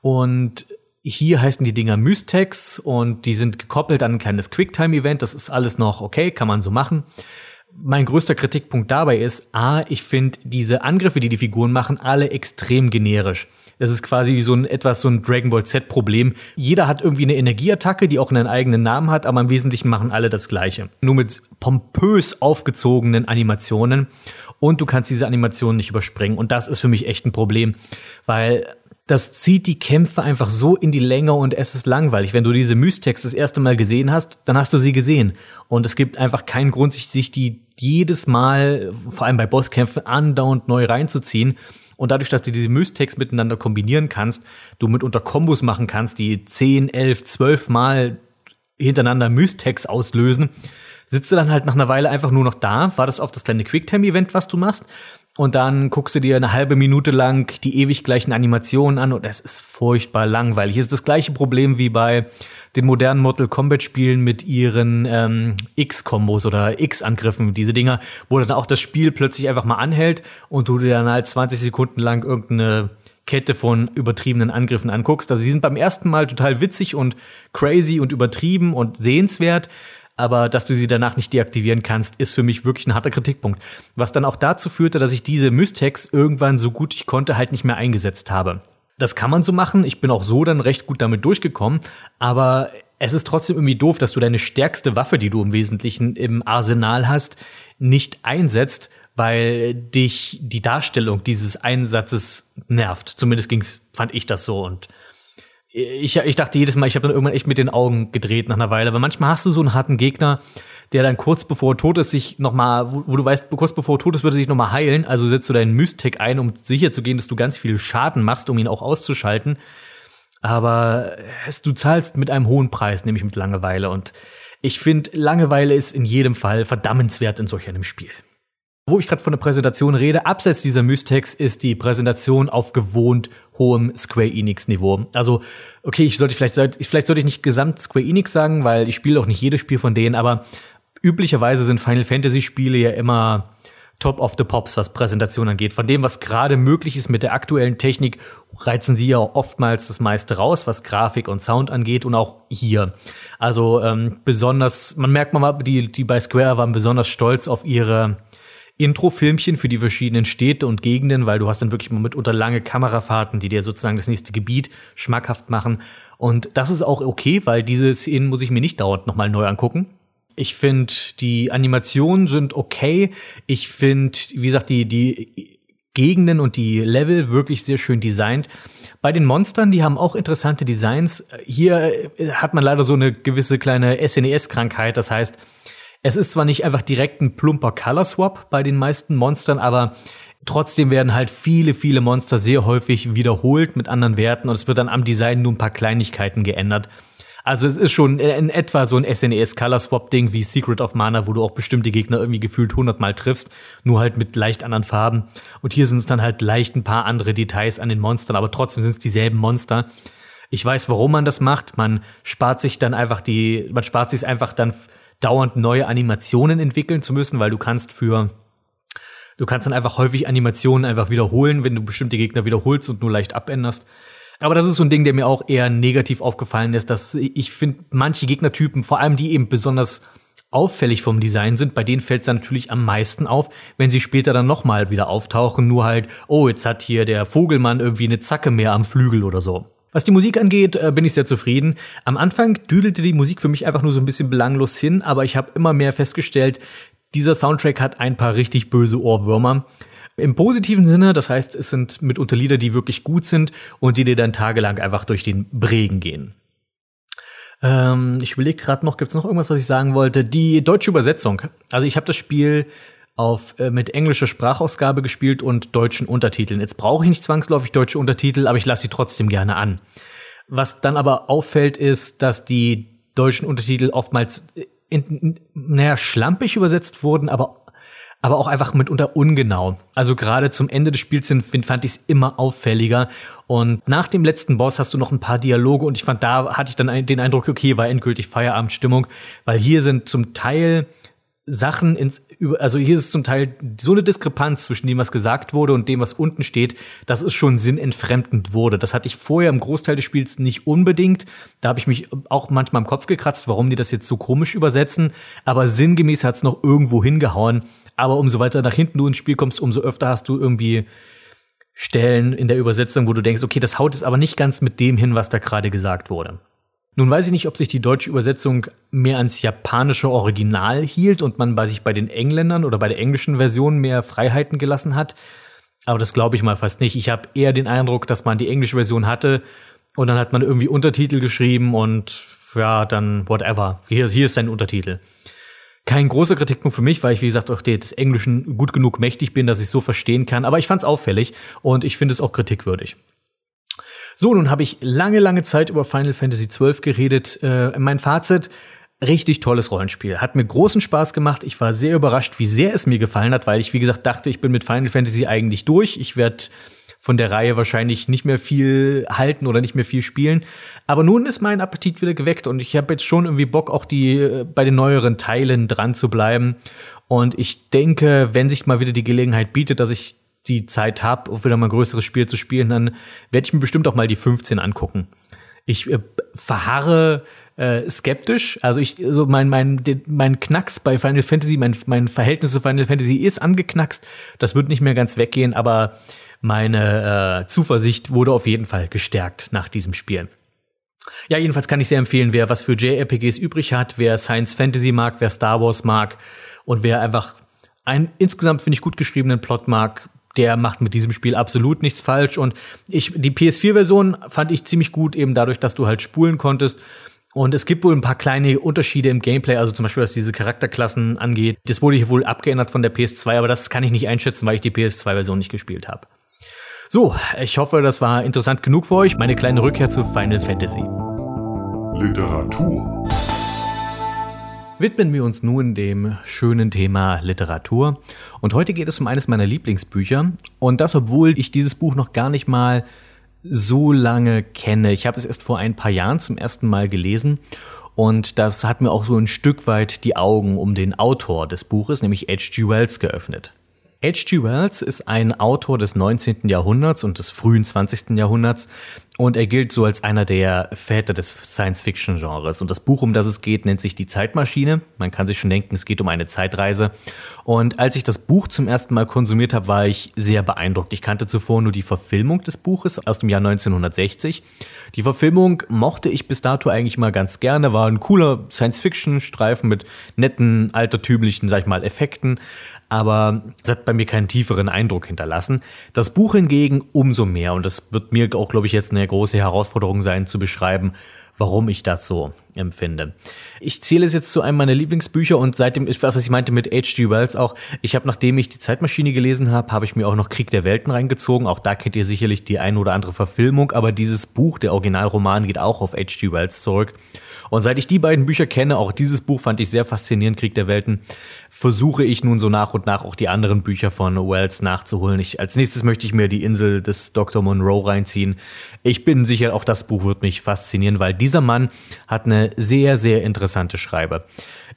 Und hier heißen die Dinger Mystex und die sind gekoppelt an ein kleines Quicktime-Event. Das ist alles noch okay, kann man so machen. Mein größter Kritikpunkt dabei ist, a, ich finde diese Angriffe, die die Figuren machen, alle extrem generisch. Das ist quasi wie so ein etwas so ein Dragon Ball Z Problem. Jeder hat irgendwie eine Energieattacke, die auch einen eigenen Namen hat, aber im Wesentlichen machen alle das Gleiche. Nur mit pompös aufgezogenen Animationen und du kannst diese Animationen nicht überspringen. Und das ist für mich echt ein Problem, weil das zieht die Kämpfe einfach so in die Länge und es ist langweilig. Wenn du diese Mystex das erste Mal gesehen hast, dann hast du sie gesehen. Und es gibt einfach keinen Grund, sich die jedes Mal, vor allem bei Bosskämpfen, andauernd neu reinzuziehen. Und dadurch, dass du diese Mystex miteinander kombinieren kannst, du mitunter Kombos machen kannst, die 10, 11, 12 Mal hintereinander Mystex auslösen, sitzt du dann halt nach einer Weile einfach nur noch da, war das oft das kleine Quicktime-Event, was du machst, und dann guckst du dir eine halbe Minute lang die ewig gleichen Animationen an und es ist furchtbar langweilig. Es ist das gleiche Problem wie bei den modernen Mortal Kombat Spielen mit ihren ähm, X-Kombos oder X-Angriffen, diese Dinger, wo dann auch das Spiel plötzlich einfach mal anhält und du dir dann halt 20 Sekunden lang irgendeine Kette von übertriebenen Angriffen anguckst. Also sie sind beim ersten Mal total witzig und crazy und übertrieben und sehenswert aber dass du sie danach nicht deaktivieren kannst, ist für mich wirklich ein harter Kritikpunkt. Was dann auch dazu führte, dass ich diese Mystex irgendwann so gut ich konnte halt nicht mehr eingesetzt habe. Das kann man so machen. Ich bin auch so dann recht gut damit durchgekommen. Aber es ist trotzdem irgendwie doof, dass du deine stärkste Waffe, die du im Wesentlichen im Arsenal hast, nicht einsetzt, weil dich die Darstellung dieses Einsatzes nervt. Zumindest ging's, fand ich das so und ich, ich dachte jedes Mal, ich habe dann irgendwann echt mit den Augen gedreht nach einer Weile, weil manchmal hast du so einen harten Gegner, der dann kurz bevor er tot ist, sich nochmal, wo, wo du weißt, kurz bevor er tot ist, würde er sich nochmal heilen. Also setzt du deinen Mystik ein, um sicher zu gehen, dass du ganz viel Schaden machst, um ihn auch auszuschalten. Aber es, du zahlst mit einem hohen Preis, nämlich mit Langeweile. Und ich finde, Langeweile ist in jedem Fall verdammenswert in solch einem Spiel. Wo ich gerade von der Präsentation rede, abseits dieser Mystex ist die Präsentation auf gewohnt hohem Square Enix Niveau. Also, okay, ich sollte vielleicht, vielleicht sollte ich nicht gesamt Square Enix sagen, weil ich spiele auch nicht jedes Spiel von denen, aber üblicherweise sind Final Fantasy Spiele ja immer Top of the Pops, was Präsentation angeht. Von dem, was gerade möglich ist mit der aktuellen Technik, reizen sie ja oftmals das meiste raus, was Grafik und Sound angeht und auch hier. Also ähm, besonders, man merkt mal, die, die bei Square waren besonders stolz auf ihre Intro-Filmchen für die verschiedenen Städte und Gegenden, weil du hast dann wirklich mal mitunter lange Kamerafahrten, die dir sozusagen das nächste Gebiet schmackhaft machen. Und das ist auch okay, weil diese Szenen muss ich mir nicht dauernd nochmal neu angucken. Ich finde, die Animationen sind okay. Ich finde, wie gesagt, die, die Gegenden und die Level wirklich sehr schön designt. Bei den Monstern, die haben auch interessante Designs. Hier hat man leider so eine gewisse kleine SNES-Krankheit. Das heißt, es ist zwar nicht einfach direkt ein plumper Color Swap bei den meisten Monstern, aber trotzdem werden halt viele, viele Monster sehr häufig wiederholt mit anderen Werten und es wird dann am Design nur ein paar Kleinigkeiten geändert. Also es ist schon in etwa so ein SNES Color Swap Ding wie Secret of Mana, wo du auch bestimmte Gegner irgendwie gefühlt hundertmal triffst, nur halt mit leicht anderen Farben. Und hier sind es dann halt leicht ein paar andere Details an den Monstern, aber trotzdem sind es dieselben Monster. Ich weiß, warum man das macht. Man spart sich dann einfach die, man spart sich einfach dann dauernd neue Animationen entwickeln zu müssen, weil du kannst für Du kannst dann einfach häufig Animationen einfach wiederholen, wenn du bestimmte Gegner wiederholst und nur leicht abänderst. Aber das ist so ein Ding, der mir auch eher negativ aufgefallen ist, dass ich finde, manche Gegnertypen, vor allem die eben besonders auffällig vom Design sind, bei denen fällt es dann natürlich am meisten auf, wenn sie später dann nochmal wieder auftauchen, nur halt, oh, jetzt hat hier der Vogelmann irgendwie eine Zacke mehr am Flügel oder so. Was die Musik angeht, äh, bin ich sehr zufrieden. Am Anfang düdelte die Musik für mich einfach nur so ein bisschen belanglos hin, aber ich habe immer mehr festgestellt, dieser Soundtrack hat ein paar richtig böse Ohrwürmer. Im positiven Sinne, das heißt, es sind mitunter Lieder, die wirklich gut sind und die dir dann tagelang einfach durch den Bregen gehen. Ähm, ich überlege gerade noch, gibt es noch irgendwas, was ich sagen wollte? Die deutsche Übersetzung. Also ich habe das Spiel auf äh, mit englischer Sprachausgabe gespielt und deutschen Untertiteln. Jetzt brauche ich nicht zwangsläufig deutsche Untertitel, aber ich lasse sie trotzdem gerne an. Was dann aber auffällt, ist, dass die deutschen Untertitel oftmals in, in, naja, schlampig übersetzt wurden, aber aber auch einfach mitunter ungenau. Also gerade zum Ende des Spiels fand ich es immer auffälliger. Und nach dem letzten Boss hast du noch ein paar Dialoge und ich fand, da hatte ich dann den Eindruck, okay, war endgültig Feierabendstimmung, weil hier sind zum Teil Sachen ins, also hier ist zum Teil so eine Diskrepanz zwischen dem, was gesagt wurde und dem, was unten steht, dass es schon sinnentfremdend wurde. Das hatte ich vorher im Großteil des Spiels nicht unbedingt. Da habe ich mich auch manchmal im Kopf gekratzt, warum die das jetzt so komisch übersetzen. Aber sinngemäß hat es noch irgendwo hingehauen. Aber umso weiter nach hinten du ins Spiel kommst, umso öfter hast du irgendwie Stellen in der Übersetzung, wo du denkst, okay, das haut es aber nicht ganz mit dem hin, was da gerade gesagt wurde. Nun weiß ich nicht, ob sich die deutsche Übersetzung mehr ans japanische Original hielt und man bei sich bei den Engländern oder bei der englischen Version mehr Freiheiten gelassen hat. Aber das glaube ich mal fast nicht. Ich habe eher den Eindruck, dass man die englische Version hatte und dann hat man irgendwie Untertitel geschrieben und ja, dann whatever. Hier, hier ist sein Untertitel. Kein großer Kritikpunkt für mich, weil ich, wie gesagt, auch des Englischen gut genug mächtig bin, dass ich so verstehen kann. Aber ich fand es auffällig und ich finde es auch kritikwürdig. So, nun habe ich lange, lange Zeit über Final Fantasy XII geredet. Äh, mein Fazit, richtig tolles Rollenspiel. Hat mir großen Spaß gemacht. Ich war sehr überrascht, wie sehr es mir gefallen hat, weil ich, wie gesagt, dachte, ich bin mit Final Fantasy eigentlich durch. Ich werde von der Reihe wahrscheinlich nicht mehr viel halten oder nicht mehr viel spielen. Aber nun ist mein Appetit wieder geweckt und ich habe jetzt schon irgendwie Bock, auch die äh, bei den neueren Teilen dran zu bleiben. Und ich denke, wenn sich mal wieder die Gelegenheit bietet, dass ich die Zeit habe, um wieder mal ein größeres Spiel zu spielen, dann werde ich mir bestimmt auch mal die 15 angucken. Ich äh, verharre äh, skeptisch. Also ich, so mein, mein, mein Knacks bei Final Fantasy, mein, mein Verhältnis zu Final Fantasy ist angeknackst. Das wird nicht mehr ganz weggehen, aber meine äh, Zuversicht wurde auf jeden Fall gestärkt nach diesem Spiel. Ja, jedenfalls kann ich sehr empfehlen, wer was für JRPGs übrig hat, wer Science Fantasy mag, wer Star Wars mag und wer einfach einen insgesamt finde ich gut geschriebenen Plot mag, der macht mit diesem Spiel absolut nichts falsch. Und ich, die PS4-Version fand ich ziemlich gut, eben dadurch, dass du halt spulen konntest. Und es gibt wohl ein paar kleine Unterschiede im Gameplay, also zum Beispiel was diese Charakterklassen angeht. Das wurde hier wohl abgeändert von der PS2, aber das kann ich nicht einschätzen, weil ich die PS2-Version nicht gespielt habe. So, ich hoffe, das war interessant genug für euch. Meine kleine Rückkehr zu Final Fantasy. Literatur widmen wir uns nun dem schönen Thema Literatur. Und heute geht es um eines meiner Lieblingsbücher. Und das, obwohl ich dieses Buch noch gar nicht mal so lange kenne. Ich habe es erst vor ein paar Jahren zum ersten Mal gelesen. Und das hat mir auch so ein Stück weit die Augen um den Autor des Buches, nämlich H.G. Wells, geöffnet. H.G. Wells ist ein Autor des 19. Jahrhunderts und des frühen 20. Jahrhunderts und er gilt so als einer der Väter des Science-Fiction-Genres. Und das Buch, um das es geht, nennt sich Die Zeitmaschine. Man kann sich schon denken, es geht um eine Zeitreise. Und als ich das Buch zum ersten Mal konsumiert habe, war ich sehr beeindruckt. Ich kannte zuvor nur die Verfilmung des Buches aus dem Jahr 1960. Die Verfilmung mochte ich bis dato eigentlich mal ganz gerne, war ein cooler Science-Fiction-Streifen mit netten, altertümlichen, sag ich mal, Effekten aber es hat bei mir keinen tieferen Eindruck hinterlassen. Das Buch hingegen umso mehr und das wird mir auch, glaube ich, jetzt eine große Herausforderung sein zu beschreiben, warum ich das so empfinde. Ich zähle es jetzt zu einem meiner Lieblingsbücher und seitdem, was ich meinte mit H.G. Wells auch, ich habe, nachdem ich die Zeitmaschine gelesen habe, habe ich mir auch noch Krieg der Welten reingezogen. Auch da kennt ihr sicherlich die ein oder andere Verfilmung, aber dieses Buch, der Originalroman, geht auch auf H.G. Wells zurück. Und seit ich die beiden Bücher kenne, auch dieses Buch fand ich sehr faszinierend, Krieg der Welten, versuche ich nun so nach und nach auch die anderen Bücher von Wells nachzuholen. Ich, als nächstes möchte ich mir die Insel des Dr. Monroe reinziehen. Ich bin sicher, auch das Buch wird mich faszinieren, weil dieser Mann hat eine sehr, sehr interessante Schreibe.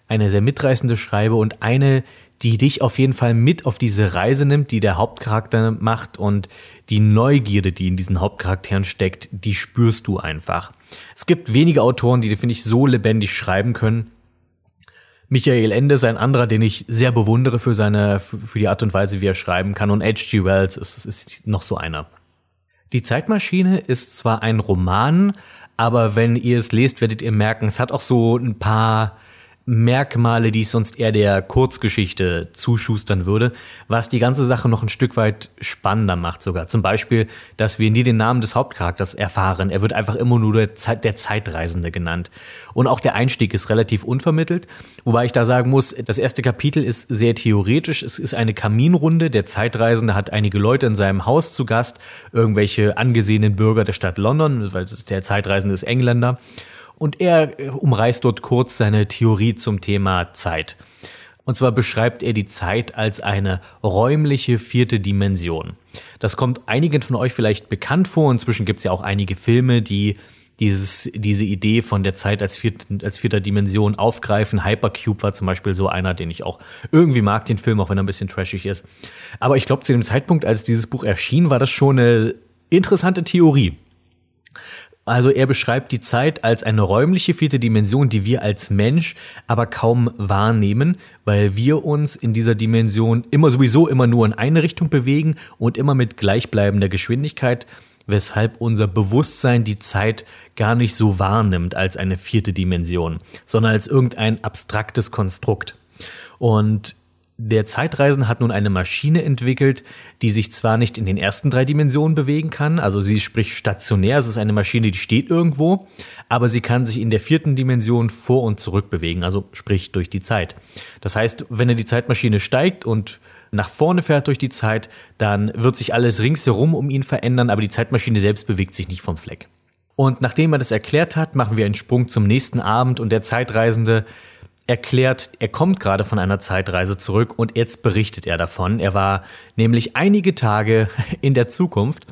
Eine sehr mitreißende Schreibe und eine, die dich auf jeden Fall mit auf diese Reise nimmt, die der Hauptcharakter macht und die Neugierde, die in diesen Hauptcharakteren steckt, die spürst du einfach. Es gibt wenige Autoren, die, finde ich, so lebendig schreiben können. Michael Ende ist ein anderer, den ich sehr bewundere für seine, für die Art und Weise, wie er schreiben kann. Und H.G. Wells ist, ist noch so einer. Die Zeitmaschine ist zwar ein Roman, aber wenn ihr es lest, werdet ihr merken, es hat auch so ein paar Merkmale, die ich sonst eher der Kurzgeschichte zuschustern würde, was die ganze Sache noch ein Stück weit spannender macht sogar. Zum Beispiel, dass wir nie den Namen des Hauptcharakters erfahren. Er wird einfach immer nur der, Zeit, der Zeitreisende genannt. Und auch der Einstieg ist relativ unvermittelt, wobei ich da sagen muss, das erste Kapitel ist sehr theoretisch. Es ist eine Kaminrunde. Der Zeitreisende hat einige Leute in seinem Haus zu Gast, irgendwelche angesehenen Bürger der Stadt London, weil der Zeitreisende ist Engländer und er äh, umreißt dort kurz seine Theorie zum Thema Zeit. Und zwar beschreibt er die Zeit als eine räumliche vierte Dimension. Das kommt einigen von euch vielleicht bekannt vor. Inzwischen gibt es ja auch einige Filme, die dieses, diese Idee von der Zeit als, viert, als vierter Dimension aufgreifen. Hypercube war zum Beispiel so einer, den ich auch irgendwie mag, den Film, auch wenn er ein bisschen trashig ist. Aber ich glaube, zu dem Zeitpunkt, als dieses Buch erschien, war das schon eine interessante Theorie. Also er beschreibt die Zeit als eine räumliche vierte Dimension, die wir als Mensch aber kaum wahrnehmen, weil wir uns in dieser Dimension immer sowieso immer nur in eine Richtung bewegen und immer mit gleichbleibender Geschwindigkeit, weshalb unser Bewusstsein die Zeit gar nicht so wahrnimmt als eine vierte Dimension, sondern als irgendein abstraktes Konstrukt. Und der Zeitreisende hat nun eine Maschine entwickelt, die sich zwar nicht in den ersten drei Dimensionen bewegen kann, also sie spricht stationär, es ist eine Maschine, die steht irgendwo, aber sie kann sich in der vierten Dimension vor und zurück bewegen, also sprich durch die Zeit. Das heißt, wenn er die Zeitmaschine steigt und nach vorne fährt durch die Zeit, dann wird sich alles ringsherum um ihn verändern, aber die Zeitmaschine selbst bewegt sich nicht vom Fleck. Und nachdem er das erklärt hat, machen wir einen Sprung zum nächsten Abend und der Zeitreisende erklärt, er kommt gerade von einer Zeitreise zurück und jetzt berichtet er davon. Er war nämlich einige Tage in der Zukunft.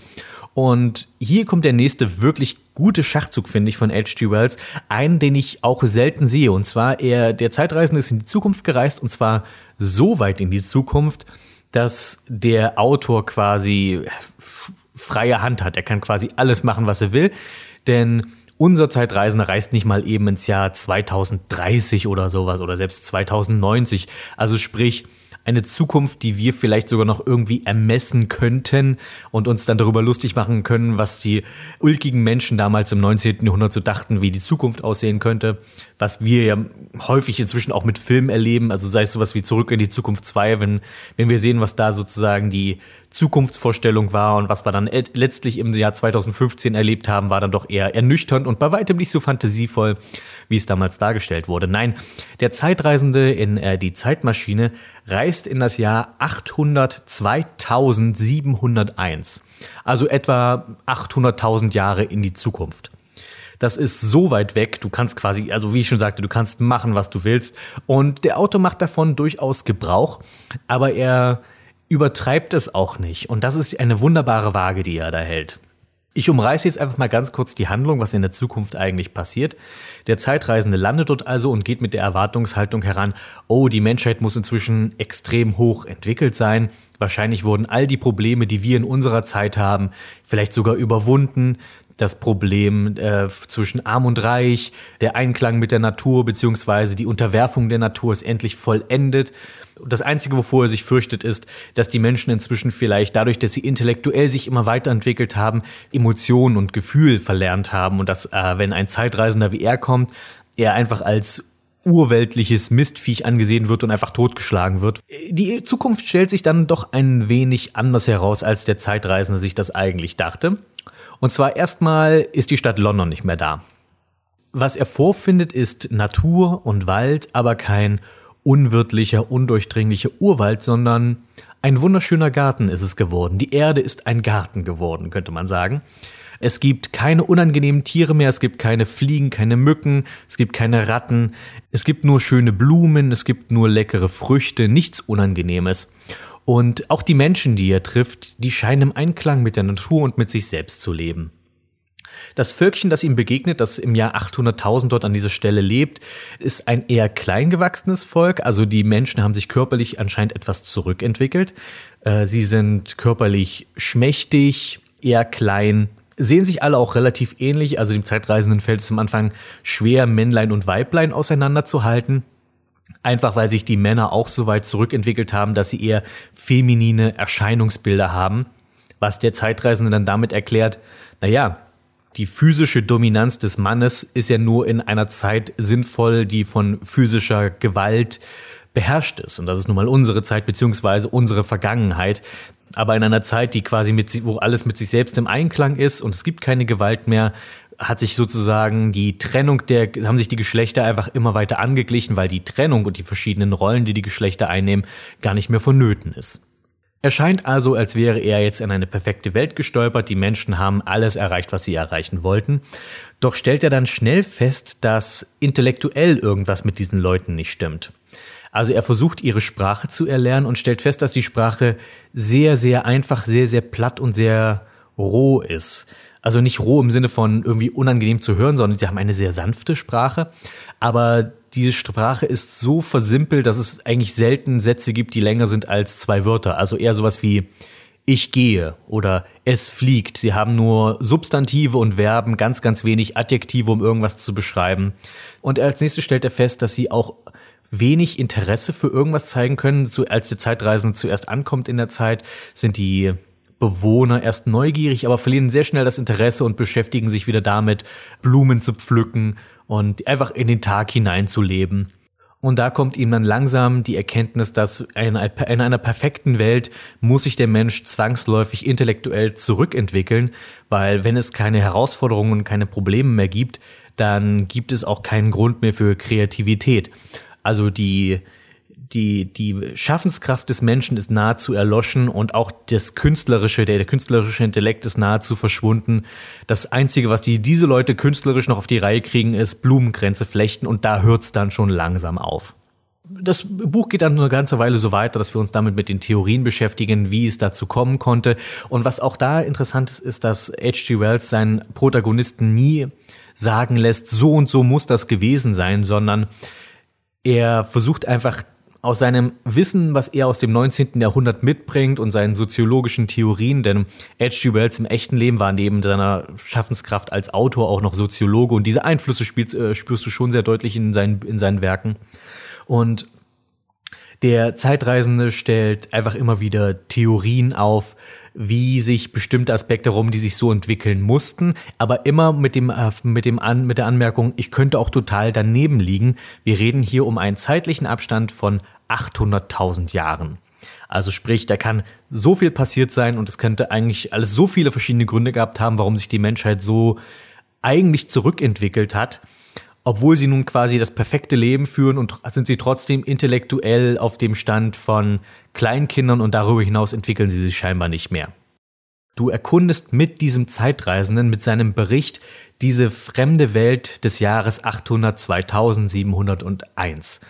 Und hier kommt der nächste wirklich gute Schachzug, finde ich, von H.G. Wells. Einen, den ich auch selten sehe. Und zwar, er, der Zeitreisende ist in die Zukunft gereist und zwar so weit in die Zukunft, dass der Autor quasi freie Hand hat. Er kann quasi alles machen, was er will. Denn unser Zeitreisender reist nicht mal eben ins Jahr 2030 oder sowas oder selbst 2090. Also sprich, eine Zukunft, die wir vielleicht sogar noch irgendwie ermessen könnten und uns dann darüber lustig machen können, was die ulkigen Menschen damals im 19. Jahrhundert so dachten, wie die Zukunft aussehen könnte, was wir ja häufig inzwischen auch mit Filmen erleben, also sei es sowas wie Zurück in die Zukunft 2, wenn, wenn wir sehen, was da sozusagen die Zukunftsvorstellung war und was wir dann letztlich im Jahr 2015 erlebt haben, war dann doch eher ernüchternd und bei weitem nicht so fantasievoll, wie es damals dargestellt wurde. Nein, der Zeitreisende in äh, die Zeitmaschine reist in das Jahr 800 2701, also etwa 800.000 Jahre in die Zukunft. Das ist so weit weg, du kannst quasi, also wie ich schon sagte, du kannst machen, was du willst. Und der Autor macht davon durchaus Gebrauch, aber er übertreibt es auch nicht. Und das ist eine wunderbare Waage, die er da hält. Ich umreiße jetzt einfach mal ganz kurz die Handlung, was in der Zukunft eigentlich passiert. Der Zeitreisende landet dort also und geht mit der Erwartungshaltung heran, oh, die Menschheit muss inzwischen extrem hoch entwickelt sein. Wahrscheinlich wurden all die Probleme, die wir in unserer Zeit haben, vielleicht sogar überwunden das Problem äh, zwischen Arm und Reich, der Einklang mit der Natur beziehungsweise die Unterwerfung der Natur ist endlich vollendet. Das Einzige, wovor er sich fürchtet, ist, dass die Menschen inzwischen vielleicht dadurch, dass sie intellektuell sich immer weiterentwickelt haben, Emotionen und Gefühl verlernt haben und dass, äh, wenn ein Zeitreisender wie er kommt, er einfach als urweltliches Mistviech angesehen wird und einfach totgeschlagen wird. Die Zukunft stellt sich dann doch ein wenig anders heraus, als der Zeitreisende sich das eigentlich dachte. Und zwar erstmal ist die Stadt London nicht mehr da. Was er vorfindet, ist Natur und Wald, aber kein unwirtlicher, undurchdringlicher Urwald, sondern ein wunderschöner Garten ist es geworden. Die Erde ist ein Garten geworden, könnte man sagen. Es gibt keine unangenehmen Tiere mehr, es gibt keine Fliegen, keine Mücken, es gibt keine Ratten, es gibt nur schöne Blumen, es gibt nur leckere Früchte, nichts Unangenehmes. Und auch die Menschen, die er trifft, die scheinen im Einklang mit der Natur und mit sich selbst zu leben. Das Völkchen, das ihm begegnet, das im Jahr 800.000 dort an dieser Stelle lebt, ist ein eher kleingewachsenes Volk. Also die Menschen haben sich körperlich anscheinend etwas zurückentwickelt. Äh, sie sind körperlich schmächtig, eher klein, sehen sich alle auch relativ ähnlich. Also dem Zeitreisenden fällt es am Anfang schwer, Männlein und Weiblein auseinanderzuhalten. Einfach weil sich die Männer auch so weit zurückentwickelt haben, dass sie eher feminine Erscheinungsbilder haben, was der Zeitreisende dann damit erklärt, naja, die physische Dominanz des Mannes ist ja nur in einer Zeit sinnvoll, die von physischer Gewalt beherrscht ist. Und das ist nun mal unsere Zeit beziehungsweise unsere Vergangenheit. Aber in einer Zeit, die quasi mit, wo alles mit sich selbst im Einklang ist und es gibt keine Gewalt mehr, hat sich sozusagen die Trennung der, haben sich die Geschlechter einfach immer weiter angeglichen, weil die Trennung und die verschiedenen Rollen, die die Geschlechter einnehmen, gar nicht mehr vonnöten ist. Er scheint also, als wäre er jetzt in eine perfekte Welt gestolpert, die Menschen haben alles erreicht, was sie erreichen wollten. Doch stellt er dann schnell fest, dass intellektuell irgendwas mit diesen Leuten nicht stimmt. Also er versucht ihre Sprache zu erlernen und stellt fest, dass die Sprache sehr, sehr einfach, sehr, sehr platt und sehr roh ist. Also nicht roh im Sinne von irgendwie unangenehm zu hören, sondern sie haben eine sehr sanfte Sprache. Aber diese Sprache ist so versimpelt, dass es eigentlich selten Sätze gibt, die länger sind als zwei Wörter. Also eher sowas wie ich gehe oder es fliegt. Sie haben nur Substantive und Verben, ganz, ganz wenig Adjektive, um irgendwas zu beschreiben. Und als nächstes stellt er fest, dass sie auch wenig Interesse für irgendwas zeigen können. So, als der Zeitreisende zuerst ankommt in der Zeit, sind die Bewohner erst neugierig, aber verlieren sehr schnell das Interesse und beschäftigen sich wieder damit, Blumen zu pflücken und einfach in den Tag hineinzuleben. Und da kommt ihm dann langsam die Erkenntnis, dass in einer perfekten Welt muss sich der Mensch zwangsläufig intellektuell zurückentwickeln, weil wenn es keine Herausforderungen und keine Probleme mehr gibt, dann gibt es auch keinen Grund mehr für Kreativität. Also die die, die Schaffenskraft des Menschen ist nahezu erloschen und auch das künstlerische, der, der künstlerische Intellekt ist nahezu verschwunden. Das Einzige, was die, diese Leute künstlerisch noch auf die Reihe kriegen, ist Blumengrenze flechten und da hört's dann schon langsam auf. Das Buch geht dann eine ganze Weile so weiter, dass wir uns damit mit den Theorien beschäftigen, wie es dazu kommen konnte. Und was auch da interessant ist, ist, dass H.G. Wells seinen Protagonisten nie sagen lässt, so und so muss das gewesen sein, sondern er versucht einfach aus seinem Wissen, was er aus dem 19. Jahrhundert mitbringt und seinen soziologischen Theorien, denn H.G. Wells im echten Leben war neben seiner Schaffenskraft als Autor auch noch Soziologe und diese Einflüsse spielst, äh, spürst du schon sehr deutlich in seinen, in seinen Werken. Und der Zeitreisende stellt einfach immer wieder Theorien auf, wie sich bestimmte Aspekte rum, die sich so entwickeln mussten, aber immer mit dem mit dem an, mit der Anmerkung, ich könnte auch total daneben liegen. Wir reden hier um einen zeitlichen Abstand von 800.000 Jahren. Also sprich, da kann so viel passiert sein und es könnte eigentlich alles so viele verschiedene Gründe gehabt haben, warum sich die Menschheit so eigentlich zurückentwickelt hat. Obwohl sie nun quasi das perfekte Leben führen und sind sie trotzdem intellektuell auf dem Stand von Kleinkindern und darüber hinaus entwickeln sie sich scheinbar nicht mehr. Du erkundest mit diesem Zeitreisenden, mit seinem Bericht, diese fremde Welt des Jahres 800 2701.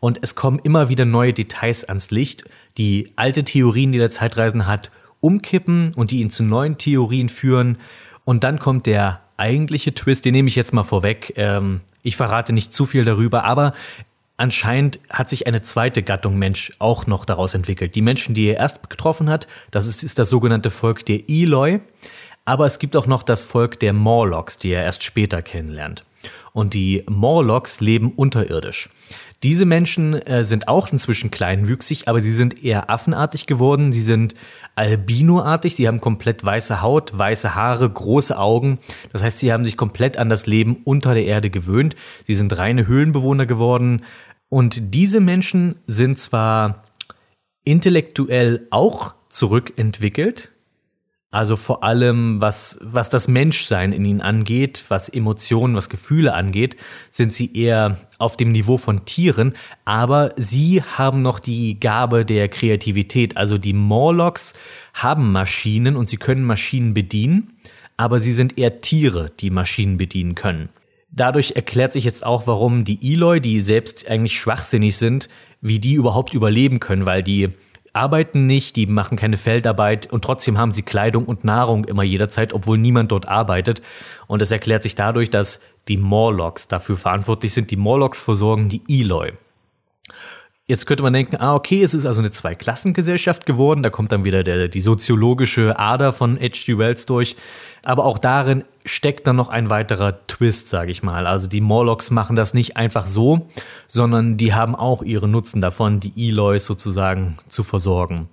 Und es kommen immer wieder neue Details ans Licht, die alte Theorien, die der Zeitreisen hat, umkippen und die ihn zu neuen Theorien führen. Und dann kommt der eigentliche Twist, den nehme ich jetzt mal vorweg. Ähm, ich verrate nicht zu viel darüber, aber anscheinend hat sich eine zweite Gattung Mensch auch noch daraus entwickelt. Die Menschen, die er erst getroffen hat, das ist, ist das sogenannte Volk der Eloi. Aber es gibt auch noch das Volk der Morlocks, die er erst später kennenlernt. Und die Morlocks leben unterirdisch. Diese Menschen äh, sind auch inzwischen kleinwüchsig, aber sie sind eher affenartig geworden. Sie sind albinoartig, sie haben komplett weiße Haut, weiße Haare, große Augen. Das heißt, sie haben sich komplett an das Leben unter der Erde gewöhnt. Sie sind reine Höhlenbewohner geworden. Und diese Menschen sind zwar intellektuell auch zurückentwickelt, also vor allem, was, was das Menschsein in ihnen angeht, was Emotionen, was Gefühle angeht, sind sie eher auf dem Niveau von Tieren, aber sie haben noch die Gabe der Kreativität. Also die Morlocks haben Maschinen und sie können Maschinen bedienen, aber sie sind eher Tiere, die Maschinen bedienen können. Dadurch erklärt sich jetzt auch, warum die Eloi, die selbst eigentlich schwachsinnig sind, wie die überhaupt überleben können, weil die arbeiten nicht, die machen keine Feldarbeit und trotzdem haben sie Kleidung und Nahrung immer jederzeit, obwohl niemand dort arbeitet. Und es erklärt sich dadurch, dass die Morlocks dafür verantwortlich sind. Die Morlocks versorgen die Eloi. Jetzt könnte man denken, ah, okay, es ist also eine Zweiklassengesellschaft geworden. Da kommt dann wieder der, die soziologische Ader von H.G. Wells durch. aber auch darin steckt dann noch ein weiterer Twist, sage ich mal. Also die Morlocks machen das nicht einfach so, sondern die haben auch ihren Nutzen davon, die Eloys sozusagen zu versorgen.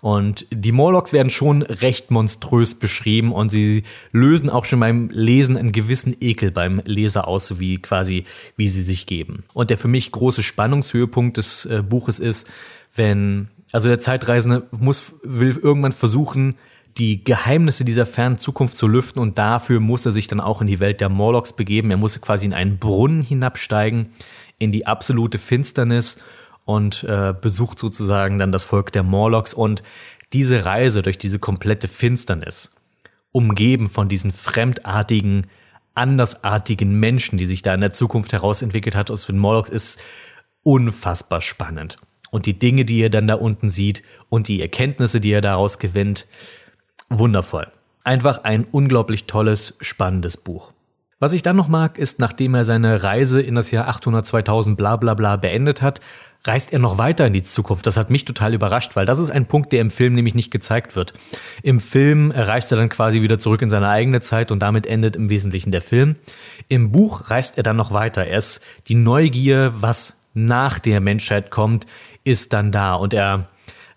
Und die Morlocks werden schon recht monströs beschrieben und sie lösen auch schon beim Lesen einen gewissen Ekel beim Leser aus, wie quasi, wie sie sich geben. Und der für mich große Spannungshöhepunkt des äh, Buches ist, wenn, also der Zeitreisende muss, will irgendwann versuchen, die Geheimnisse dieser fernen Zukunft zu lüften und dafür muss er sich dann auch in die Welt der Morlocks begeben. Er muss quasi in einen Brunnen hinabsteigen, in die absolute Finsternis und äh, besucht sozusagen dann das Volk der Morlocks und diese Reise durch diese komplette Finsternis, umgeben von diesen fremdartigen, andersartigen Menschen, die sich da in der Zukunft herausentwickelt hat aus den Morlocks, ist unfassbar spannend. Und die Dinge, die ihr dann da unten sieht und die Erkenntnisse, die ihr daraus gewinnt, wundervoll. Einfach ein unglaublich tolles, spannendes Buch. Was ich dann noch mag, ist, nachdem er seine Reise in das Jahr 800, 2000 bla bla bla beendet hat, reist er noch weiter in die Zukunft. Das hat mich total überrascht, weil das ist ein Punkt, der im Film nämlich nicht gezeigt wird. Im Film reist er dann quasi wieder zurück in seine eigene Zeit und damit endet im Wesentlichen der Film. Im Buch reist er dann noch weiter. Er ist die Neugier, was nach der Menschheit kommt, ist dann da und er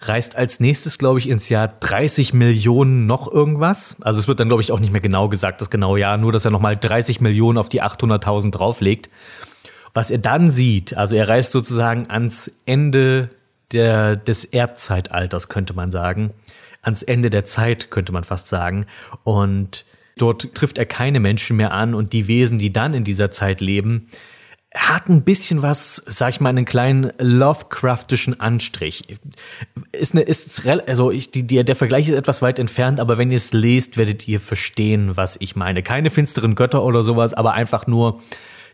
reist als nächstes, glaube ich, ins Jahr 30 Millionen noch irgendwas. Also es wird dann, glaube ich, auch nicht mehr genau gesagt, das genaue Jahr, nur dass er nochmal 30 Millionen auf die 800.000 drauflegt. Was er dann sieht, also er reist sozusagen ans Ende der, des Erdzeitalters, könnte man sagen. Ans Ende der Zeit, könnte man fast sagen. Und dort trifft er keine Menschen mehr an und die Wesen, die dann in dieser Zeit leben, hat ein bisschen was, sag ich mal, einen kleinen Lovecraftischen Anstrich. Ist eine, ist, also ich, die, der Vergleich ist etwas weit entfernt, aber wenn ihr es lest, werdet ihr verstehen, was ich meine. Keine finsteren Götter oder sowas, aber einfach nur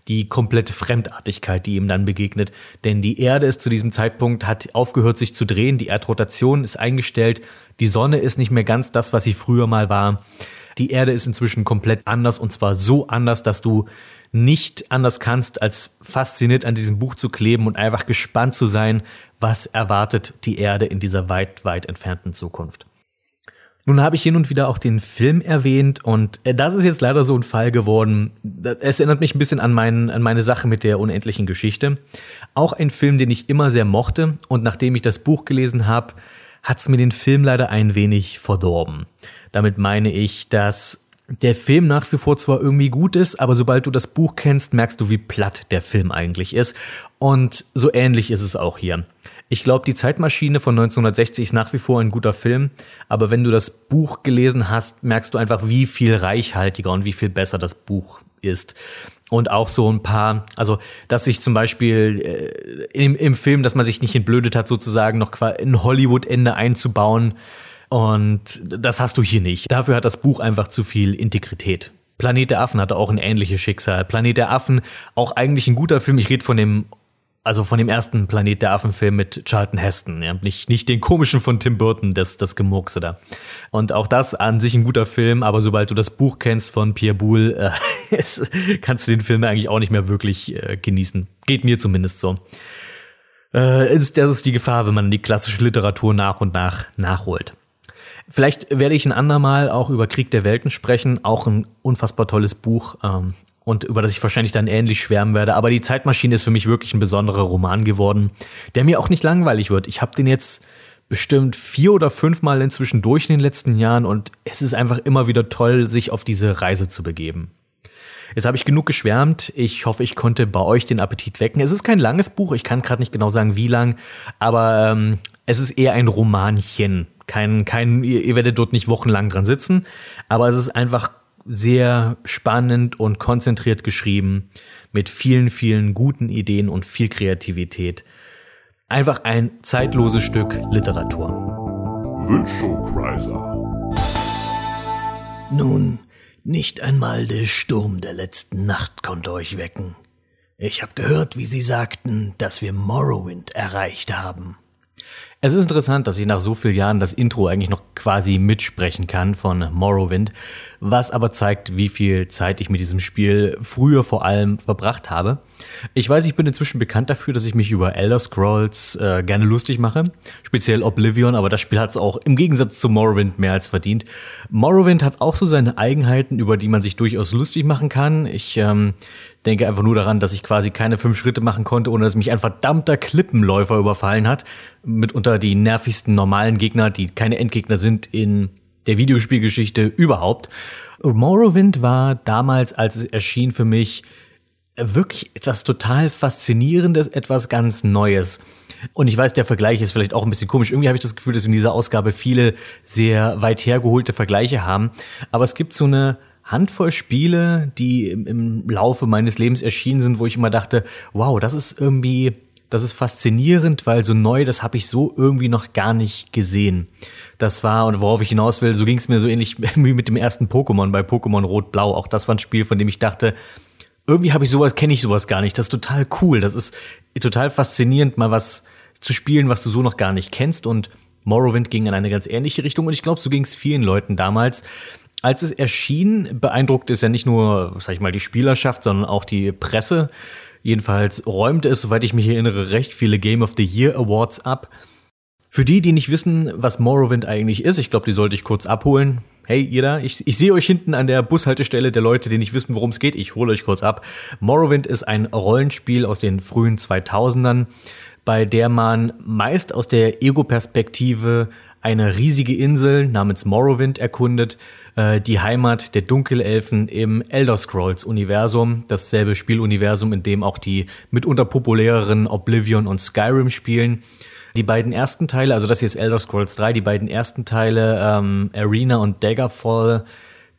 die komplette Fremdartigkeit, die ihm dann begegnet. Denn die Erde ist zu diesem Zeitpunkt, hat aufgehört sich zu drehen, die Erdrotation ist eingestellt, die Sonne ist nicht mehr ganz das, was sie früher mal war. Die Erde ist inzwischen komplett anders und zwar so anders, dass du nicht anders kannst, als fasziniert an diesem Buch zu kleben und einfach gespannt zu sein, was erwartet die Erde in dieser weit, weit entfernten Zukunft. Nun habe ich hin und wieder auch den Film erwähnt und äh, das ist jetzt leider so ein Fall geworden. Es erinnert mich ein bisschen an, mein, an meine Sache mit der unendlichen Geschichte. Auch ein Film, den ich immer sehr mochte und nachdem ich das Buch gelesen habe, hat es mir den Film leider ein wenig verdorben. Damit meine ich, dass der Film nach wie vor zwar irgendwie gut ist, aber sobald du das Buch kennst, merkst du, wie platt der Film eigentlich ist. Und so ähnlich ist es auch hier. Ich glaube, die Zeitmaschine von 1960 ist nach wie vor ein guter Film, aber wenn du das Buch gelesen hast, merkst du einfach, wie viel reichhaltiger und wie viel besser das Buch ist. Und auch so ein paar, also dass sich zum Beispiel äh, im, im Film, dass man sich nicht entblödet hat, sozusagen noch ein Hollywood-Ende einzubauen. Und das hast du hier nicht. Dafür hat das Buch einfach zu viel Integrität. Planet der Affen hatte auch ein ähnliches Schicksal. Planet der Affen, auch eigentlich ein guter Film. Ich rede von dem also von dem ersten Planet der Affen-Film mit Charlton Heston, ja, nicht, nicht den komischen von Tim Burton, das, das Gemurkse da. Und auch das an sich ein guter Film, aber sobald du das Buch kennst von Pierre Boulle, äh, kannst du den Film eigentlich auch nicht mehr wirklich äh, genießen. Geht mir zumindest so. Äh, ist, das ist die Gefahr, wenn man die klassische Literatur nach und nach nachholt. Vielleicht werde ich ein andermal auch über Krieg der Welten sprechen, auch ein unfassbar tolles Buch. Ähm, und über das ich wahrscheinlich dann ähnlich schwärmen werde. Aber die Zeitmaschine ist für mich wirklich ein besonderer Roman geworden, der mir auch nicht langweilig wird. Ich habe den jetzt bestimmt vier oder fünfmal inzwischen durch in den letzten Jahren und es ist einfach immer wieder toll, sich auf diese Reise zu begeben. Jetzt habe ich genug geschwärmt. Ich hoffe, ich konnte bei euch den Appetit wecken. Es ist kein langes Buch, ich kann gerade nicht genau sagen, wie lang, aber ähm, es ist eher ein Romanchen. Kein, kein, ihr, ihr werdet dort nicht wochenlang dran sitzen, aber es ist einfach sehr spannend und konzentriert geschrieben, mit vielen, vielen guten Ideen und viel Kreativität. Einfach ein zeitloses Stück Literatur. Wünschokreiser. Nun, nicht einmal der Sturm der letzten Nacht konnte euch wecken. Ich habe gehört, wie Sie sagten, dass wir Morrowind erreicht haben. Es ist interessant, dass ich nach so vielen Jahren das Intro eigentlich noch quasi mitsprechen kann von Morrowind, was aber zeigt, wie viel Zeit ich mit diesem Spiel früher vor allem verbracht habe. Ich weiß, ich bin inzwischen bekannt dafür, dass ich mich über Elder Scrolls äh, gerne lustig mache, speziell Oblivion, aber das Spiel hat es auch im Gegensatz zu Morrowind mehr als verdient. Morrowind hat auch so seine Eigenheiten, über die man sich durchaus lustig machen kann. Ich ähm, denke einfach nur daran, dass ich quasi keine fünf Schritte machen konnte, ohne dass mich ein verdammter Klippenläufer überfallen hat. Mitunter die nervigsten normalen Gegner, die keine Endgegner sind in der Videospielgeschichte überhaupt. Morrowind war damals, als es erschien, für mich wirklich etwas total Faszinierendes, etwas ganz Neues. Und ich weiß, der Vergleich ist vielleicht auch ein bisschen komisch. Irgendwie habe ich das Gefühl, dass wir in dieser Ausgabe viele sehr weit hergeholte Vergleiche haben. Aber es gibt so eine Handvoll Spiele, die im, Laufe meines Lebens erschienen sind, wo ich immer dachte, wow, das ist irgendwie, das ist faszinierend, weil so neu, das habe ich so irgendwie noch gar nicht gesehen. Das war, und worauf ich hinaus will, so ging es mir so ähnlich wie mit dem ersten Pokémon bei Pokémon Rot-Blau. Auch das war ein Spiel, von dem ich dachte, irgendwie habe ich sowas, kenne ich sowas gar nicht. Das ist total cool. Das ist total faszinierend, mal was zu spielen, was du so noch gar nicht kennst. Und Morrowind ging in eine ganz ähnliche Richtung. Und ich glaube, so ging es vielen Leuten damals. Als es erschien, beeindruckte es ja nicht nur, sag ich mal, die Spielerschaft, sondern auch die Presse. Jedenfalls räumte es, soweit ich mich erinnere, recht viele Game of the Year Awards ab. Für die, die nicht wissen, was Morrowind eigentlich ist, ich glaube, die sollte ich kurz abholen. Hey, da, ich, ich sehe euch hinten an der Bushaltestelle der Leute, die nicht wissen, worum es geht. Ich hole euch kurz ab. Morrowind ist ein Rollenspiel aus den frühen 2000ern, bei der man meist aus der Ego-Perspektive eine riesige Insel namens Morrowind erkundet, äh, die Heimat der Dunkelelfen im Elder Scrolls Universum, dasselbe Spieluniversum, in dem auch die mitunter populäreren Oblivion und Skyrim spielen. Die beiden ersten Teile, also das hier ist Elder Scrolls 3, die beiden ersten Teile, ähm, Arena und Daggerfall,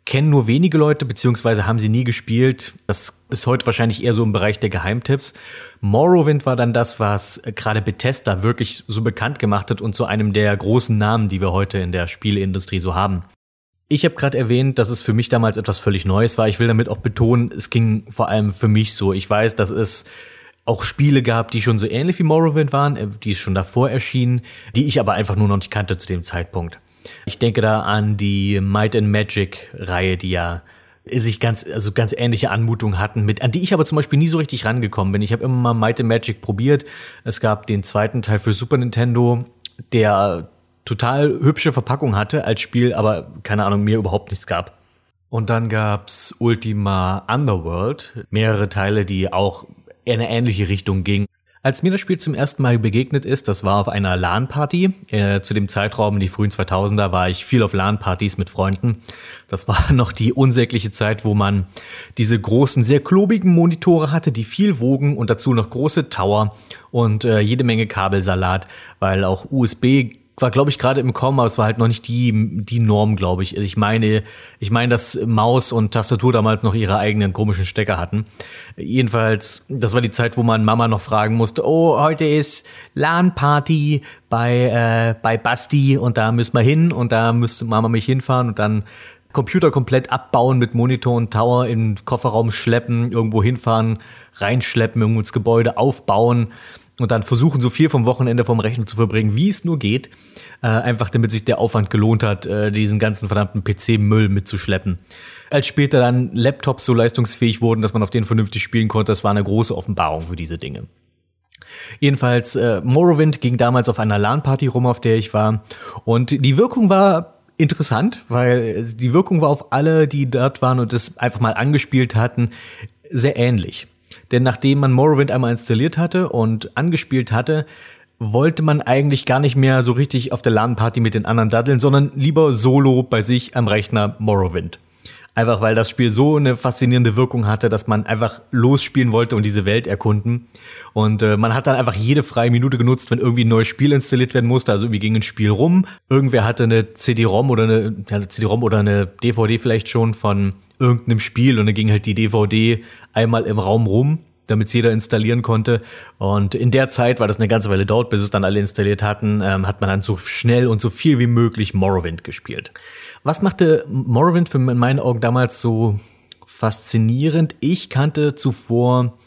kennen nur wenige Leute, beziehungsweise haben sie nie gespielt. Das ist heute wahrscheinlich eher so im Bereich der Geheimtipps. Morrowind war dann das, was gerade Bethesda wirklich so bekannt gemacht hat und zu einem der großen Namen, die wir heute in der Spieleindustrie so haben. Ich habe gerade erwähnt, dass es für mich damals etwas völlig Neues war. Ich will damit auch betonen, es ging vor allem für mich so. Ich weiß, dass es auch Spiele gab, die schon so ähnlich wie Morrowind waren, äh, die schon davor erschienen, die ich aber einfach nur noch nicht kannte zu dem Zeitpunkt. Ich denke da an die Might and Magic Reihe, die ja sich ganz, also ganz ähnliche Anmutungen hatten, mit, an die ich aber zum Beispiel nie so richtig rangekommen bin. Ich habe immer mal Might and Magic probiert. Es gab den zweiten Teil für Super Nintendo, der total hübsche Verpackung hatte als Spiel, aber keine Ahnung, mir überhaupt nichts gab. Und dann gab's Ultima Underworld, mehrere Teile, die auch in eine ähnliche Richtung ging. Als mir das Spiel zum ersten Mal begegnet ist, das war auf einer LAN-Party. Äh, zu dem Zeitraum, die frühen 2000er, war ich viel auf LAN-Partys mit Freunden. Das war noch die unsägliche Zeit, wo man diese großen, sehr klobigen Monitore hatte, die viel wogen und dazu noch große Tower und äh, jede Menge Kabelsalat, weil auch USB war, glaube ich, gerade im Kommen, aber es war halt noch nicht die, die Norm, glaube ich. Also ich meine, ich meine, dass Maus und Tastatur damals noch ihre eigenen komischen Stecker hatten. Jedenfalls, das war die Zeit, wo man Mama noch fragen musste, oh, heute ist LAN-Party bei, äh, bei Basti und da müssen wir hin und da müsste Mama mich hinfahren und dann Computer komplett abbauen mit Monitor und Tower in den Kofferraum schleppen, irgendwo hinfahren, reinschleppen, irgendwo ins Gebäude aufbauen und dann versuchen, so viel vom Wochenende vom Rechner zu verbringen, wie es nur geht, äh, einfach damit sich der Aufwand gelohnt hat, äh, diesen ganzen verdammten PC-Müll mitzuschleppen. Als später dann Laptops so leistungsfähig wurden, dass man auf denen vernünftig spielen konnte, das war eine große Offenbarung für diese Dinge. Jedenfalls, äh, Morrowind ging damals auf einer LAN-Party rum, auf der ich war. Und die Wirkung war interessant, weil die Wirkung war auf alle, die dort waren und es einfach mal angespielt hatten, sehr ähnlich. Denn nachdem man Morrowind einmal installiert hatte und angespielt hatte, wollte man eigentlich gar nicht mehr so richtig auf der LAN-Party mit den anderen daddeln, sondern lieber solo bei sich am Rechner Morrowind. Einfach weil das Spiel so eine faszinierende Wirkung hatte, dass man einfach losspielen wollte und diese Welt erkunden. Und äh, man hat dann einfach jede freie Minute genutzt, wenn irgendwie ein neues Spiel installiert werden musste. Also irgendwie ging ein Spiel rum. Irgendwer hatte eine CD-ROM oder eine, ja, eine CD-ROM oder eine DVD vielleicht schon von irgendeinem Spiel und dann ging halt die DVD einmal im Raum rum, damit jeder installieren konnte. Und in der Zeit, weil das eine ganze Weile dauert, bis es dann alle installiert hatten, ähm, hat man dann so schnell und so viel wie möglich Morrowind gespielt. Was machte Morrowind für in meinen Augen damals so faszinierend? Ich kannte zuvor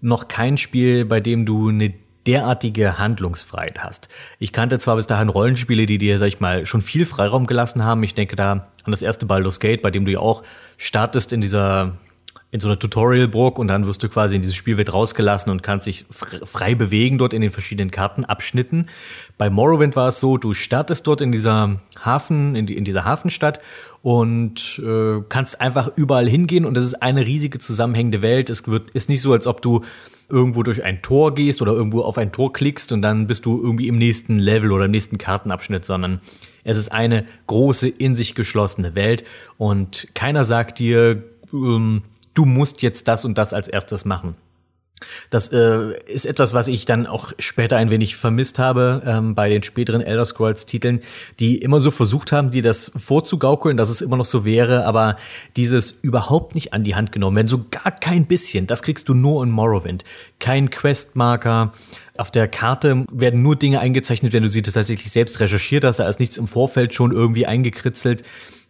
noch kein Spiel, bei dem du eine derartige Handlungsfreiheit hast. Ich kannte zwar bis dahin Rollenspiele, die dir, sag ich mal, schon viel Freiraum gelassen haben. Ich denke da an das erste Baldur's Gate, bei dem du ja auch startest in dieser in so einer Tutorialburg und dann wirst du quasi in diese Spielwelt rausgelassen und kannst dich frei bewegen dort in den verschiedenen Kartenabschnitten. Bei Morrowind war es so, du startest dort in dieser Hafen, in, die, in dieser Hafenstadt und äh, kannst einfach überall hingehen und es ist eine riesige zusammenhängende Welt. Es wird, ist nicht so, als ob du irgendwo durch ein Tor gehst oder irgendwo auf ein Tor klickst und dann bist du irgendwie im nächsten Level oder im nächsten Kartenabschnitt, sondern es ist eine große, in sich geschlossene Welt und keiner sagt dir, ähm, du musst jetzt das und das als erstes machen. Das äh, ist etwas, was ich dann auch später ein wenig vermisst habe ähm, bei den späteren Elder Scrolls Titeln, die immer so versucht haben, die das vorzugaukeln, dass es immer noch so wäre, aber dieses überhaupt nicht an die Hand genommen, wenn so gar kein bisschen, das kriegst du nur in Morrowind. Kein Questmarker, auf der Karte werden nur Dinge eingezeichnet, wenn du sie tatsächlich selbst recherchiert hast, da ist nichts im Vorfeld schon irgendwie eingekritzelt.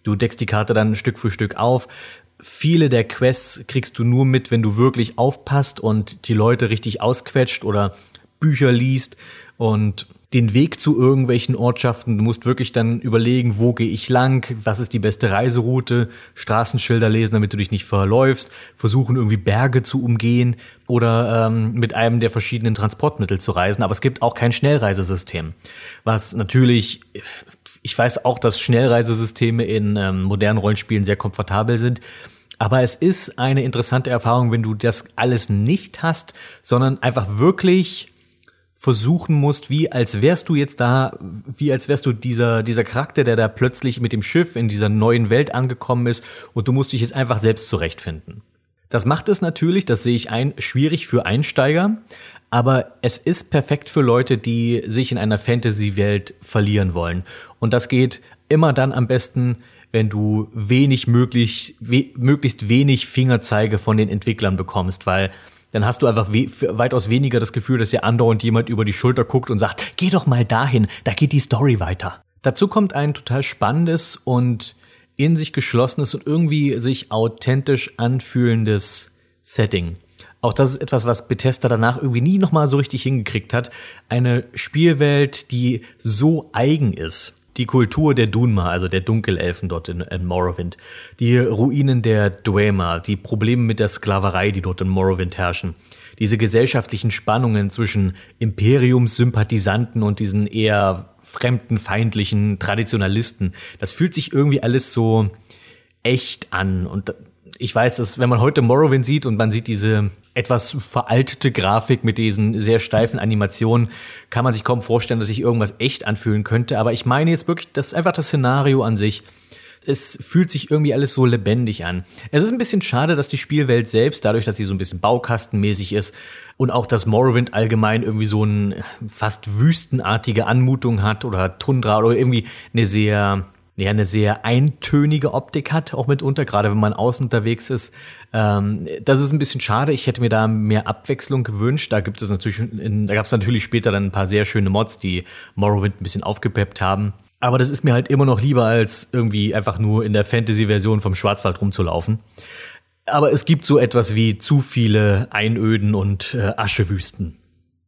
Du deckst die Karte dann Stück für Stück auf viele der Quests kriegst du nur mit, wenn du wirklich aufpasst und die Leute richtig ausquetscht oder Bücher liest und den Weg zu irgendwelchen Ortschaften. Du musst wirklich dann überlegen, wo gehe ich lang, was ist die beste Reiseroute, Straßenschilder lesen, damit du dich nicht verläufst, versuchen irgendwie Berge zu umgehen oder ähm, mit einem der verschiedenen Transportmittel zu reisen. Aber es gibt auch kein Schnellreisesystem, was natürlich ich weiß auch, dass Schnellreisesysteme in ähm, modernen Rollenspielen sehr komfortabel sind. Aber es ist eine interessante Erfahrung, wenn du das alles nicht hast, sondern einfach wirklich versuchen musst, wie als wärst du jetzt da, wie als wärst du dieser, dieser Charakter, der da plötzlich mit dem Schiff in dieser neuen Welt angekommen ist und du musst dich jetzt einfach selbst zurechtfinden. Das macht es natürlich, das sehe ich ein, schwierig für Einsteiger, aber es ist perfekt für Leute, die sich in einer Fantasy-Welt verlieren wollen. Und das geht immer dann am besten, wenn du wenig möglich, we, möglichst wenig Fingerzeige von den Entwicklern bekommst, weil dann hast du einfach we weitaus weniger das Gefühl, dass dir andauernd jemand über die Schulter guckt und sagt, geh doch mal dahin, da geht die Story weiter. Dazu kommt ein total spannendes und in sich geschlossenes und irgendwie sich authentisch anfühlendes Setting. Auch das ist etwas, was Bethesda danach irgendwie nie nochmal so richtig hingekriegt hat. Eine Spielwelt, die so eigen ist. Die Kultur der Dunma, also der Dunkelelfen dort in, in Morrowind. Die Ruinen der Dwemer, die Probleme mit der Sklaverei, die dort in Morrowind herrschen. Diese gesellschaftlichen Spannungen zwischen Imperiumssympathisanten und diesen eher fremdenfeindlichen Traditionalisten. Das fühlt sich irgendwie alles so echt an. Und ich weiß, dass wenn man heute Morrowind sieht und man sieht diese etwas veraltete Grafik mit diesen sehr steifen Animationen, kann man sich kaum vorstellen, dass sich irgendwas echt anfühlen könnte. Aber ich meine jetzt wirklich, das ist einfach das Szenario an sich. Es fühlt sich irgendwie alles so lebendig an. Es ist ein bisschen schade, dass die Spielwelt selbst, dadurch, dass sie so ein bisschen baukastenmäßig ist und auch das Morrowind allgemein irgendwie so eine fast wüstenartige Anmutung hat oder Tundra oder irgendwie eine sehr ja, eine sehr eintönige Optik hat, auch mitunter, gerade wenn man außen unterwegs ist. Ähm, das ist ein bisschen schade. Ich hätte mir da mehr Abwechslung gewünscht. Da gibt es natürlich, in, da gab es natürlich später dann ein paar sehr schöne Mods, die Morrowind ein bisschen aufgepeppt haben. Aber das ist mir halt immer noch lieber, als irgendwie einfach nur in der Fantasy-Version vom Schwarzwald rumzulaufen. Aber es gibt so etwas wie zu viele Einöden und äh, Aschewüsten.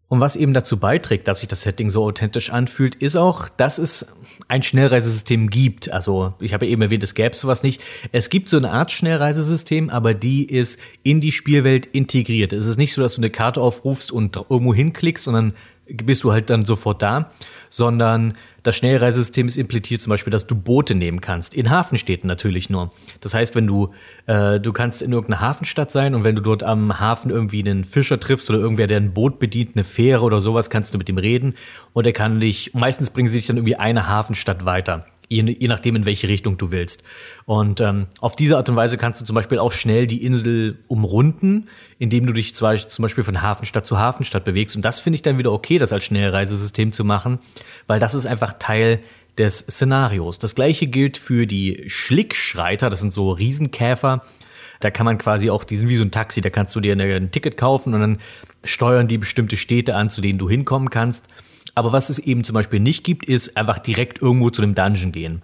Und was eben dazu beiträgt, dass sich das Setting so authentisch anfühlt, ist auch, dass es ein Schnellreisesystem gibt. Also ich habe eben erwähnt, es gäbe sowas nicht. Es gibt so eine Art Schnellreisesystem, aber die ist in die Spielwelt integriert. Es ist nicht so, dass du eine Karte aufrufst und irgendwo hinklickst und dann bist du halt dann sofort da, sondern das Schnellreisesystem ist impliziert zum Beispiel, dass du Boote nehmen kannst. In Hafenstädten natürlich nur. Das heißt, wenn du, äh, du kannst in irgendeiner Hafenstadt sein und wenn du dort am Hafen irgendwie einen Fischer triffst oder irgendwer, der ein Boot bedient, eine Fähre oder sowas, kannst du mit ihm reden und er kann dich, meistens bringen sie dich dann irgendwie eine Hafenstadt weiter je, je nachdem, in welche Richtung du willst. Und ähm, auf diese Art und Weise kannst du zum Beispiel auch schnell die Insel umrunden, indem du dich zwar zum Beispiel von Hafenstadt zu Hafenstadt bewegst. Und das finde ich dann wieder okay, das als Schnellreisesystem zu machen, weil das ist einfach Teil des Szenarios. Das gleiche gilt für die Schlickschreiter, das sind so Riesenkäfer. Da kann man quasi auch, die sind wie so ein Taxi, da kannst du dir ein Ticket kaufen und dann steuern die bestimmte Städte an, zu denen du hinkommen kannst. Aber was es eben zum Beispiel nicht gibt, ist einfach direkt irgendwo zu einem Dungeon gehen.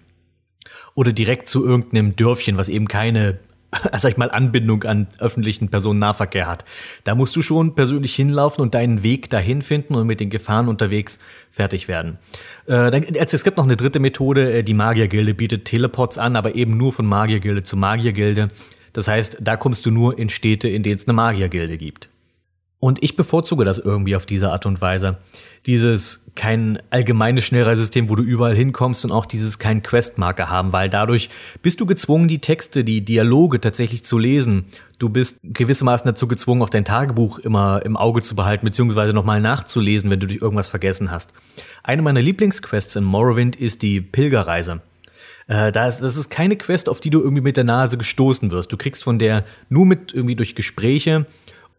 Oder direkt zu irgendeinem Dörfchen, was eben keine, sag ich mal, Anbindung an öffentlichen Personennahverkehr hat. Da musst du schon persönlich hinlaufen und deinen Weg dahin finden und mit den Gefahren unterwegs fertig werden. Äh, dann, es gibt noch eine dritte Methode, äh, die Magiergilde bietet Teleports an, aber eben nur von Magiergilde zu Magiergilde. Das heißt, da kommst du nur in Städte, in denen es eine Magiergilde gibt. Und ich bevorzuge das irgendwie auf diese Art und Weise. Dieses kein allgemeines Schnellreisesystem, wo du überall hinkommst und auch dieses kein Questmarker haben, weil dadurch bist du gezwungen, die Texte, die Dialoge tatsächlich zu lesen. Du bist gewissermaßen dazu gezwungen, auch dein Tagebuch immer im Auge zu behalten, beziehungsweise nochmal nachzulesen, wenn du dich irgendwas vergessen hast. Eine meiner Lieblingsquests in Morrowind ist die Pilgerreise. Äh, das, das ist keine Quest, auf die du irgendwie mit der Nase gestoßen wirst. Du kriegst von der nur mit irgendwie durch Gespräche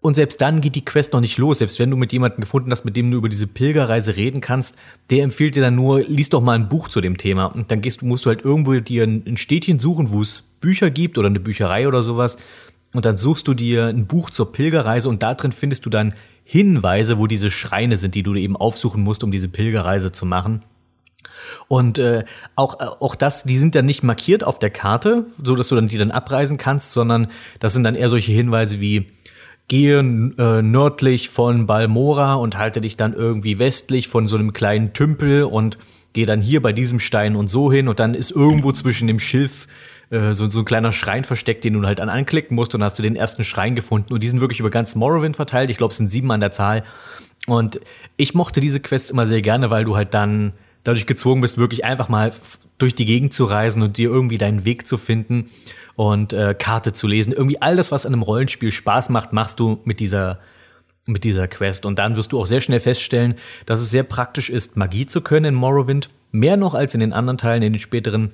und selbst dann geht die Quest noch nicht los. Selbst wenn du mit jemandem gefunden hast, mit dem du über diese Pilgerreise reden kannst, der empfiehlt dir dann nur, liest doch mal ein Buch zu dem Thema. Und dann gehst, musst du halt irgendwo dir ein Städtchen suchen, wo es Bücher gibt oder eine Bücherei oder sowas. Und dann suchst du dir ein Buch zur Pilgerreise und da drin findest du dann Hinweise, wo diese Schreine sind, die du eben aufsuchen musst, um diese Pilgerreise zu machen. Und äh, auch, auch das, die sind dann nicht markiert auf der Karte, so dass du dann die dann abreisen kannst, sondern das sind dann eher solche Hinweise wie gehe äh, nördlich von Balmora und halte dich dann irgendwie westlich von so einem kleinen Tümpel und gehe dann hier bei diesem Stein und so hin und dann ist irgendwo zwischen dem Schilf äh, so, so ein kleiner Schrein versteckt, den du halt an anklicken musst und hast du den ersten Schrein gefunden und die sind wirklich über ganz Morrowind verteilt. Ich glaube, es sind sieben an der Zahl. Und ich mochte diese Quest immer sehr gerne, weil du halt dann dadurch gezwungen bist, wirklich einfach mal durch die Gegend zu reisen und dir irgendwie deinen Weg zu finden und äh, Karte zu lesen. Irgendwie all das, was an einem Rollenspiel Spaß macht, machst du mit dieser mit dieser Quest. Und dann wirst du auch sehr schnell feststellen, dass es sehr praktisch ist, Magie zu können in Morrowind. Mehr noch als in den anderen Teilen, in den späteren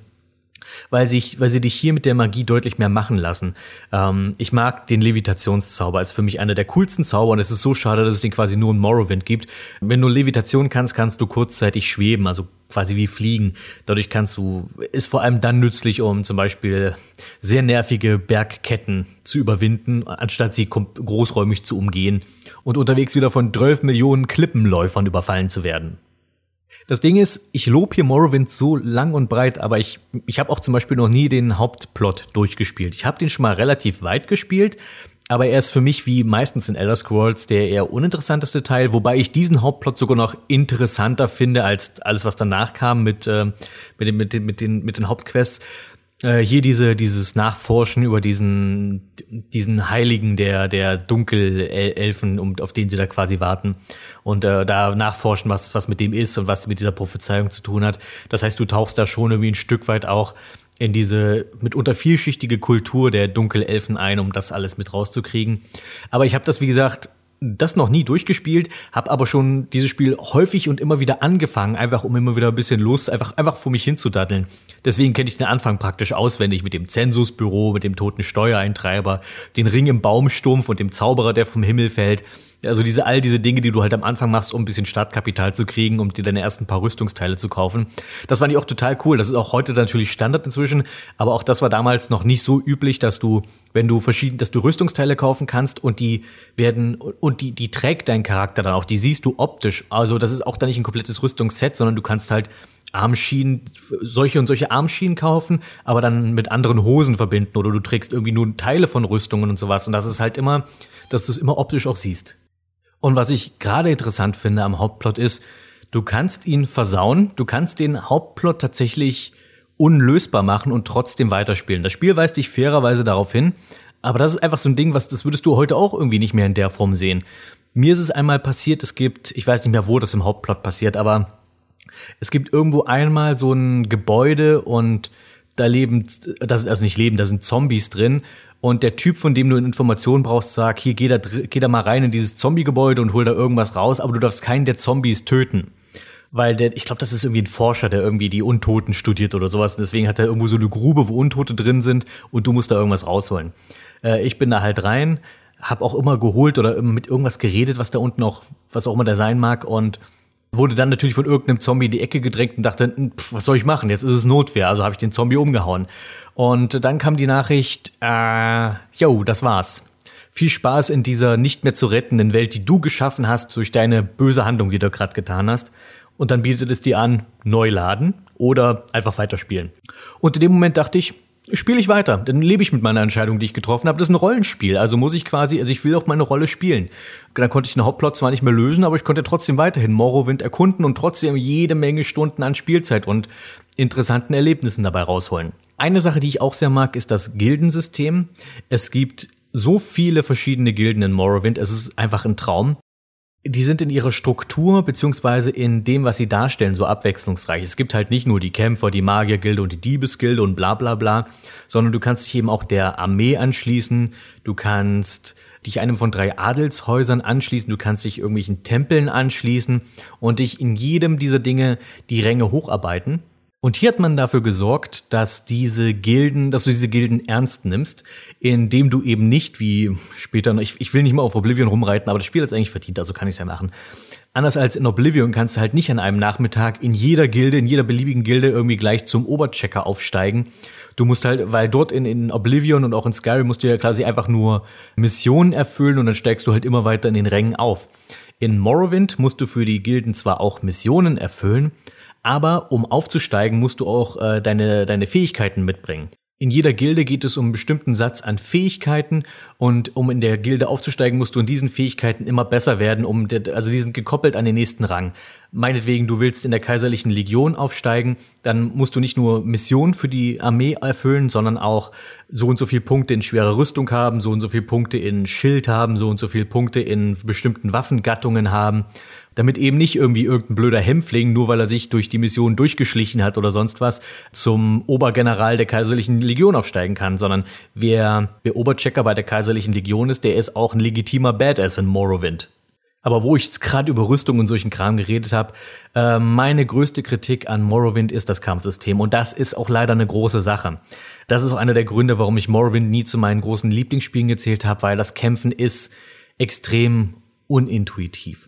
weil, sich, weil sie dich hier mit der Magie deutlich mehr machen lassen. Ähm, ich mag den Levitationszauber, ist für mich einer der coolsten Zauber und es ist so schade, dass es den quasi nur in Morrowind gibt. Wenn du Levitation kannst, kannst du kurzzeitig schweben, also quasi wie fliegen. Dadurch kannst du, ist vor allem dann nützlich, um zum Beispiel sehr nervige Bergketten zu überwinden, anstatt sie großräumig zu umgehen und unterwegs wieder von 12 Millionen Klippenläufern überfallen zu werden. Das Ding ist, ich lobe hier Morrowind so lang und breit, aber ich, ich habe auch zum Beispiel noch nie den Hauptplot durchgespielt. Ich habe den schon mal relativ weit gespielt, aber er ist für mich wie meistens in Elder Scrolls der eher uninteressanteste Teil, wobei ich diesen Hauptplot sogar noch interessanter finde als alles, was danach kam mit, äh, mit, den, mit, den, mit, den, mit den Hauptquests äh, hier diese, dieses Nachforschen über diesen, diesen Heiligen der, der Dunkelelfen, um, auf den sie da quasi warten. Und äh, da nachforschen, was, was mit dem ist und was mit dieser Prophezeiung zu tun hat. Das heißt, du tauchst da schon irgendwie ein Stück weit auch in diese mitunter vielschichtige Kultur der Dunkelelfen ein, um das alles mit rauszukriegen. Aber ich habe das, wie gesagt, das noch nie durchgespielt, habe aber schon dieses Spiel häufig und immer wieder angefangen, einfach um immer wieder ein bisschen Lust, einfach, einfach vor mich hinzudaddeln. Deswegen kenne ich den Anfang praktisch auswendig mit dem Zensusbüro, mit dem toten Steuereintreiber, den Ring im Baumstumpf und dem Zauberer, der vom Himmel fällt. Also diese, all diese Dinge, die du halt am Anfang machst, um ein bisschen Startkapital zu kriegen, um dir deine ersten paar Rüstungsteile zu kaufen. Das fand ich auch total cool. Das ist auch heute natürlich Standard inzwischen, aber auch das war damals noch nicht so üblich, dass du, wenn du verschieden, dass du Rüstungsteile kaufen kannst und die werden, und die, die trägt dein Charakter dann auch, die siehst du optisch. Also das ist auch dann nicht ein komplettes Rüstungsset, sondern du kannst halt Armschienen, solche und solche Armschienen kaufen, aber dann mit anderen Hosen verbinden oder du trägst irgendwie nur Teile von Rüstungen und sowas. Und das ist halt immer, dass du es immer optisch auch siehst. Und was ich gerade interessant finde am Hauptplot ist, du kannst ihn versauen, du kannst den Hauptplot tatsächlich unlösbar machen und trotzdem weiterspielen. Das Spiel weist dich fairerweise darauf hin, aber das ist einfach so ein Ding, was das würdest du heute auch irgendwie nicht mehr in der Form sehen. Mir ist es einmal passiert, es gibt, ich weiß nicht mehr, wo das im Hauptplot passiert, aber es gibt irgendwo einmal so ein Gebäude und da leben, das, also nicht leben, da sind Zombies drin und der Typ, von dem du Informationen brauchst, sagt, hier geh da, geh da mal rein in dieses Zombie-Gebäude und hol da irgendwas raus, aber du darfst keinen der Zombies töten. Weil der, ich glaube, das ist irgendwie ein Forscher, der irgendwie die Untoten studiert oder sowas. Und deswegen hat er irgendwo so eine Grube, wo Untote drin sind und du musst da irgendwas rausholen. Äh, ich bin da halt rein, hab auch immer geholt oder mit irgendwas geredet, was da unten auch, was auch immer da sein mag und wurde dann natürlich von irgendeinem Zombie in die Ecke gedrängt und dachte, pff, was soll ich machen? Jetzt ist es Notwehr, also habe ich den Zombie umgehauen. Und dann kam die Nachricht, äh, yo, das war's. Viel Spaß in dieser nicht mehr zu rettenden Welt, die du geschaffen hast durch deine böse Handlung, die du gerade getan hast. Und dann bietet es dir an, neu laden oder einfach weiterspielen. Und in dem Moment dachte ich, spiele ich weiter. Dann lebe ich mit meiner Entscheidung, die ich getroffen habe. Das ist ein Rollenspiel. Also muss ich quasi, also ich will auch meine Rolle spielen. Dann konnte ich den Hauptplot zwar nicht mehr lösen, aber ich konnte trotzdem weiterhin Morrowind erkunden und trotzdem jede Menge Stunden an Spielzeit und interessanten Erlebnissen dabei rausholen. Eine Sache, die ich auch sehr mag, ist das Gildensystem. Es gibt so viele verschiedene Gilden in Morrowind. Es ist einfach ein Traum. Die sind in ihrer Struktur beziehungsweise in dem, was sie darstellen, so abwechslungsreich. Es gibt halt nicht nur die Kämpfer, die Magiergilde und die Diebesgilde und bla bla bla, sondern du kannst dich eben auch der Armee anschließen. Du kannst dich einem von drei Adelshäusern anschließen, du kannst dich irgendwelchen Tempeln anschließen und dich in jedem dieser Dinge die Ränge hocharbeiten. Und hier hat man dafür gesorgt, dass diese Gilden, dass du diese Gilden ernst nimmst, indem du eben nicht wie später, ich, ich will nicht mal auf Oblivion rumreiten, aber das Spiel hat es eigentlich verdient, also kann ich es ja machen. Anders als in Oblivion kannst du halt nicht an einem Nachmittag in jeder Gilde, in jeder beliebigen Gilde irgendwie gleich zum Oberchecker aufsteigen. Du musst halt, weil dort in, in Oblivion und auch in Skyrim musst du ja quasi einfach nur Missionen erfüllen und dann steigst du halt immer weiter in den Rängen auf. In Morrowind musst du für die Gilden zwar auch Missionen erfüllen, aber um aufzusteigen, musst du auch äh, deine, deine Fähigkeiten mitbringen. In jeder Gilde geht es um einen bestimmten Satz an Fähigkeiten und um in der Gilde aufzusteigen, musst du in diesen Fähigkeiten immer besser werden, um also die sind gekoppelt an den nächsten Rang. Meinetwegen, du willst in der kaiserlichen Legion aufsteigen, dann musst du nicht nur Missionen für die Armee erfüllen, sondern auch so und so viel Punkte in schwere Rüstung haben, so und so viel Punkte in Schild haben, so und so viel Punkte in bestimmten Waffengattungen haben damit eben nicht irgendwie irgendein blöder Hämpfling, nur weil er sich durch die Mission durchgeschlichen hat oder sonst was, zum Obergeneral der Kaiserlichen Legion aufsteigen kann, sondern wer, wer Oberchecker bei der Kaiserlichen Legion ist, der ist auch ein legitimer Badass in Morrowind. Aber wo ich jetzt gerade über Rüstung und solchen Kram geredet habe, äh, meine größte Kritik an Morrowind ist das Kampfsystem. Und das ist auch leider eine große Sache. Das ist auch einer der Gründe, warum ich Morrowind nie zu meinen großen Lieblingsspielen gezählt habe, weil das Kämpfen ist extrem unintuitiv.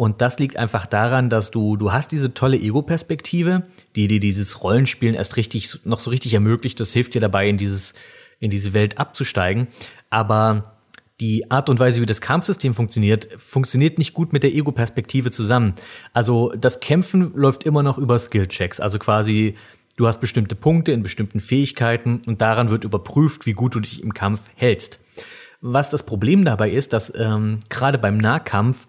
Und das liegt einfach daran, dass du, du hast diese tolle Ego-Perspektive, die dir dieses Rollenspielen erst richtig, noch so richtig ermöglicht. Das hilft dir dabei, in dieses, in diese Welt abzusteigen. Aber die Art und Weise, wie das Kampfsystem funktioniert, funktioniert nicht gut mit der Ego-Perspektive zusammen. Also das Kämpfen läuft immer noch über Skill-Checks. Also quasi, du hast bestimmte Punkte in bestimmten Fähigkeiten und daran wird überprüft, wie gut du dich im Kampf hältst. Was das Problem dabei ist, dass ähm, gerade beim Nahkampf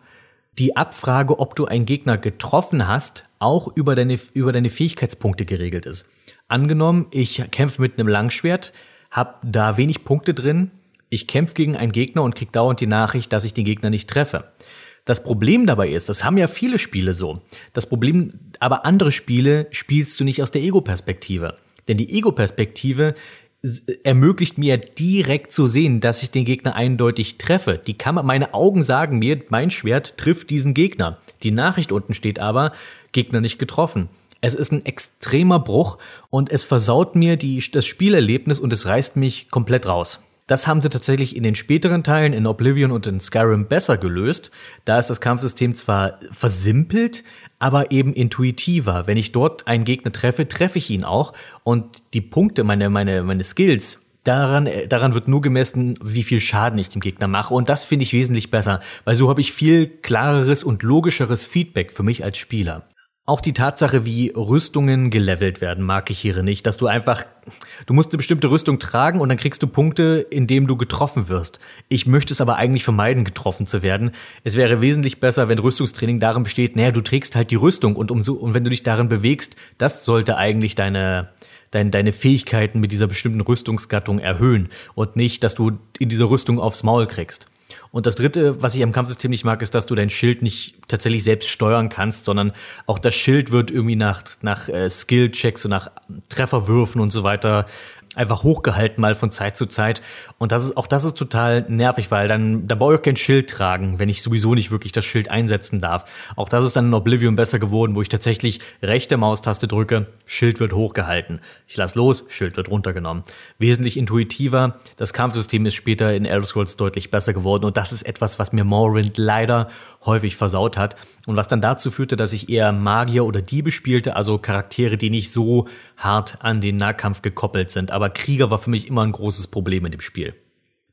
die Abfrage, ob du einen Gegner getroffen hast, auch über deine, über deine Fähigkeitspunkte geregelt ist. Angenommen, ich kämpfe mit einem Langschwert, habe da wenig Punkte drin, ich kämpfe gegen einen Gegner und krieg dauernd die Nachricht, dass ich den Gegner nicht treffe. Das Problem dabei ist, das haben ja viele Spiele so. Das Problem, aber andere Spiele spielst du nicht aus der Ego-Perspektive. Denn die Ego-Perspektive ermöglicht mir direkt zu sehen, dass ich den Gegner eindeutig treffe. Die Kamera, meine Augen sagen mir, mein Schwert trifft diesen Gegner. Die Nachricht unten steht aber, Gegner nicht getroffen. Es ist ein extremer Bruch und es versaut mir die, das Spielerlebnis und es reißt mich komplett raus. Das haben sie tatsächlich in den späteren Teilen in Oblivion und in Skyrim besser gelöst. Da ist das Kampfsystem zwar versimpelt, aber eben intuitiver. Wenn ich dort einen Gegner treffe, treffe ich ihn auch. Und die Punkte, meine, meine, meine Skills, daran, daran wird nur gemessen, wie viel Schaden ich dem Gegner mache. Und das finde ich wesentlich besser, weil so habe ich viel klareres und logischeres Feedback für mich als Spieler. Auch die Tatsache, wie Rüstungen gelevelt werden, mag ich hier nicht. Dass du einfach, du musst eine bestimmte Rüstung tragen und dann kriegst du Punkte, indem du getroffen wirst. Ich möchte es aber eigentlich vermeiden, getroffen zu werden. Es wäre wesentlich besser, wenn Rüstungstraining darin besteht, naja, du trägst halt die Rüstung und umso, und wenn du dich darin bewegst, das sollte eigentlich deine, dein, deine Fähigkeiten mit dieser bestimmten Rüstungsgattung erhöhen und nicht, dass du in dieser Rüstung aufs Maul kriegst. Und das dritte, was ich am Kampfsystem nicht mag, ist, dass du dein Schild nicht tatsächlich selbst steuern kannst, sondern auch das Schild wird irgendwie nach, nach äh, Skill-Checks und nach Trefferwürfen und so weiter einfach hochgehalten mal von Zeit zu Zeit. Und das ist auch das ist total nervig, weil dann da brauche ich auch kein Schild tragen, wenn ich sowieso nicht wirklich das Schild einsetzen darf. Auch das ist dann in Oblivion besser geworden, wo ich tatsächlich rechte Maustaste drücke, Schild wird hochgehalten. Ich lass los, Schild wird runtergenommen. Wesentlich intuitiver. Das Kampfsystem ist später in Elder Scrolls deutlich besser geworden und das ist etwas, was mir Morrowind leider häufig versaut hat und was dann dazu führte, dass ich eher Magier oder Diebe spielte, also Charaktere, die nicht so hart an den Nahkampf gekoppelt sind. Aber Krieger war für mich immer ein großes Problem in dem Spiel.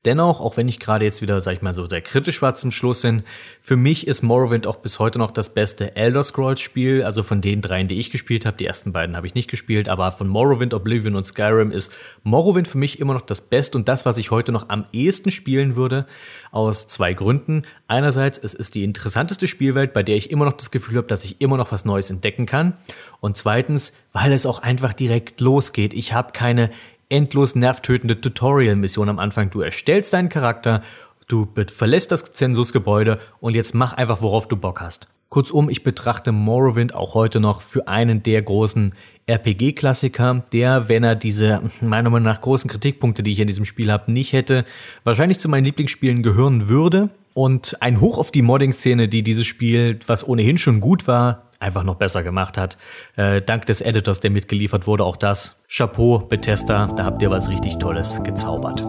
Dennoch, auch wenn ich gerade jetzt wieder, sag ich mal, so sehr kritisch war zum Schluss hin, für mich ist Morrowind auch bis heute noch das beste Elder Scrolls Spiel. Also von den dreien, die ich gespielt habe, die ersten beiden habe ich nicht gespielt, aber von Morrowind, Oblivion und Skyrim ist Morrowind für mich immer noch das Beste und das, was ich heute noch am ehesten spielen würde, aus zwei Gründen. Einerseits, es ist die interessanteste Spielwelt, bei der ich immer noch das Gefühl habe, dass ich immer noch was Neues entdecken kann. Und zweitens, weil es auch einfach direkt losgeht. Ich habe keine endlos nervtötende Tutorial-Mission am Anfang. Du erstellst deinen Charakter, du verlässt das Zensusgebäude und jetzt mach einfach, worauf du Bock hast. Kurzum, ich betrachte Morrowind auch heute noch für einen der großen RPG-Klassiker, der, wenn er diese meiner Meinung nach großen Kritikpunkte, die ich in diesem Spiel habe, nicht hätte, wahrscheinlich zu meinen Lieblingsspielen gehören würde. Und ein Hoch auf die Modding-Szene, die dieses Spiel, was ohnehin schon gut war, einfach noch besser gemacht hat. Äh, dank des Editors, der mitgeliefert wurde, auch das. Chapeau, Bethesda, da habt ihr was richtig Tolles gezaubert.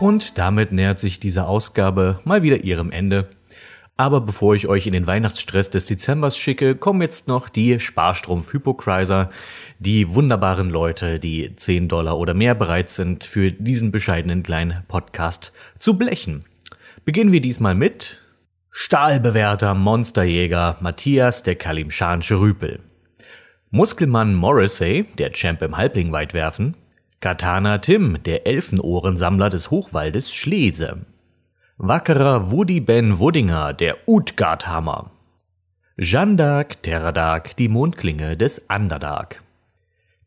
Und damit nähert sich diese Ausgabe mal wieder ihrem Ende. Aber bevor ich euch in den Weihnachtsstress des Dezembers schicke, kommen jetzt noch die Sparstrumpf Hypocriser, die wunderbaren Leute, die 10 Dollar oder mehr bereit sind, für diesen bescheidenen kleinen Podcast zu blechen. Beginnen wir diesmal mit Stahlbewehrter Monsterjäger Matthias der Kalimschanische Rüpel. Muskelmann Morrissey, der Champ im Halblingweitwerfen. Katana Tim, der Elfenohrensammler des Hochwaldes Schlese. Wackerer Woody Ben Wuddinger, der Utgardhammer. Jeanne d'Arc, Terradark, die Mondklinge des Underdark.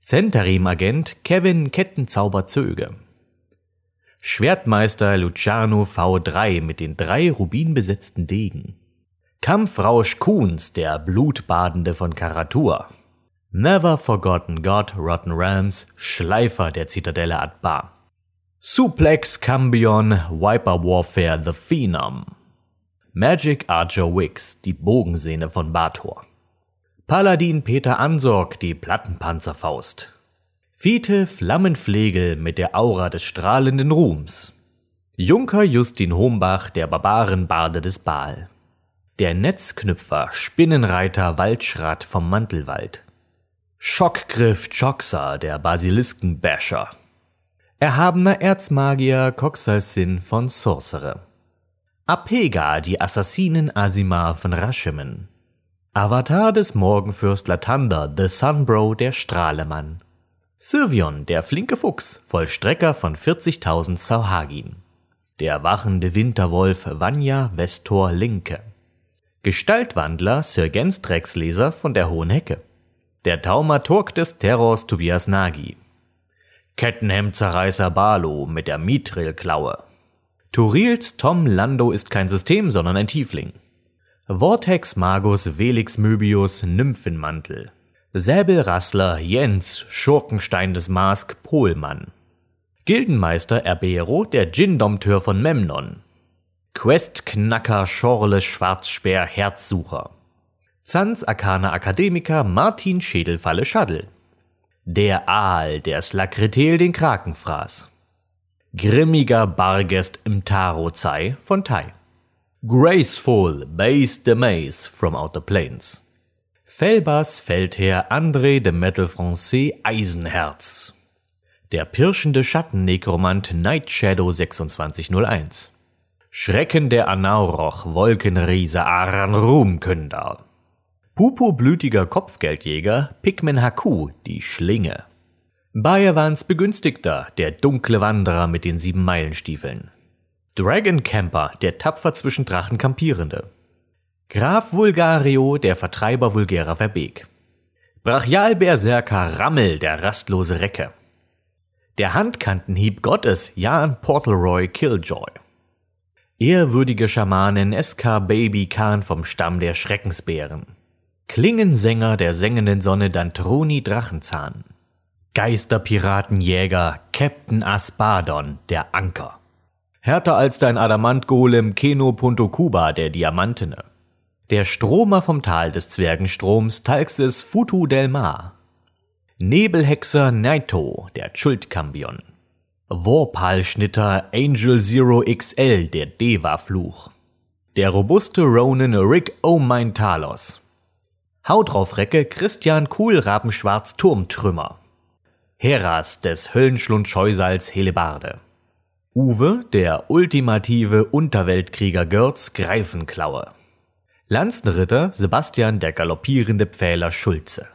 Zentarim-Agent Kevin Kettenzauber Zöge. Schwertmeister Luciano V3 mit den drei rubinbesetzten Degen. Kampfrausch Kuhns, der Blutbadende von Karatur. Never Forgotten God Rotten Realms, Schleifer der Zitadelle Adbar. Suplex Cambion Viper Warfare The Phenom. Magic Archer Wix, die Bogensehne von Bator. Paladin Peter Ansorg, die Plattenpanzerfaust. Fiete Flammenflegel mit der Aura des strahlenden Ruhms. Junker Justin Hombach, der Barbarenbarde des Baal. Der Netzknüpfer, Spinnenreiter Waldschrat vom Mantelwald. Schockgriff Joxa, der Basiliskenbasher. Erhabener Erzmagier Coxalsin von Sorcerer. Apega, die Assassinen Asimar von Rashemen. Avatar des Morgenfürst Latanda, The Sunbro, der Strahlemann. Sirvion, der flinke Fuchs, Vollstrecker von 40.000 Sauhagin. Der wachende Winterwolf Vanya Vestor Linke. Gestaltwandler Sir Genstrexleser von der Hohen Hecke. Der Taumaturg des Terrors Tobias Nagy. Kettenhemdzerreißer Barlo mit der Mithril-Klaue. Turils Tom Lando ist kein System, sondern ein Tiefling. Vortex Magus Velix Möbius Nymphenmantel. Säbelrassler Jens, Schurkenstein des Mask, Polmann. Gildenmeister Erbero, der Djinn-Dompteur von Memnon. Questknacker Schorle Schwarzspeer Herzsucher. Zanz Arcana Akademiker Martin Schädelfalle Schaddel. Der Aal, der Slakretel den Kraken fraß. Grimmiger Bargest im Tarozei von Tai. Graceful Base the Maze from Outer Plains. Felbers Feldherr André de Metal Francais Eisenherz. Der pirschende Schattennekromant Night Shadow 2601. Schrecken der Anauroch Wolkenriese Aran Ruhmkünder. Pupo-blütiger Kopfgeldjäger Pikmin Haku, die Schlinge. Bayerwans Begünstigter, der dunkle Wanderer mit den sieben Meilenstiefeln. Dragon Camper, der tapfer zwischen Drachen kampierende. Graf Vulgario, der Vertreiber vulgärer Verbeek. Brachialberserker Rammel, der rastlose Recke. Der Handkantenhieb Gottes Jan Portalroy Killjoy. Ehrwürdige Schamanin SK Baby Khan vom Stamm der Schreckensbären. Klingensänger der sengenden Sonne Dantroni Drachenzahn. Geisterpiratenjäger Captain Aspadon, der Anker. Härter als dein Adamantgolem Keno Punto Kuba, der Diamantene. Der Stromer vom Tal des Zwergenstroms Talxes Futu del Mar. Nebelhexer Naito, der Schuldkambion. Warpal-Schnitter Angel Zero XL, der Deva-Fluch. Der robuste Ronin Rick O'Mine Talos. Haut drauf Recke Christian Kuhl Rabenschwarz Turmtrümmer. Heras des Höllenschlund-Scheusals Helebarde. Uwe, der ultimative Unterweltkrieger Görz Greifenklaue. Lanzenritter Sebastian der galoppierende Pfähler Schulze.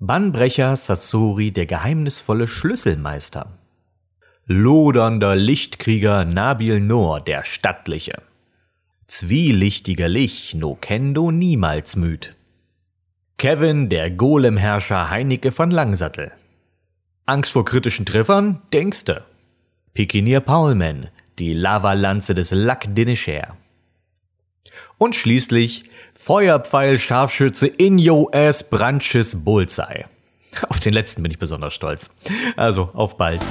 Bannbrecher Sassori der geheimnisvolle Schlüsselmeister. Lodernder Lichtkrieger Nabil Noor der Stattliche. Zwielichtiger Lich no kendo niemals müd. Kevin der Golemherrscher Heinecke von Langsattel. Angst vor kritischen Treffern? Denkste. Pikinier Paulman, die Lavalanze des Lac Dinicher. Und schließlich Feuerpfeil-Scharfschütze in Yo Ass Branches Bullseye. Auf den letzten bin ich besonders stolz. Also, auf bald.